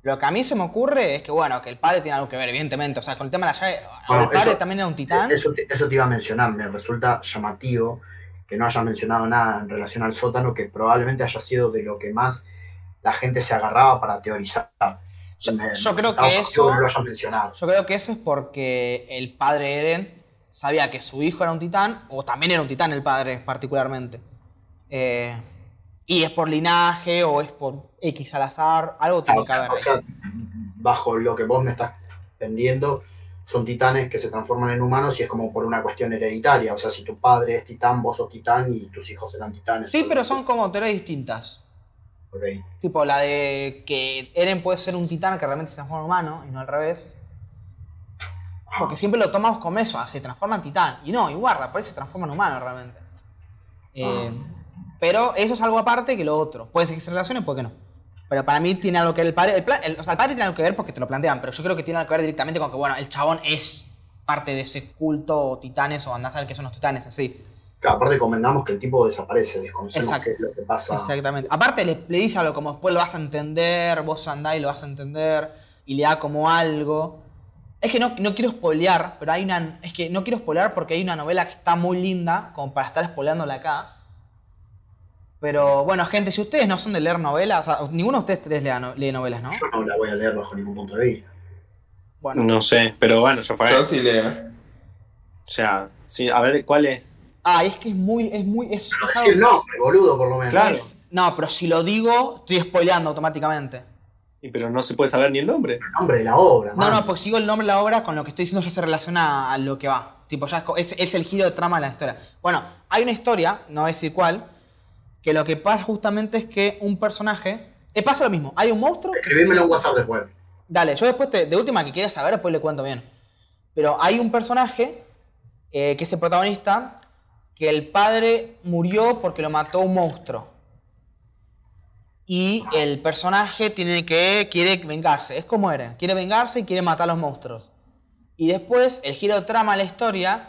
Lo que a mí se me ocurre es que, bueno, que el padre tiene algo que ver, evidentemente. O sea, con el tema de la llave, Bueno, el padre eso- también era un titán. Eso te, eso te iba a mencionar, me resulta llamativo que no haya mencionado nada en relación al sótano, que probablemente haya sido de lo que más la gente se agarraba para teorizar. Yo- Me- yo me creo que eso- no lo hayan mencionado. Yo creo que eso es porque el padre Eren sabía que su hijo era un titán, o también era un titán el padre particularmente. Eh, y es por linaje o es por X al azar, algo tiene que haber. o sea, bajo lo que vos me estás entendiendo, son titanes que se transforman en humanos y es como por una cuestión hereditaria. O sea, si tu padre es titán, vos sos titán y tus hijos serán titanes. Sí, pero son como teorías distintas. Ok. Tipo la de que Eren puede ser un titán que realmente se transforma en humano y no al revés. Porque siempre lo tomamos como eso, ah, se transforma en titán. Y no, y guarda, por ahí se transforma en humano realmente. Eh, Pero eso es algo aparte que lo otro. Puede ser que se puede que no. Pero para mí tiene algo que ver el padre. El, el- o sea, el padre tiene algo que ver porque te lo plantean, pero yo creo que tiene algo que ver directamente con que, bueno, el chabón es parte de ese culto o titanes o andás a ver qué son los titanes, así. Claro, aparte convengamos que el tipo desaparece, desconocemos Exacto. qué es lo que pasa. Exactamente. Aparte le, le dice algo como después lo vas a entender, vos andá y lo vas a entender, y le da como algo. Es que no, no quiero spoilear, pero hay una. Es que no quiero spoilear porque hay una novela que está muy linda, como para estar spoileándola acá. Pero bueno, gente, si ustedes no son de leer novelas, o sea, ninguno de ustedes tres lea no- lee novelas, ¿no? Yo no la voy a leer bajo ningún punto de vista. Bueno. No sé, pero bueno, ya fue. Yo O sí leo. sea, sí, a ver cuál es. Ah, es que es muy. Es muy es, Pero el nombre, boludo, por lo menos. Claro. es- no, pero si lo digo, estoy spoileando automáticamente. Y pero no se puede saber ni el nombre. El nombre de la obra, No, man. no, porque sigo el nombre de la obra con lo que estoy diciendo ya se relaciona a lo que va. Tipo, ya es, es el giro de trama de la historia. Bueno, hay una historia, no voy a decir cuál, que lo que pasa justamente es que un personaje. Eh, pasa lo mismo, hay un monstruo. Escribímelo en WhatsApp después. Dale, yo después, te- de última que quieras saber, después le cuento bien. Pero hay un personaje, eh, que es el protagonista, que el padre murió porque lo mató un monstruo. Y el personaje tiene que, quiere vengarse, es como era, quiere vengarse y quiere matar a los monstruos. Y después, el giro de trama de la historia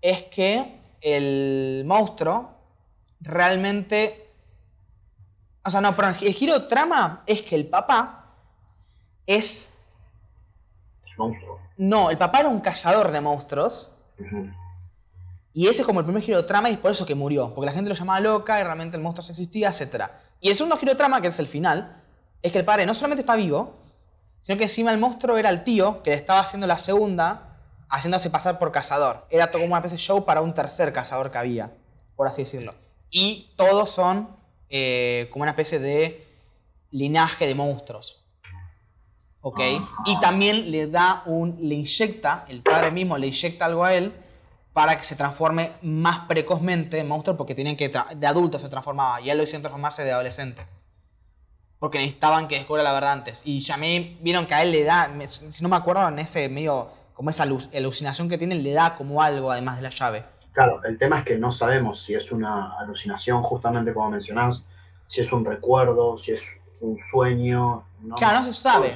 es que el monstruo realmente... O sea, no, perdón, el giro trama es que el papá es... El monstruo. No, el papá era un cazador de monstruos. Y ese es como el primer giro de trama y es por eso que murió. Porque la gente lo llamaba loca y realmente el monstruo existía, etc. Y el segundo giro de trama, que es el final, es que el padre no solamente está vivo, sino que encima el monstruo era el tío que le estaba haciendo la segunda, haciéndose pasar por cazador. Era todo como una especie de show para un tercer cazador que había, por así decirlo. Y todos son eh, como una especie de linaje de monstruos. ¿Ok? Y también le da un. le inyecta, el padre mismo le inyecta algo a él para que se transforme más precozmente en monstruo porque tenían que de adulto se transformaba y él lo hicieron transformarse de adolescente porque necesitaban que descubra la verdad antes y ya me vieron que a él le da si no me acuerdo en ese medio como esa alu- alucinación que tiene le da como algo además de la llave Claro, el tema es que no sabemos si es una alucinación, justamente como mencionás, si es un recuerdo, si es un sueño. No, claro no se sabe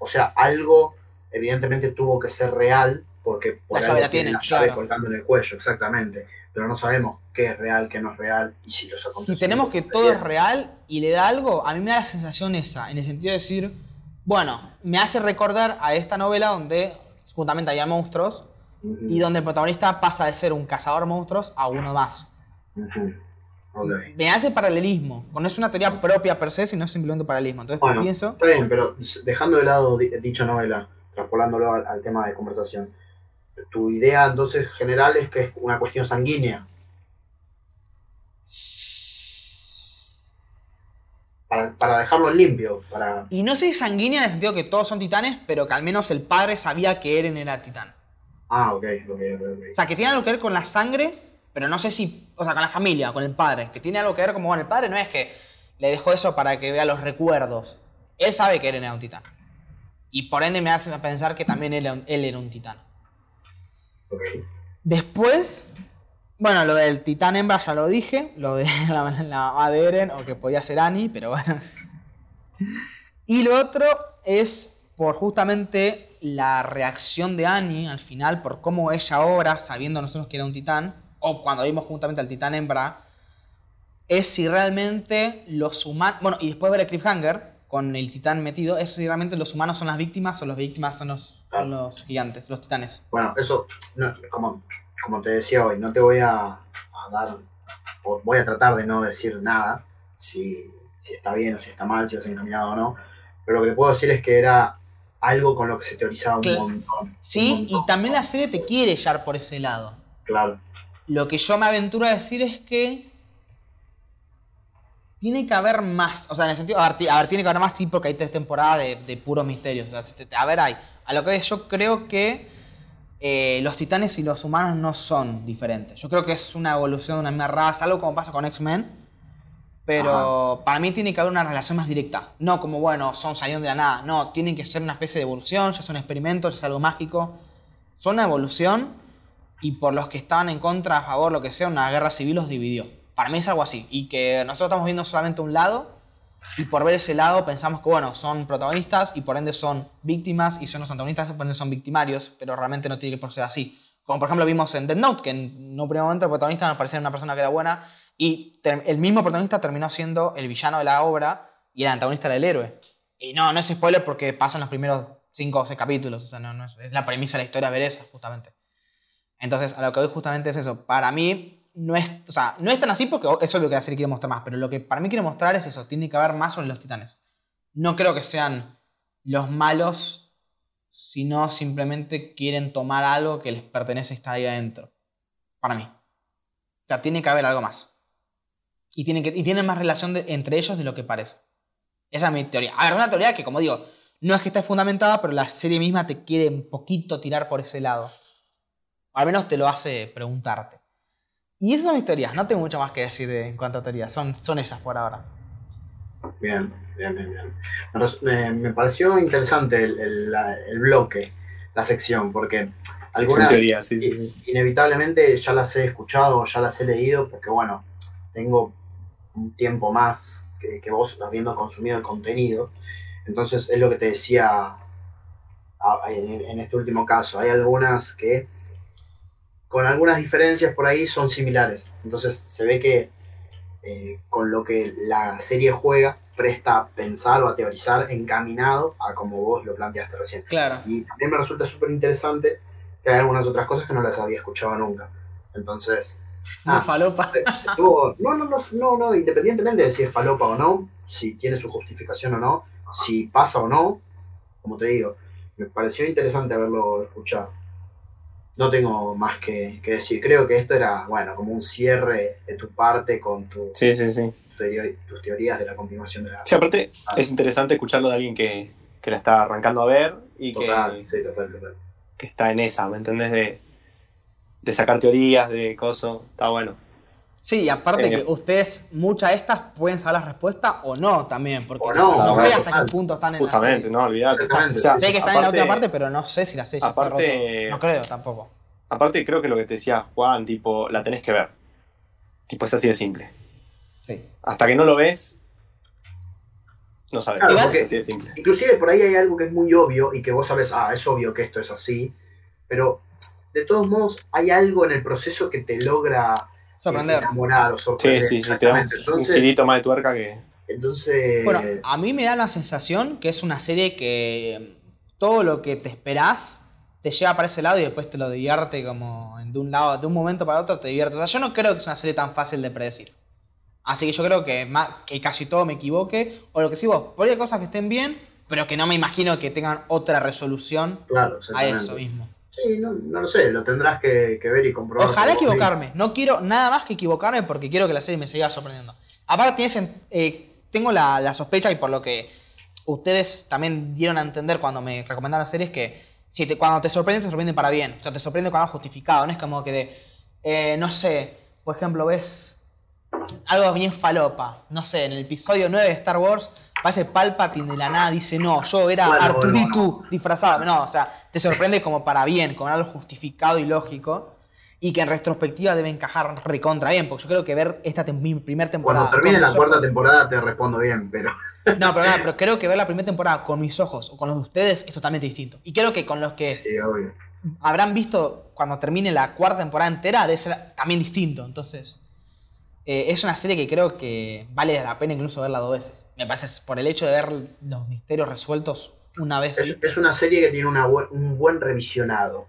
O sea, algo evidentemente tuvo que ser real porque por La llave la tiene la llave claro. colgando en el cuello, exactamente. Pero no sabemos qué es real, qué no es real y si los si tenemos que todo es real y le da algo a mí me da la sensación esa en el sentido de decir bueno me hace recordar a esta novela donde justamente había monstruos Y donde el protagonista pasa de ser un cazador de monstruos a uno más. Me hace paralelismo. No es una teoría propia per se, sino simplemente paralelismo. Entonces Bueno, pienso. Está bien, pero dejando de lado di- dicha novela, traspolándolo al, al tema de conversación, tu idea entonces general es que es una cuestión sanguínea. Para, para dejarlo en limpio, para... Y no sé si sanguínea en el sentido que todos son titanes, pero que al menos el padre sabía que Eren era titán. Ah, ok, ok, ok. O sea, que tiene algo que ver con la sangre, pero no sé si. O sea, con la familia, con el padre. Que tiene algo que ver como, bueno, el padre no es que le dejó eso para que vea los recuerdos. Él sabe que Eren era un titán. Y por ende me hace pensar que también él, era un- él era un titán. ok. Después, bueno, lo del titán hembra ya lo dije, lo de [laughs] la, la mamá de Eren, o que podía ser Annie, pero bueno. [laughs] Y lo otro es por justamente la reacción de Annie al final, por cómo ella obra, sabiendo nosotros que era un titán, o cuando vimos justamente al titán hembra, es si realmente los humanos, bueno, y después ver el cliffhanger con el titán metido, es si realmente los humanos son las víctimas o las víctimas son los, gigantes, los titanes. Bueno, eso, no, como, como te decía hoy, no te voy a, dar, voy a tratar de no decir nada, si, si está bien o si está mal, si vas encaminado o no, pero lo que te puedo decir es que era algo con lo que se teorizaba un montón. un Sí, y también la serie te quiere llevar por ese lado. Claro. Lo que yo me aventuro a decir es que tiene que haber más. O sea, en el sentido. A ver, a ver, tiene que haber más, sí, porque hay tres temporadas de, de puros misterios. O sea, a ver, hay. A lo que yo creo que eh, los titanes y los humanos no son diferentes. Yo creo que es una evolución de una misma raza, algo como pasa con X-Men. Pero para mí tiene que haber una relación más directa. No como, bueno, son saliendo de la nada. No, tienen que ser una especie de evolución, ya son experimentos, ya es algo mágico. Son una evolución y por los que estaban en contra, a favor, lo que sea, una guerra civil los dividió. Para mí es algo así. Y que nosotros estamos viendo solamente un lado y por ver ese lado pensamos que, bueno, son protagonistas y por ende son víctimas y son los antagonistas y por ende son victimarios, pero realmente no tiene que ser así. Como por ejemplo vimos en Dead Note, que en un primer momento el protagonista nos parecía una persona que era buena y el mismo protagonista terminó siendo el villano de la obra y el antagonista era el héroe. Y no, no es spoiler porque pasan los primeros 5 o 6 capítulos, o sea, no, es, la premisa de la historia ver justamente. Entonces, a lo que voy justamente es eso. Para mí, no es, o sea, no es tan así porque eso es lo que la serie quiere mostrar más, pero lo que para mí quiere mostrar es eso, tiene que haber más sobre los titanes. No creo que sean los malos, sino simplemente quieren tomar algo que les pertenece y está ahí adentro. Para mí. O sea, tiene que haber algo más. Y tienen, que, y tienen más relación de- entre ellos de lo que parece. Esa es mi teoría. A ver, una teoría que, como digo, no es que esté fundamentada, pero la serie misma te quiere un poquito tirar por ese lado. Al menos te lo hace preguntarte. Y esas son mis teorías. No tengo mucho más que decir de- en cuanto a teorías. Son, son esas por ahora. Bien, bien, bien, bien. Me pareció interesante el, el- la- el bloque, la sección, porque algunas teoría, sí, sí, sí. inevitablemente ya las he escuchado, ya las he leído, porque bueno, tengo un tiempo más que, que vos habiendo consumido el contenido. Entonces es lo que te decía a- en, en este último caso. Hay algunas que con algunas diferencias por ahí son similares. Entonces se ve que eh, con lo que la serie juega presta a pensar o a teorizar encaminado a como vos lo planteaste recién. Claro. Y también me resulta súper interesante que hay algunas otras cosas que no las había escuchado nunca. Entonces, Ah. falopa. estuvo- no, no, no, no, no, independientemente de si es falopa o no, si tiene su justificación o no, si pasa o no, como te digo, me pareció interesante haberlo escuchado. No tengo más que, que decir. Creo que esto era, bueno, como un cierre de tu parte con tu, Sí, sí, sí. tus teorías de la continuación de la... Sí, aparte es interesante escucharlo de alguien que, que la está arrancando a ver y que, Total, sí, total, total. que está en esa, ¿me entendés? De, de sacar teorías, de cosas. Está bueno. Sí, y aparte Eh. que ustedes, muchas de estas pueden saber la respuesta o no también. Porque O no, no, no, sé hasta total. qué punto están en la Justamente, serie. no, olvidate. O sea, Sé que están en la última parte, pero no sé si la serie ya aparte-. No creo tampoco. Aparte, creo que lo que te decía Juan, tipo, la tenés que ver. Tipo, es así de simple. Sí. Hasta que no lo ves, no sabes. Claro, es así de simple. Inclusive por ahí hay algo que es muy obvio y que vos sabes, ah, es obvio que esto es así, pero de todos modos hay algo en el proceso que te logra Sorprender. enamorar o Sí, sorprender. sí, sí, te da un, Entonces, girito más de tuerca que. entonces Bueno, a mí me da la sensación que es una serie que todo lo que te esperás te lleva para ese lado y después te lo divierte como en- de un lado, de un momento para otro te divierte. O sea, yo no creo que es una serie tan fácil de predecir. Así que yo creo que, ma- que casi todo me equivoque. O lo que sí vos, por ahí hay cosas que estén bien, pero que no me imagino que tengan otra resolución claro, a eso mismo. Sí, no, no lo sé, lo tendrás que, que ver y comprobar. Ojalá equivocarme. No quiero nada más que equivocarme porque quiero que la serie me siga sorprendiendo. Aparte, eh, tengo la, la sospecha y por lo que ustedes también dieron a entender cuando me recomendaron la serie es que si te, cuando te sorprende, te sorprende para bien. O sea, te sorprende con algo justificado. No es como que de, eh, no sé, por ejemplo, ves algo bien falopa. No sé, en el episodio 9 de Star Wars aparece Palpatine de la nada, dice, no, yo era Bueno, Artudito disfrazado. No, o sea, te sorprende como para bien, con algo justificado y lógico. Y que en retrospectiva debe encajar recontra bien, porque yo creo que ver esta tem- mi primer temporada. Cuando termine la cuarta temporada te respondo bien, pero No, pero, nada, [laughs] pero creo que ver la primera temporada con mis ojos o con los de ustedes es totalmente distinto. Y creo que con los que sí, obvio. habrán visto cuando termine la cuarta temporada entera debe ser también distinto. Entonces, eh, es una serie que creo que vale la pena incluso verla dos veces. Me parece por el hecho de ver los misterios resueltos una vez. Es, es una serie que tiene una un buen revisionado.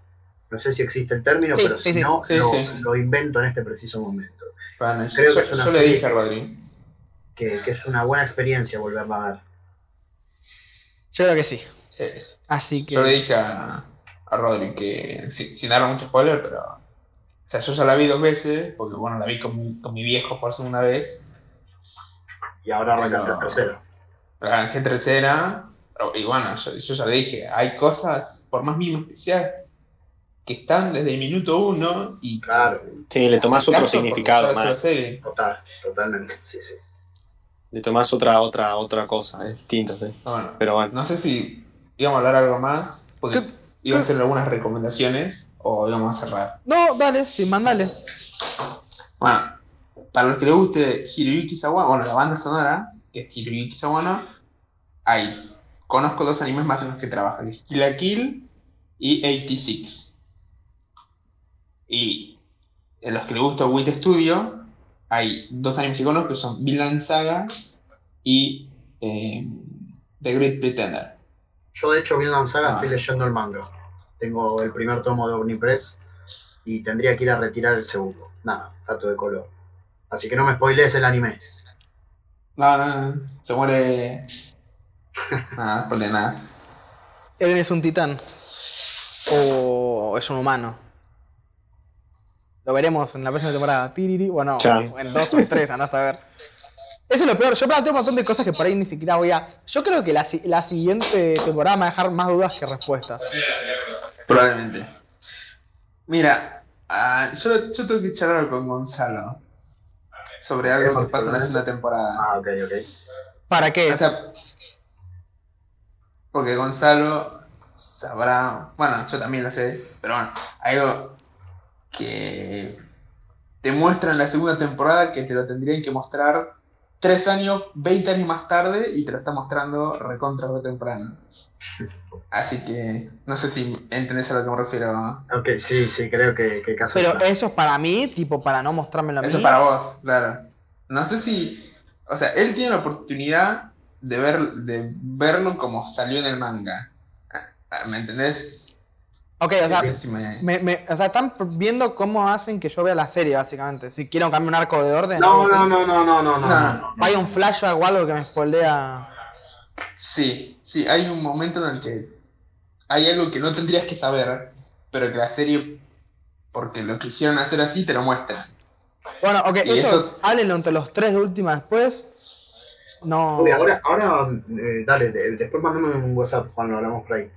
No sé si existe el término, Sí, pero sí, si sí. no, Sí, lo, sí. lo invento en este preciso momento. Bueno, Creo yo, que es una yo le serie- dije a Rodri. Que, que es una buena experiencia volverla a ver. Yo creo que sí. Es- Así que. Yo le dije a, a Rodri que, sin, sin darle mucho spoiler, pero. O sea, yo ya la vi dos veces, porque bueno, la vi con mi, con mi viejo por segunda vez. Y ahora arranca Pero- la tercera. La arranqué tercera. Y bueno, yo, yo ya le dije, hay cosas, por más mínimo especial, que están desde el minuto uno y. Claro, Sí, le tomás otro significado, serie. total, totalmente. Sí, sí. Le tomás otra, otra, otra cosa, es distinto, sí. Bueno, Pero bueno. no sé si íbamos a hablar algo más, porque iba a hacer algunas recomendaciones o íbamos a cerrar. No, dale, sí, mandale. Bueno, para los que les guste Hiroyuki Sawano, bueno, la banda sonora, que es Hiroyuki Sawano, hay, conozco dos animes más en los que trabaja, que es Kill la Kill y 86. Y en los que les gusta Wit Studio, hay dos animes que conozco que son Vinland Saga y eh, The Great Pretender. Yo, de hecho, Vinland Saga Ah. estoy leyendo el manga. Tengo el primer tomo de Omnipress y tendría que ir a retirar el segundo. Nada, dato de color. Así que no me spoilees el anime. No, no, no, se muere. [laughs] Nada, no nada. ¿Eren es un titán? ¿O es un humano? Lo veremos en la próxima temporada. Tiriri, bueno, Chan. en dos o en tres, andás a ver. Eso es lo peor. Yo planteo un montón de cosas que por ahí ni siquiera voy a. Yo creo que la, si- la siguiente temporada me va a dejar más dudas que respuestas. Probablemente. Mira, ah, yo, yo tengo que charlar con Gonzalo sobre algo que pasa en la segunda temporada. Ah, ok, ok. ¿Para qué? O sea, porque Gonzalo sabrá, bueno, yo también lo sé, pero bueno, algo que te muestra en la segunda temporada que te lo tendrían que mostrar tres años, 20 años más tarde y te lo está mostrando recontra re temprano. [laughs] Así que no sé si entendés a lo que me refiero. Ok, sí, sí, creo que, que caso Pero está. eso es para mí, tipo, para no mostrármelo a mí. Eso es para vos, claro. No sé si. O sea, él tiene la oportunidad de, ver, de verlo como salió en el manga. ¿Me entendés? Ok, o sea, si me- me- me- o sea, están viendo cómo hacen que yo vea la serie, básicamente. Si quiero cambiar un arco de orden. No, no, no, no, no, no, no, No. no, no. Hay un flashback o algo que me spoilea. Sí, sí, hay un momento en el que hay algo que no tendrías que saber, pero que la serie, porque lo quisieron hacer así, te lo muestra. Bueno, ok, Y eso, eso- háblenlo entre los tres de última después. No. Uy, ahora, ahora eh, dale, de- después mandame un WhatsApp cuando hablamos por ahí.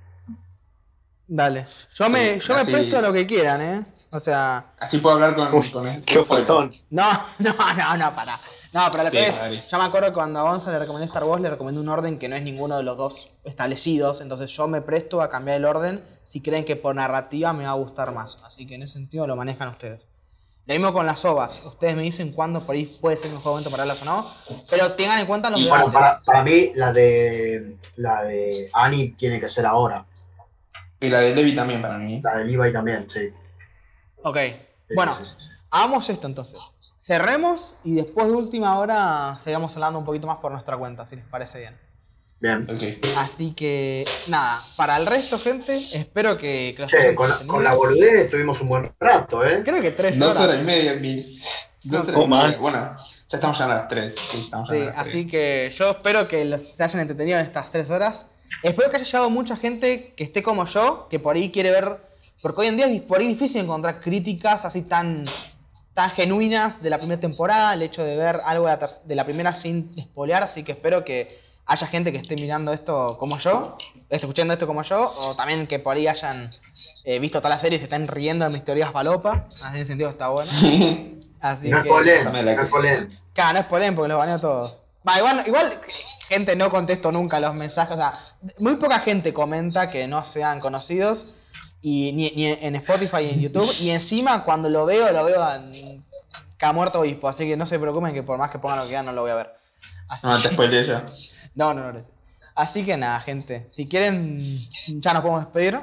Dale. Yo me, yo me presto a lo que quieran, ¿eh? O sea. Así puedo hablar con, Uy, con este qué ofertón. [laughs] No, no, no, no, para. No, pero lo Sí, que es. Adri. Yo me acuerdo que cuando a Gonza le recomendé Star Wars, le recomendé un orden que no es ninguno de los dos establecidos. Entonces yo me presto a cambiar el orden si creen que por narrativa me va a gustar más. Así que en ese sentido lo manejan ustedes. Lo mismo con las ovas. Ustedes me dicen cuándo por ahí puede ser un mejor momento para verlas o no. Pero tengan en cuenta los Y bueno, debates. para, para mí la de la de Annie tiene que ser ahora. Y la de Levi también para mí. La de Levi también, sí. Ok. Sí, Bueno, sí, sí. hagamos esto entonces. Cerremos y después de última hora sigamos hablando un poquito más por nuestra cuenta, si les parece bien. Bien. Ok. Así que, nada, para el resto, gente, espero que, que los Che, con la, con la boludez estuvimos un buen rato, ¿eh? Creo que tres Dos horas. horas y media, mil. Dos horas O y media. más. Bueno, ya estamos ya a las tres. Sí, estamos ya Sí, a las así tres. que yo espero que los, se hayan entretenido en estas tres horas. Espero que haya llegado mucha gente que esté como yo, que por ahí quiere ver. Porque hoy en día es por ahí difícil encontrar críticas así tan, tan genuinas de la primera temporada, el hecho de ver algo de la, de la primera sin espolear. Así que espero que haya gente que esté mirando esto como yo, esté escuchando esto como yo, o también que por ahí hayan eh, visto toda la serie y se estén riendo de mis teorías falopa. En ese sentido está bueno. [laughs] Así No que. Dame la no que- spoileen. Claro, no es él, porque los baneo todos. Va, igual, igual, gente, no contesto nunca los mensajes. O sea, muy poca gente comenta que no sean conocidos. Y ni, ni en Spotify ni en YouTube. Y encima, cuando lo veo, lo veo en ha muerto obispo. Así que no se preocupen que por más que pongan lo que quieran, no lo voy a ver. Así No, que- spoileé yo. [laughs] no, no, no. Así que nada, gente. Si quieren, ya nos podemos despedir.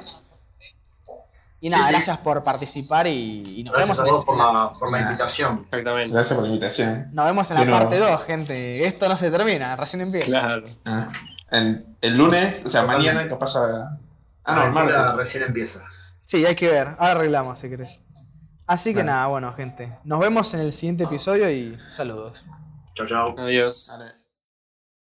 Y nada, Sí, sí. gracias por participar y, y nos Gracias vemos vos por la, por la invitación. Exactamente. Gracias por la invitación. Nos vemos en la nuevo. parte 2, gente. Esto no se termina, recién empieza. Claro. Ah, en- el lunes, o sea, Totalmente. mañana capaz ya. Ah, no, el martes. recién empieza. Sí, hay que ver. Ahora arreglamos si querés. Así que nada, bueno, gente. Nos vemos en el siguiente episodio y saludos. Chau, chau. Adiós. Dale.